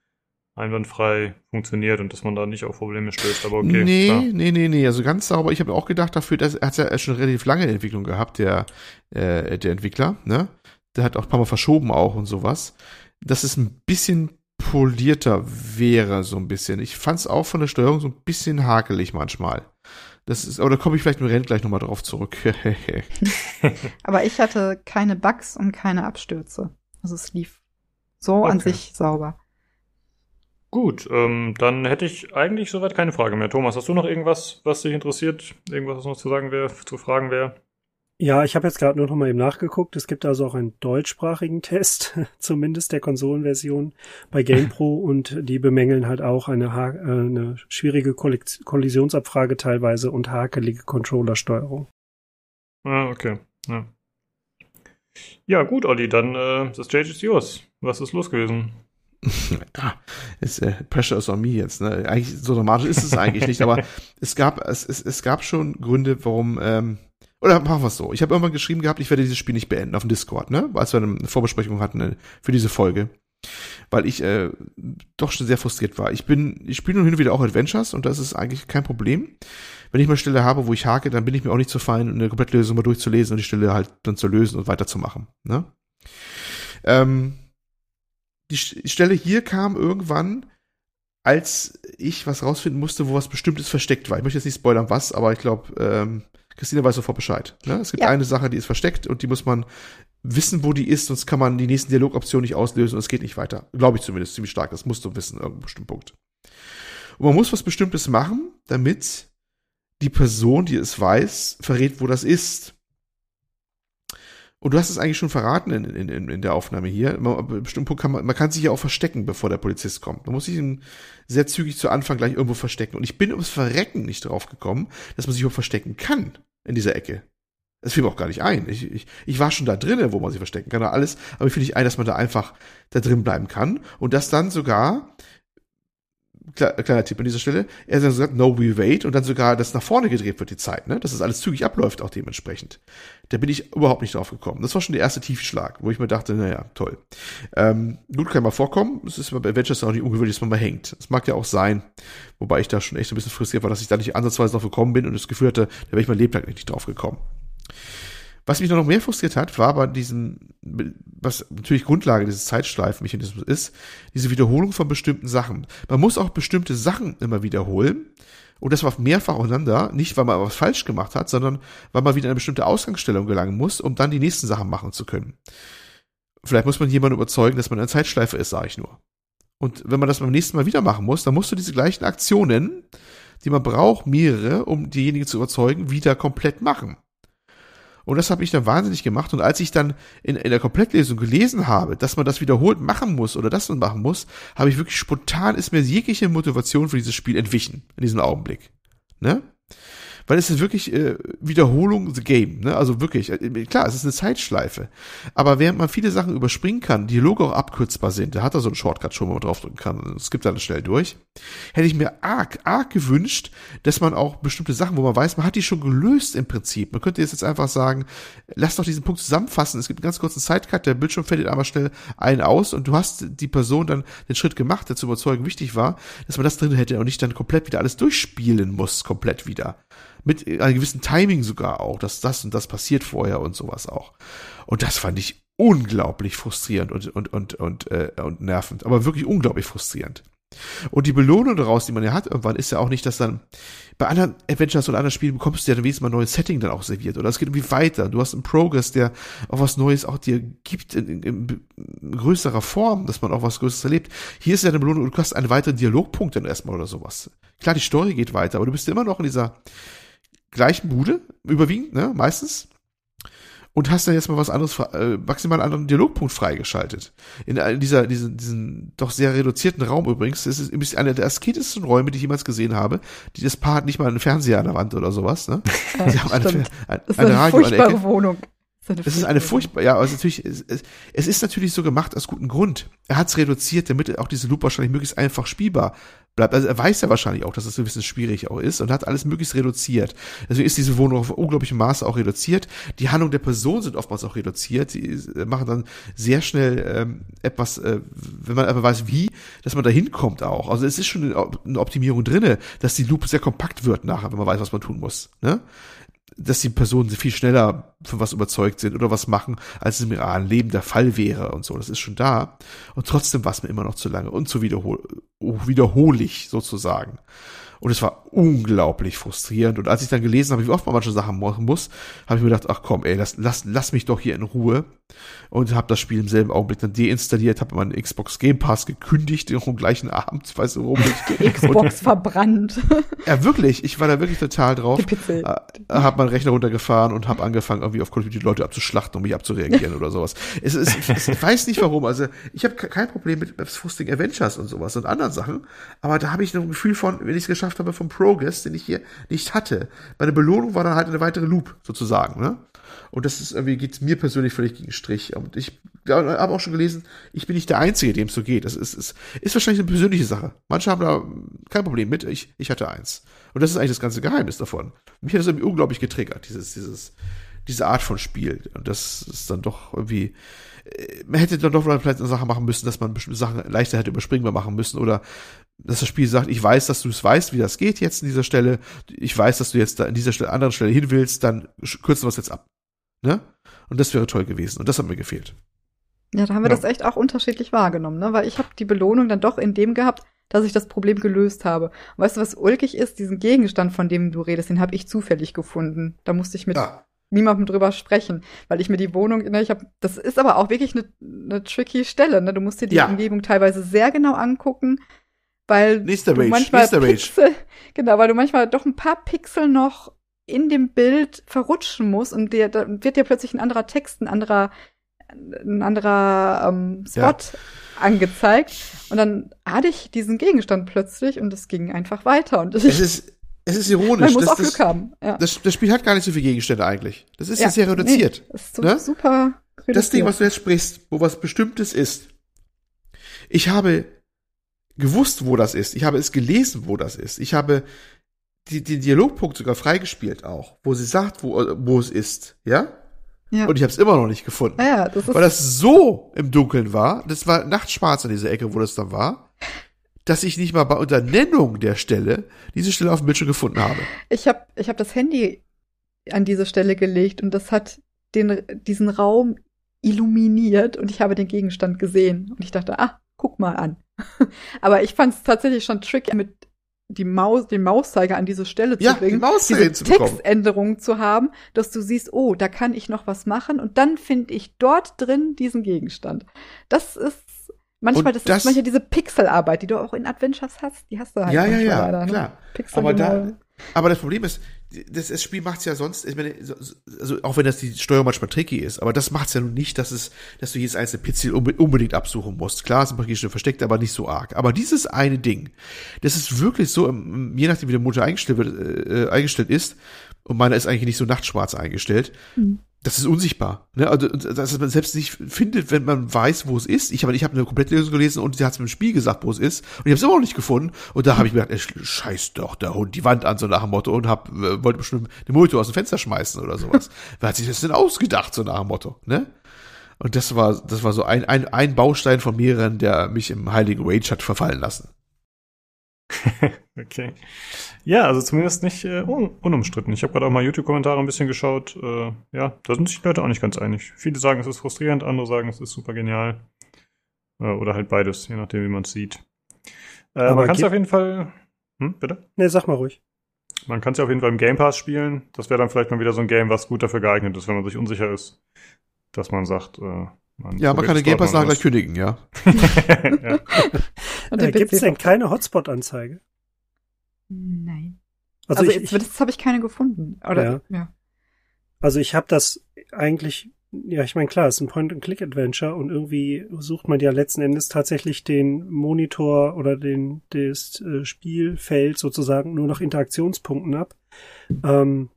A: einwandfrei funktioniert und dass man da nicht auf Probleme stößt. Aber okay.
D: nee,
A: klar.
D: nee, nee, nee. Also ganz sauber. Ich habe auch gedacht, dafür, dass er hat ja schon relativ lange Entwicklung gehabt, der, äh, der Entwickler, ne? Der hat auch ein paar Mal verschoben auch und sowas. Dass es ein bisschen polierter wäre, so ein bisschen. Ich fand es auch von der Steuerung so ein bisschen hakelig manchmal. Das ist, aber da komme ich vielleicht im Rennen gleich nochmal drauf zurück.
B: Aber ich hatte keine Bugs und keine Abstürze. Also es lief so an
A: Okay.
B: sich sauber.
A: Gut, ähm, dann hätte ich eigentlich soweit keine Frage mehr. Thomas, hast du noch irgendwas, was dich interessiert? Irgendwas, was noch zu sagen wäre, zu fragen wäre?
C: Ja, ich habe jetzt gerade nur noch mal eben nachgeguckt. Es gibt also auch einen deutschsprachigen Test, zumindest der Konsolenversion bei GamePro und die bemängeln halt auch eine, ha äh, eine schwierige Kollisionsabfrage teilweise und hakelige Controllersteuerung.
A: Ah, okay. Ja, ja gut, Olli, dann äh, das Stage ist yours. Was ist los gewesen?
D: ja, ist, äh, Pressure is on me jetzt. Ne? Eigentlich so dramatisch ist es eigentlich nicht, aber es gab es, es, es gab schon Gründe, warum. Ähm, oder machen wir es so. Ich habe irgendwann geschrieben gehabt, ich werde dieses Spiel nicht beenden auf dem Discord, ne? Als wir eine Vorbesprechung hatten äh, für diese Folge. Weil ich äh, doch schon sehr frustriert war. Ich bin, ich spiele nun hin und wieder auch Adventures und das ist eigentlich kein Problem. Wenn ich mal Stelle habe, wo ich hake, dann bin ich mir auch nicht zu fein, eine Komplettlösung mal durchzulesen und die Stelle halt dann zu lösen und weiterzumachen. Ne? Ähm, die St- die Stelle hier kam irgendwann, als ich was rausfinden musste, wo was Bestimmtes versteckt war. Ich möchte jetzt nicht spoilern, was, aber ich glaube, ähm, Christina weiß sofort Bescheid. Ne? Es gibt
B: Ja.
D: eine Sache, die ist versteckt und die muss man wissen, wo die ist, sonst kann man die nächsten Dialogoptionen nicht auslösen und es geht nicht weiter. Glaube ich zumindest ziemlich stark. Das musst du wissen, irgendeinem bestimmten Punkt. Und man muss was Bestimmtes machen, damit die Person, die es weiß, verrät, wo das ist. Und du hast es eigentlich schon verraten in, in, in der Aufnahme hier. Man, kann man, man kann sich ja auch verstecken, bevor der Polizist kommt. Man muss sich sehr zügig zu Anfang gleich irgendwo verstecken. Und ich bin ums Verrecken nicht drauf gekommen, dass man sich überhaupt verstecken kann in dieser Ecke. Das fiel mir auch gar nicht ein. Ich, ich, ich war schon da drinnen, wo man sich verstecken kann, alles, aber ich fiel nicht ein, dass man da einfach da drin bleiben kann. Und das dann sogar, kleiner Tipp an dieser Stelle, er hat gesagt, no, we wait, und dann sogar, dass nach vorne gedreht wird, die Zeit, ne? Dass das alles zügig abläuft, auch dementsprechend. Da bin ich überhaupt nicht drauf gekommen. Das war schon der erste Tiefschlag, wo ich mir dachte, naja, toll. Ähm, gut, kann mal vorkommen. Es ist bei Adventures auch nicht ungewöhnlich, dass man mal hängt. Das mag ja auch sein. Wobei ich da schon echt ein bisschen frustriert war, dass ich da nicht ansatzweise drauf gekommen bin und das Gefühl hatte, da wäre ich mein Lebtag nicht drauf gekommen. Was mich noch mehr frustriert hat, war bei diesem, was natürlich Grundlage dieses Zeitschleifenmechanismus ist, diese Wiederholung von bestimmten Sachen. Man muss auch bestimmte Sachen immer wiederholen. Und das war mehrfach aufeinander, nicht weil man was falsch gemacht hat, sondern weil man wieder in eine bestimmte Ausgangsstellung gelangen muss, um dann die nächsten Sachen machen zu können. Vielleicht muss man jemanden überzeugen, dass man eine Zeitschleife ist, sage ich nur. Und wenn man das beim nächsten Mal wieder machen muss, dann musst du diese gleichen Aktionen, die man braucht, mehrere, um diejenigen zu überzeugen, wieder komplett machen. Und das habe ich dann wahnsinnig gemacht. Und als ich dann in, in der Komplettlesung gelesen habe, dass man das wiederholt machen muss oder das man machen muss, habe ich wirklich spontan ist mir jegliche Motivation für dieses Spiel entwichen in diesem Augenblick. Ne? Weil es ist wirklich äh, Wiederholung the game, ne? Also wirklich, äh, klar, es ist eine Zeitschleife. Aber während man viele Sachen überspringen kann, Dialoge auch abkürzbar sind, da hat er so einen Shortcut schon, wo man draufdrücken kann, es gibt dann schnell durch, hätte ich mir arg, arg gewünscht, dass man auch bestimmte Sachen, wo man weiß, man hat die schon gelöst im Prinzip. Man könnte jetzt einfach sagen, lass doch diesen Punkt zusammenfassen. Es gibt einen ganz kurzen Sidecut, der Bildschirm fällt einmal schnell ein aus und du hast die Person dann den Schritt gemacht, der zu überzeugen wichtig war, dass man das drin hätte und nicht dann komplett wieder alles durchspielen muss, komplett wieder. Mit einem gewissen Timing sogar auch, dass das und das passiert vorher und sowas auch. Und das fand ich unglaublich frustrierend und, und, und, und, äh, und nervend, aber wirklich unglaublich frustrierend. Und die Belohnung daraus, die man ja hat irgendwann, ist ja auch nicht, dass dann bei anderen Adventures oder anderen Spielen bekommst du ja dann wenigstens mal ein neues Setting dann auch serviert. Oder es geht irgendwie weiter. Du hast einen Progress, der auch was Neues auch dir gibt in, in, in größerer Form, dass man auch was Größeres erlebt. Hier ist ja eine Belohnung, du hast einen weiteren Dialogpunkt dann erstmal oder sowas. Klar, die Story geht weiter, aber du bist immer noch in dieser gleichen Bude, überwiegend, ne, meistens und hast dann jetzt mal was anderes, äh, maximal einen anderen Dialogpunkt freigeschaltet. In, in dieser, diesen, diesen doch sehr reduzierten Raum übrigens. Das ist einer der asketesten Räume, die ich jemals gesehen habe. Die, das Paar hat nicht mal einen Fernseher an der Wand oder sowas. Ne?
B: Ja, Sie haben eine, eine, eine, eine Radio an der Ecke. Wohnung.
D: Es ist eine furchtbar, ja, also natürlich, es, es, ist natürlich so gemacht aus gutem Grund. Er hat es reduziert, damit auch diese Loop wahrscheinlich möglichst einfach spielbar bleibt. Also er weiß ja wahrscheinlich auch, dass das ein bisschen schwierig auch ist und hat alles möglichst reduziert. Deswegen ist diese Wohnung auf unglaublichem Maße auch reduziert. Die Handlung der Person sind oftmals auch reduziert. Die äh, machen dann sehr schnell ähm, etwas, äh, wenn man aber weiß wie, dass man da hinkommt auch. Also es ist schon eine Optimierung drinne, dass die Loop sehr kompakt wird nachher, wenn man weiß, was man tun muss. Ne? Dass die Personen viel schneller von was überzeugt sind oder was machen, als es im realen Leben der Fall wäre und so. Das ist schon da. Und trotzdem war es mir immer noch zu lange und zu wiederhol wiederholig sozusagen. Und es war unglaublich frustrierend. Und als ich dann gelesen habe, wie oft man manche Sachen machen muss, habe ich mir gedacht, ach komm, ey, lass, lass, lass mich doch hier in Ruhe. Und habe das Spiel im selben Augenblick dann deinstalliert, habe meinen Xbox Game Pass gekündigt, am gleichen Abend, ich weiß nicht warum.
B: Die Xbox und, verbrannt.
D: Ja, wirklich. Ich war da wirklich total drauf. Äh, habe meinen Rechner runtergefahren und habe angefangen, irgendwie auf Call of Duty Leute abzuschlachten, um mich abzureagieren oder sowas. Es ist, es, ich weiß nicht warum. Also ich habe kein Problem mit Frusting Adventures und sowas und anderen Sachen. Aber da habe ich noch ein Gefühl von, wenn ich es geschafft geschafft habe vom Progress, den ich hier nicht hatte. Meine Belohnung war dann halt eine weitere Loop, sozusagen, ne? Und das ist irgendwie, geht mir persönlich völlig gegen Strich. Und ich habe auch schon gelesen, ich bin nicht der Einzige, dem es so geht. Das ist, ist, ist wahrscheinlich eine persönliche Sache. Manche haben da kein Problem mit. Ich, ich hatte eins. Und das ist eigentlich das ganze Geheimnis davon. Mich hat das irgendwie unglaublich getriggert, dieses, dieses, diese Art von Spiel. Und das ist dann doch irgendwie, äh, man hätte dann doch vielleicht eine Sache machen müssen, dass man bestimmte Sachen leichter hätte überspringbar machen müssen oder dass das Spiel sagt, ich weiß, dass du es weißt, wie das geht jetzt an dieser Stelle. Ich weiß, dass du jetzt da an dieser Stelle, anderen Stelle hin willst, dann kürzen wir es jetzt ab. Ne? Und das wäre toll gewesen. Und das hat mir gefehlt.
B: Ja, da haben wir ja. das echt auch unterschiedlich wahrgenommen, ne? Weil ich habe die Belohnung dann doch in dem gehabt, dass ich das Problem gelöst habe. Und weißt du, was ulkig ist? Diesen Gegenstand, von dem du redest, den habe ich zufällig gefunden. Da musste ich mit ja. niemandem drüber sprechen, weil ich mir die Wohnung, ne, ich habe, das ist aber auch wirklich eine, eine tricky Stelle. Ne? Du musst dir die ja. Umgebung teilweise sehr genau angucken weil
D: nächster
B: du
D: Rage,
B: manchmal
D: nächster
B: Pixel, Rage. genau, weil du manchmal doch ein paar Pixel noch in dem Bild verrutschen musst und dir, da wird dir plötzlich ein anderer Text, ein anderer, ein anderer ähm, Spot ja. angezeigt und dann hatte ich diesen Gegenstand plötzlich und es ging einfach weiter und
D: es ist es ist ironisch.
B: Man muss
D: das,
B: auch Glück haben. Ja.
D: Das, das Spiel hat gar nicht so viele Gegenstände eigentlich. Das ist ja, sehr reduziert.
B: Nee, ist so ne? super
D: reduziert. Das Ding, was du jetzt sprichst, wo was Bestimmtes ist. Ich habe gewusst, wo das ist. Ich habe es gelesen, wo das ist. Ich habe die, den Dialogpunkt sogar freigespielt auch, wo sie sagt, wo, wo es ist, ja? Ja. Und ich habe es immer noch nicht gefunden.
B: Ja, das ist
D: weil das so im Dunkeln war, das war nachtschwarz an dieser Ecke, wo das dann war, dass ich nicht mal bei Unternennung der Stelle diese Stelle auf dem Bildschirm gefunden habe.
B: Ich habe ich hab das Handy an diese Stelle gelegt und das hat den, diesen Raum illuminiert und ich habe den Gegenstand gesehen. Und ich dachte, ah, guck mal an. Aber ich fand es tatsächlich schon tricky, mit die Maus, den Mauszeiger an diese Stelle
D: ja,
B: zu bringen,
D: die diese
B: zu Textänderung zu haben, dass du siehst, oh, da kann ich noch was machen und dann finde ich dort drin diesen Gegenstand. Das ist manchmal, das, das, ist manchmal diese Pixelarbeit, die du auch in Adventures hast, die hast du halt
D: ja, ja, ja, leider, ne? klar. Ne? Aber da, aber das Problem ist, das, das Spiel macht's ja sonst, ich meine, also auch wenn das die Steuerung manchmal tricky ist, aber das macht's ja nun nicht, dass es, dass du jedes einzelne Pixel unbedingt absuchen musst. Klar, es ist ein schon versteckt, aber nicht so arg. Aber dieses eine Ding, das ist wirklich so, je nachdem wie der Motor eingestellt wird, äh, eingestellt ist, und meiner ist eigentlich nicht so nachtschwarz eingestellt. Mhm das ist unsichtbar. Ne? Also, dass man selbst nicht findet, wenn man weiß, wo es ist. Ich habe ich hab eine komplette Lösung gelesen und sie hat es mit dem Spiel gesagt, wo es ist. Und ich habe es immer noch nicht gefunden. Und da habe ich mir gedacht, ey, scheiß doch der Hund die Wand an, so nach dem Motto. Und hab, äh, wollte bestimmt den Monitor aus dem Fenster schmeißen oder sowas. Wer hat sich das denn ausgedacht, so nach dem Motto? Ne? Und das war, das war so ein, ein, ein Baustein von mehreren, der mich im heiligen Rage hat verfallen lassen.
A: okay. Ja, also zumindest nicht äh, un unumstritten. Ich habe gerade auch mal YouTube-Kommentare ein bisschen geschaut. Äh, ja, da sind sich die Leute auch nicht ganz einig. Viele sagen, es ist frustrierend, andere sagen, es ist super genial. Äh, oder halt beides, je nachdem, wie man es sieht. Äh, man kann es auf jeden Fall. Hm, bitte?
C: Nee, sag mal ruhig.
A: Man kann es ja auf jeden Fall im Game Pass spielen. Das wäre dann vielleicht mal wieder so ein Game, was gut dafür geeignet ist, wenn man sich unsicher ist, dass man sagt, äh,
D: man ja, man kann den Game Pass nachher gleich kündigen, ja.
C: ja. äh, Gibt es denn keine Hotspot-Anzeige?
B: Nein. Also, also ich, jetzt, habe ich keine gefunden. Oder, ja. ja.
C: Also ich habe das eigentlich, ja, ich meine, klar, es ist ein Point-and-Click-Adventure und irgendwie sucht man ja letzten Endes tatsächlich den Monitor oder den das äh, Spielfeld sozusagen nur nach Interaktionspunkten ab. Ähm,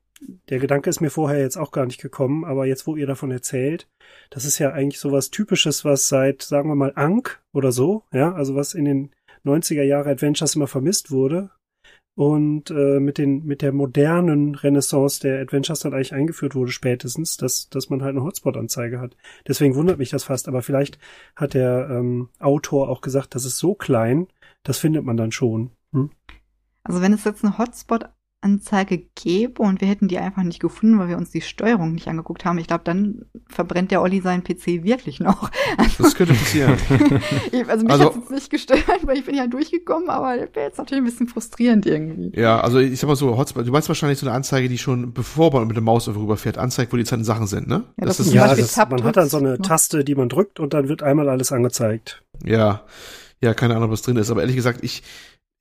C: der Gedanke ist mir vorher jetzt auch gar nicht gekommen, aber jetzt, wo ihr davon erzählt, das ist ja eigentlich sowas Typisches, was seit, sagen wir mal, Ankh oder so, ja, also was in den 90er Jahre Adventures immer vermisst wurde und äh, mit den mit der modernen Renaissance der Adventures dann eigentlich eingeführt wurde spätestens, dass dass man halt eine Hotspot-Anzeige hat. Deswegen wundert mich das fast, aber vielleicht hat der ähm, Autor auch gesagt, das ist so klein, das findet man dann schon. Hm?
B: Also wenn es jetzt eine Hotspot Anzeige gäbe und wir hätten die einfach nicht gefunden, weil wir uns die Steuerung nicht angeguckt haben, ich glaube, dann verbrennt der Olli seinen PC wirklich noch.
D: Also, das könnte passieren.
B: also mich also, hat es nicht gestört, weil ich bin ja durchgekommen, aber wäre jetzt natürlich ein bisschen frustrierend irgendwie.
D: Ja, also ich sag mal so, Hotspot, du meinst wahrscheinlich so eine Anzeige, die schon bevor man mit der Maus rüberfährt, anzeigt, wo die Sachen sind, ne?
C: Ja, das, das ist ja, das, man hat dann so eine Taste, die man drückt und dann wird einmal alles angezeigt.
D: Ja. Ja, keine Ahnung, was drin ist, aber ehrlich gesagt, ich,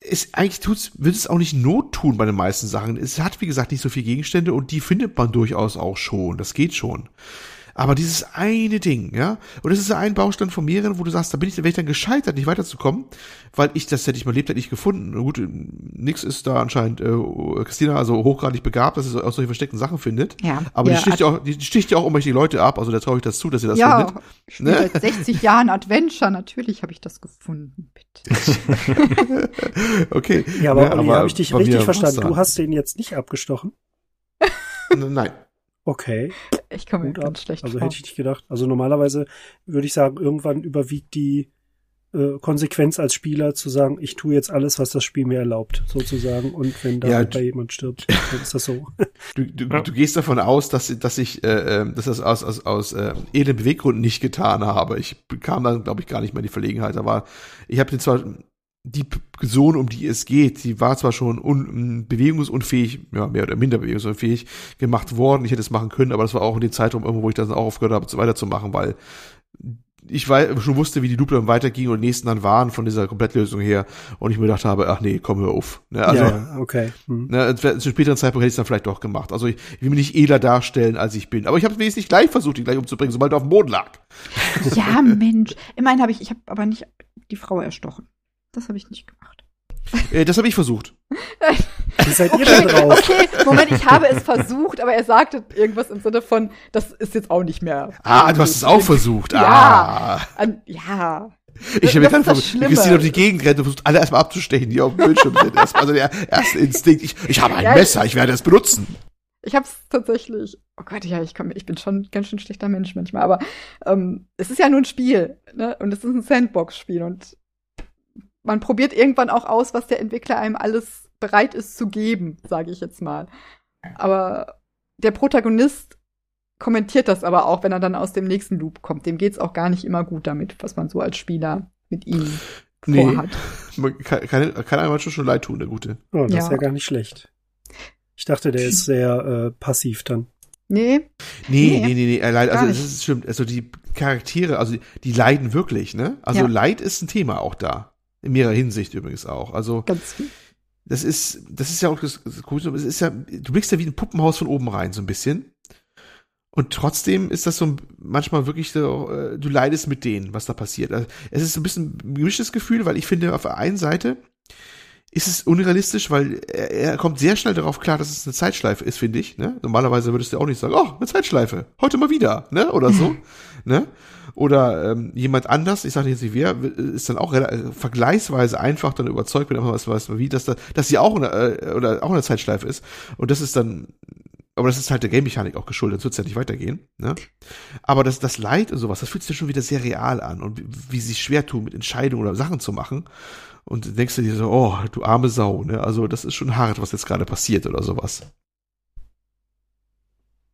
D: es eigentlich tut's, wird es auch nicht Not tun bei den meisten Sachen. Es hat, wie gesagt, nicht so viele Gegenstände und die findet man durchaus auch schon. Das geht schon. Aber dieses eine Ding, ja, und das ist ein Baustein von mehreren, wo du sagst, da bin ich, da wäre ich dann gescheitert, nicht weiterzukommen, weil ich das hätte ich mal lebt, hätte ich gefunden. Gut, nix ist da anscheinend äh, Christina also hochgradig begabt, dass sie auch solche versteckten Sachen findet. Ja. Aber ja, die sticht ja auch, die sticht ja auch irgendwelche Leute ab, also da traue ich das zu, dass sie das ja, findet.
B: Ich ne? seit 60 Jahren Adventure, natürlich habe ich das gefunden,
D: bitte. okay.
C: Ja, aber, ja, aber habe ich dich richtig verstanden? Du hast den jetzt nicht abgestochen?
D: Nein.
C: Okay.
B: Ich komme mir ganz schlecht
C: Also hätte ich nicht gedacht. Also normalerweise würde ich sagen, irgendwann überwiegt die äh, Konsequenz als Spieler zu sagen, ich tue jetzt alles, was das Spiel mir erlaubt, sozusagen. Und wenn da ja, bei jemand stirbt, dann ist das so.
D: Du, du, ja. du gehst davon aus, dass, dass ich äh, ähm, dass das aus, aus, aus äh, edlen Beweggründen nicht getan habe. Ich kam dann, glaube ich, gar nicht mehr in die Verlegenheit. Aber ich habe den zwar die Person, um die es geht, die war zwar schon un, bewegungsunfähig, ja, mehr oder minder bewegungsunfähig gemacht worden. Ich hätte es machen können, aber das war auch in dem Zeitraum irgendwo, wo ich dann auch aufgehört habe, weiterzumachen, weil ich war, schon wusste, wie die Lupe dann weiterging und nächsten dann waren von dieser Komplettlösung her und ich mir gedacht habe, ach nee, komm hör auf. Ne, also,
C: ja, okay.
D: Hm. Ne, zu einem späteren Zeitpunkt hätte ich es dann vielleicht doch gemacht. Also ich, ich will mich nicht edler darstellen, als ich bin. Aber ich habe es wenigstens gleich versucht, ihn gleich umzubringen, sobald er auf dem Boden lag.
B: Ja, Mensch. Immerhin habe ich, ich habe aber nicht die Frau erstochen. Das habe ich nicht gemacht.
D: Äh, das habe ich versucht.
C: Wie seid ihr okay, drauf?
B: Okay, Moment, ich habe es versucht, aber er sagte irgendwas im Sinne von, das ist jetzt auch nicht mehr.
D: Ah, du hast es auch versucht.
B: Ja.
D: Ah.
B: An, ja.
D: Ich habe mir dann versucht, Christine auf die Gegend rennt und versucht, alle erstmal abzustechen, die auf dem Bildschirm sind. Also der erste Instinkt, ich, ich habe ein ja, Messer, ich werde es benutzen.
B: Ich habe es tatsächlich, oh Gott, ja, ich, komm, ich bin schon ganz schön schlechter Mensch manchmal, aber ähm, es ist ja nur ein Spiel, ne? Und es ist ein Sandbox-Spiel und man probiert irgendwann auch aus, was der Entwickler einem alles bereit ist zu geben, sage ich jetzt mal. Aber der Protagonist kommentiert das aber auch, wenn er dann aus dem nächsten Loop kommt. Dem geht's auch gar nicht immer gut damit, was man so als Spieler mit ihm nee, vorhat.
D: Kann, kann, kann einem schon leid tun, der Gute.
C: Oh, das ja. ist ja gar nicht schlecht. Ich dachte, der ist sehr äh, passiv dann.
B: Nee.
D: Nee, nee, nee, nee, er leidet, also es ist stimmt, also die Charaktere, also die leiden wirklich, ne? Also ja. Leid ist ein Thema auch da. In mehrerer Hinsicht übrigens auch. Also
B: Ganz viel.
D: das ist, das ist ja auch das, das es ist ja, du blickst ja wie ein Puppenhaus von oben rein, so ein bisschen. Und trotzdem ist das so manchmal wirklich so, äh, du leidest mit denen, was da passiert. Also, es ist so ein bisschen ein gemischtes Gefühl, weil ich finde, auf der einen Seite ist es unrealistisch, weil er, er kommt sehr schnell darauf klar, dass es eine Zeitschleife ist, finde ich. Ne? Normalerweise würdest du auch nicht sagen, oh, eine Zeitschleife, heute mal wieder, ne? Oder so. ne? Oder ähm, jemand anders, ich sage jetzt nicht wer, ist dann auch vergleichsweise einfach dann überzeugt, wenn man was weiß wie, dass da, dass sie auch eine, äh, oder auch eine Zeitschleife ist. Und das ist dann aber das ist halt der Game-Mechanik auch geschuldet, sonst wird ja nicht weitergehen. Ne? Aber das, das Leid und sowas, das fühlt sich ja schon wieder sehr real an und wie, wie sie schwer tun, mit Entscheidungen oder Sachen zu machen. Und denkst du dir so, oh, du arme Sau, ne? Also das ist schon hart, was jetzt gerade passiert oder sowas.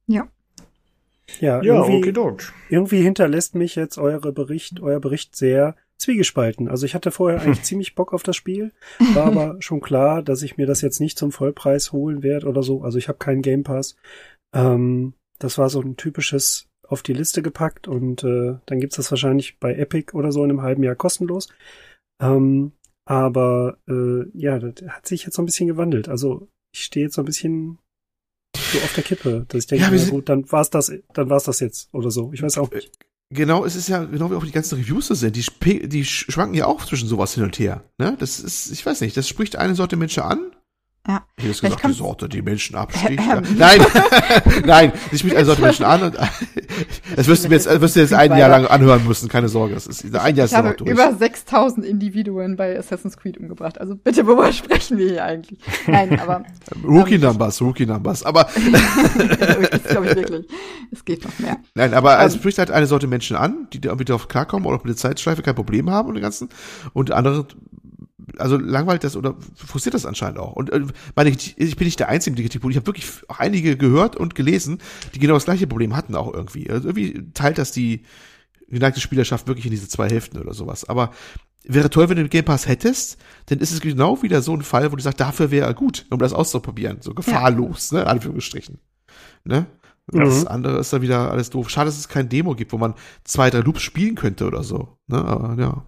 B: Ja.
C: Ja, ja irgendwie, irgendwie hinterlässt mich jetzt eure Bericht, euer Bericht sehr zwiegespalten. Also ich hatte vorher eigentlich ziemlich Bock auf das Spiel, war aber schon klar, dass ich mir das jetzt nicht zum Vollpreis holen werde oder so. Also ich habe keinen Game Pass. Ähm, das war so ein typisches auf die Liste gepackt und äh, dann gibt's das wahrscheinlich bei Epic oder so in einem halben Jahr kostenlos. Ähm, aber äh, ja, das hat sich jetzt so ein bisschen gewandelt. Also ich stehe jetzt so ein bisschen so auf der Kippe, dass ich denke, ja, na gut, dann war's das, dann war's das jetzt oder so. Ich weiß auch nicht.
D: Genau, es ist ja genau wie auch die ganzen Reviews so sind. Die, die schwanken ja auch zwischen sowas hin und her. Ne? Das ist, ich weiß nicht, das spricht eine Sorte Menschen an
B: ja.
D: Hier ist gesagt, die Sorte, die Menschen absticht. Ja. Nein, nein, ich spricht eine Sorte Menschen an und das wirst du mir jetzt, wirst du jetzt ein Jahr lang anhören müssen, keine Sorge. Das ist, ein Jahr
B: ich ist habe durch. über 6000 Individuen bei Assassin's Creed umgebracht. Also bitte, worüber sprechen wir hier eigentlich? Nein, aber.
D: Rookie ähm, Numbers, Rookie Numbers, aber.
B: das glaube ich wirklich. Es geht noch mehr.
D: Nein, aber es ähm, spricht halt eine Sorte Menschen an, die damit darauf klarkommen oder mit der Zeitschleife kein Problem haben und den ganzen. Und andere also langweilt das oder frustriert das anscheinend auch. Und äh, meine, ich, ich bin nicht der Einzige mit dem Kritikpunkt. Ich habe wirklich auch einige gehört und gelesen, die genau das gleiche Problem hatten auch irgendwie. Also irgendwie teilt das die geneigte Spielerschaft wirklich in diese zwei Hälften oder sowas. Aber wäre toll, wenn du den Game Pass hättest, dann ist es genau wieder so ein Fall, wo du sagst, dafür wäre er gut, um das auszuprobieren. So gefahrlos, ja. ne? Anführungsstrichen. Ne? Das mhm. andere ist dann wieder alles doof. Schade, dass es kein Demo gibt, wo man zwei, drei Loops spielen könnte oder so. Ne? Aber ja.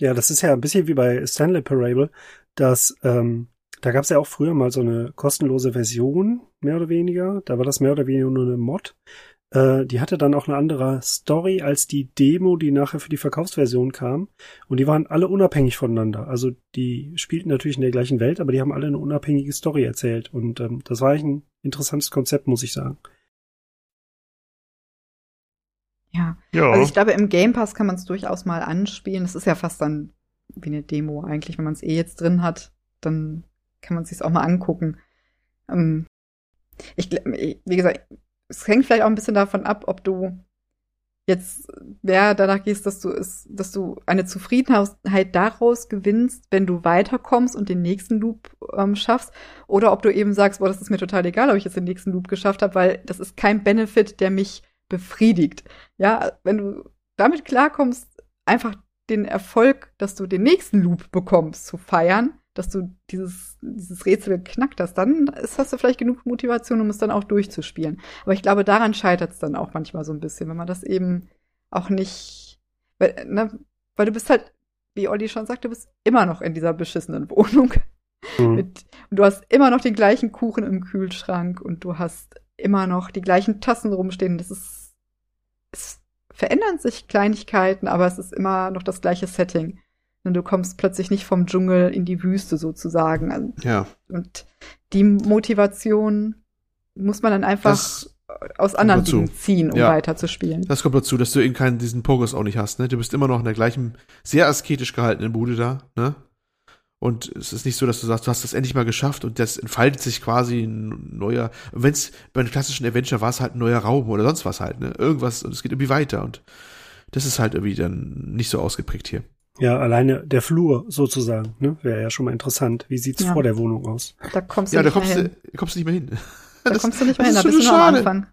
C: Ja, das ist ja ein bisschen wie bei Stanley Parable, dass ähm, da gab es ja auch früher mal so eine kostenlose Version, mehr oder weniger. Da war das mehr oder weniger nur eine Mod. Äh, die hatte dann auch eine andere Story als die Demo, die nachher für die Verkaufsversion kam. Und die waren alle unabhängig voneinander. Also die spielten natürlich in der gleichen Welt, aber die haben alle eine unabhängige Story erzählt. Und ähm, das war eigentlich ein interessantes Konzept, muss ich sagen.
B: Ja. ja. Also ich glaube, im Game Pass kann man es durchaus mal anspielen. Es ist ja fast dann wie eine Demo eigentlich. Wenn man es eh jetzt drin hat, dann kann man es sich auch mal angucken. Ähm, ich, wie gesagt, es hängt vielleicht auch ein bisschen davon ab, ob du jetzt wer danach gehst, dass du es, dass du eine Zufriedenheit daraus gewinnst, wenn du weiterkommst und den nächsten Loop ähm, schaffst, oder ob du eben sagst, boah, das ist mir total egal, ob ich jetzt den nächsten Loop geschafft habe, weil das ist kein Benefit, der mich befriedigt. Ja, wenn du damit klarkommst, einfach den Erfolg, dass du den nächsten Loop bekommst, zu feiern, dass du dieses, dieses Rätsel geknackt hast, dann hast du vielleicht genug Motivation, um es dann auch durchzuspielen. Aber ich glaube, daran scheitert es dann auch manchmal so ein bisschen, wenn man das eben auch nicht, weil, ne, weil du bist halt, wie Olli schon sagt, du bist immer noch in dieser beschissenen Wohnung. Mhm. Mit, und du hast immer noch den gleichen Kuchen im Kühlschrank und du hast immer noch die gleichen Tassen rumstehen. Das ist, es verändern sich Kleinigkeiten, aber es ist immer noch das gleiche Setting. Und du kommst plötzlich nicht vom Dschungel in die Wüste sozusagen.
D: Ja.
B: Und die Motivation muss man dann einfach das aus anderen Dingen ziehen, um ja. weiterzuspielen.
D: Das kommt dazu, dass du eben keinen diesen Progress auch nicht hast, ne? Du bist immer noch in der gleichen, sehr asketisch gehaltenen Bude da, ne? Und es ist nicht so, dass du sagst, du hast das endlich mal geschafft und das entfaltet sich quasi ein neuer, wenn es bei einem klassischen Adventure war es halt ein neuer Raum oder sonst was halt, ne? Irgendwas und es geht irgendwie weiter und das ist halt irgendwie dann nicht so ausgeprägt hier.
C: Ja, alleine der Flur sozusagen, ne? Wäre ja schon mal interessant. Wie sieht's ja. vor der Wohnung aus?
B: Da kommst du
D: ja,
B: nicht
D: da kommst
B: mehr
D: du, hin. kommst du nicht mehr hin.
B: Da das, kommst du nicht mehr hin, da bist du noch am Anfang.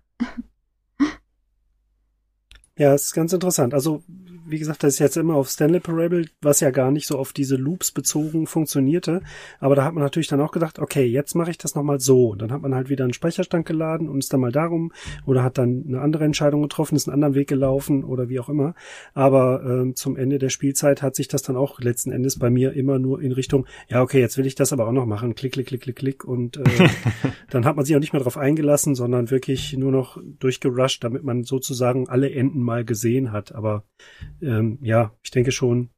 C: Ja, es ist ganz interessant. Also wie gesagt, das ist jetzt immer auf Stanley Parable, was ja gar nicht so auf diese Loops bezogen funktionierte. Aber da hat man natürlich dann auch gedacht, okay, jetzt mache ich das nochmal so. Und dann hat man halt wieder einen Speicherstand geladen und ist dann mal darum oder hat dann eine andere Entscheidung getroffen, ist einen anderen Weg gelaufen oder wie auch immer. Aber ähm, zum Ende der Spielzeit hat sich das dann auch letzten Endes bei mir immer nur in Richtung, ja, okay, jetzt will ich das aber auch noch machen. Klick, klick, klick, klick, klick. Und äh, dann hat man sich auch nicht mehr darauf eingelassen, sondern wirklich nur noch durchgerusht, damit man sozusagen alle Enden mal gesehen hat. Aber ähm, ja, ich denke schon,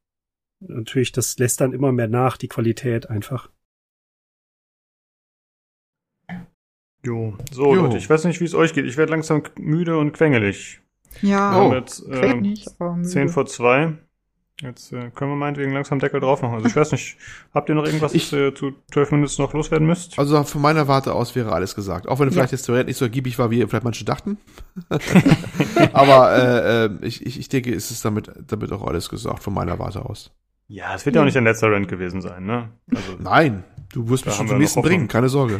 C: natürlich, das lässt dann immer mehr nach, die Qualität einfach.
A: Jo, so jo. Leute, ich weiß nicht, wie es euch geht. Ich werde langsam müde und quengelig.
B: Ja,
A: haben jetzt äh, nicht, 10 vor 2. Jetzt äh, können wir meinetwegen langsam Deckel drauf machen. Also ich weiß nicht, habt ihr noch irgendwas, ich, äh, zu 12 Minuten noch loswerden müsst?
D: Also von meiner Warte aus wäre alles gesagt. Auch wenn ja. vielleicht jetzt theoretisch nicht so ergiebig war, wie vielleicht manche dachten. Aber äh, äh, ich, ich, ich denke, es ist damit, damit auch alles gesagt, von meiner Warte aus.
A: Ja, es wird ja auch nicht der letzte Rent gewesen sein, ne?
D: Also, Nein, du wirst mich schon zum nächsten bringen, keine Sorge.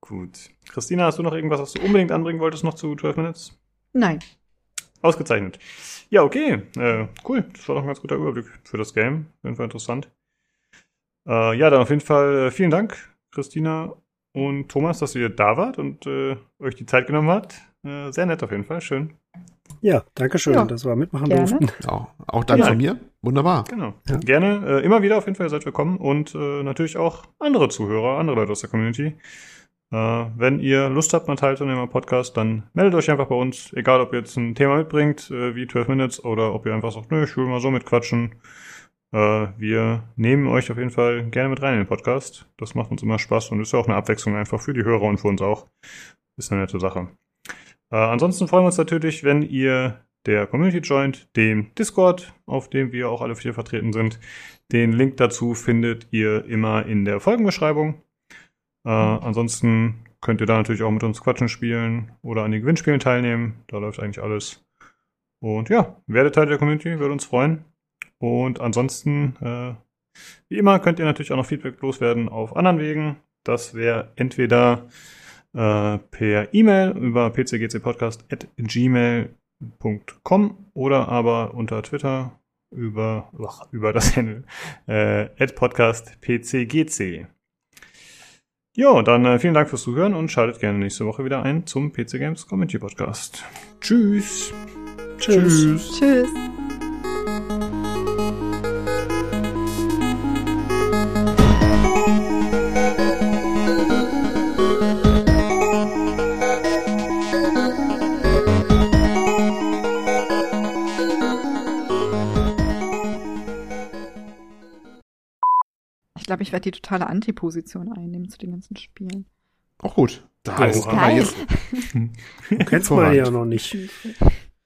A: Gut. Christina, hast du noch irgendwas, was du unbedingt anbringen wolltest noch zu 12 Minutes?
B: Nein.
A: Ausgezeichnet. Ja, okay. Äh, cool. Das war doch ein ganz guter Überblick für das Game. Auf jeden Fall interessant. Äh, ja, dann auf jeden Fall äh, vielen Dank, Christina und Thomas, dass ihr da wart und äh, euch die Zeit genommen habt. Äh, sehr nett auf jeden Fall. Schön.
C: Ja, danke schön, ja. dass wir mitmachen Gerne. durften.
D: Ja, auch danke ja. von mir. Wunderbar.
A: Genau. Ja. Gerne. Äh, immer wieder auf jeden Fall, ihr seid willkommen. Und natürlich auch andere Zuhörer, andere Leute aus der Community. Äh, wenn ihr Lust habt, mal teilzunehmen am Podcast, dann meldet euch einfach bei uns. Egal, ob ihr jetzt ein Thema mitbringt, äh, wie 12 Minutes, oder ob ihr einfach sagt, nö, ich will mal so mitquatschen. Äh, wir nehmen euch auf jeden Fall gerne mit rein in den Podcast. Das macht uns immer Spaß und ist ja auch eine Abwechslung einfach für die Hörer und für uns auch. Ist eine nette Sache. Ansonsten freuen wir uns natürlich, wenn ihr der Community joint, dem Discord, auf dem wir auch alle vier vertreten sind. Den Link dazu findet ihr immer in der Folgenbeschreibung. Äh, ansonsten könnt ihr da natürlich auch mit uns quatschen spielen oder an den Gewinnspielen teilnehmen. Da läuft eigentlich alles. Und ja, werdet Teil der Community, würde uns freuen. Und ansonsten, äh, wie immer, könnt ihr natürlich auch noch Feedback loswerden auf anderen Wegen. Das wäre entweder äh, per E-Mail über pcgcpodcast.gmail.com oder aber unter Twitter über, ach, über das Handle äh, podcastpcgc. Jo, dann äh, vielen Dank fürs Zuhören und schaltet gerne nächste Woche wieder ein zum PC Games Community Podcast. Tschüss.
B: Tschüss. Tschüss. Tschüss. Ich werde die totale Antiposition einnehmen zu den ganzen Spielen.
D: Auch gut.
C: Da ist geil. Du kennst man ja noch nicht.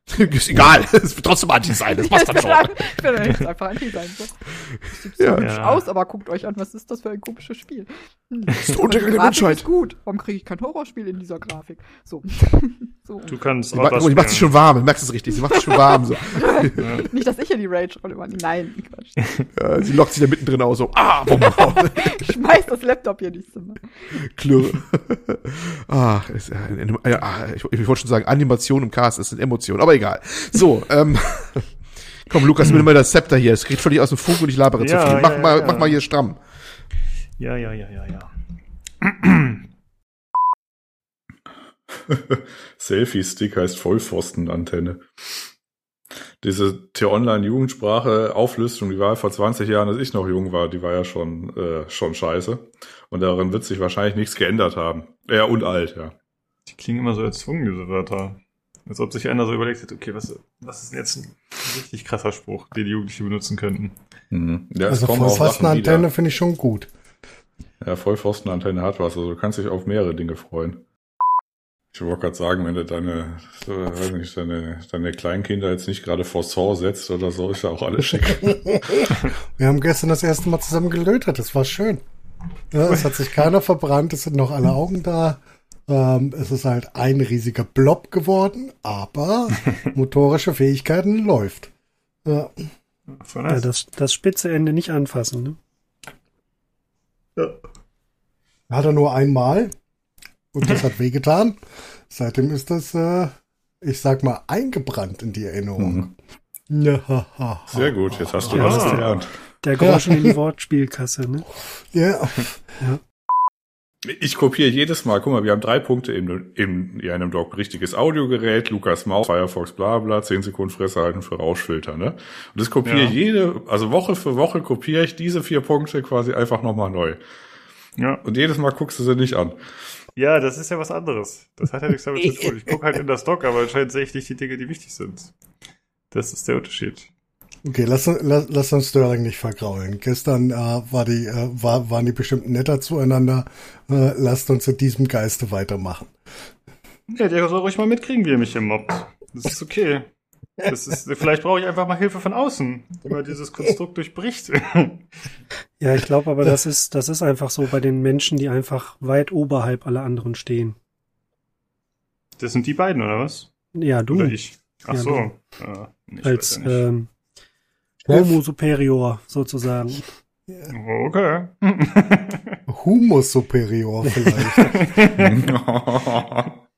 D: ist egal, es wird trotzdem Anti sein, das passt dann schon.
B: ich will echt einfach Anti sein. So. Das sieht so ja. hübsch ja. aus, aber guckt euch an, was ist das für ein komisches Spiel?
D: Hm. Das ist der Untergang der Menschheit. ist
B: gut. Warum kriege ich kein Horrorspiel in dieser Grafik? So.
A: so. Du kannst
D: sie, ma sie macht sich schon warm, du merkst es richtig, sie macht sich schon warm. So.
B: Nicht, dass ich hier die Rage-Rolle mache. Nein, Quatsch.
D: Ja, sie lockt sich da mittendrin aus so, ah,
B: Schmeiß das Laptop hier nicht so.
D: Klirr. Ach, ist, äh, äh, ich, ich wollte schon sagen, Animation im Cast ist eine Emotion, aber egal egal. So, ähm, komm, Lukas, nimm mal das Zepter hier. Es geht völlig aus dem Funk und ich labere ja, zu viel. Mach, ja, mal, ja. mach mal hier stramm.
A: Ja, ja, ja, ja, ja.
F: Selfie-Stick heißt Vollpfostenantenne. Diese T-Online-Jugendsprache, Auflistung, die war vor 20 Jahren, als ich noch jung war, die war ja schon, äh, schon scheiße. Und darin wird sich wahrscheinlich nichts geändert haben. Ja, und alt, ja.
A: Die klingen immer so erzwungen, diese Wörter. Als ob sich einer so überlegt hat, okay, was, was ist denn jetzt ein richtig krasser Spruch, den die Jugendlichen benutzen könnten.
E: Mhm. Ja, also Vollpfostenantenne finde ich schon gut.
F: Ja, Vollpfostenantenne hat was, also du kannst dich auf mehrere Dinge freuen. Ich wollte gerade sagen, wenn du deine, weiß nicht, deine, deine Kleinkinder jetzt nicht gerade vor Saw setzt oder so, ist ja auch alles schick.
E: Wir haben gestern das erste Mal zusammen gelötet, das war schön. Ja, es hat sich keiner verbrannt, es sind noch alle Augen da. Ähm, es ist halt ein riesiger Blob geworden, aber motorische Fähigkeiten läuft. Ja.
C: ja das, das spitze Ende nicht anfassen, ne?
E: Ja. Hat er nur einmal und das hat wehgetan. Seitdem ist das äh, ich sag mal, eingebrannt in die Erinnerung. Mhm. Ja,
F: Sehr gut, jetzt hast du ja, was gelernt.
C: Der Groschen in die Wortspielkasse, ne?
E: Ja. ja.
F: Ich kopiere jedes Mal, guck mal, wir haben drei Punkte in, in, in einem Doc. Richtiges Audiogerät, Lukas Maus, Firefox, bla bla, 10 Sekunden Fresse halten für Rauschfilter, ne? Und das kopiere ja. jede, also Woche für Woche kopiere ich diese vier Punkte quasi einfach nochmal neu. Ja. Und jedes Mal guckst du sie nicht an.
A: Ja, das ist ja was anderes. Das hat ja nichts damit zu tun. Ich gucke halt in das Doc, aber anscheinend sehe ich nicht die Dinge, die wichtig sind. Das ist der Unterschied.
E: Okay, lass, lass, lass uns Sterling nicht vergraulen. Gestern äh, war die, äh, war, waren die bestimmt netter zueinander. Äh, lasst uns in diesem Geiste weitermachen.
A: Ja, der soll ruhig mal mitkriegen, wie er mich hier mobbt. Das ist okay. Das ist, vielleicht brauche ich einfach mal Hilfe von außen, die mal dieses Konstrukt durchbricht.
C: Ja, ich glaube aber, das ist, das ist einfach so bei den Menschen, die einfach weit oberhalb aller anderen stehen.
A: Das sind die beiden, oder was?
C: Ja, du.
A: Oder ich. Ach
C: ja,
A: so.
C: Ja, Als ähm, Homo superior sozusagen.
A: Okay.
E: Humus superior vielleicht.